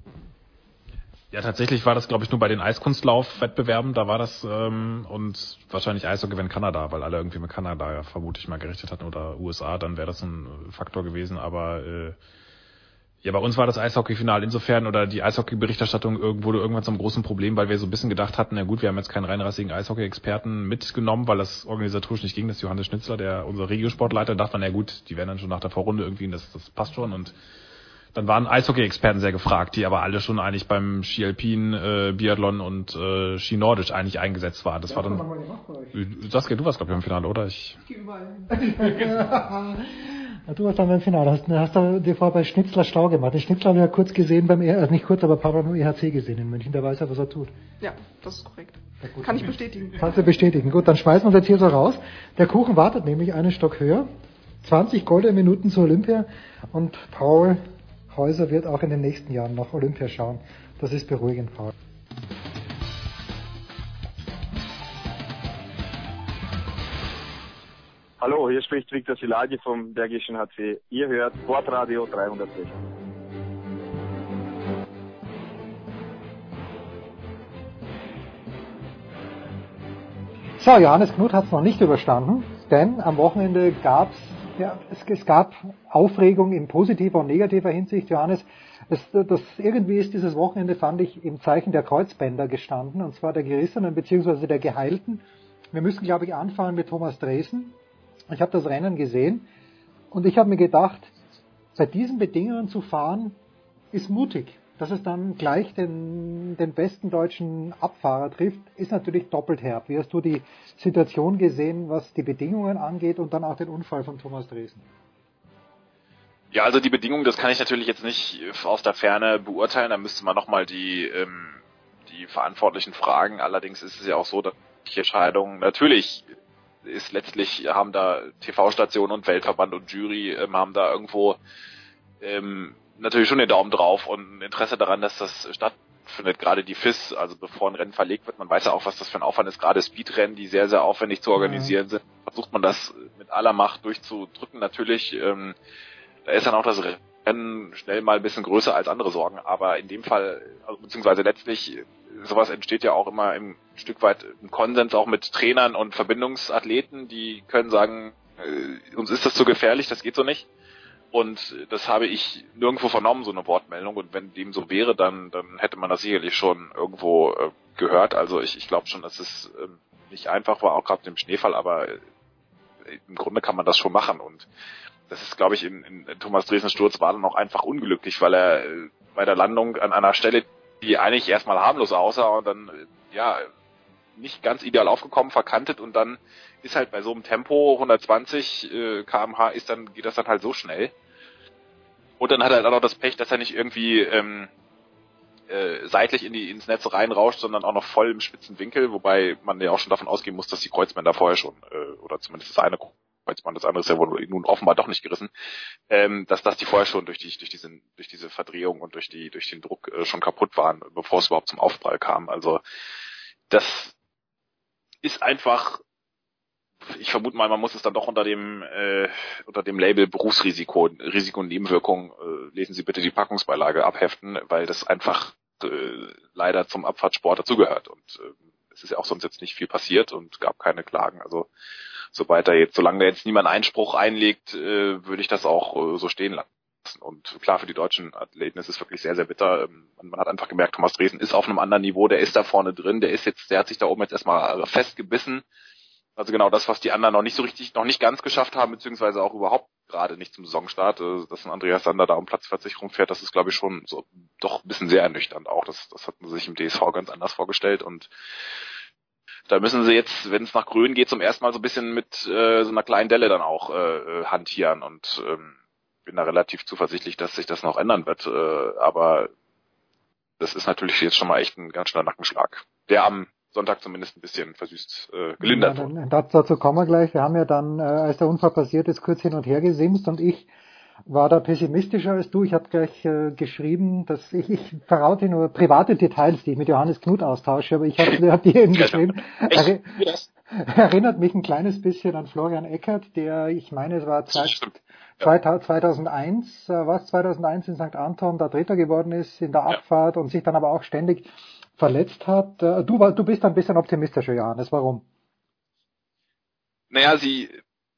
Ja, tatsächlich war das, glaube ich, nur bei den Eiskunstlauf-Wettbewerben, da war das ähm, und wahrscheinlich Eishockey, wenn Kanada, weil alle irgendwie mit Kanada ja vermutlich mal gerichtet hatten oder USA, dann wäre das ein Faktor gewesen, aber äh, ja, bei uns war das Eishockey-Final insofern oder die Eishockey-Berichterstattung irgendwo irgendwann zum großen Problem, weil wir so ein bisschen gedacht hatten, na gut, wir haben jetzt keinen reinrassigen Eishockey-Experten mitgenommen, weil das organisatorisch nicht ging. Das Johannes Schnitzler, der unser Regiosportleiter, dachte man, na gut, die werden dann schon nach der Vorrunde irgendwie, das, das passt schon und dann waren Eishockey-Experten sehr gefragt, die aber alle schon eigentlich beim Ski Alpin, äh, Biathlon und äh, Ski Nordisch eigentlich eingesetzt waren. Das ja, war dann. Saskia, du warst glaube ich im Finale, oder? Ich. Ich überall. ja, du warst dann beim Finale. Hast, hast du dir vorher bei Schnitzler schlau gemacht. Den Schnitzler haben wir ja kurz gesehen beim, also nicht kurz, aber ein paar Mal beim EHC gesehen in München. Der weiß ja, was er tut. Ja, das ist korrekt. Ja, Kann ich bestätigen. Kannst du bestätigen. Gut, dann schmeißen wir uns jetzt hier so raus. Der Kuchen wartet nämlich einen Stock höher. 20 goldene Minuten zur Olympia und Paul Häuser wird auch in den nächsten Jahren nach Olympia schauen. Das ist beruhigend, Paul. Hallo, hier spricht Viktor Silagi vom Bergischen HC. Ihr hört Sportradio 360. So, Johannes Knut hat es noch nicht überstanden, denn am Wochenende gab es ja, es, es, gab Aufregung in positiver und negativer Hinsicht, Johannes. Es, das, irgendwie ist dieses Wochenende, fand ich, im Zeichen der Kreuzbänder gestanden, und zwar der Gerissenen bzw. der Geheilten. Wir müssen, glaube ich, anfangen mit Thomas Dresen. Ich habe das Rennen gesehen und ich habe mir gedacht, bei diesen Bedingungen zu fahren, ist mutig dass es dann gleich den, den besten deutschen Abfahrer trifft, ist natürlich doppelt herb. Wie hast du die Situation gesehen, was die Bedingungen angeht und dann auch den Unfall von Thomas Dresden? Ja, also die Bedingungen, das kann ich natürlich jetzt nicht aus der Ferne beurteilen. Da müsste man nochmal die, ähm, die Verantwortlichen fragen. Allerdings ist es ja auch so, dass Entscheidungen. Natürlich ist letztlich, haben da TV-Station und Weltverband und Jury ähm, haben da irgendwo ähm, natürlich schon den Daumen drauf und ein Interesse daran, dass das stattfindet. Gerade die FIS, also bevor ein Rennen verlegt wird, man weiß ja auch, was das für ein Aufwand ist. Gerade Speedrennen, die sehr, sehr aufwendig zu organisieren sind, versucht man das mit aller Macht durchzudrücken. Natürlich, ähm, da ist dann auch das Rennen schnell mal ein bisschen größer als andere Sorgen, aber in dem Fall, also, beziehungsweise letztlich, sowas entsteht ja auch immer im Stück weit im Konsens auch mit Trainern und Verbindungsathleten, die können sagen, äh, uns ist das zu gefährlich, das geht so nicht. Und das habe ich nirgendwo vernommen, so eine Wortmeldung. Und wenn dem so wäre, dann, dann hätte man das sicherlich schon irgendwo äh, gehört. Also ich, ich glaube schon, dass es äh, nicht einfach war, auch gerade im Schneefall, aber äh, im Grunde kann man das schon machen. Und das ist, glaube ich, in, in, in Thomas Dresens Sturz war dann auch einfach unglücklich, weil er äh, bei der Landung an einer Stelle, die eigentlich erstmal harmlos aussah und dann, äh, ja, nicht ganz ideal aufgekommen, verkantet und dann ist halt bei so einem Tempo 120 äh, kmh ist dann geht das dann halt so schnell und dann hat er dann auch das Pech, dass er nicht irgendwie ähm, äh, seitlich in die, ins Netz reinrauscht, sondern auch noch voll im spitzen Winkel, wobei man ja auch schon davon ausgehen muss, dass die Kreuzbänder vorher schon, äh, oder zumindest das eine Kreuzband, das andere ist ja wohl nun offenbar doch nicht gerissen, ähm, dass das die vorher schon durch die durch diese durch diese Verdrehung und durch die durch den Druck äh, schon kaputt waren, bevor es überhaupt zum Aufprall kam. Also das ist einfach ich vermute mal, man muss es dann doch unter dem äh, unter dem Label Berufsrisiko, Risiko und Nebenwirkung, äh, lesen Sie bitte die Packungsbeilage abheften, weil das einfach äh, leider zum Abfahrtsport dazugehört. Und äh, es ist ja auch sonst jetzt nicht viel passiert und gab keine Klagen. Also sobald da jetzt, solange da jetzt niemand Einspruch einlegt, äh, würde ich das auch äh, so stehen lassen. Und klar, für die deutschen Athleten ist es wirklich sehr, sehr bitter. Ähm, man, hat einfach gemerkt, Thomas Dresen ist auf einem anderen Niveau, der ist da vorne drin, der ist jetzt, der hat sich da oben jetzt erstmal festgebissen also genau das, was die anderen noch nicht so richtig, noch nicht ganz geschafft haben, beziehungsweise auch überhaupt gerade nicht zum Saisonstart, äh, dass ein Andreas Sander da um Platz 40 rumfährt, das ist glaube ich schon so doch ein bisschen sehr ernüchternd auch. Das, das hatten sie sich im DSV ganz anders vorgestellt und da müssen sie jetzt, wenn es nach Grün geht, zum ersten Mal so ein bisschen mit äh, so einer kleinen Delle dann auch äh, äh, hantieren und ähm, bin da relativ zuversichtlich, dass sich das noch ändern wird. Äh, aber das ist natürlich jetzt schon mal echt ein ganz schöner Nackenschlag, der am Sonntag zumindest ein bisschen versüßt äh, gelindert ja. Dazu kommen wir gleich. Wir haben ja dann, äh, als der Unfall passiert ist, kurz hin und her gesimst und ich war da pessimistischer als du. Ich habe gleich äh, geschrieben, dass ich, ich verraute nur private Details, die ich mit Johannes Knut austausche, aber ich habe hab dir eben geschrieben. Er, erinnert mich ein kleines bisschen an Florian Eckert, der, ich meine, es war zwei, 2001, äh, was 2001 in St. Anton da Dritter geworden ist in der Abfahrt und sich dann aber auch ständig verletzt hat. Äh, du, du bist ein bisschen optimistischer, Johannes. Warum? Naja, sie,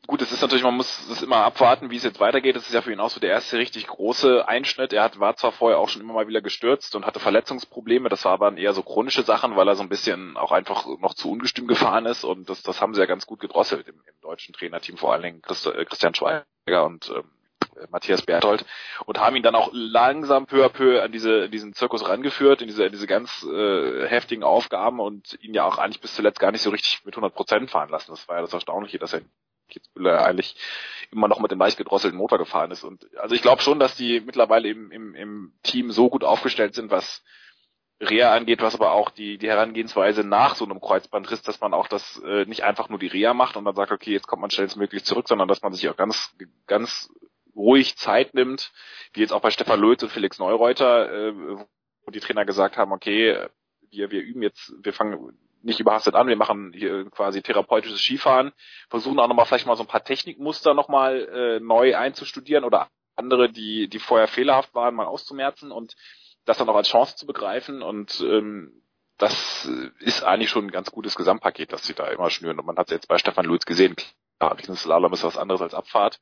gut, es ist natürlich, man muss es immer abwarten, wie es jetzt weitergeht. Das ist ja für ihn auch so der erste richtig große Einschnitt. Er hat, war zwar vorher auch schon immer mal wieder gestürzt und hatte Verletzungsprobleme. Das war aber eher so chronische Sachen, weil er so ein bisschen auch einfach noch zu ungestüm gefahren ist. Und das, das haben sie ja ganz gut gedrosselt im, im deutschen Trainerteam, vor allen Dingen Christ, äh, Christian Schweiger und ähm, äh, Matthias Berthold und haben ihn dann auch langsam peu à peu an diese diesen Zirkus rangeführt, in diese in diese ganz äh, heftigen Aufgaben und ihn ja auch eigentlich bis zuletzt gar nicht so richtig mit 100 Prozent fahren lassen. Das war ja das Erstaunliche, dass er Kitzbühler eigentlich immer noch mit dem leicht gedrosselten Motor gefahren ist. Und also ich glaube schon, dass die mittlerweile im, im, im Team so gut aufgestellt sind, was Reha angeht, was aber auch die, die Herangehensweise nach so einem Kreuzbandriss, dass man auch das äh, nicht einfach nur die Reha macht und dann sagt, okay, jetzt kommt man schnellstmöglich zurück, sondern dass man sich auch ganz, ganz ruhig Zeit nimmt, wie jetzt auch bei Stefan Lötz und Felix Neureuter, äh, wo die Trainer gesagt haben, okay, wir, wir üben jetzt, wir fangen nicht überhastet an, wir machen hier quasi therapeutisches Skifahren, versuchen auch nochmal vielleicht mal so ein paar Technikmuster nochmal äh, neu einzustudieren oder andere, die, die vorher fehlerhaft waren, mal auszumerzen und das dann auch als Chance zu begreifen und ähm, das ist eigentlich schon ein ganz gutes Gesamtpaket, das sie da immer schnüren. Und man hat es jetzt bei Stefan Lutz gesehen, klar, Slalom ist was anderes als Abfahrt.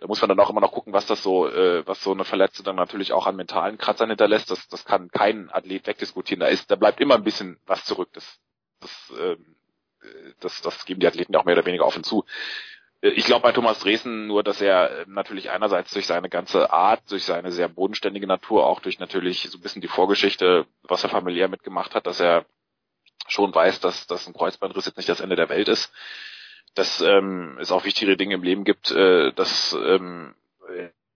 Da muss man dann auch immer noch gucken, was das so, äh, was so eine Verletzung dann natürlich auch an mentalen Kratzern hinterlässt. Das, das kann kein Athlet wegdiskutieren. Da ist, da bleibt immer ein bisschen was zurück. Das, das, ähm, das, das geben die Athleten auch mehr oder weniger offen zu. Äh, ich glaube bei Thomas Dresden nur, dass er ähm, natürlich einerseits durch seine ganze Art, durch seine sehr bodenständige Natur, auch durch natürlich so ein bisschen die Vorgeschichte, was er familiär mitgemacht hat, dass er schon weiß, dass, dass ein Kreuzbandriss jetzt nicht das Ende der Welt ist dass ähm, es auch wichtigere Dinge im Leben gibt, äh, dass ähm,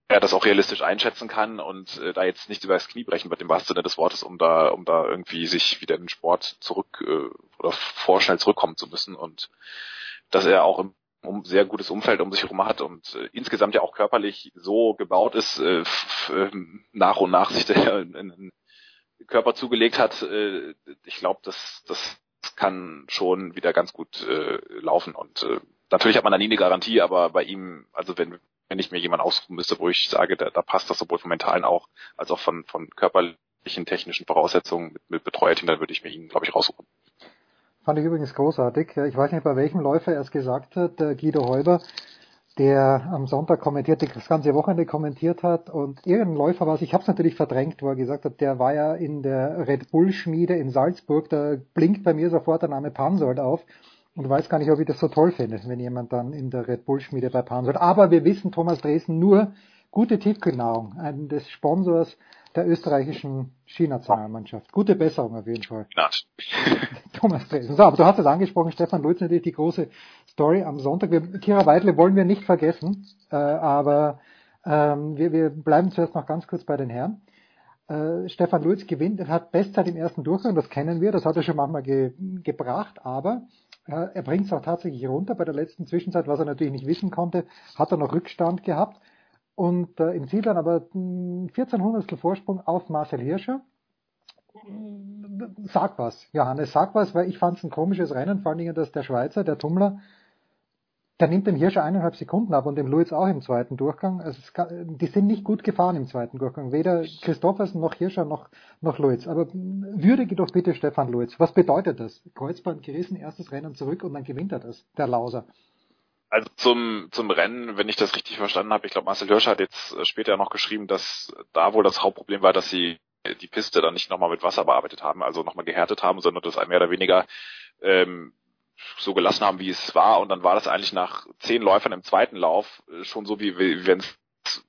er das auch realistisch einschätzen kann und äh, da jetzt nicht über das Knie brechen wird im wahrsten Sinne des Wortes, um da, um da irgendwie sich wieder in den Sport zurück äh, oder vorschnell zurückkommen zu müssen und dass er auch im um sehr gutes Umfeld um sich herum hat und äh, insgesamt ja auch körperlich so gebaut ist, äh, nach und nach sich der einen Körper zugelegt hat. Äh, ich glaube, das, das kann schon wieder ganz gut äh, laufen und äh, natürlich hat man da nie eine Garantie, aber bei ihm, also wenn wenn ich mir jemanden aussuchen müsste, wo ich sage, da, da passt das sowohl vom mentalen auch als auch von von körperlichen technischen Voraussetzungen mit, mit Betreuerteam, dann würde ich mir ihn, glaube ich, raussuchen. Fand ich übrigens großartig. Ich weiß nicht, bei welchem Läufer er es gesagt hat, der Guido Heuber, der am Sonntag kommentiert, das ganze Wochenende kommentiert hat und irgendein Läufer war es, ich habe es natürlich verdrängt, wo er gesagt hat, der war ja in der Red Bull Schmiede in Salzburg, da blinkt bei mir sofort der Name Pansold auf und weiß gar nicht, ob ich das so toll finde, wenn jemand dann in der Red Bull Schmiede bei Pansold. Aber wir wissen, Thomas Dresden nur gute Tiefkühlnahrung, einen des Sponsors der österreichischen Skinationalmannschaft. Gute Besserung auf jeden Fall. Thomas Dresen. So, aber du hast es angesprochen, Stefan Lutz, natürlich die große Story am Sonntag. Wir, Kira Weidle wollen wir nicht vergessen, äh, aber ähm, wir, wir bleiben zuerst noch ganz kurz bei den Herren. Äh, Stefan Lutz gewinnt, er hat Bestzeit im ersten Durchgang, das kennen wir, das hat er schon manchmal ge, gebracht, aber äh, er bringt es auch tatsächlich runter. Bei der letzten Zwischenzeit, was er natürlich nicht wissen konnte, hat er noch Rückstand gehabt und äh, im Ziel dann aber 14 Hundertstel Vorsprung auf Marcel Hirscher. Sag was, Johannes, sag was, weil ich fand es ein komisches Rennen, vor allen Dingen, dass der Schweizer, der Tummler, der nimmt dem Hirscher eineinhalb Sekunden ab und dem Luiz auch im zweiten Durchgang. Also es, die sind nicht gut gefahren im zweiten Durchgang. Weder Christoffersen noch Hirscher noch, noch Luiz. Aber würdige doch bitte Stefan Luiz. Was bedeutet das? Kreuzband gerissen, erstes Rennen zurück und dann gewinnt er das, der Lauser. Also zum, zum Rennen, wenn ich das richtig verstanden habe, ich glaube Marcel Hirsch hat jetzt äh, später noch geschrieben, dass da wohl das Hauptproblem war, dass sie die Piste dann nicht nochmal mit Wasser bearbeitet haben, also nochmal gehärtet haben, sondern das mehr oder weniger ähm, so gelassen haben, wie es war. Und dann war das eigentlich nach zehn Läufern im zweiten Lauf äh, schon so, wie, wie wenn es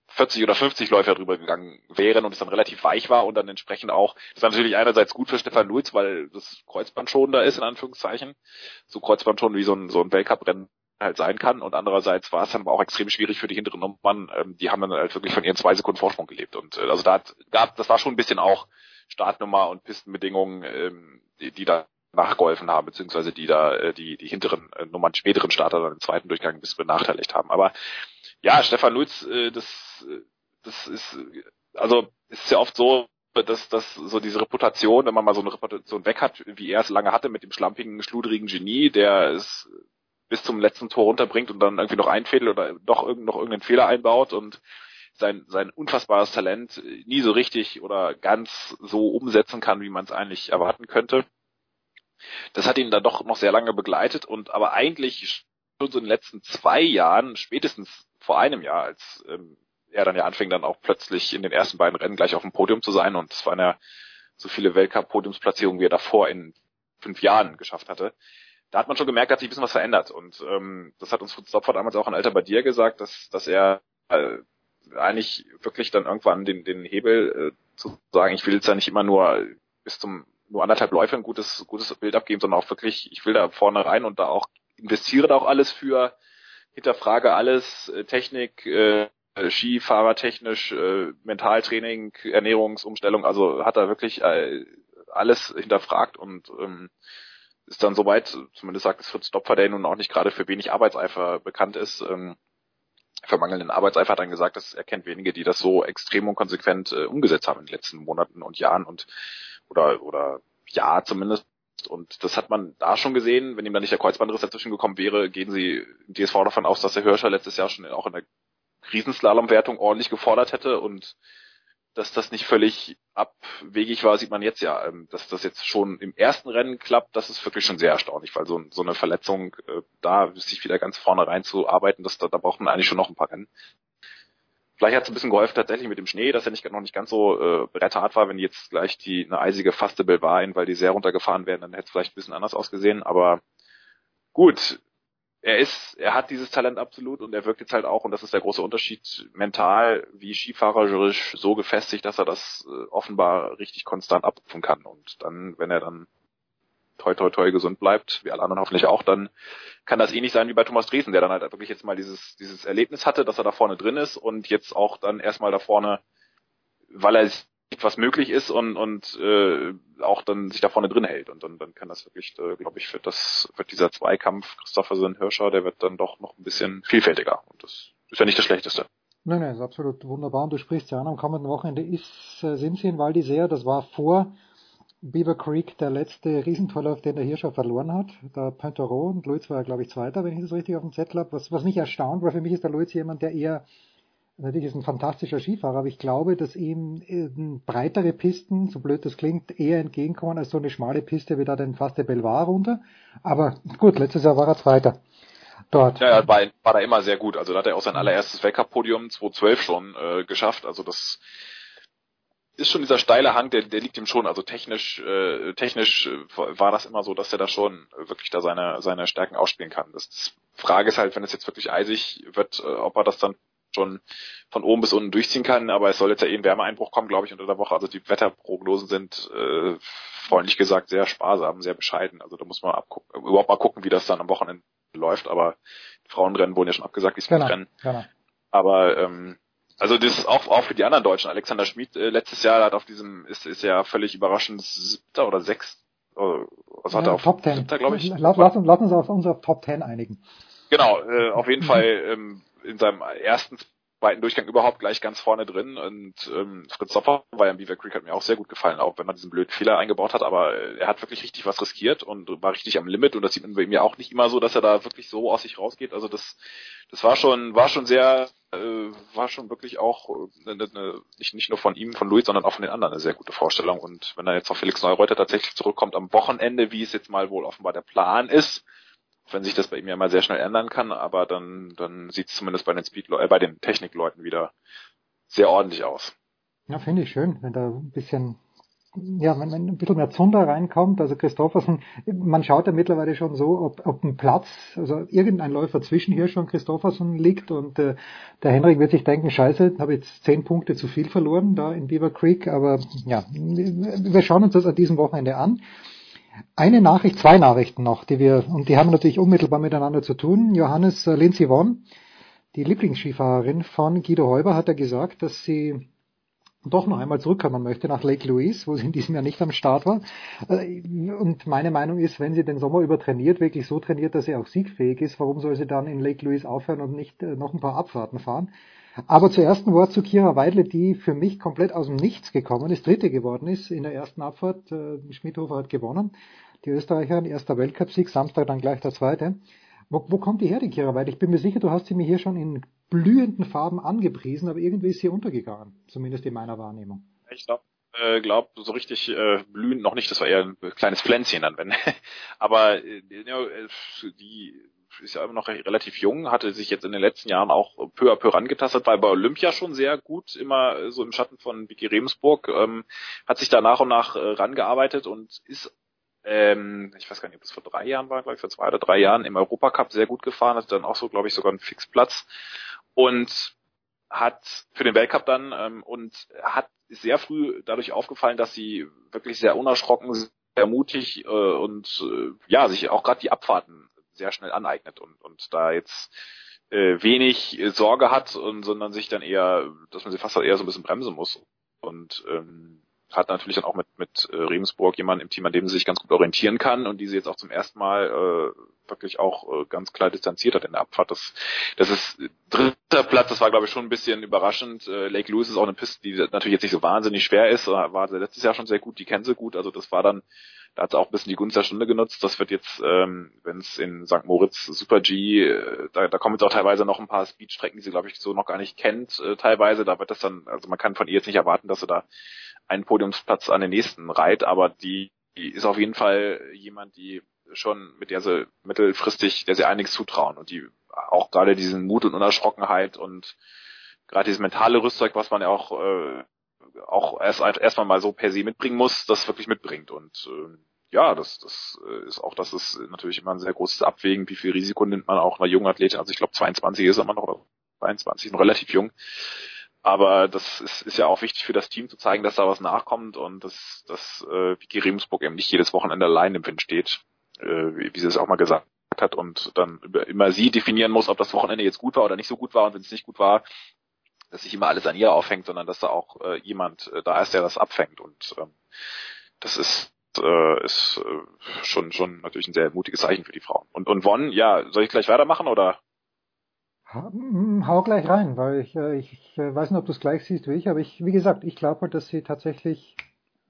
40 oder 50 Läufer drüber gegangen wären und es dann relativ weich war und dann entsprechend auch, das war natürlich einerseits gut für Stefan Lutz, weil das Kreuzband schon da ist, in Anführungszeichen. So Kreuzband schon wie so ein, so ein Weltcuprennen halt sein kann. Und andererseits war es dann aber auch extrem schwierig für die hinteren Nummern. Ähm, die haben dann halt wirklich von ihren zwei Sekunden Vorsprung gelebt. Und äh, also da hat, gab, das war schon ein bisschen auch Startnummer und Pistenbedingungen, ähm, die, die da nachgeholfen haben, beziehungsweise die da äh, die, die hinteren äh, Nummern, späteren Starter dann im zweiten Durchgang ein bisschen benachteiligt haben. Aber ja, Stefan Lutz, äh, das, äh, das ist, also es ist ja oft so, dass, dass so diese Reputation, wenn man mal so eine Reputation weg hat, wie er es lange hatte mit dem schlampigen, schludrigen Genie, der es bis zum letzten Tor runterbringt und dann irgendwie noch einfädelt oder doch irgend, noch irgendeinen Fehler einbaut und sein, sein unfassbares Talent nie so richtig oder ganz so umsetzen kann, wie man es eigentlich erwarten könnte. Das hat ihn dann doch noch sehr lange begleitet und aber eigentlich schon so in den letzten zwei Jahren, spätestens vor einem Jahr, als ähm, er dann ja anfing, dann auch plötzlich in den ersten beiden Rennen gleich auf dem Podium zu sein und es waren ja so viele Weltcup-Podiumsplatzierungen, wie er davor in fünf Jahren geschafft hatte da hat man schon gemerkt, hat sich ein bisschen was verändert. Und ähm, das hat uns Fritz Stopfer damals auch an Alter bei dir gesagt, dass, dass er äh, eigentlich wirklich dann irgendwann den, den Hebel äh, zu sagen, ich will jetzt ja nicht immer nur bis zum nur anderthalb Läufe ein gutes, gutes Bild abgeben, sondern auch wirklich, ich will da vorne rein und da auch investiere da auch alles für, hinterfrage alles, äh, Technik, äh, Skifahrertechnisch, äh, Mentaltraining, Ernährungsumstellung, also hat er wirklich äh, alles hinterfragt und ähm, ist dann soweit, zumindest sagt es Fritz Stopfer, der nun auch nicht gerade für wenig Arbeitseifer bekannt ist, ähm, für mangelnden Arbeitseifer hat dann gesagt, dass er kennt wenige, die das so extrem und konsequent äh, umgesetzt haben in den letzten Monaten und Jahren und oder oder ja zumindest. Und das hat man da schon gesehen, wenn ihm dann nicht der Kreuzbandriss dazwischen gekommen wäre, gehen sie im DSV davon aus, dass der Hirscher letztes Jahr schon auch in der Riesenslalomwertung ordentlich gefordert hätte und dass das nicht völlig abwegig war, sieht man jetzt ja. Ähm, dass das jetzt schon im ersten Rennen klappt, das ist wirklich schon sehr erstaunlich, weil so, so eine Verletzung, äh, da sich wieder ganz vorne reinzuarbeiten, das, da, da braucht man eigentlich schon noch ein paar Rennen. Vielleicht hat es ein bisschen geholfen tatsächlich mit dem Schnee, dass er nicht, noch nicht ganz so äh, bretterhart war. Wenn jetzt gleich die eine eisige Fastable war, weil die sehr runtergefahren werden, dann hätte es vielleicht ein bisschen anders ausgesehen. Aber gut, er ist, er hat dieses Talent absolut und er wirkt jetzt halt auch, und das ist der große Unterschied, mental wie Skifahrerisch so gefestigt, dass er das äh, offenbar richtig konstant abrufen kann. Und dann, wenn er dann toi toi toi gesund bleibt, wie alle anderen hoffentlich auch, dann kann das ähnlich sein wie bei Thomas Dresen, der dann halt wirklich jetzt mal dieses, dieses Erlebnis hatte, dass er da vorne drin ist und jetzt auch dann erstmal da vorne, weil er was möglich ist und, und äh, auch dann sich da vorne drin hält. Und dann, dann kann das wirklich, äh, glaube ich, wird das, wird dieser Zweikampf Christopherson Hirscher, der wird dann doch noch ein bisschen vielfältiger. Und das ist ja nicht das Schlechteste. Nein, nein, ist absolut wunderbar. Und du sprichst ja an, am kommenden Wochenende ist, äh, sind sie in Val. Das war vor Beaver Creek der letzte Riesentorlauf, den der Hirscher verloren hat. Der Pointerot und Luiz war ja, glaube ich, Zweiter, wenn ich das richtig auf dem Zettel habe. Was, was mich erstaunt, weil für mich ist der Luiz jemand, der eher Natürlich ist ein fantastischer Skifahrer, aber ich glaube, dass ihm äh, breitere Pisten, so blöd das klingt, eher entgegenkommen als so eine schmale Piste wie da den fast der Belvoir runter. Aber gut, letztes Jahr war er Zweiter dort. Ja, war, war da immer sehr gut. Also da hat er auch sein allererstes Weltcup-Podium 2012 schon äh, geschafft. Also das ist schon dieser steile Hang, der, der liegt ihm schon. Also technisch, äh, technisch äh, war das immer so, dass er da schon wirklich da seine seine Stärken ausspielen kann. Das, das Frage ist halt, wenn es jetzt wirklich eisig wird, äh, ob er das dann schon von oben bis unten durchziehen kann, aber es soll jetzt ja eh ein Wärmeeinbruch kommen, glaube ich, unter der Woche. Also die Wetterprognosen sind äh, freundlich gesagt sehr sparsam, sehr bescheiden. Also da muss man abgucken, überhaupt mal gucken, wie das dann am Wochenende läuft. Aber Frauenrennen wurden ja schon abgesagt, die genau, Rennen. Genau. Aber ähm, also das ist auch, auch für die anderen Deutschen. Alexander Schmid äh, letztes Jahr hat auf diesem, ist, ist ja völlig überraschend siebter oder sechster, äh, was hat ja, er auf Top Ten. siebter, glaube ich. Lass, lass, uns, lass uns auf unsere Top Ten einigen. Genau, äh, auf jeden Fall ähm, in seinem ersten, zweiten Durchgang überhaupt gleich ganz vorne drin. Und ähm, Fritz Sopper war ja im Beaver Creek hat mir auch sehr gut gefallen, auch wenn man diesen blöden Fehler eingebaut hat, aber äh, er hat wirklich richtig was riskiert und war richtig am Limit. Und das sieht man bei ihm ja auch nicht immer so, dass er da wirklich so aus sich rausgeht. Also das das war schon war schon sehr äh, war schon wirklich auch äh, ne, ne, nicht nicht nur von ihm, von Louis, sondern auch von den anderen eine sehr gute Vorstellung. Und wenn er jetzt auf Felix Neureuter tatsächlich zurückkommt am Wochenende, wie es jetzt mal wohl offenbar der Plan ist, wenn sich das bei ihm ja mal sehr schnell ändern kann, aber dann, dann sieht es zumindest bei den Speed äh, bei den Technikleuten wieder sehr ordentlich aus. Ja, finde ich schön, wenn da ein bisschen ja, wenn, ein bisschen mehr Zunder reinkommt, also Christoffersen, man schaut ja mittlerweile schon so, ob, ob ein Platz, also irgendein Läufer zwischen Hirsch und Christoffersen liegt und äh, der Henrik wird sich denken, scheiße, habe jetzt zehn Punkte zu viel verloren da in Beaver Creek, aber ja, wir schauen uns das an diesem Wochenende an. Eine Nachricht, zwei Nachrichten noch, die wir, und die haben natürlich unmittelbar miteinander zu tun. Johannes äh, Lindsay Vonn, die Lieblingsskifahrerin von Guido Heuber, hat ja gesagt, dass sie doch noch einmal zurückkommen möchte nach Lake Louise, wo sie in diesem Jahr nicht am Start war. Äh, und meine Meinung ist, wenn sie den Sommer über trainiert, wirklich so trainiert, dass sie auch siegfähig ist, warum soll sie dann in Lake Louise aufhören und nicht äh, noch ein paar Abfahrten fahren? Aber zuerst ein Wort zu Kira Weidle, die für mich komplett aus dem Nichts gekommen ist, Dritte geworden ist in der ersten Abfahrt. Äh, Schmidhofer hat gewonnen. Die Österreicherin, erster Weltcupsieg, Samstag dann gleich der zweite. Wo, wo kommt die her, die Kira Weidle? Ich bin mir sicher, du hast sie mir hier schon in blühenden Farben angepriesen, aber irgendwie ist sie untergegangen. Zumindest in meiner Wahrnehmung. Ich glaube, äh, glaub, so richtig äh, blühend noch nicht, das war eher ein kleines Pflänzchen dann, wenn. aber äh, die ist ja immer noch relativ jung, hatte sich jetzt in den letzten Jahren auch peu à peu rangetastet, war bei Olympia schon sehr gut, immer so im Schatten von Vicky Remsburg, ähm, hat sich da nach und nach äh, rangearbeitet und ist ähm, ich weiß gar nicht, ob es vor drei Jahren war, glaube ich, vor zwei oder drei Jahren im Europacup sehr gut gefahren, hat dann auch so, glaube ich, sogar einen Fixplatz und hat für den Weltcup dann ähm, und hat sehr früh dadurch aufgefallen, dass sie wirklich sehr unerschrocken, sehr mutig äh, und äh, ja, sich auch gerade die Abfahrten sehr schnell aneignet und, und da jetzt äh, wenig Sorge hat, und, sondern sich dann eher, dass man sie fast eher so ein bisschen bremsen muss. Und ähm, hat natürlich dann auch mit, mit äh, Regensburg jemanden im Team, an dem sie sich ganz gut orientieren kann und die sie jetzt auch zum ersten Mal äh, wirklich auch äh, ganz klar distanziert hat in der Abfahrt. Das, das ist dritter Platz, das war glaube ich schon ein bisschen überraschend. Äh, Lake Louise ist auch eine Piste, die natürlich jetzt nicht so wahnsinnig schwer ist, war letztes Jahr schon sehr gut, die kennen sie gut, also das war dann da hat es auch ein bisschen die Gunst der Stunde genutzt. Das wird jetzt, ähm, wenn es in St. Moritz Super G, äh, da, da kommen jetzt auch teilweise noch ein paar Speedstrecken, die sie, glaube ich, so noch gar nicht kennt, äh, teilweise. Da wird das dann, also man kann von ihr jetzt nicht erwarten, dass sie da einen Podiumsplatz an den nächsten reiht, aber die, die ist auf jeden Fall jemand, die schon mit der sie mittelfristig, der sie einiges zutrauen und die auch gerade diesen Mut und Unerschrockenheit und gerade dieses mentale Rüstzeug, was man ja auch äh, auch erst erstmal mal so per se mitbringen muss, das wirklich mitbringt. Und äh, ja, das, das äh, ist auch, das ist natürlich immer ein sehr großes Abwägen, wie viel Risiko nimmt man auch einer jungen Athletin. Also ich glaube 22 ist immer noch, oder 22, noch relativ jung. Aber das ist, ist ja auch wichtig für das Team zu zeigen, dass da was nachkommt und dass, dass äh, Vicky Remsburg eben nicht jedes Wochenende allein im Wind steht, äh, wie, wie sie es auch mal gesagt hat und dann immer sie definieren muss, ob das Wochenende jetzt gut war oder nicht so gut war und wenn es nicht gut war, dass sich immer alles an ihr aufhängt, sondern dass da auch äh, jemand äh, da ist, der das abfängt. Und ähm, das ist äh, ist äh, schon schon natürlich ein sehr mutiges Zeichen für die Frauen. Und und Won, ja, soll ich gleich weitermachen oder? Hau gleich rein, weil ich, äh, ich, ich weiß nicht, ob du es gleich siehst wie ich, aber ich, wie gesagt, ich glaube halt, dass sie tatsächlich,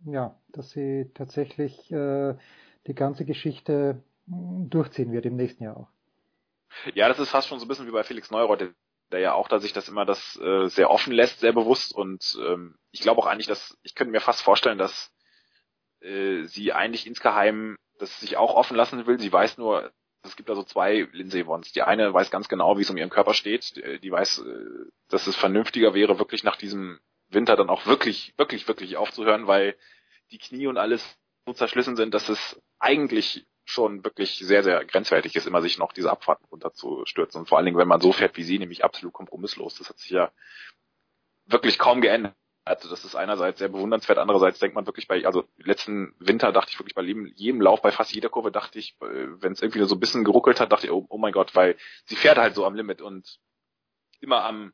ja, dass sie tatsächlich äh, die ganze Geschichte durchziehen wird im nächsten Jahr auch. Ja, das ist fast schon so ein bisschen wie bei Felix Neureuth, der ja auch da sich das immer das äh, sehr offen lässt, sehr bewusst und ähm, ich glaube auch eigentlich, dass ich könnte mir fast vorstellen, dass äh, sie eigentlich insgeheim das sich auch offen lassen will. Sie weiß nur, es gibt da so zwei Lindsay Wons. Die eine weiß ganz genau, wie es um ihren Körper steht. Die, die weiß, äh, dass es vernünftiger wäre, wirklich nach diesem Winter dann auch wirklich, wirklich, wirklich aufzuhören, weil die Knie und alles so zerschlissen sind, dass es eigentlich schon wirklich sehr, sehr grenzwertig ist, immer sich noch diese Abfahrten runterzustürzen. Und vor allen Dingen, wenn man so fährt wie sie, nämlich absolut kompromisslos. Das hat sich ja wirklich kaum geändert. Also das ist einerseits sehr bewundernswert, andererseits denkt man wirklich bei, also letzten Winter dachte ich wirklich bei jedem, jedem Lauf, bei fast jeder Kurve dachte ich, äh, wenn es irgendwie so ein bisschen geruckelt hat, dachte ich, oh, oh mein Gott, weil sie fährt halt so am Limit und immer am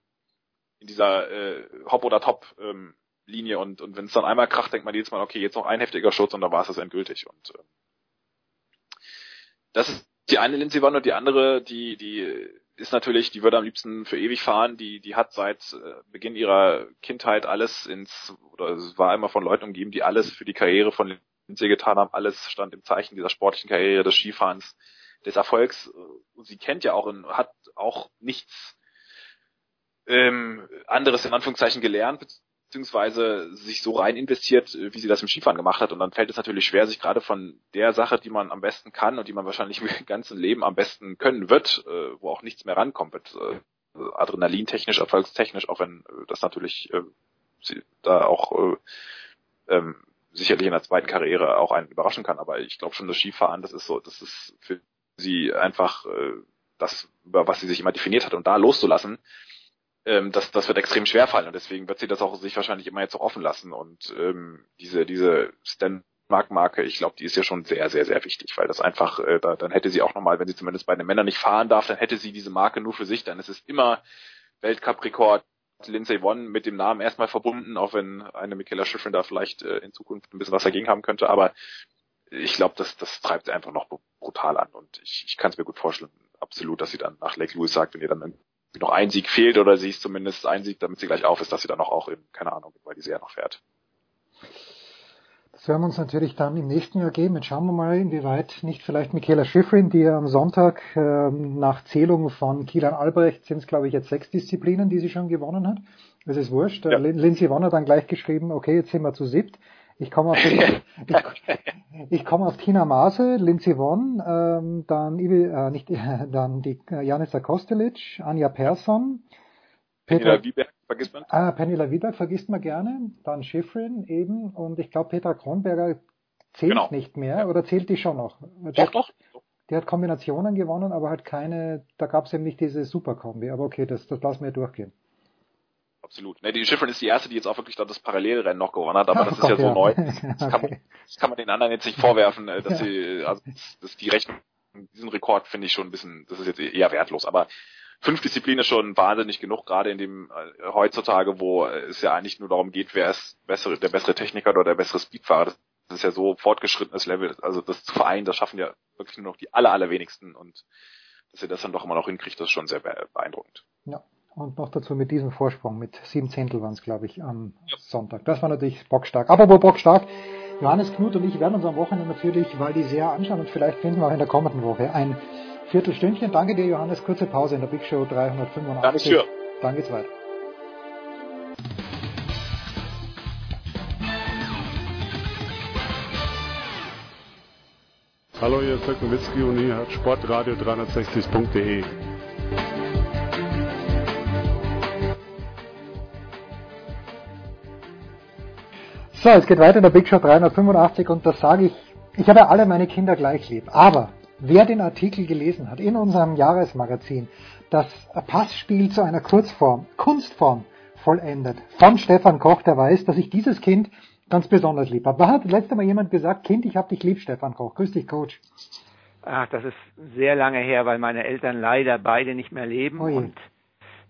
in dieser äh, Hop oder Top ähm, Linie und, und wenn es dann einmal kracht, denkt man jedes Mal, okay, jetzt noch ein heftiger Schutz und dann war es das endgültig. Und äh, das ist die eine Lindsay Vonn und die andere, die, die ist natürlich, die würde am liebsten für ewig fahren. Die, die hat seit äh, Beginn ihrer Kindheit alles ins, oder es war immer von Leuten umgeben, die alles für die Karriere von Lindsay getan haben. Alles stand im Zeichen dieser sportlichen Karriere, des Skifahrens, des Erfolgs. Sie kennt ja auch, hat auch nichts ähm, anderes in Anführungszeichen gelernt, beziehungsweise sich so rein investiert, äh, wie sie das im Skifahren gemacht hat. Und dann fällt es natürlich schwer, sich gerade von der Sache, die man am besten kann und die man wahrscheinlich im ganzen Leben am besten können wird, äh, wo auch nichts mehr rankommt, wird, äh, adrenalintechnisch, erfolgstechnisch, auch wenn das natürlich sie da auch ähm, sicherlich in der zweiten Karriere auch einen überraschen kann. Aber ich glaube schon, das Skifahren, das ist so, das ist für sie einfach das, über was sie sich immer definiert hat. Und da loszulassen, ähm, das, das wird extrem schwer fallen. Und deswegen wird sie das auch sich wahrscheinlich immer jetzt auch offen lassen. Und ähm, diese diese Stan Mark-Marke, ich glaube, die ist ja schon sehr, sehr, sehr wichtig, weil das einfach, äh, da, dann hätte sie auch nochmal, wenn sie zumindest bei den Männern nicht fahren darf, dann hätte sie diese Marke nur für sich, dann ist es immer Weltcup-Rekord, Lindsay One mit dem Namen erstmal verbunden, auch wenn eine Michaela Schiffrin da vielleicht äh, in Zukunft ein bisschen was dagegen haben könnte, aber ich glaube, das, das treibt sie einfach noch brutal an. Und ich, ich kann es mir gut vorstellen, absolut, dass sie dann nach Lake Louis sagt, wenn ihr dann noch ein Sieg fehlt oder sie ist zumindest ein Sieg, damit sie gleich auf ist, dass sie dann noch auch in, keine Ahnung, weil die ja noch fährt. Das werden wir uns natürlich dann im nächsten Jahr geben. Jetzt schauen wir mal, inwieweit nicht vielleicht Michaela Schifrin, die ja am Sonntag ähm, nach Zählung von Kielan Albrecht sind es, glaube ich, jetzt sechs Disziplinen, die sie schon gewonnen hat. Es ist wurscht. Ja. Lindsay Wonner dann gleich geschrieben, okay, jetzt sind wir zu siebt. Ich komme auf, ich, ich komme auf Tina Maase, Lindsay Vonn, ähm, dann, äh, nicht, äh, dann die äh, Janissa Kostelic, Anja Persson, Petra Wieberg vergisst man. Ah, Penela Wieberg vergisst man gerne, dann Schifrin eben und ich glaube Petra Kronberger zählt genau. nicht mehr oder zählt die schon noch? Doch, doch. Die hat Kombinationen gewonnen, aber halt keine, da gab es eben nicht diese Superkombi. Aber okay, das, das lassen wir durchgehen absolut. Ne, die Schiffrin ist die erste, die jetzt auch wirklich dann das Parallelrennen noch gewonnen hat, aber das ist ja so neu. Das kann, man, das kann man den anderen jetzt nicht vorwerfen, äh, dass sie, also dass die Rechnung, diesen Rekord finde ich schon ein bisschen, das ist jetzt eher wertlos, aber fünf Disziplinen ist schon wahnsinnig genug, gerade in dem äh, heutzutage, wo es ja eigentlich nur darum geht, wer ist bessere, der bessere Techniker oder der bessere Speedfahrer. Das ist ja so fortgeschrittenes Level, also das zu vereinen, das schaffen ja wirklich nur noch die aller, allerwenigsten und dass ihr das dann doch immer noch hinkriegt, das ist schon sehr beeindruckend. Ja, und noch dazu mit diesem Vorsprung, mit sieben Zehntel waren es, glaube ich, am ja. Sonntag. Das war natürlich bockstark. Apropos bockstark, Johannes Knut und ich werden uns am Wochenende natürlich weil die sehr anschauen und vielleicht finden wir auch in der kommenden Woche ein Viertelstündchen. Danke dir, Johannes. Kurze Pause in der Big Show 385. Danke Dann geht's weiter. Hallo, hier ist Dirk Nowitzki und hier hat sportradio360.de. So, es geht weiter in der Big Show 385 und das sage ich, ich habe ja alle meine Kinder gleich lieb. Aber wer den Artikel gelesen hat in unserem Jahresmagazin, das Passspiel zu einer Kurzform, Kunstform vollendet, von Stefan Koch, der weiß, dass ich dieses Kind ganz besonders lieb habe. Da hat letztes Mal jemand gesagt, Kind, ich hab dich lieb, Stefan Koch. Grüß dich, Coach. Ach, das ist sehr lange her, weil meine Eltern leider beide nicht mehr leben oh und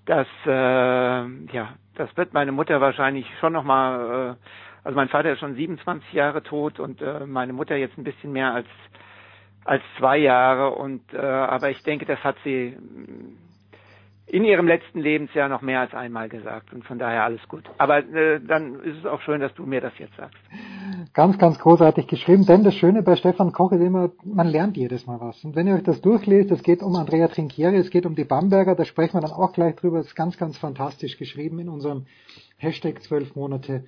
das, äh, ja, das wird meine Mutter wahrscheinlich schon nochmal, äh, also mein Vater ist schon 27 Jahre tot und äh, meine Mutter jetzt ein bisschen mehr als als zwei Jahre und äh, aber ich denke, das hat sie in ihrem letzten Lebensjahr noch mehr als einmal gesagt und von daher alles gut. Aber äh, dann ist es auch schön, dass du mir das jetzt sagst. Ganz, ganz großartig geschrieben, denn das Schöne bei Stefan Koch ist immer, man lernt jedes Mal was. Und wenn ihr euch das durchlest, es geht um Andrea Trinchieri, es geht um die Bamberger, da sprechen wir dann auch gleich drüber, das ist ganz, ganz fantastisch geschrieben in unserem Hashtag 12 Monate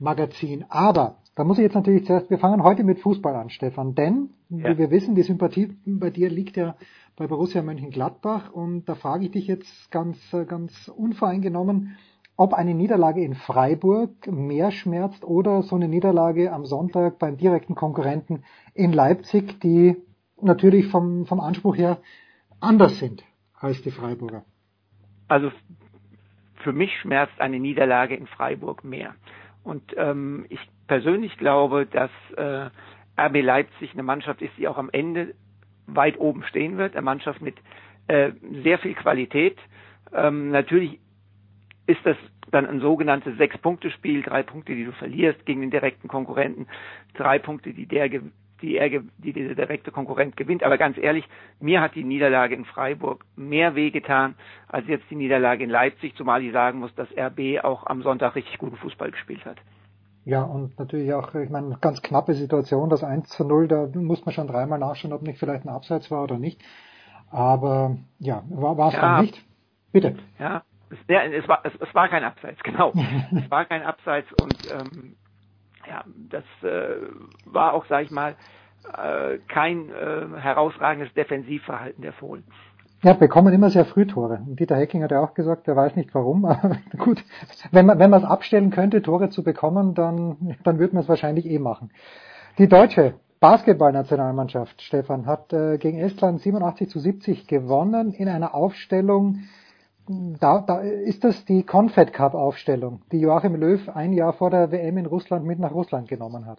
Magazin. Aber da muss ich jetzt natürlich zuerst, wir fangen heute mit Fußball an, Stefan, denn, ja. wie wir wissen, die Sympathie bei dir liegt ja bei Borussia Mönchengladbach und da frage ich dich jetzt ganz, ganz unvoreingenommen, ob eine Niederlage in Freiburg mehr schmerzt oder so eine Niederlage am Sonntag beim direkten Konkurrenten in Leipzig, die natürlich vom, vom Anspruch her anders sind als die Freiburger. Also für mich schmerzt eine Niederlage in Freiburg mehr. Und ähm, ich persönlich glaube, dass äh, RB Leipzig eine Mannschaft ist, die auch am Ende weit oben stehen wird, eine Mannschaft mit äh, sehr viel Qualität. Ähm, natürlich ist das dann ein sogenanntes Sechs-Punkte-Spiel, drei Punkte, die du verlierst gegen den direkten Konkurrenten, drei Punkte, die der die, er, die der direkte Konkurrent gewinnt. Aber ganz ehrlich, mir hat die Niederlage in Freiburg mehr wehgetan als jetzt die Niederlage in Leipzig, zumal ich sagen muss, dass RB auch am Sonntag richtig guten Fußball gespielt hat. Ja, und natürlich auch, ich meine, ganz knappe Situation, das 1 zu 0, da muss man schon dreimal nachschauen, ob nicht vielleicht ein Abseits war oder nicht. Aber ja, war, war es ja, dann nicht? Bitte. Ja, es, ja, es, war, es, es war kein Abseits, genau. es war kein Abseits und ähm, ja, das äh, war auch, sag ich mal, äh, kein äh, herausragendes Defensivverhalten der Fohlen. Ja, bekommen immer sehr früh Tore. Dieter Hecking hat ja auch gesagt, er weiß nicht warum, aber gut, wenn man wenn es abstellen könnte, Tore zu bekommen, dann dann würde man es wahrscheinlich eh machen. Die deutsche Basketballnationalmannschaft, Stefan, hat äh, gegen Estland 87 zu 70 gewonnen in einer Aufstellung, da, da ist das die Confed Cup Aufstellung, die Joachim Löw ein Jahr vor der WM in Russland mit nach Russland genommen hat.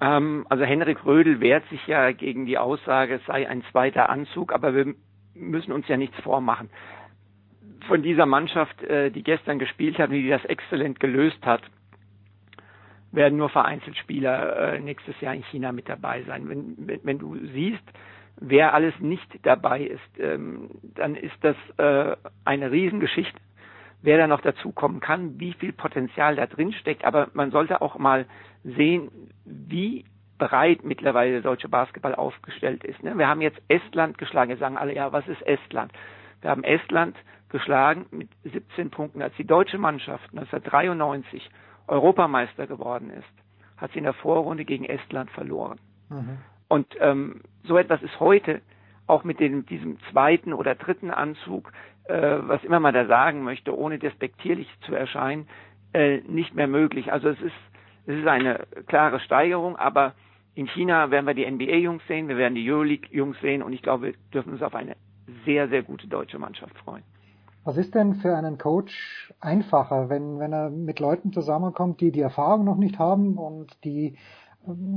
Ähm, also Henrik Rödel wehrt sich ja gegen die Aussage, es sei ein zweiter Anzug, aber wir müssen uns ja nichts vormachen. Von dieser Mannschaft, äh, die gestern gespielt hat die das exzellent gelöst hat, werden nur vereinzelt Spieler äh, nächstes Jahr in China mit dabei sein. Wenn, wenn, wenn du siehst, wer alles nicht dabei ist, ähm, dann ist das äh, eine Riesengeschichte, wer da noch dazukommen kann, wie viel Potenzial da drin steckt. Aber man sollte auch mal sehen, wie breit mittlerweile der deutsche Basketball aufgestellt ist. Ne? Wir haben jetzt Estland geschlagen. Jetzt sagen alle, ja, was ist Estland? Wir haben Estland geschlagen mit 17 Punkten. Als die deutsche Mannschaft 1993 Europameister geworden ist, hat sie in der Vorrunde gegen Estland verloren. Mhm. Und ähm, so etwas ist heute auch mit dem, diesem zweiten oder dritten Anzug, äh, was immer man da sagen möchte, ohne despektierlich zu erscheinen, äh, nicht mehr möglich. Also es ist, es ist eine klare Steigerung, aber in China werden wir die NBA-Jungs sehen, wir werden die Euroleague-Jungs sehen und ich glaube, wir dürfen uns auf eine sehr, sehr gute deutsche Mannschaft freuen. Was ist denn für einen Coach einfacher, wenn, wenn er mit Leuten zusammenkommt, die die Erfahrung noch nicht haben und die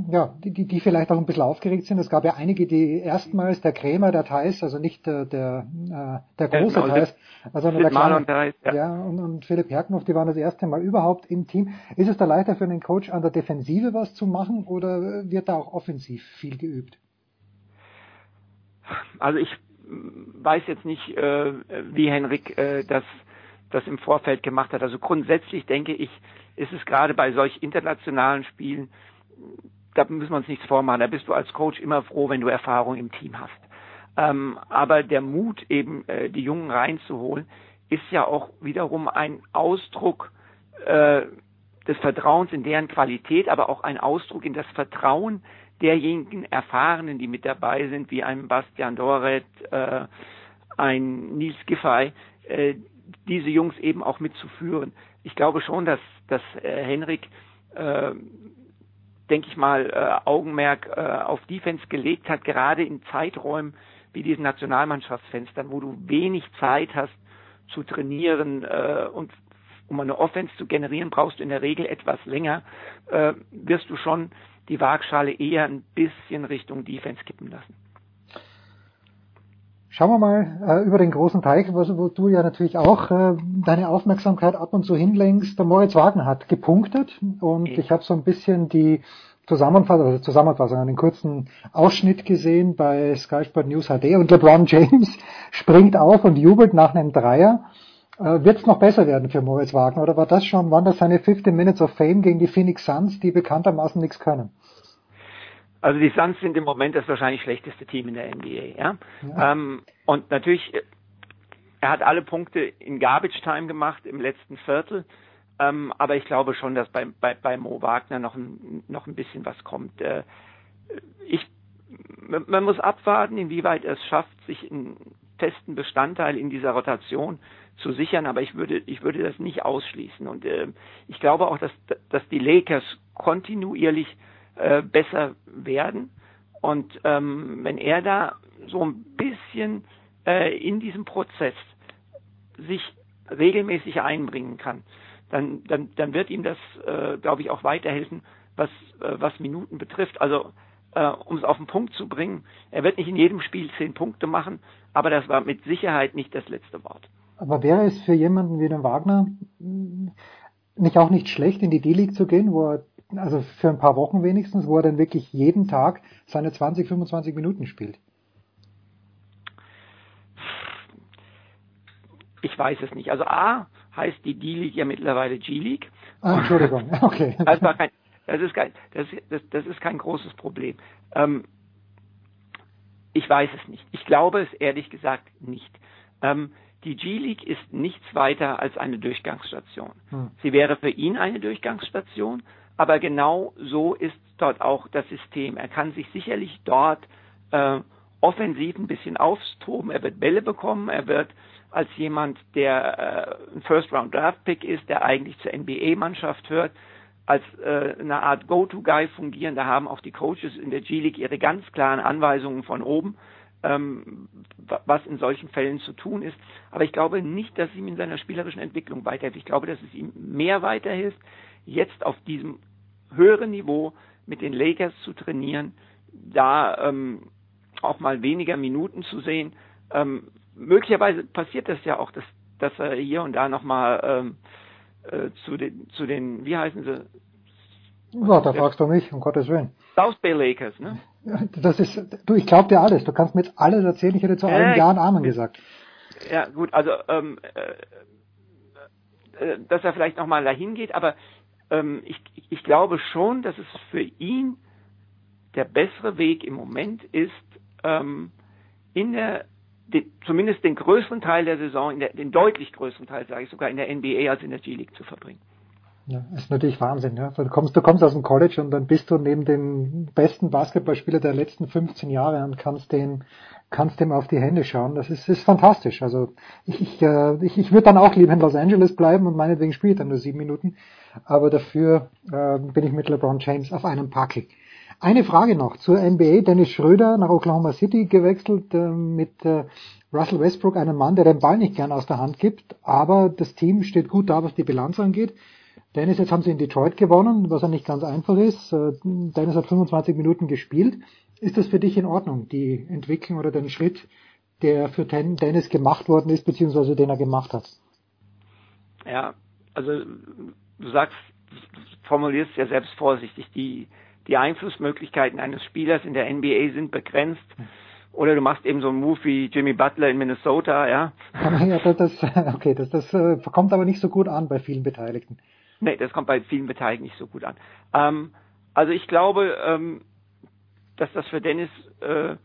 ja, die, die vielleicht auch ein bisschen aufgeregt sind. Es gab ja einige, die erstmals der Krämer, der Theis, also nicht der, der, äh, der große ja, Theis, also der kleine, Theis, ja. ja, und, und Philipp Herkenhoff, die waren das erste Mal überhaupt im Team. Ist es da leichter für einen Coach an der Defensive was zu machen oder wird da auch offensiv viel geübt? Also ich weiß jetzt nicht, äh, wie Henrik äh, das, das im Vorfeld gemacht hat. Also grundsätzlich denke ich, ist es gerade bei solch internationalen Spielen da müssen wir uns nichts vormachen. Da bist du als Coach immer froh, wenn du Erfahrung im Team hast. Ähm, aber der Mut, eben äh, die Jungen reinzuholen, ist ja auch wiederum ein Ausdruck äh, des Vertrauens in deren Qualität, aber auch ein Ausdruck in das Vertrauen derjenigen Erfahrenen, die mit dabei sind, wie ein Bastian Doret, äh, ein Nils Giffey, äh, diese Jungs eben auch mitzuführen. Ich glaube schon, dass, dass äh, Henrik äh, denke ich mal, äh, Augenmerk äh, auf Defense gelegt hat, gerade in Zeiträumen wie diesen Nationalmannschaftsfenstern, wo du wenig Zeit hast zu trainieren äh, und um eine Offense zu generieren, brauchst du in der Regel etwas länger, äh, wirst du schon die Waagschale eher ein bisschen Richtung Defense kippen lassen. Schauen wir mal äh, über den großen Teich, wo, wo du ja natürlich auch äh, deine Aufmerksamkeit ab und zu hinlenkst. Der Moritz Wagner hat gepunktet und ich habe so ein bisschen die Zusammenfassung, also Zusammenfassung, einen kurzen Ausschnitt gesehen bei Sky Sport News HD und LeBron James springt auf und jubelt nach einem Dreier. Äh, Wird es noch besser werden für Moritz Wagner oder war das schon, waren das seine 15 Minutes of Fame gegen die Phoenix Suns, die bekanntermaßen nichts können? Also die Suns sind im Moment das wahrscheinlich schlechteste Team in der NBA, ja. ja. Ähm, und natürlich, er hat alle Punkte in Garbage Time gemacht im letzten Viertel. Ähm, aber ich glaube schon, dass bei, bei, bei Mo Wagner noch ein, noch ein bisschen was kommt. Äh, ich, man muss abwarten, inwieweit er es schafft, sich einen festen Bestandteil in dieser Rotation zu sichern, aber ich würde, ich würde das nicht ausschließen. Und äh, ich glaube auch, dass, dass die Lakers kontinuierlich äh, besser werden. Und ähm, wenn er da so ein bisschen äh, in diesem Prozess sich regelmäßig einbringen kann, dann, dann, dann wird ihm das, äh, glaube ich, auch weiterhelfen, was, äh, was Minuten betrifft. Also äh, um es auf den Punkt zu bringen, er wird nicht in jedem Spiel zehn Punkte machen, aber das war mit Sicherheit nicht das letzte Wort. Aber wäre es für jemanden wie den Wagner nicht auch nicht schlecht, in die D-League zu gehen, wo er, also für ein paar Wochen wenigstens, wo er dann wirklich jeden Tag seine 20, 25 Minuten spielt? Ich weiß es nicht. Also A heißt die D-League ja mittlerweile G-League. Ah, Entschuldigung, okay. Das, war kein, das, ist kein, das, das, das ist kein großes Problem. Ähm, ich weiß es nicht. Ich glaube es ehrlich gesagt nicht. Ähm, die G-League ist nichts weiter als eine Durchgangsstation. Hm. Sie wäre für ihn eine Durchgangsstation, aber genau so ist dort auch das System. Er kann sich sicherlich dort äh, offensiv ein bisschen austoben, er wird Bälle bekommen, er wird als jemand, der äh, ein First-Round-Draft-Pick ist, der eigentlich zur NBA-Mannschaft hört, als äh, eine Art Go-To-Guy fungieren. Da haben auch die Coaches in der G-League ihre ganz klaren Anweisungen von oben, ähm, was in solchen Fällen zu tun ist. Aber ich glaube nicht, dass es ihm in seiner spielerischen Entwicklung weiterhilft. Ich glaube, dass es ihm mehr weiterhilft, jetzt auf diesem höheren Niveau mit den Lakers zu trainieren, da ähm, auch mal weniger Minuten zu sehen, ähm, möglicherweise passiert das ja auch, dass, dass er hier und da nochmal ähm, äh, zu, den, zu den, wie heißen sie? Ja, da fragst du mich, um Gottes Willen. South Bay Lakers, ne? Das ist, du, ich glaub dir alles. Du kannst mir alles erzählen. Ich hätte zu allen äh, Jahren Amen gesagt. Ja, gut, also, ähm, äh, äh, dass er vielleicht nochmal dahin geht, aber ähm, ich, ich glaube schon, dass es für ihn der bessere Weg im Moment ist, ähm, in der den, zumindest den größeren Teil der Saison, der, den deutlich größeren Teil, sage ich sogar, in der NBA als in der G-League zu verbringen. Ja, ist natürlich Wahnsinn. Ja. Du, kommst, du kommst aus dem College und dann bist du neben dem besten Basketballspieler der letzten 15 Jahre und kannst dem, kannst dem auf die Hände schauen. Das ist, ist fantastisch. Also ich, ich, äh, ich, ich würde dann auch lieber in Los Angeles bleiben und meinetwegen spiele dann nur sieben Minuten. Aber dafür äh, bin ich mit LeBron James auf einem Parking. Eine Frage noch zur NBA. Dennis Schröder nach Oklahoma City gewechselt äh, mit äh, Russell Westbrook, einem Mann, der den Ball nicht gern aus der Hand gibt, aber das Team steht gut da, was die Bilanz angeht. Dennis, jetzt haben sie in Detroit gewonnen, was ja nicht ganz einfach ist. Äh, Dennis hat 25 Minuten gespielt. Ist das für dich in Ordnung, die Entwicklung oder den Schritt, der für Dennis gemacht worden ist, beziehungsweise den er gemacht hat? Ja, also du sagst, formulierst ja selbst vorsichtig, die die Einflussmöglichkeiten eines Spielers in der NBA sind begrenzt. Oder du machst eben so einen Move wie Jimmy Butler in Minnesota, ja. ja das, das, okay, das, das äh, kommt aber nicht so gut an bei vielen Beteiligten. Nee, das kommt bei vielen Beteiligten nicht so gut an. Ähm, also ich glaube, ähm, dass das für Dennis äh,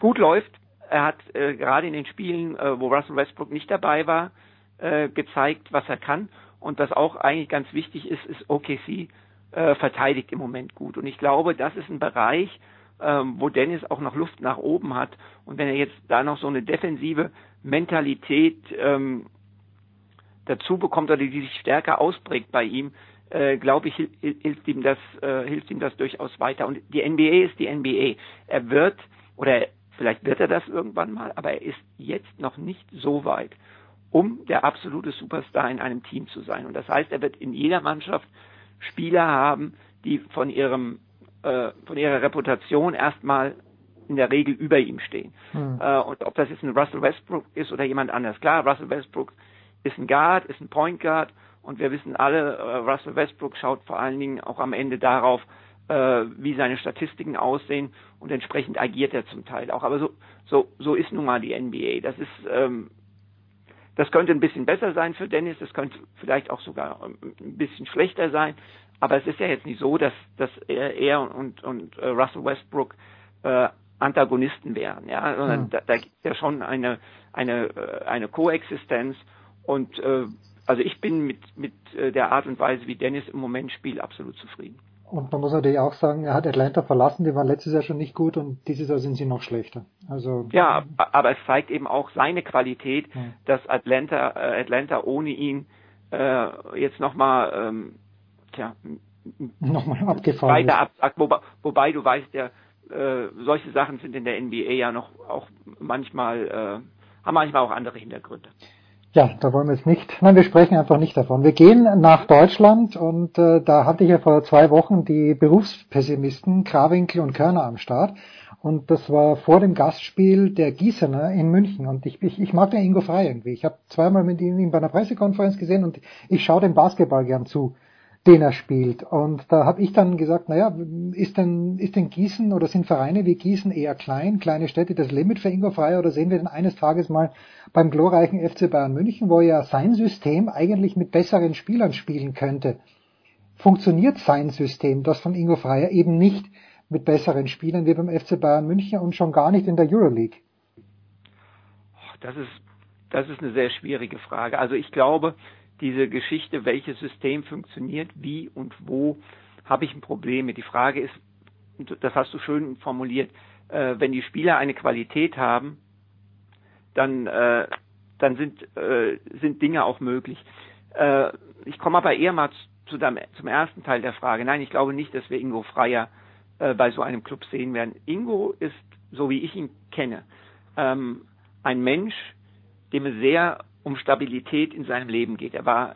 gut läuft. Er hat äh, gerade in den Spielen, äh, wo Russell Westbrook nicht dabei war, äh, gezeigt, was er kann. Und was auch eigentlich ganz wichtig ist, ist OKC äh, verteidigt im Moment gut. Und ich glaube, das ist ein Bereich, ähm, wo Dennis auch noch Luft nach oben hat. Und wenn er jetzt da noch so eine defensive Mentalität ähm, dazu bekommt oder die sich stärker ausprägt bei ihm, äh, glaube ich, hilft ihm das, äh, hilft ihm das durchaus weiter. Und die NBA ist die NBA. Er wird, oder vielleicht wird er das irgendwann mal, aber er ist jetzt noch nicht so weit, um der absolute Superstar in einem Team zu sein. Und das heißt, er wird in jeder Mannschaft Spieler haben, die von ihrem äh, von ihrer Reputation erstmal in der Regel über ihm stehen. Mhm. Äh, und ob das jetzt ein Russell Westbrook ist oder jemand anders. Klar, Russell Westbrook ist ein Guard, ist ein Point Guard und wir wissen alle, äh, Russell Westbrook schaut vor allen Dingen auch am Ende darauf, äh, wie seine Statistiken aussehen und entsprechend agiert er zum Teil auch. Aber so, so, so ist nun mal die NBA. Das ist, ähm, das könnte ein bisschen besser sein für Dennis, das könnte vielleicht auch sogar ein bisschen schlechter sein. Aber es ist ja jetzt nicht so, dass, dass er, und, und äh, Russell Westbrook äh, Antagonisten wären, ja, sondern mhm. da, da gibt es ja schon eine, eine, eine Koexistenz und äh, also ich bin mit, mit äh, der Art und Weise, wie Dennis im Moment spielt, absolut zufrieden. Und man muss natürlich auch sagen, er hat Atlanta verlassen, die waren letztes Jahr schon nicht gut und dieses Jahr sind sie noch schlechter. Also ja, aber es zeigt eben auch seine Qualität, ja. dass Atlanta, äh, Atlanta ohne ihn äh, jetzt nochmal, ähm, tja, nochmal abgefahren weiter absagt. Wobei, wobei du weißt ja, äh, solche Sachen sind in der NBA ja noch auch manchmal, äh, haben manchmal auch andere Hintergründe. Ja, da wollen wir jetzt nicht, nein, wir sprechen einfach nicht davon. Wir gehen nach Deutschland und äh, da hatte ich ja vor zwei Wochen die Berufspessimisten Krawinkel und Körner am Start. Und das war vor dem Gastspiel der Gießener in München. Und ich, ich, ich mag den Ingo Frei irgendwie. Ich habe zweimal mit ihm bei einer Pressekonferenz gesehen und ich schaue dem Basketball gern zu den er spielt. Und da habe ich dann gesagt, naja, ist denn, ist denn Gießen oder sind Vereine wie Gießen eher klein, kleine Städte das Limit für Ingo Frey oder sehen wir denn eines Tages mal beim glorreichen FC Bayern München, wo ja sein System eigentlich mit besseren Spielern spielen könnte? Funktioniert sein System, das von Ingo Freier, eben nicht mit besseren Spielern wie beim FC Bayern München und schon gar nicht in der Euroleague? Das ist, das ist eine sehr schwierige Frage. Also ich glaube, diese Geschichte, welches System funktioniert, wie und wo, habe ich ein Problem. Die Frage ist, das hast du schön formuliert, äh, wenn die Spieler eine Qualität haben, dann, äh, dann sind, äh, sind Dinge auch möglich. Äh, ich komme aber eher mal zu deinem, zum ersten Teil der Frage. Nein, ich glaube nicht, dass wir Ingo Freier äh, bei so einem Club sehen werden. Ingo ist, so wie ich ihn kenne, ähm, ein Mensch, dem es sehr um Stabilität in seinem Leben geht. Er war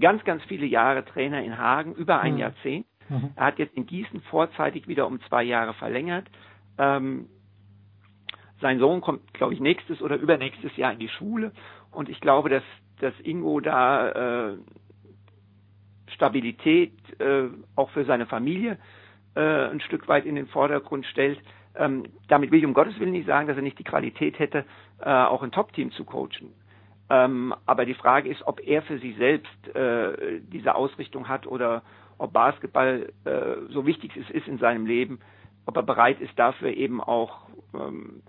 ganz, ganz viele Jahre Trainer in Hagen, über ein mhm. Jahrzehnt. Mhm. Er hat jetzt in Gießen vorzeitig wieder um zwei Jahre verlängert. Ähm, sein Sohn kommt, glaube ich, nächstes oder übernächstes Jahr in die Schule. Und ich glaube, dass, dass Ingo da äh, Stabilität äh, auch für seine Familie äh, ein Stück weit in den Vordergrund stellt. Ähm, damit will ich um Gottes Willen nicht sagen, dass er nicht die Qualität hätte, äh, auch ein Top-Team zu coachen. Ähm, aber die Frage ist, ob er für sich selbst äh, diese Ausrichtung hat oder ob Basketball äh, so wichtig es ist in seinem Leben, ob er bereit ist, dafür eben auch ähm,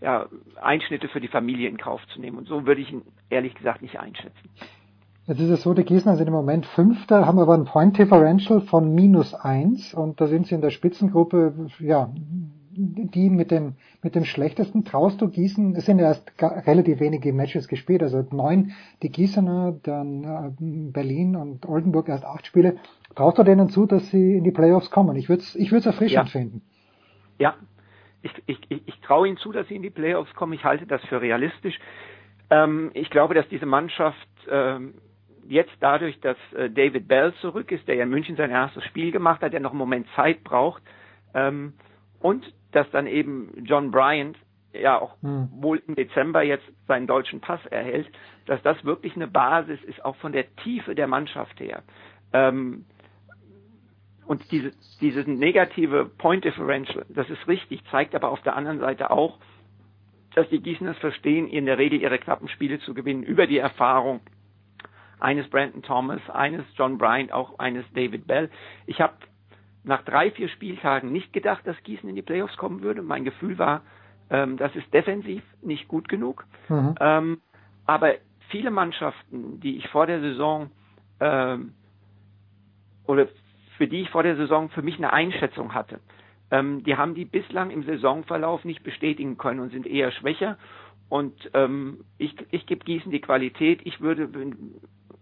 ja, Einschnitte für die Familie in Kauf zu nehmen. Und so würde ich ihn ehrlich gesagt nicht einschätzen. Jetzt ist es so, die Gießener sind im Moment Fünfter, haben aber ein Point Differential von minus eins und da sind sie in der Spitzengruppe, ja, die mit dem, mit dem schlechtesten traust du Gießen, es sind ja erst relativ wenige Matches gespielt, also neun die Gießener, dann äh, Berlin und Oldenburg erst acht Spiele. Traust du denen zu, dass sie in die Playoffs kommen? Ich würde es ich würd's erfrischend ja. finden. Ja, ich, ich, ich, ich traue ihnen zu, dass sie in die Playoffs kommen. Ich halte das für realistisch. Ähm, ich glaube, dass diese Mannschaft ähm, jetzt dadurch, dass äh, David Bell zurück ist, der ja in München sein erstes Spiel gemacht hat, der noch einen Moment Zeit braucht, ähm, und dass dann eben John Bryant ja auch hm. wohl im Dezember jetzt seinen deutschen Pass erhält, dass das wirklich eine Basis ist, auch von der Tiefe der Mannschaft her. Ähm, und diese, dieses negative Point Differential, das ist richtig, zeigt aber auf der anderen Seite auch, dass die Gießeners verstehen, in der Regel ihre knappen Spiele zu gewinnen über die Erfahrung eines Brandon Thomas, eines John Bryant, auch eines David Bell. Ich habe nach drei, vier Spieltagen nicht gedacht, dass Gießen in die Playoffs kommen würde. Mein Gefühl war, ähm, das ist defensiv nicht gut genug. Mhm. Ähm, aber viele Mannschaften, die ich vor der Saison ähm, oder für die ich vor der Saison für mich eine Einschätzung hatte, ähm, die haben die bislang im Saisonverlauf nicht bestätigen können und sind eher schwächer. Und ähm, ich, ich gebe Gießen die Qualität. Ich würde,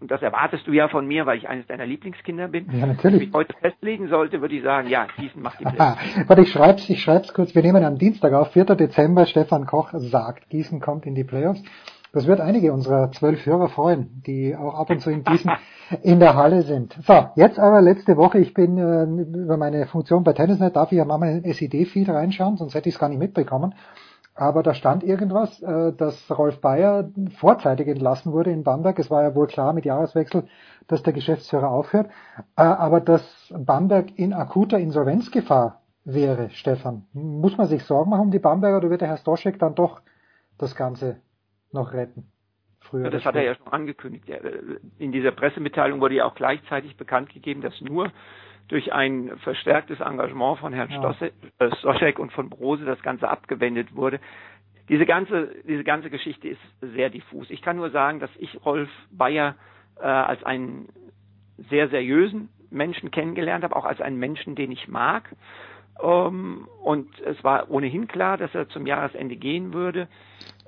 und das erwartest du ja von mir, weil ich eines deiner Lieblingskinder bin. Ja, natürlich. Wenn ich heute festlegen sollte, würde ich sagen, ja, Gießen macht die Playoffs. Warte, ich schreib's, ich schreib's kurz. Wir nehmen am Dienstag auf, 4. Dezember, Stefan Koch sagt, Gießen kommt in die Playoffs. Das wird einige unserer zwölf Hörer freuen, die auch ab und zu in diesen in der Halle sind. So, jetzt aber letzte Woche, ich bin äh, über meine Funktion bei Tennisnet, darf ich ja mal in den SED-Feed reinschauen, sonst hätte ich es gar nicht mitbekommen. Aber da stand irgendwas, äh, dass Rolf Bayer vorzeitig entlassen wurde in Bamberg. Es war ja wohl klar mit Jahreswechsel, dass der Geschäftsführer aufhört. Äh, aber dass Bamberg in akuter Insolvenzgefahr wäre, Stefan. Muss man sich Sorgen machen um die Bamberger oder wird der Herr Stoschek dann doch das Ganze noch retten? Früher ja, das hat er ja schon angekündigt. In dieser Pressemitteilung wurde ja auch gleichzeitig bekannt gegeben, dass nur durch ein verstärktes Engagement von Herrn ja. Äh, Stoschek und von Brose das Ganze abgewendet wurde. Diese ganze, diese ganze Geschichte ist sehr diffus. Ich kann nur sagen, dass ich Rolf Bayer äh, als einen sehr seriösen Menschen kennengelernt habe, auch als einen Menschen, den ich mag. Ähm, und es war ohnehin klar, dass er zum Jahresende gehen würde.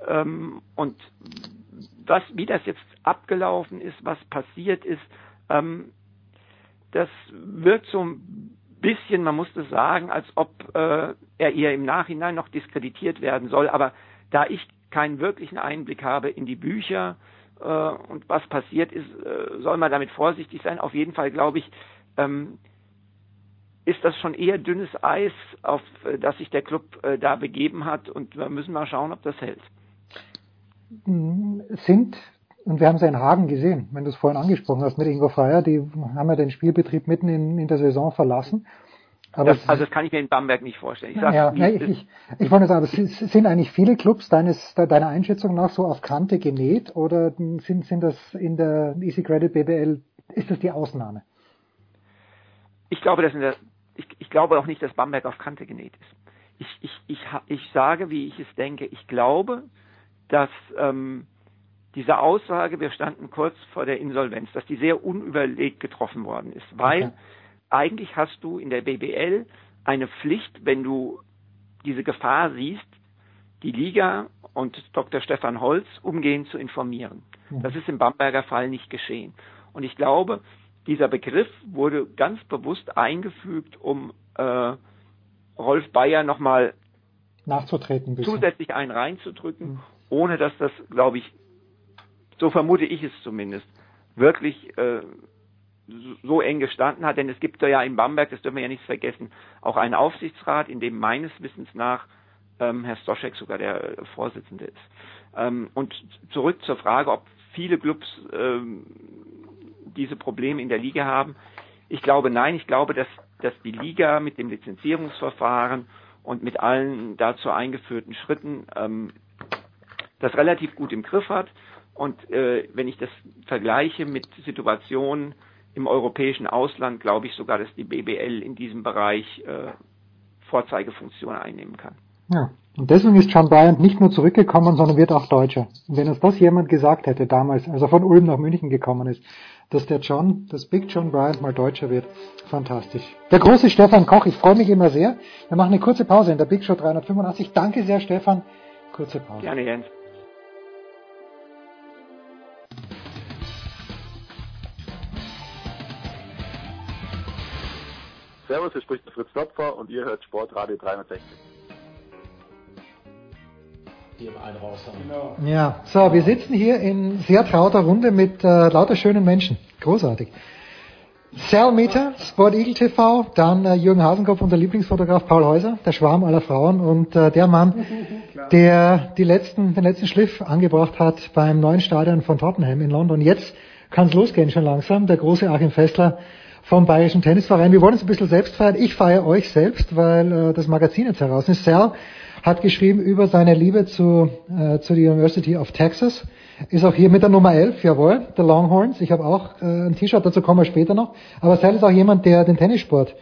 Ähm, und was, wie das jetzt abgelaufen ist, was passiert ist, ähm, das wirkt so ein bisschen, man muss das sagen, als ob äh, er eher im Nachhinein noch diskreditiert werden soll. Aber da ich keinen wirklichen Einblick habe in die Bücher äh, und was passiert ist, äh, soll man damit vorsichtig sein. Auf jeden Fall glaube ich, ähm, ist das schon eher dünnes Eis, auf äh, das sich der Club äh, da begeben hat. Und wir müssen mal schauen, ob das hält. Sind, und wir haben es ja in Hagen gesehen, wenn du es vorhin angesprochen hast mit Ingo Freier, die haben ja den Spielbetrieb mitten in, in der Saison verlassen. Das, also das kann ich mir in Bamberg nicht vorstellen. Ich, ja, nie, ich, ich, ich wollte sagen, sind eigentlich viele Clubs deines, deiner Einschätzung nach so auf Kante genäht oder sind, sind das in der Easy Credit BBL, ist das die Ausnahme? Ich glaube, dass in der ich, ich glaube auch nicht, dass Bamberg auf Kante genäht ist. Ich, ich, ich, ich sage, wie ich es denke. Ich glaube, dass ähm, diese Aussage, wir standen kurz vor der Insolvenz, dass die sehr unüberlegt getroffen worden ist. Weil okay. eigentlich hast du in der BBL eine Pflicht, wenn du diese Gefahr siehst, die Liga und Dr. Stefan Holz umgehend zu informieren. Mhm. Das ist im Bamberger Fall nicht geschehen. Und ich glaube, dieser Begriff wurde ganz bewusst eingefügt, um äh, Rolf Bayer nochmal nachzutreten, zusätzlich einen reinzudrücken, mhm. ohne dass das, glaube ich, so vermute ich es zumindest, wirklich äh, so eng gestanden hat. Denn es gibt ja in Bamberg, das dürfen wir ja nicht vergessen, auch einen Aufsichtsrat, in dem meines Wissens nach ähm, Herr Stoschek sogar der Vorsitzende ist. Ähm, und zurück zur Frage, ob viele Clubs ähm, diese Probleme in der Liga haben? Ich glaube nein. Ich glaube, dass, dass die Liga mit dem Lizenzierungsverfahren und mit allen dazu eingeführten Schritten ähm, das relativ gut im Griff hat. Und äh, wenn ich das vergleiche mit Situationen im europäischen Ausland, glaube ich sogar, dass die BBL in diesem Bereich äh, Vorzeigefunktion einnehmen kann. Ja. Und deswegen ist John Bryant nicht nur zurückgekommen, sondern wird auch Deutscher. Und wenn uns das jemand gesagt hätte damals, als er von Ulm nach München gekommen ist, dass der John, das Big John Bryant mal Deutscher wird, fantastisch. Der große Stefan Koch, ich freue mich immer sehr. Wir machen eine kurze Pause in der Big Show 385. Danke sehr, Stefan. Kurze Pause. Gerne, Jens. Servus, hier spricht der Fritz Topfer und ihr hört Sportradio 360 die im einen raus haben. Genau. Ja, so, wir sitzen hier in sehr trauter Runde mit äh, lauter schönen Menschen. Großartig. Cellmeter, Sport Eagle TV, dann äh, Jürgen Hasenkopf, unser Lieblingsfotograf Paul Häuser, der Schwarm aller Frauen und äh, der Mann, der die letzten, den letzten Schliff angebracht hat beim neuen Stadion von Tottenham in London. Jetzt kann es losgehen schon langsam. Der große Achim Fessler vom Bayerischen Tennisverein. Wir wollen uns ein bisschen selbst feiern. Ich feiere euch selbst, weil äh, das Magazin jetzt heraus ist. Cell hat geschrieben über seine Liebe zu, äh, zu der University of Texas. Ist auch hier mit der Nummer 11, jawohl, der Longhorns. Ich habe auch äh, ein T-Shirt, dazu kommen wir später noch. Aber Sal ist auch jemand, der den Tennissport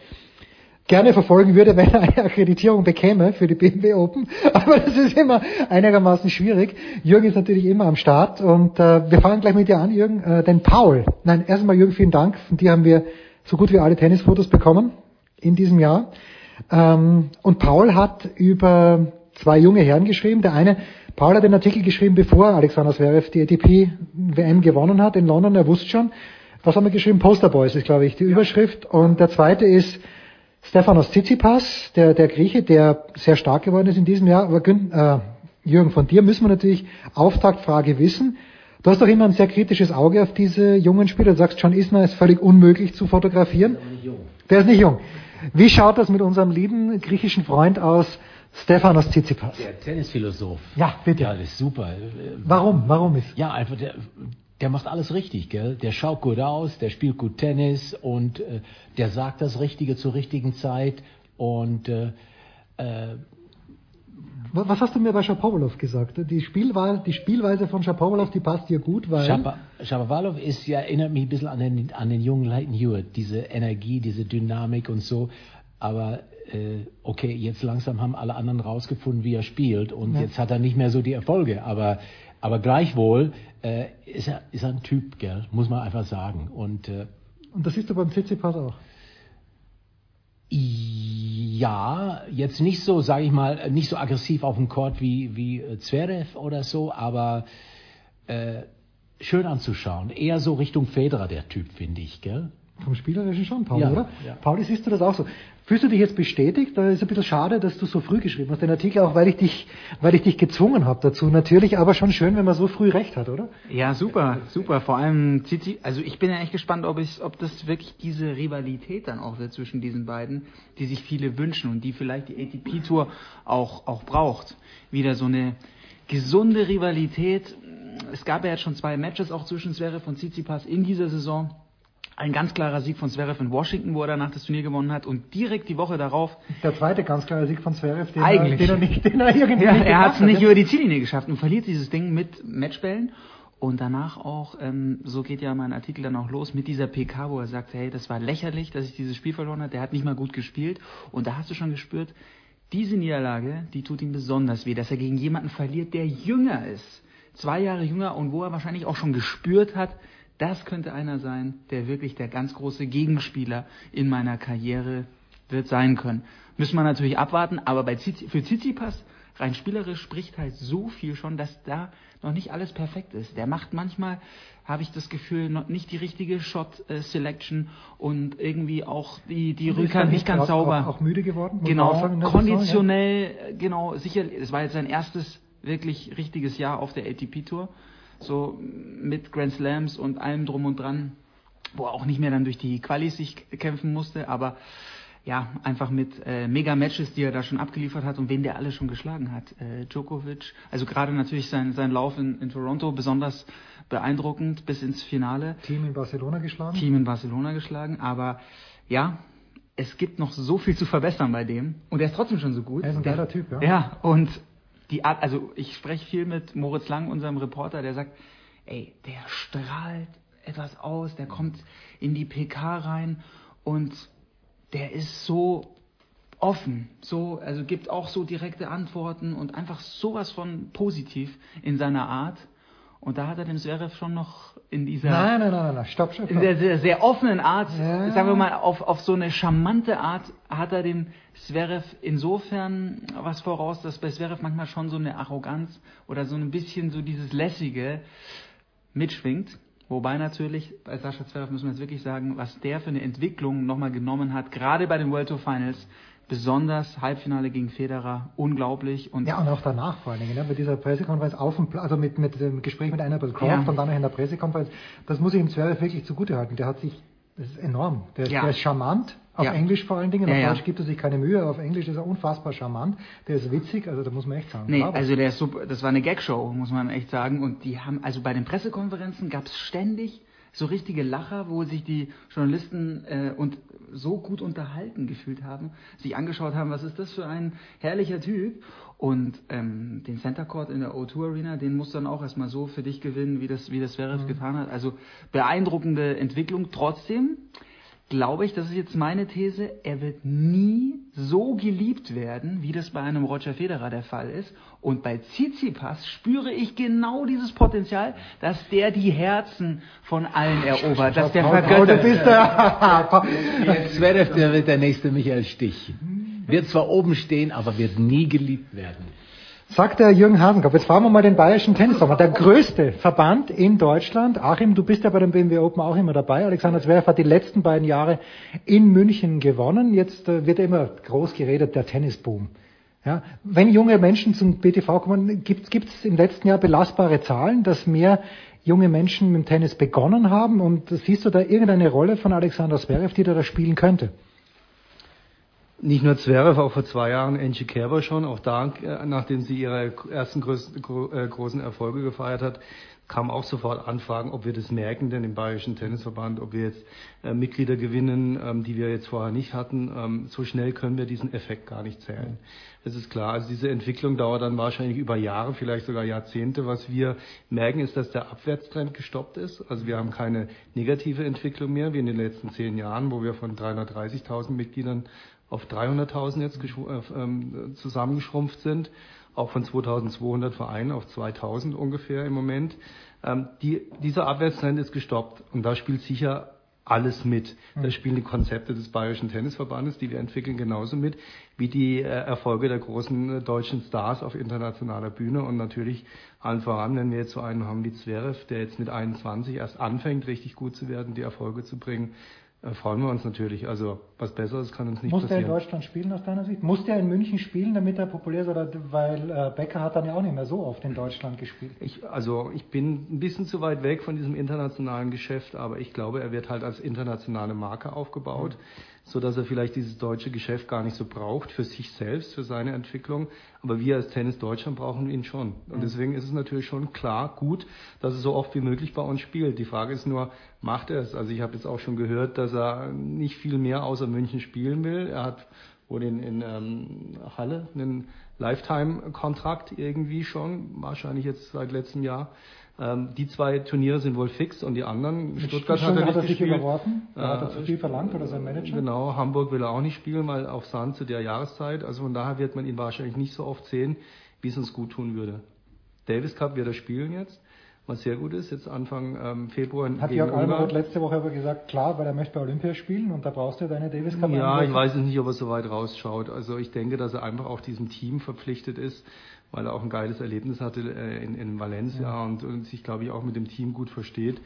gerne verfolgen würde, wenn er eine Akkreditierung bekäme für die BMW Open. Aber das ist immer einigermaßen schwierig. Jürgen ist natürlich immer am Start und äh, wir fangen gleich mit dir an, Jürgen. Äh, denn Paul, nein, erstmal Jürgen, vielen Dank. Von dir haben wir so gut wie alle Tennisfotos bekommen in diesem Jahr. Ähm, und Paul hat über zwei junge Herren geschrieben. Der eine, Paul hat den Artikel geschrieben, bevor Alexander Zverev die ATP-WM gewonnen hat in London. Er wusste schon, was haben wir geschrieben? Posterboys ist, glaube ich, die Überschrift. Und der zweite ist Stefanos Tsitsipas, der, der Grieche, der sehr stark geworden ist in diesem Jahr. Aber äh, Jürgen, von dir müssen wir natürlich Auftaktfrage wissen. Du hast doch immer ein sehr kritisches Auge auf diese jungen Spieler. Du sagst, John Isner ist völlig unmöglich zu fotografieren. Der ist nicht jung. Der ist nicht jung. Wie schaut das mit unserem lieben griechischen Freund aus, Stefanos Tsitsipas? Der Tennisphilosoph. Ja, bitte. Ja, das ist super. Warum? Warum ist? Ja, einfach der, der macht alles richtig, gell? Der schaut gut aus, der spielt gut Tennis und äh, der sagt das Richtige zur richtigen Zeit und äh, äh, was hast du mir bei Shapovalov gesagt? Die, Spielweise, die Spielweise von Shapovalov, die passt dir gut, weil... Shapovalov ist ja, erinnert mich ein bisschen an den, an den jungen Leighton Hewitt. Diese Energie, diese Dynamik und so. Aber äh, okay, jetzt langsam haben alle anderen rausgefunden, wie er spielt. Und ja. jetzt hat er nicht mehr so die Erfolge. Aber, aber gleichwohl äh, ist, er, ist er ein Typ, gell? muss man einfach sagen. Und, äh, und das siehst du beim Tsitsipas auch? Ja, jetzt nicht so, sage ich mal, nicht so aggressiv auf dem Court wie, wie äh, Zverev oder so, aber äh, schön anzuschauen. Eher so Richtung Federer, der Typ, finde ich, gell? Vom Spielerischen schon, Paul, Ja, oder? ja. Pauli, siehst du das auch so? Fühlst du dich jetzt bestätigt? Da ist ein bisschen schade, dass du so früh geschrieben hast, den Artikel, auch weil ich dich, weil ich dich gezwungen habe dazu. Natürlich, aber schon schön, wenn man so früh recht hat, oder? Ja, super, super. Vor allem also ich bin ja echt gespannt, ob ich, ob das wirklich diese Rivalität dann auch wird zwischen diesen beiden, die sich viele wünschen und die vielleicht die ATP Tour auch, auch braucht. Wieder so eine gesunde Rivalität. Es gab ja jetzt schon zwei Matches auch zwischen Zverev und Tsitsipas in dieser Saison. Ein ganz klarer Sieg von Zverev in Washington, wo er danach das Turnier gewonnen hat und direkt die Woche darauf Der zweite ganz klare Sieg von Zverev, den, Eigentlich. Er, den er nicht, den er irgendwie Ja, er hat es nicht ja. über die Ziellinie geschafft und verliert dieses Ding mit Matchbällen. Und danach auch, ähm, so geht ja mein Artikel dann auch los, mit dieser PK, wo er sagt, hey, das war lächerlich, dass ich dieses Spiel verloren habe, der hat nicht mal gut gespielt. Und da hast du schon gespürt, diese Niederlage, die tut ihm besonders weh, dass er gegen jemanden verliert, der jünger ist. Zwei Jahre jünger und wo er wahrscheinlich auch schon gespürt hat, das könnte einer sein, der wirklich der ganz große Gegenspieler in meiner Karriere wird sein können. Müssen wir natürlich abwarten, aber bei Zizi, für Tsitsipas rein spielerisch spricht halt so viel schon, dass da noch nicht alles perfekt ist. Der macht manchmal, habe ich das Gefühl, noch nicht die richtige Shot äh, Selection und irgendwie auch die die Rückhand nicht ganz sauber. Auch, auch müde geworden. Genau, sagen, in der Saison, konditionell, äh, genau, sicher, es war jetzt sein erstes wirklich richtiges Jahr auf der ATP-Tour, so mit Grand Slams und allem drum und dran, wo er auch nicht mehr dann durch die Qualis sich kämpfen musste, aber ja, einfach mit äh, Mega-Matches, die er da schon abgeliefert hat und wen der alle schon geschlagen hat. Äh, Djokovic, also gerade natürlich sein, sein Lauf in, in Toronto besonders beeindruckend bis ins Finale. Team in Barcelona geschlagen. Team in Barcelona geschlagen, aber ja, es gibt noch so viel zu verbessern bei dem und er ist trotzdem schon so gut. Er ist ein Der- geiler Typ, ja. Ja, und die Art, also ich spreche viel mit Moritz Lang, unserem Reporter, der sagt, ey, der strahlt etwas aus, der kommt in die PK rein und der ist so offen, so, also gibt auch so direkte Antworten und einfach sowas von positiv in seiner Art. Und da hat er dem Zverev schon noch in dieser Nein, nein, nein, nein, nein, stopp, stopp. in stopp. der sehr, sehr offenen Art, Ja. sagen wir mal, auf, auf so eine charmante Art hat er dem Zverev insofern was voraus, dass bei Zverev manchmal schon so eine Arroganz oder so ein bisschen so dieses Lässige mitschwingt. Wobei natürlich, bei Sascha Zverev müssen wir jetzt wirklich sagen, was der für eine Entwicklung nochmal genommen hat, gerade bei den World Tour Finals, besonders Halbfinale gegen Federer, unglaublich. Und Ja, und auch danach vor allen Dingen, ne, mit dieser Pressekonferenz auf dem also mit, mit dem Gespräch mit Annabelle Croft Ja. und dann noch in der Pressekonferenz, das muss ich ihm Zverev wirklich zugutehalten. Der hat sich, das ist enorm. Der, ist- Ja. der ist charmant, auf Ja. Englisch vor allen Dingen. Ja, auf ja. Deutsch gibt er sich keine Mühe, auf Englisch ist er unfassbar charmant. Der ist witzig, also da muss man echt sagen. Nee, bravo. also der ist super, das war eine Gagshow, muss man echt sagen. Und die haben, also bei den Pressekonferenzen gab es ständig so richtige Lacher, wo sich die Journalisten äh, und so gut unterhalten gefühlt haben, sich angeschaut haben, was ist das für ein herrlicher Typ. Und ähm, den Center Court in der O2 Arena, den musst du dann auch erstmal so für dich gewinnen, wie das, wie das Zverev Mhm. getan hat. Also beeindruckende Entwicklung. Trotzdem glaube ich, das ist jetzt meine These, er wird nie so geliebt werden, wie das bei einem Roger Federer der Fall ist. Und bei Tsitsipas spüre ich genau dieses Potenzial, dass der die Herzen von allen erobert, dass der vergöttert du bist der Zverev, der wird der nächste Michael Stich. Wird zwar oben stehen, aber wird nie geliebt werden. Sagt der Jürgen Hasenkopf, jetzt fahren wir mal den Bayerischen Tennisverband, der größte Verband in Deutschland. Achim, du bist ja bei dem BMW Open auch immer dabei. Alexander Zverev hat die letzten beiden Jahre in München gewonnen. Jetzt äh, wird immer groß geredet, der Tennisboom. Ja, wenn junge Menschen zum BTV kommen, gibt es im letzten Jahr belastbare Zahlen, dass mehr junge Menschen mit dem Tennis begonnen haben? Und siehst du da irgendeine Rolle von Alexander Zverev, die da, da spielen könnte? Nicht nur Zverev, auch vor zwei Jahren Angie Kerber schon, auch da, äh, nachdem sie ihre ersten äh, großen Erfolge gefeiert hat, kam auch sofort Anfragen, ob wir das merken, denn im Bayerischen Tennisverband, ob wir jetzt äh, Mitglieder gewinnen, ähm, die wir jetzt vorher nicht hatten. Ähm, so schnell können wir diesen Effekt gar nicht zählen. Das ist klar. Also diese Entwicklung dauert dann wahrscheinlich über Jahre, vielleicht sogar Jahrzehnte. Was wir merken, ist, dass der Abwärtstrend gestoppt ist. Also wir haben keine negative Entwicklung mehr, wie in den letzten zehn Jahren, wo wir von 330.000 Mitgliedern auf 300.000 jetzt äh, ähm, zusammengeschrumpft sind auch von 2200 Vereinen auf 2000 ungefähr im Moment. Ähm, die, dieser Abwärtstrend ist gestoppt und da spielt sicher alles mit. Da hm. spielen die Konzepte des Bayerischen Tennisverbandes, die wir entwickeln, genauso mit, wie die äh, Erfolge der großen äh, deutschen Stars auf internationaler Bühne und natürlich allen voran, wenn wir jetzt so einen haben wie Zverev, der jetzt mit 21 erst anfängt, richtig gut zu werden, die Erfolge zu bringen, äh, freuen wir uns natürlich. Also was Besseres kann uns nicht Muss passieren. Muss der in Deutschland spielen aus deiner Sicht? Muss der in München spielen, damit er populär ist? Oder weil äh, Becker hat dann ja auch nicht mehr so oft in Deutschland gespielt. Ich, also ich bin ein bisschen zu weit weg von diesem internationalen Geschäft, aber ich glaube, er wird halt als internationale Marke aufgebaut. Mhm so dass er vielleicht dieses deutsche Geschäft gar nicht so braucht für sich selbst, für seine Entwicklung. Aber wir als Tennis Deutschland brauchen ihn schon. Und deswegen ist es natürlich schon klar gut, dass er so oft wie möglich bei uns spielt. Die Frage ist nur, macht er es? Also ich habe jetzt auch schon gehört, dass er nicht viel mehr außer München spielen will. Er hat wohl in, in ähm, Halle einen Lifetime-Kontrakt irgendwie schon, wahrscheinlich jetzt seit letztem Jahr. Ähm, die zwei Turniere sind wohl fix und die anderen, Mit Stuttgart hat er, hat er sich gespielt. überworfen. Äh, hat er zu viel verlangt oder sein Manager? Genau, Hamburg will er auch nicht spielen, weil auf Sand zu der Jahreszeit. Also von daher wird man ihn wahrscheinlich nicht so oft sehen, wie es uns gut tun würde. Davis Cup wird er spielen jetzt, was sehr gut ist. Jetzt Anfang ähm, Februar. Hat Jörg Almeroth letzte Woche aber gesagt, klar, weil er möchte bei Olympia spielen und da brauchst du deine Davis Cup. Ja, ich weiß nicht, ob er so weit rausschaut. Also ich denke, dass er einfach auch diesem Team verpflichtet ist weil er auch ein geiles Erlebnis hatte äh, in, in Valencia ja. und, und, sich, glaube ich, auch mit dem Team gut versteht.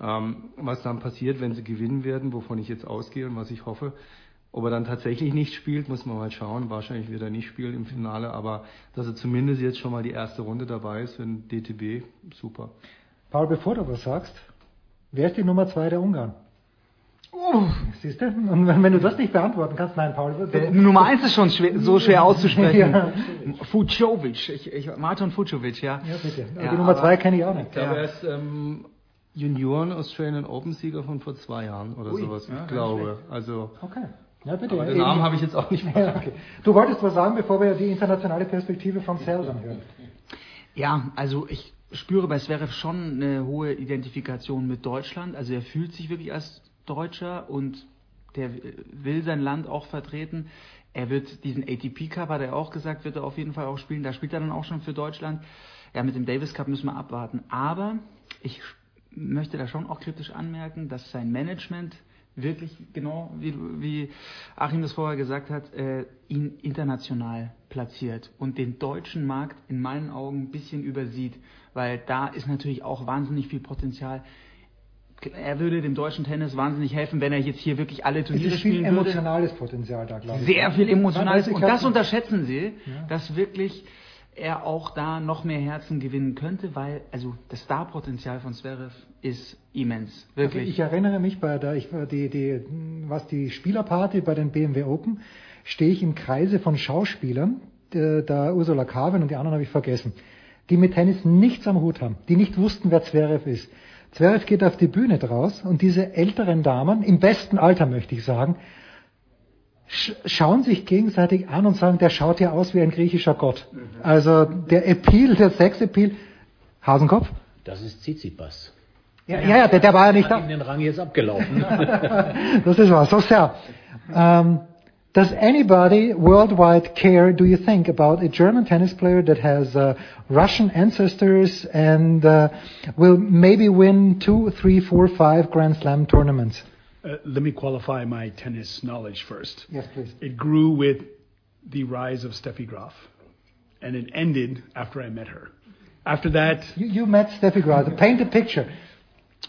Ähm, was dann passiert, wenn sie gewinnen werden, wovon ich jetzt ausgehe und was ich hoffe, ob er dann tatsächlich nicht spielt, muss man mal schauen. Wahrscheinlich wird er nicht spielen im Finale, aber dass er zumindest jetzt schon mal die erste Runde dabei ist für den DTB, super. Paul, bevor du was sagst, wer ist die Nummer zwei der Ungarn? Oh, siehst du? Und wenn du das nicht beantworten kannst, nein, Paul. Äh, Nummer eins ist schon schwer, so schwer auszusprechen. ja. Fucovic, ich, ich, Martin Fucovic, ja. Ja, bitte. Ja, die Nummer zwei kenne ich auch nicht. Ich glaube, er ist ähm, Junioren Australian Open Sieger von vor zwei Jahren oder Ui, sowas. Ja, ich glaube. Also. Okay. Ja, bitte. den Namen habe ich jetzt auch nicht mehr. Ja, okay. Du wolltest was sagen, bevor wir die internationale Perspektive von Selden hören. Ja, also ich spüre bei Zverev schon eine hohe Identifikation mit Deutschland. Also er fühlt sich wirklich als Deutscher und der will sein Land auch vertreten. Er wird diesen ATP Cup, hat er auch gesagt, wird er auf jeden Fall auch spielen. Da spielt er dann auch schon für Deutschland. Ja, mit dem Davis Cup müssen wir abwarten. Aber ich möchte da schon auch kritisch anmerken, dass sein Management wirklich genau, wie, wie Achim das vorher gesagt hat, äh, ihn international platziert und den deutschen Markt in meinen Augen ein bisschen übersieht, weil da ist natürlich auch wahnsinnig viel Potenzial er würde dem deutschen Tennis wahnsinnig helfen, wenn er jetzt hier wirklich alle Turniere spielen würde. Es ist viel emotionales Potenzial da, glaube ich. Sehr viel emotionales. Und das unterschätzen Sie, ja. dass wirklich er auch da noch mehr Herzen gewinnen könnte, weil also das Starpotenzial von Zverev ist immens, wirklich. Also ich erinnere mich bei der, ich, die, die, was die Spielerparty bei den BMW Open, stehe ich im Kreise von Schauspielern, da Ursula Carven und die anderen habe ich vergessen, die mit Tennis nichts am Hut haben, die nicht wussten, wer Zverev ist. Zverev geht auf die Bühne draus und diese älteren Damen, im besten Alter möchte ich sagen, sch schauen sich gegenseitig an und sagen, der schaut ja aus wie ein griechischer Gott. Mhm. Also der Appeal, der Sex-Appeal, Hasenkopf? Das ist Tsitsipas. Ja, ja, ja der, der war ja nicht da. den Rang jetzt abgelaufen. das ist was. So sehr. Ähm, Does anybody worldwide care, do you think, about a German tennis player that has uh, Russian ancestors and uh, will maybe win two, three, four, five Grand Slam tournaments? Uh, let me qualify my tennis knowledge first. Yes, please. It grew with the rise of Steffi Graf, and it ended after I met her. After that, you, you met Steffi Graf. Paint a picture.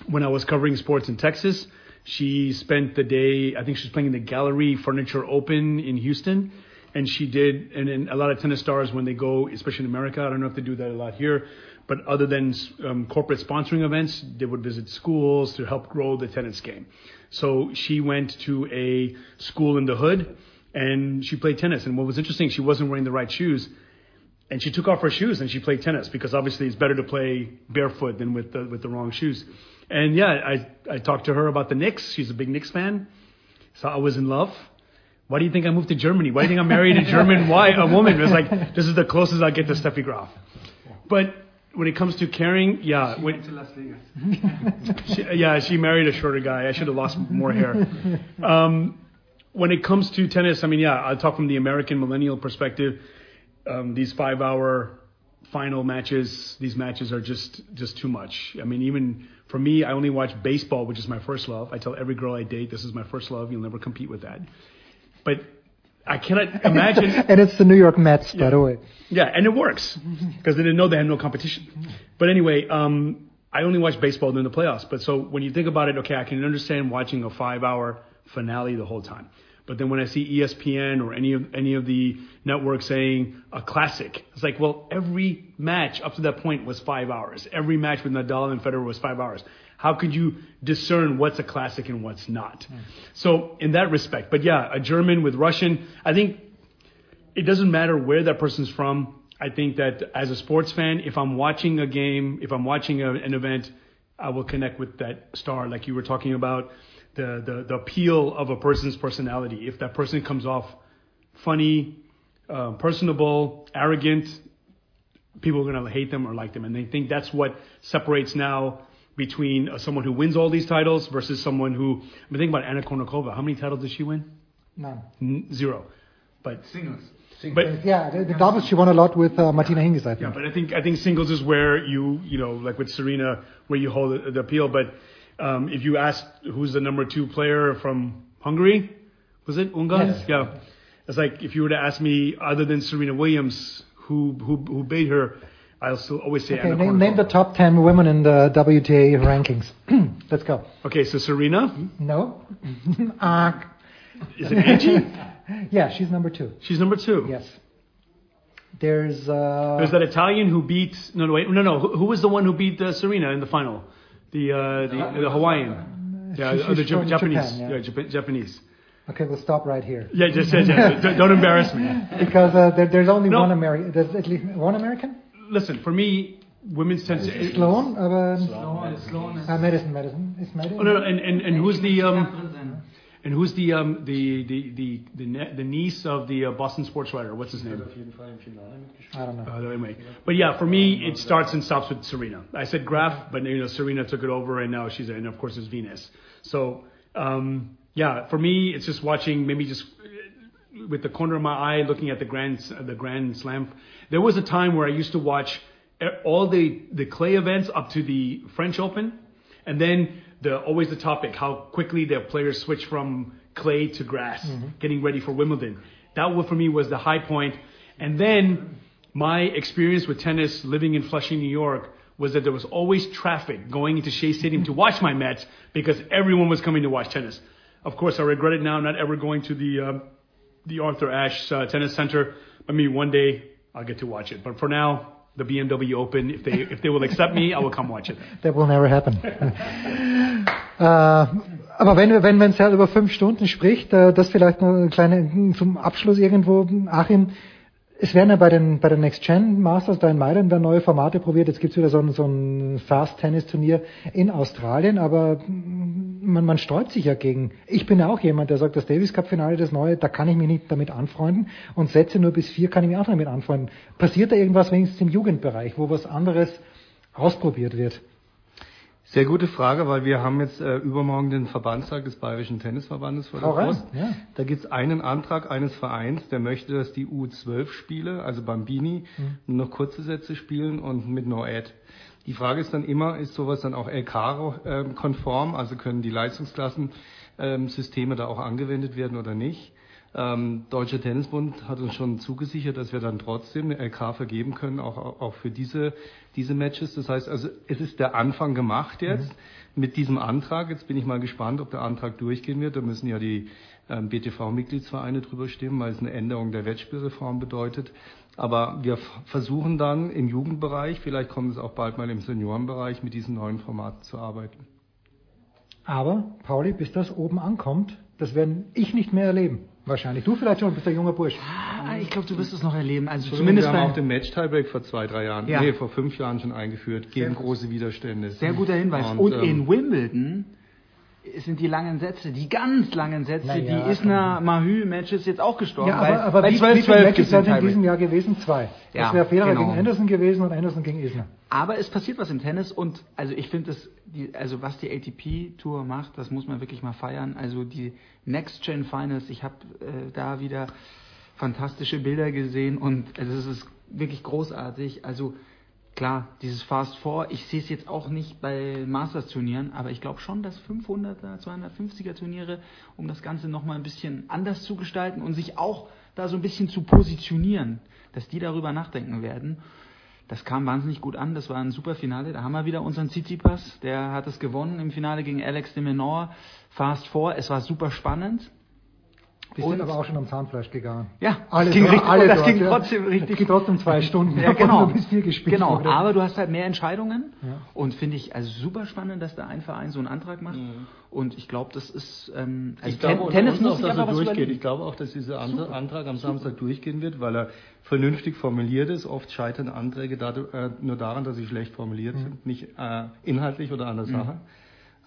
When I was covering sports in Texas, she spent the day, I think she was playing in the Gallery Furniture Open in Houston. and she did, and, and a lot of tennis stars when they go, especially in America, I don't know if they do that a lot here, but other than um, corporate sponsoring events, they would visit schools to help grow the tennis game. So she went to a school in the hood and she played tennis. And what was interesting, she wasn't wearing the right shoes. And she took off her shoes and she played tennis because obviously it's better to play barefoot than with the, with the wrong shoes. And yeah, I, I talked to her about the Knicks. She's a big Knicks fan. So I was in love. Why do you think I moved to Germany? Why do you think I married a German wife, a woman? It was like, this is the closest I get to Steffi Graf. But when it comes to caring, yeah. She when, went to Las Vegas. she, yeah, she married a shorter guy. I should have lost more hair. Um, when it comes to tennis, I mean, yeah, I'll talk from the American millennial perspective. Um, these five-hour final matches, these matches are just just too much. I mean, even for me, I only watch baseball, which is my first love. I tell every girl I date, this is my first love. You'll never compete with that. But I cannot imagine. and it's the New York Mets, by the way. Yeah, and it works because they didn't know they had no competition. But anyway, um, I only watch baseball during the playoffs. But so when you think about it, okay, I can understand watching a five-hour finale the whole time. But then when I see ESPN or any of any of the networks saying a classic, it's like, well, every match up to that point was five hours. Every match with Nadal and Federer was five hours. How could you discern what's a classic and what's not? Hmm. So in that respect, but yeah, a German with Russian, I think it doesn't matter where that person's from. I think that as a sports fan, if I'm watching a game, if I'm watching a, an event, I will connect with that star, like you were talking about, the, the, the appeal of a person's personality. If that person comes off funny, uh, personable, arrogant, people are going to hate them or like them. And they think that's what separates now between uh, someone who wins all these titles versus someone who, I mean, think about Anna Kournikova. How many titles did she win? None. N- zero. But Singles. But yeah, the, the doubles she won a lot with uh, Martina Hingis, I think. yeah, but I think I think singles is where you you know like with Serena where you hold the, the appeal. But um, if you ask who's the number two player from Hungary, was it Ungarn? Yes. Yeah, it's like if you were to ask me other than Serena Williams, who who who beat her, I'll still always say Okay, Anna name, name the top 10 women in the WTA rankings. Let's go. Okay, so Serena. No. Ah. Is it Angie? yeah, she's number two. She's number two. Yes. There's uh, There's that Italian who beat no no wait no no who, who was the one who beat uh, Serena in the final? The uh, the, the Hawaiian. Yeah, She's uh, the Japanese. Japan, yeah. yeah, Jap- Japanese. Okay, we'll stop right here. Yeah, just yeah, yeah. Don't- don't embarrass me. because uh, there, there's only No. one American. There's at least one American. Listen, for me, women's tennis. Sloan, aber Sloan, Sloan is- Ah, Madison, Madison. Is Madison? Oh, no, no, and, and, and who's the um, and who's the um the the the the, ne- the niece of the uh, Boston sports writer? What's his name? I don't know. Uh, anyway, but yeah, for me, it starts and stops with Serena. I said Graf, but you know Serena took it over, and now she's and of course it's Venus. So um, yeah, for me, it's just watching maybe just uh, with the corner of my eye looking at the grand the Grand Slam. There was a time where I used to watch e- all the the clay events up to the French Open, and then the always the topic how quickly the players switch from clay to grass, getting ready for Wimbledon. That for me was the high point. and then my experience with tennis living in Flushing, New York, was that there was always traffic going into Shea Stadium to watch my Mets because everyone was coming to watch tennis. Of course, I regret it now not ever going to the uh, the Arthur Ashe uh, Tennis Center. But maybe one day I'll get to watch it. But for now, the BMW Open, if they if they will accept me, I will come watch it. That will never happen. äh, aber wenn wenn wenn es über fünf Stunden spricht, äh, das vielleicht noch eine kleine zum Abschluss irgendwo, Achim. Es werden ja bei den bei den Next Gen Masters da in Mailand werden neue Formate probiert. Jetzt gibt's wieder so ein, so ein Fast Tennis Turnier in Australien, aber man, man sträubt sich ja gegen. Ich bin ja auch jemand, der sagt, das Davis Cup Finale, das neue, da kann ich mich nicht damit anfreunden und Sätze nur bis vier kann ich mich auch damit anfreunden. Passiert da irgendwas wenigstens im Jugendbereich, wo was anderes ausprobiert wird? Sehr gute Frage, weil wir haben jetzt äh, übermorgen den Verbandstag des Bayerischen Tennisverbandes vor der Brust. ja. Da gibt es einen Antrag eines Vereins, der möchte, dass die U12-Spiele, also Bambini, Mhm. noch kurze Sätze spielen und mit No-Ad. Die Frage ist dann immer, ist sowas dann auch LK-konform, also können die Leistungsklassen-Systeme da auch angewendet werden oder nicht? Ähm, Deutscher Tennisbund hat uns schon zugesichert, dass wir dann trotzdem eine LK vergeben können, auch, auch für diese, diese Matches. Das heißt also, es ist der Anfang gemacht jetzt mit diesem Antrag. Jetzt bin ich mal gespannt, ob der Antrag durchgehen wird. Da müssen ja die ähm, BTV-Mitgliedsvereine drüber stimmen, weil es eine Änderung der Wettspielreform bedeutet. Aber wir versuchen dann im Jugendbereich, vielleicht kommt es auch bald mal im Seniorenbereich, mit diesen neuen Formaten zu arbeiten. Aber, Pauli, bis das oben ankommt, das werden ich nicht mehr erleben. Wahrscheinlich. Du vielleicht schon, bist der junge Bursch. Ah, ich glaube, du wirst es noch erleben. Also so, zumindest wir haben auch den Match-Tiebreak vor zwei, drei Jahren, Ja. nee, vor fünf Jahren schon eingeführt, gegen Sehr- große Widerstände. Sehr guter Hinweis. Und, ähm, in Wimbledon sind die langen Sätze, die ganz langen Sätze, Na ja, die Isner-Mahü-Matches jetzt auch gestorben. Ja, aber, aber weil wie, 12, wie viele 12 Matches sind in diesem. Jahr gewesen? Zwei. Ja, das wäre Federer genau. gegen Anderson gewesen und Anderson gegen Isner. Aber es passiert was im Tennis und also ich finde das, die, also was die ATP Tour macht, das muss man wirklich mal feiern. Also die Next Gen Finals, ich habe äh, da wieder fantastische Bilder gesehen und also es ist wirklich großartig. Also klar, dieses Fast Four, ich sehe es jetzt auch nicht bei Masters Turnieren, aber ich glaube schon, dass 500er, 250er Turniere, um das Ganze nochmal ein bisschen anders zu gestalten und sich auch da so ein bisschen zu positionieren, dass die darüber nachdenken werden. Das kam wahnsinnig gut an, das war ein super Finale. Da haben wir wieder unseren Tsitsipas, der hat es gewonnen im Finale gegen Alex de Menor. Fast Four, es war super spannend. Die sind aber auch schon am Zahnfleisch gegangen. Ja, alle das ging dort, richtig, alle das dort, ging ja. trotzdem richtig. Das ging trotzdem zwei Stunden. Ja, genau. Nur bis vier gespielt genau, wurde. aber du hast halt mehr Entscheidungen Ja. und finde ich also super spannend, dass da ein Verein so einen Antrag macht. Und ich glaube, das ist ähm, also ich glaube, Ten unter Tennis muss auch, dass er durchgeht. überlegen. Ich glaube auch, dass dieser Antrag, Super. Antrag am Samstag durchgehen wird, weil er vernünftig formuliert ist. Oft scheitern Anträge dadurch, äh, nur daran, dass sie schlecht formuliert Mhm. sind, nicht äh, inhaltlich oder an der Mhm.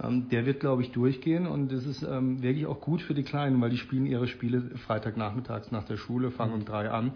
Ähm, der wird, glaube ich, durchgehen und das ist ähm, wirklich auch gut für die Kleinen, weil die spielen ihre Spiele Freitagnachmittags nach der Schule, fangen Mhm. um drei an.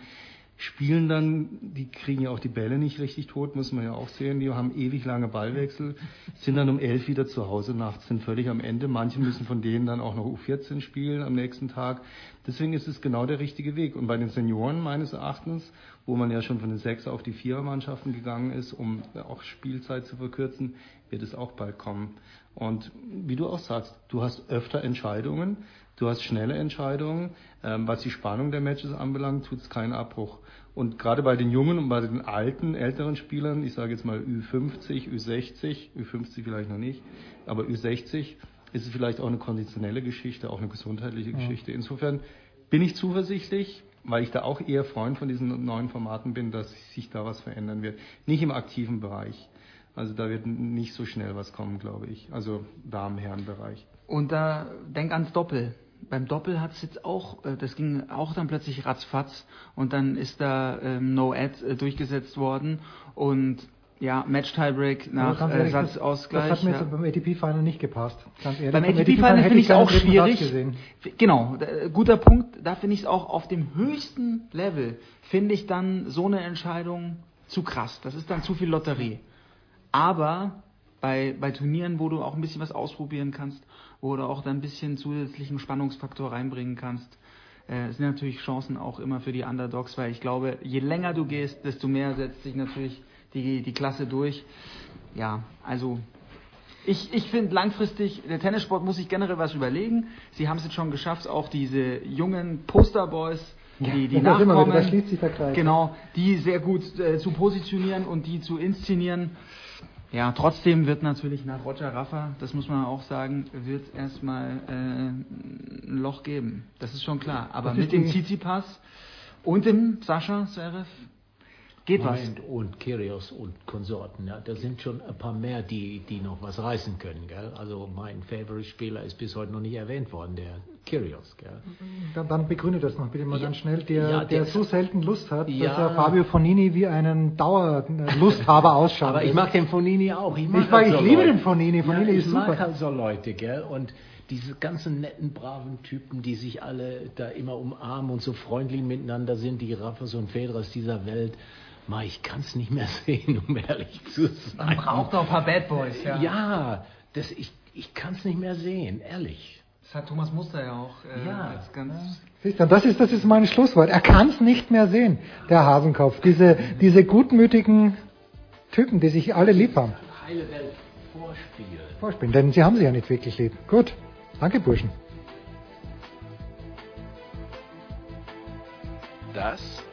Spielen dann, die kriegen ja auch die Bälle nicht richtig tot, muss man ja auch sehen. Die haben ewig lange Ballwechsel, sind dann um elf wieder zu Hause nachts, sind völlig am Ende. Manche müssen von denen dann auch noch U14 spielen am nächsten Tag. Deswegen ist es genau der richtige Weg. Und bei den Senioren meines Erachtens, wo man ja schon von den Sechser auf die Vierermannschaften gegangen ist, um auch Spielzeit zu verkürzen, wird es auch bald kommen. Und wie du auch sagst, du hast öfter Entscheidungen, du hast schnelle Entscheidungen. Ähm, was die Spannung der Matches anbelangt, tut es keinen Abbruch. Und gerade bei den jungen und bei den alten, älteren Spielern, ich sage jetzt mal Ü50, Ü60, Ü50 vielleicht noch nicht, aber Ü60 ist es vielleicht auch eine konditionelle Geschichte, auch eine gesundheitliche Ja. Geschichte. Insofern bin ich zuversichtlich, weil ich da auch eher Freund von diesen neuen Formaten bin, dass sich da was verändern wird. Nicht im aktiven Bereich. Also da wird nicht so schnell was kommen, glaube ich. Also Damen-Herren-Bereich. Und da denk ans Doppel. Beim Doppel hat es jetzt auch, äh, das ging auch dann plötzlich ratzfatz und dann ist da ähm, No Ad äh, durchgesetzt worden und ja, Match Tiebreak nach ganz äh, ehrlich, Satzausgleich. Das hat mir ja. jetzt beim ATP-Final nicht gepasst. Ganz ehrlich. Beim Beim ATP-Final hätte finde ich es auch schwierig. Gesehen. Genau, d- guter Punkt. Da finde ich es auch auf dem höchsten Level, finde ich dann so eine Entscheidung zu krass. Das ist dann zu viel Lotterie. Aber bei, bei Turnieren, wo du auch ein bisschen was ausprobieren kannst, wo du auch dann ein bisschen zusätzlichen Spannungsfaktor reinbringen kannst, äh, sind natürlich Chancen auch immer für die Underdogs, weil ich glaube, je länger du gehst, desto mehr setzt sich natürlich die, die Klasse durch. Ja, also ich, ich finde langfristig, der Tennissport muss sich generell was überlegen. Sie haben es jetzt schon geschafft, auch diese jungen Posterboys, Ja, die, die wieder, nachkommen, da schließt sich der Kreis. genau, die sehr gut äh, zu positionieren und die zu inszenieren. Ja, trotzdem wird natürlich nach Roger Raffa, das muss man auch sagen, wird erstmal äh, ein Loch geben. Das ist schon klar. Aber mit dem Tsitsipas und dem Sascha Zverev geht was. Mind und Kyrgios und Konsorten. Ja, da sind schon ein paar mehr, die, die noch was reißen können. Gell? Also mein Favorite-Spieler ist bis heute noch nicht erwähnt worden, der Kyrgios. Gell? Dann, dann begründe das noch bitte mal ganz schnell. Der, Ja, der, der- so selten Lust hat, Ja. dass er Fabio Fonini wie einen Dauerlusthaber ausschaut. Aber ich mag den Fonini auch. Ich, mag Ich mag- halt ich so liebe Leute. den Fonini. Fonini ja, ist ich mag super. halt so Leute, gell? Und diese ganzen netten, braven Typen, die sich alle da immer umarmen und so freundlich miteinander sind, die Raffers und Federers dieser Welt. Ma, ich kann es nicht mehr sehen, um ehrlich zu sein. Man braucht auch ein paar Bad Boys, ja. Ja, das, ich, ich kann es nicht mehr sehen, ehrlich. Das hat Thomas Muster ja auch äh, Ja. als ganz Siehst du, das ist, das ist mein Schlusswort. Er kann es nicht mehr sehen, der Hasenkopf. Diese, diese gutmütigen Typen, die sich alle lieb haben. Heile Welt vorspielen. Vorspielen, denn sie haben sie ja nicht wirklich lieb. Gut. Danke, Burschen. Das